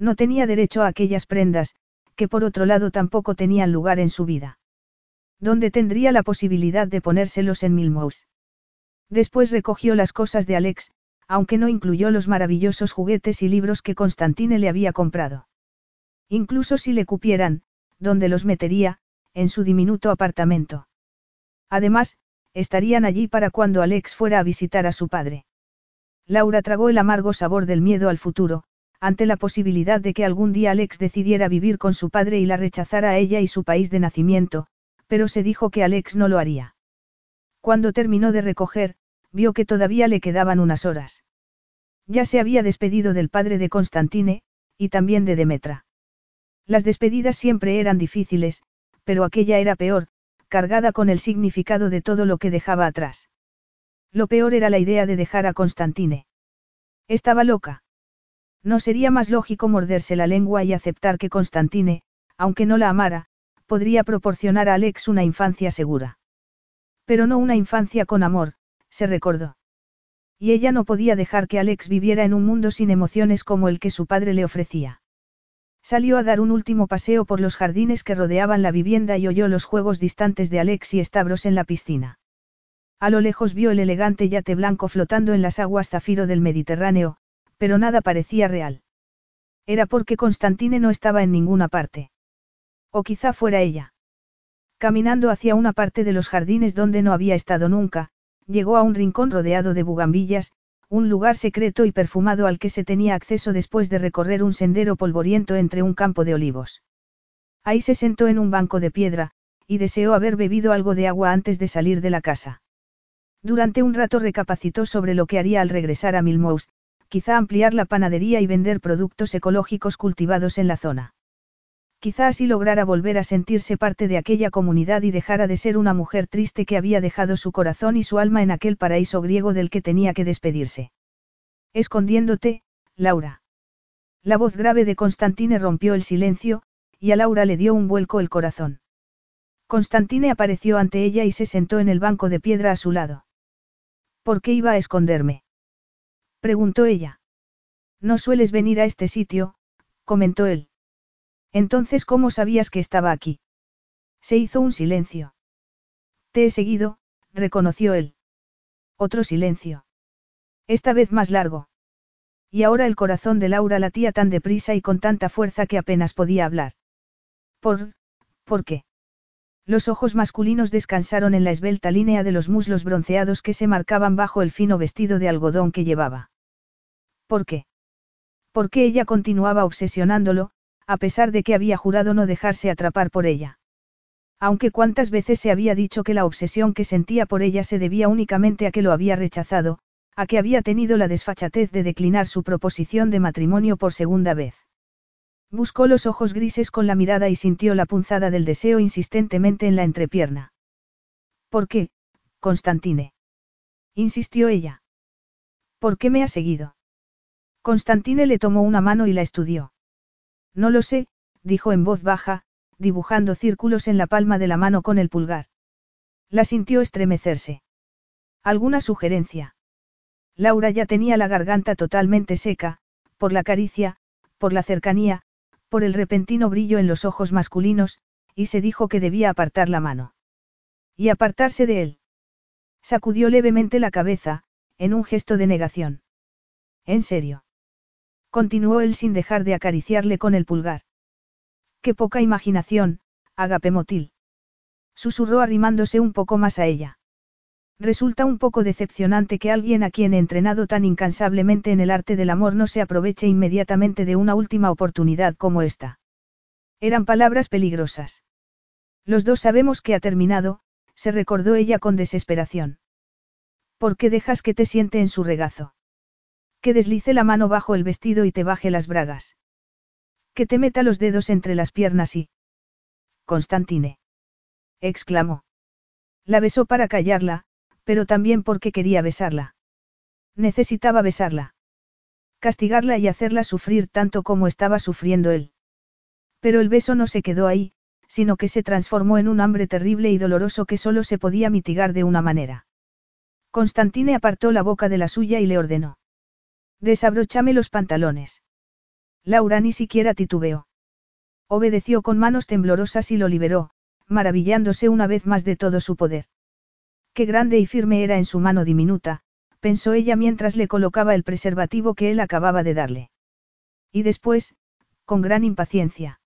No tenía derecho a aquellas prendas, que por otro lado tampoco tenían lugar en su vida. ¿Dónde tendría la posibilidad de ponérselos en Milmous? Después recogió las cosas de Alex, aunque no incluyó los maravillosos juguetes y libros que Constantine le había comprado. Incluso si le cupieran, ¿dónde los metería? En su diminuto apartamento. Además, estarían allí para cuando Alex fuera a visitar a su padre. Laura tragó el amargo sabor del miedo al futuro, ante la posibilidad de que algún día Alex decidiera vivir con su padre y la rechazara a ella y su país de nacimiento, pero se dijo que Alex no lo haría. Cuando terminó de recoger, vio que todavía le quedaban unas horas. Ya se había despedido del padre de Constantine, y también de Demetra. Las despedidas siempre eran difíciles, pero aquella era peor, cargada con el significado de todo lo que dejaba atrás. Lo peor era la idea de dejar a Constantine. Estaba loca. No sería más lógico morderse la lengua y aceptar que Constantine, aunque no la amara, podría proporcionar a Alex una infancia segura. Pero no una infancia con amor, se recordó. Y ella no podía dejar que Alex viviera en un mundo sin emociones como el que su padre le ofrecía. Salió a dar un último paseo por los jardines que rodeaban la vivienda y oyó los juegos distantes de Alex y Stavros en la piscina. A lo lejos vio el elegante yate blanco flotando en las aguas zafiro del Mediterráneo, pero nada parecía real. Era porque Constantine no estaba en ninguna parte. O quizá fuera ella. Caminando hacia una parte de los jardines donde no había estado nunca, llegó a un rincón rodeado de bugambillas, un lugar secreto y perfumado al que se tenía acceso después de recorrer un sendero polvoriento entre un campo de olivos. Ahí se sentó en un banco de piedra, y deseó haber bebido algo de agua antes de salir de la casa. Durante un rato recapacitó sobre lo que haría al regresar a Milmous, quizá ampliar la panadería y vender productos ecológicos cultivados en la zona. Quizá así lograra volver a sentirse parte de aquella comunidad y dejara de ser una mujer triste que había dejado su corazón y su alma en aquel paraíso griego del que tenía que despedirse. Escondiéndote, Laura. La voz grave de Constantine rompió el silencio, y a Laura le dio un vuelco el corazón. Constantine apareció ante ella y se sentó en el banco de piedra a su lado. ¿Por qué iba a esconderme? Preguntó ella. No sueles venir a este sitio, comentó él. Entonces, ¿cómo sabías que estaba aquí? Se hizo un silencio. Te he seguido, reconoció él. Otro silencio. Esta vez más largo. Y ahora el corazón de Laura latía tan deprisa y con tanta fuerza que apenas podía hablar. ¿Por, por qué? Los ojos masculinos descansaron en la esbelta línea de los muslos bronceados que se marcaban bajo el fino vestido de algodón que llevaba. ¿Por qué? Porque ella continuaba obsesionándolo, a pesar de que había jurado no dejarse atrapar por ella. Aunque cuántas veces se había dicho que la obsesión que sentía por ella se debía únicamente a que lo había rechazado, a que había tenido la desfachatez de declinar su proposición de matrimonio por segunda vez. Buscó los ojos grises con la mirada y sintió la punzada del deseo insistentemente en la entrepierna. ¿Por qué, Constantine? insistió ella. ¿Por qué me ha seguido? Constantine le tomó una mano y la estudió. No lo sé, dijo en voz baja, dibujando círculos en la palma de la mano con el pulgar. La sintió estremecerse. ¿Alguna sugerencia? Laura ya tenía la garganta totalmente seca, por la caricia, por la cercanía, por el repentino brillo en los ojos masculinos, y se dijo que debía apartar la mano. Y apartarse de él. Sacudió levemente la cabeza, en un gesto de negación. ¿En serio? Continuó él sin dejar de acariciarle con el pulgar. Qué poca imaginación, Agapemotil. Susurró arrimándose un poco más a ella. Resulta un poco decepcionante que alguien a quien he entrenado tan incansablemente en el arte del amor no se aproveche inmediatamente de una última oportunidad como esta. Eran palabras peligrosas. Los dos sabemos que ha terminado, se recordó ella con desesperación. ¿Por qué dejas que te siente en su regazo? Que deslice la mano bajo el vestido y te baje las bragas. Que te meta los dedos entre las piernas y... Constantine. exclamó. La besó para callarla, pero también porque quería besarla. Necesitaba besarla. Castigarla y hacerla sufrir tanto como estaba sufriendo él. Pero el beso no se quedó ahí, sino que se transformó en un hambre terrible y doloroso que solo se podía mitigar de una manera. Constantine apartó la boca de la suya y le ordenó. Desabróchame los pantalones. Laura ni siquiera titubeó. Obedeció con manos temblorosas y lo liberó, maravillándose una vez más de todo su poder. Qué grande y firme era en su mano diminuta, pensó ella mientras le colocaba el preservativo que él acababa de darle. Y después, con gran impaciencia.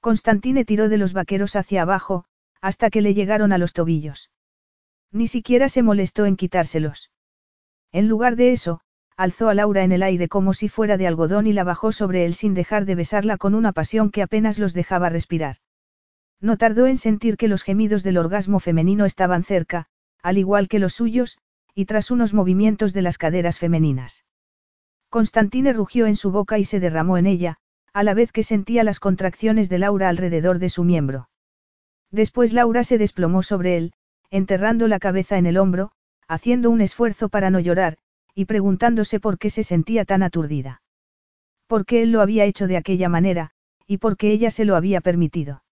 Constantine tiró de los vaqueros hacia abajo, hasta que le llegaron a los tobillos. Ni siquiera se molestó en quitárselos. En lugar de eso, alzó a Laura en el aire como si fuera de algodón y la bajó sobre él sin dejar de besarla con una pasión que apenas los dejaba respirar. No tardó en sentir que los gemidos del orgasmo femenino estaban cerca, al igual que los suyos, y tras unos movimientos de las caderas femeninas. Constantine rugió en su boca y se derramó en ella, a la vez que sentía las contracciones de Laura alrededor de su miembro. Después Laura se desplomó sobre él, enterrando la cabeza en el hombro, haciendo un esfuerzo para no llorar, y preguntándose por qué se sentía tan aturdida. Por qué él lo había hecho de aquella manera, y por qué ella se lo había permitido.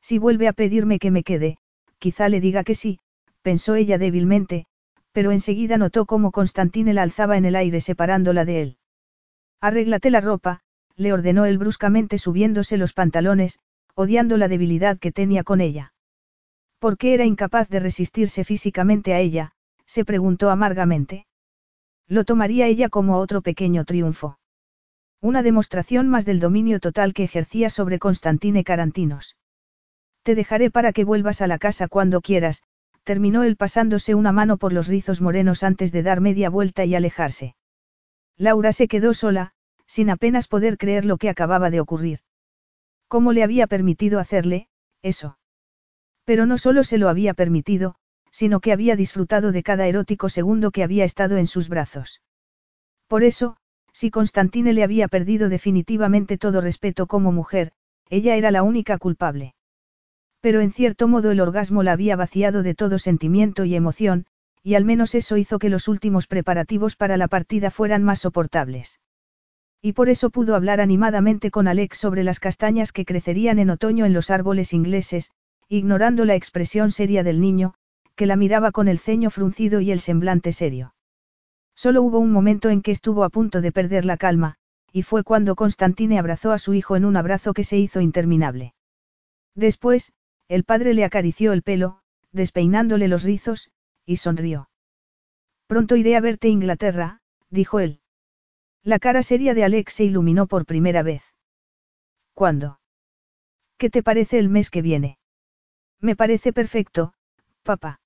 Si vuelve a pedirme que me quede, quizá le diga que sí, pensó ella débilmente, pero enseguida notó cómo Constantine la alzaba en el aire separándola de él. Arréglate la ropa, le ordenó él bruscamente subiéndose los pantalones, odiando la debilidad que tenía con ella. ¿Por qué era incapaz de resistirse físicamente a ella? se preguntó amargamente. Lo tomaría ella como otro pequeño triunfo. Una demostración más del dominio total que ejercía sobre Constantine Carantinos. Te dejaré para que vuelvas a la casa cuando quieras, terminó él pasándose una mano por los rizos morenos antes de dar media vuelta y alejarse. Laura se quedó sola, sin apenas poder creer lo que acababa de ocurrir. ¿Cómo le había permitido hacerle, eso? Pero no solo se lo había permitido, sino que había disfrutado de cada erótico segundo que había estado en sus brazos. Por eso, si Constantine le había perdido definitivamente todo respeto como mujer, ella era la única culpable. Pero en cierto modo el orgasmo la había vaciado de todo sentimiento y emoción, y al menos eso hizo que los últimos preparativos para la partida fueran más soportables. Y por eso pudo hablar animadamente con Alex sobre las castañas que crecerían en otoño en los árboles ingleses, ignorando la expresión seria del niño, que la miraba con el ceño fruncido y el semblante serio. Solo hubo un momento en que estuvo a punto de perder la calma, y fue cuando Constantine abrazó a su hijo en un abrazo que se hizo interminable. Después, el padre le acarició el pelo, despeinándole los rizos, y sonrió. Pronto iré a verte Inglaterra, dijo él. La cara seria de Alex se iluminó por primera vez. ¿Cuándo? ¿Qué te parece el mes que viene? Me parece perfecto, papá.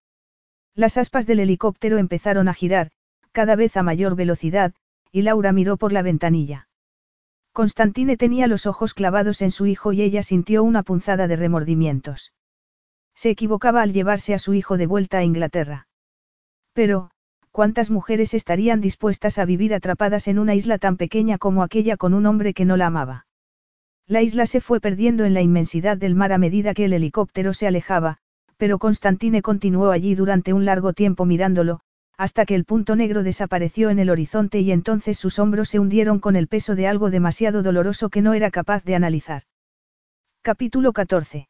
Las aspas del helicóptero empezaron a girar, cada vez a mayor velocidad, y Laura miró por la ventanilla. Constantine tenía los ojos clavados en su hijo y ella sintió una punzada de remordimientos. Se equivocaba al llevarse a su hijo de vuelta a Inglaterra. Pero, ¿cuántas mujeres estarían dispuestas a vivir atrapadas en una isla tan pequeña como aquella con un hombre que no la amaba? La isla se fue perdiendo en la inmensidad del mar a medida que el helicóptero se alejaba, pero Constantine continuó allí durante un largo tiempo mirándolo, hasta que el punto negro desapareció en el horizonte y entonces sus hombros se hundieron con el peso de algo demasiado doloroso que no era capaz de analizar. Capítulo 14.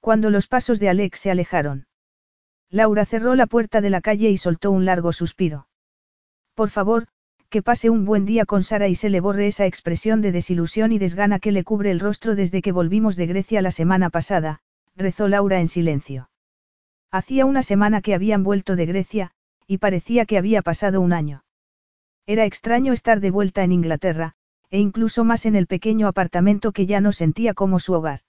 Cuando los pasos de Alex se alejaron. Laura cerró la puerta de la calle y soltó un largo suspiro. Por favor, que pase un buen día con Sara y se le borre esa expresión de desilusión y desgana que le cubre el rostro desde que volvimos de Grecia la semana pasada, rezó Laura en silencio. Hacía una semana que habían vuelto de Grecia, y parecía que había pasado un año. Era extraño estar de vuelta en Inglaterra, e incluso más en el pequeño apartamento que ya no sentía como su hogar.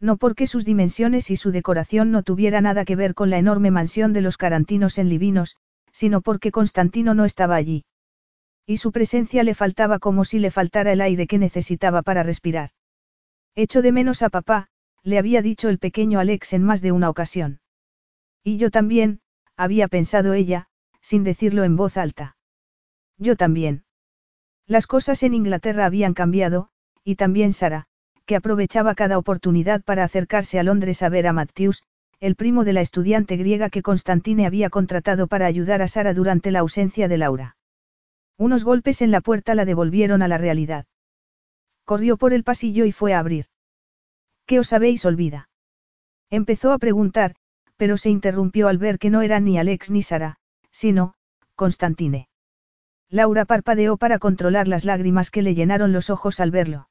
No porque sus dimensiones y su decoración no tuviera nada que ver con la enorme mansión de los carantinos en Livinos, sino porque Constantino no estaba allí. Y su presencia le faltaba como si le faltara el aire que necesitaba para respirar. Echo de menos a papá, le había dicho el pequeño Alex en más de una ocasión. Y yo también, había pensado ella, sin decirlo en voz alta. Yo también. Las cosas en Inglaterra habían cambiado, y también Sara, que aprovechaba cada oportunidad para acercarse a Londres a ver a Matthews, el primo de la estudiante griega que Constantine había contratado para ayudar a Sara durante la ausencia de Laura. Unos golpes en la puerta la devolvieron a la realidad. Corrió por el pasillo y fue a abrir. ¿Qué os habéis olvida? Empezó a preguntar, pero se interrumpió al ver que no eran ni Alex ni Sara, sino, Constantine. Laura parpadeó para controlar las lágrimas que le llenaron los ojos al verlo.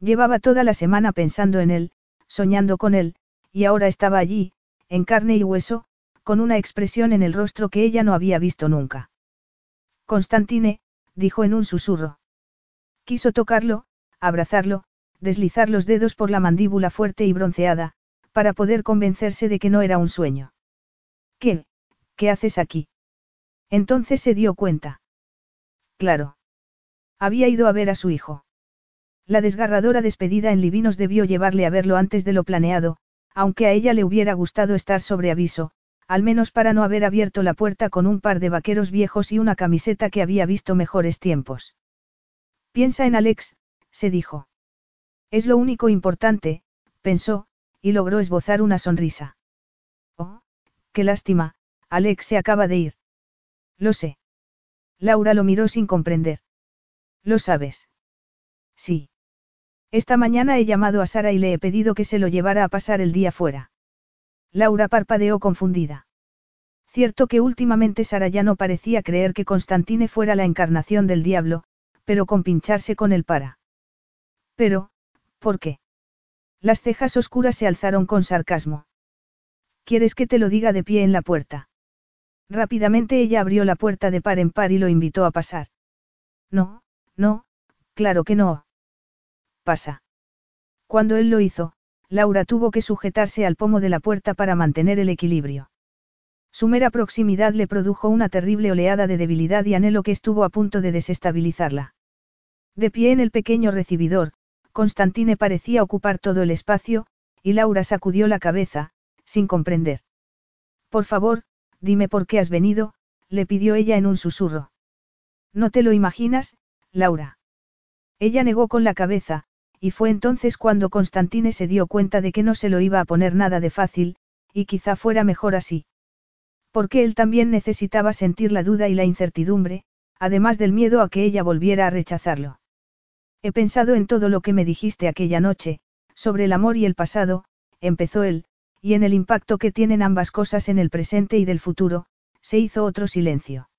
Llevaba toda la semana pensando en él, soñando con él, y ahora estaba allí, en carne y hueso, con una expresión en el rostro que ella no había visto nunca. Constantine, dijo en un susurro. Quiso tocarlo, abrazarlo, deslizar los dedos por la mandíbula fuerte y bronceada, para poder convencerse de que no era un sueño. ¿Qué? ¿Qué haces aquí? Entonces se dio cuenta. Claro. Había ido a ver a su hijo. La desgarradora despedida en Livinos debió llevarle a verlo antes de lo planeado, aunque a ella le hubiera gustado estar sobre aviso, al menos para no haber abierto la puerta con un par de vaqueros viejos y una camiseta que había visto mejores tiempos. Piensa en Alex, se dijo. Es lo único importante, pensó, y logró esbozar una sonrisa. Oh, qué lástima, Alex se acaba de ir. Lo sé. Laura lo miró sin comprender. ¿Lo sabes? Sí. Esta mañana he llamado a Sara y le he pedido que se lo llevara a pasar el día fuera. Laura parpadeó confundida. Cierto que últimamente Sara ya no parecía creer que Constantine fuera la encarnación del diablo, pero con pincharse con él para. Pero, ¿por qué? Las cejas oscuras se alzaron con sarcasmo. ¿Quieres que te lo diga de pie en la puerta? Rápidamente ella abrió la puerta de par en par y lo invitó a pasar. No, no, claro que no. Pasa. Cuando él lo hizo, Laura tuvo que sujetarse al pomo de la puerta para mantener el equilibrio. Su mera proximidad le produjo una terrible oleada de debilidad y anhelo que estuvo a punto de desestabilizarla. De pie en el pequeño recibidor, Constantine parecía ocupar todo el espacio, y Laura sacudió la cabeza, sin comprender. Por favor, dime por qué has venido, le pidió ella en un susurro. No te lo imaginas, Laura. Ella negó con la cabeza, y fue entonces cuando Constantine se dio cuenta de que no se lo iba a poner nada de fácil, y quizá fuera mejor así. Porque él también necesitaba sentir la duda y la incertidumbre, además del miedo a que ella volviera a rechazarlo. He pensado en todo lo que me dijiste aquella noche, sobre el amor y el pasado, empezó él, y en el impacto que tienen ambas cosas en el presente y del futuro, se hizo otro silencio.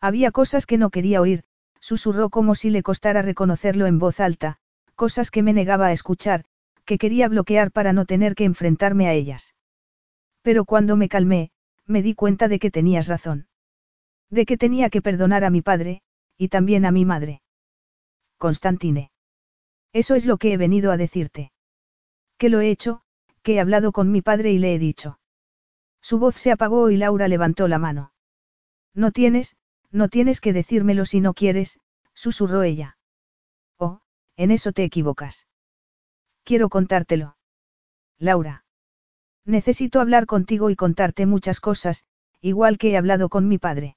Había cosas que no quería oír, susurró como si le costara reconocerlo en voz alta, cosas que me negaba a escuchar, que quería bloquear para no tener que enfrentarme a ellas. Pero cuando me calmé, me di cuenta de que tenías razón. De que tenía que perdonar a mi padre, y también a mi madre. Constantine. Eso es lo que he venido a decirte. Que lo he hecho, que he hablado con mi padre y le he dicho. Su voz se apagó y Laura levantó la mano. No tienes, no tienes que decírmelo si no quieres, susurró ella. Oh, en eso te equivocas. Quiero contártelo. Laura. Necesito hablar contigo y contarte muchas cosas, igual que he hablado con mi padre.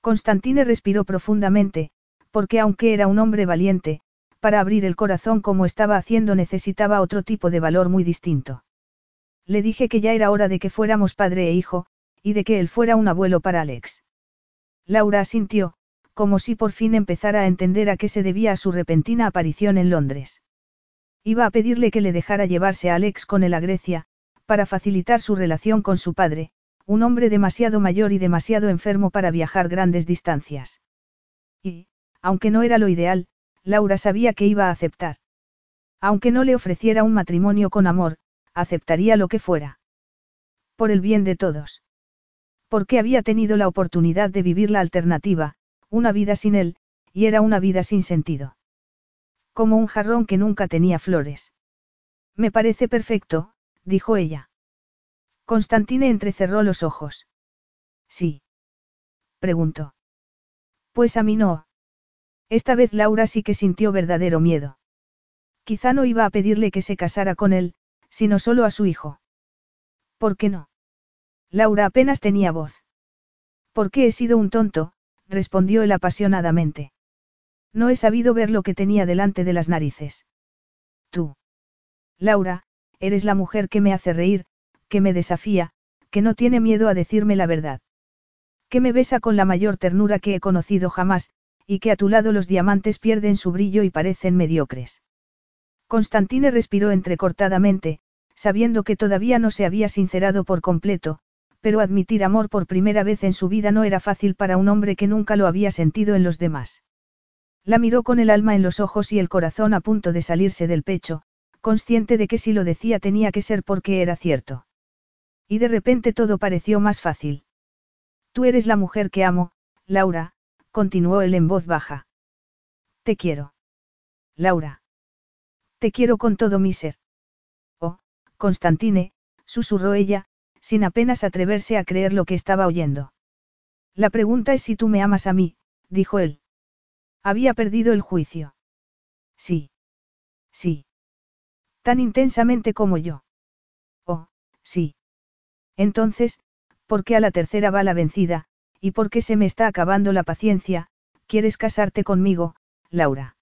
Constantine respiró profundamente, porque aunque era un hombre valiente, para abrir el corazón como estaba haciendo necesitaba otro tipo de valor muy distinto. Le dije que ya era hora de que fuéramos padre e hijo, y de que él fuera un abuelo para Alex. Laura asintió, como si por fin empezara a entender a qué se debía su repentina aparición en Londres. Iba a pedirle que le dejara llevarse a Alex con él a Grecia, para facilitar su relación con su padre, un hombre demasiado mayor y demasiado enfermo para viajar grandes distancias. Y, aunque no era lo ideal, Laura sabía que iba a aceptar. Aunque no le ofreciera un matrimonio con amor, aceptaría lo que fuera. Por el bien de todos. Porque había tenido la oportunidad de vivir la alternativa, una vida sin él, y era una vida sin sentido. Como un jarrón que nunca tenía flores. Me parece perfecto, dijo ella. Constantine entrecerró los ojos. Sí. Preguntó. Pues a mí no. Esta vez Laura sí que sintió verdadero miedo. Quizá no iba a pedirle que se casara con él, sino solo a su hijo. ¿Por qué no? Laura apenas tenía voz. Porque he sido un tonto, respondió él apasionadamente. No he sabido ver lo que tenía delante de las narices. Tú. Laura, eres la mujer que me hace reír, que me desafía, que no tiene miedo a decirme la verdad. Que me besa con la mayor ternura que he conocido jamás, y que a tu lado los diamantes pierden su brillo y parecen mediocres. Constantine respiró entrecortadamente, sabiendo que todavía no se había sincerado por completo, pero admitir amor por primera vez en su vida no era fácil para un hombre que nunca lo había sentido en los demás. La miró con el alma en los ojos y el corazón a punto de salirse del pecho, consciente de que si lo decía tenía que ser porque era cierto. Y de repente todo pareció más fácil. Tú eres la mujer que amo, Laura, continuó él en voz baja. Te quiero. Laura. Te quiero con todo mi ser. Oh, Constantine, susurró ella, sin apenas atreverse a creer lo que estaba oyendo. La pregunta es si tú me amas a mí, dijo él. Había perdido el juicio. Sí. Sí. Tan intensamente como yo. Oh, sí. Entonces, ¿por qué a la tercera va la vencida, y por qué se me está acabando la paciencia, quieres casarte conmigo, Laura?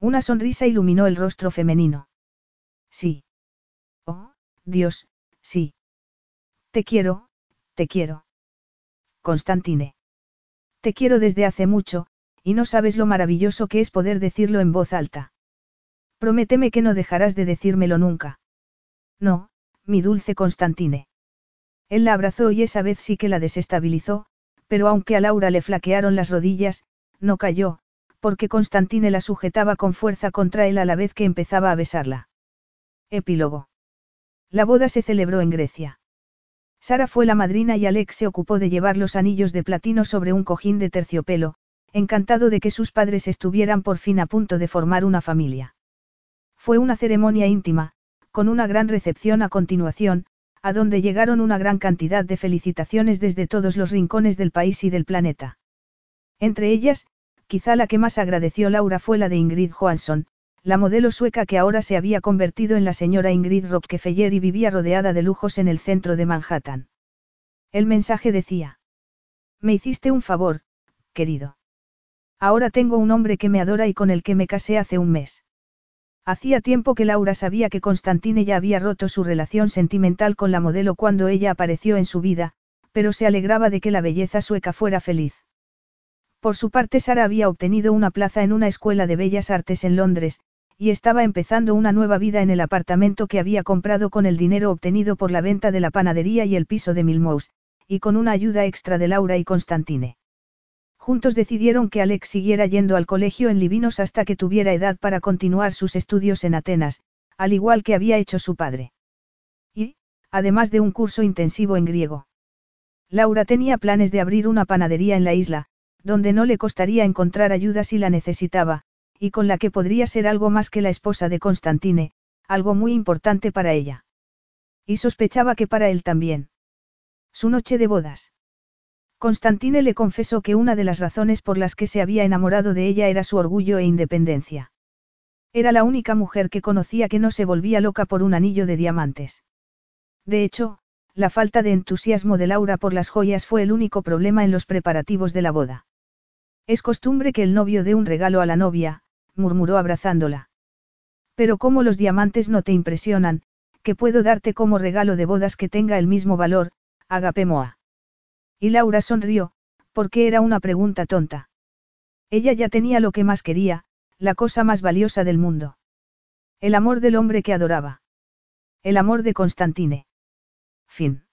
Una sonrisa iluminó el rostro femenino. Sí. Oh, Dios, sí. Te quiero, te quiero. Constantine. Te quiero desde hace mucho, y no sabes lo maravilloso que es poder decirlo en voz alta. Prométeme que no dejarás de decírmelo nunca. No, mi dulce Constantine. Él la abrazó y esa vez sí que la desestabilizó, pero aunque a Laura le flaquearon las rodillas, no cayó, porque Constantine la sujetaba con fuerza contra él a la vez que empezaba a besarla. Epílogo. La boda se celebró en Grecia. Sara fue la madrina y Alex se ocupó de llevar los anillos de platino sobre un cojín de terciopelo, encantado de que sus padres estuvieran por fin a punto de formar una familia. Fue una ceremonia íntima, con una gran recepción a continuación, a donde llegaron una gran cantidad de felicitaciones desde todos los rincones del país y del planeta. Entre ellas, quizá la que más agradeció Laura fue la de Ingrid Johansson, la modelo sueca que ahora se había convertido en la señora Ingrid Rockefeller y vivía rodeada de lujos en el centro de Manhattan. El mensaje decía. Me hiciste un favor, querido. Ahora tengo un hombre que me adora y con el que me casé hace un mes. Hacía tiempo que Laura sabía que Constantine ya había roto su relación sentimental con la modelo cuando ella apareció en su vida, pero se alegraba de que la belleza sueca fuera feliz. Por su parte, Sara había obtenido una plaza en una escuela de bellas artes en Londres, y estaba empezando una nueva vida en el apartamento que había comprado con el dinero obtenido por la venta de la panadería y el piso de Milmous, y con una ayuda extra de Laura y Constantine. Juntos decidieron que Alex siguiera yendo al colegio en Livinos hasta que tuviera edad para continuar sus estudios en Atenas, al igual que había hecho su padre. Y, además de un curso intensivo en griego. Laura tenía planes de abrir una panadería en la isla, donde no le costaría encontrar ayuda si la necesitaba, y con la que podría ser algo más que la esposa de Constantine, algo muy importante para ella. Y sospechaba que para él también. Su noche de bodas. Constantine le confesó que una de las razones por las que se había enamorado de ella era su orgullo e independencia. Era la única mujer que conocía que no se volvía loca por un anillo de diamantes. De hecho, la falta de entusiasmo de Laura por las joyas fue el único problema en los preparativos de la boda. Es costumbre que el novio dé un regalo a la novia, murmuró abrazándola. Pero como los diamantes no te impresionan, que puedo darte como regalo de bodas que tenga el mismo valor, Agape Moa. Y Laura sonrió, porque era una pregunta tonta. Ella ya tenía lo que más quería, la cosa más valiosa del mundo. El amor del hombre que adoraba. El amor de Constantine. Fin.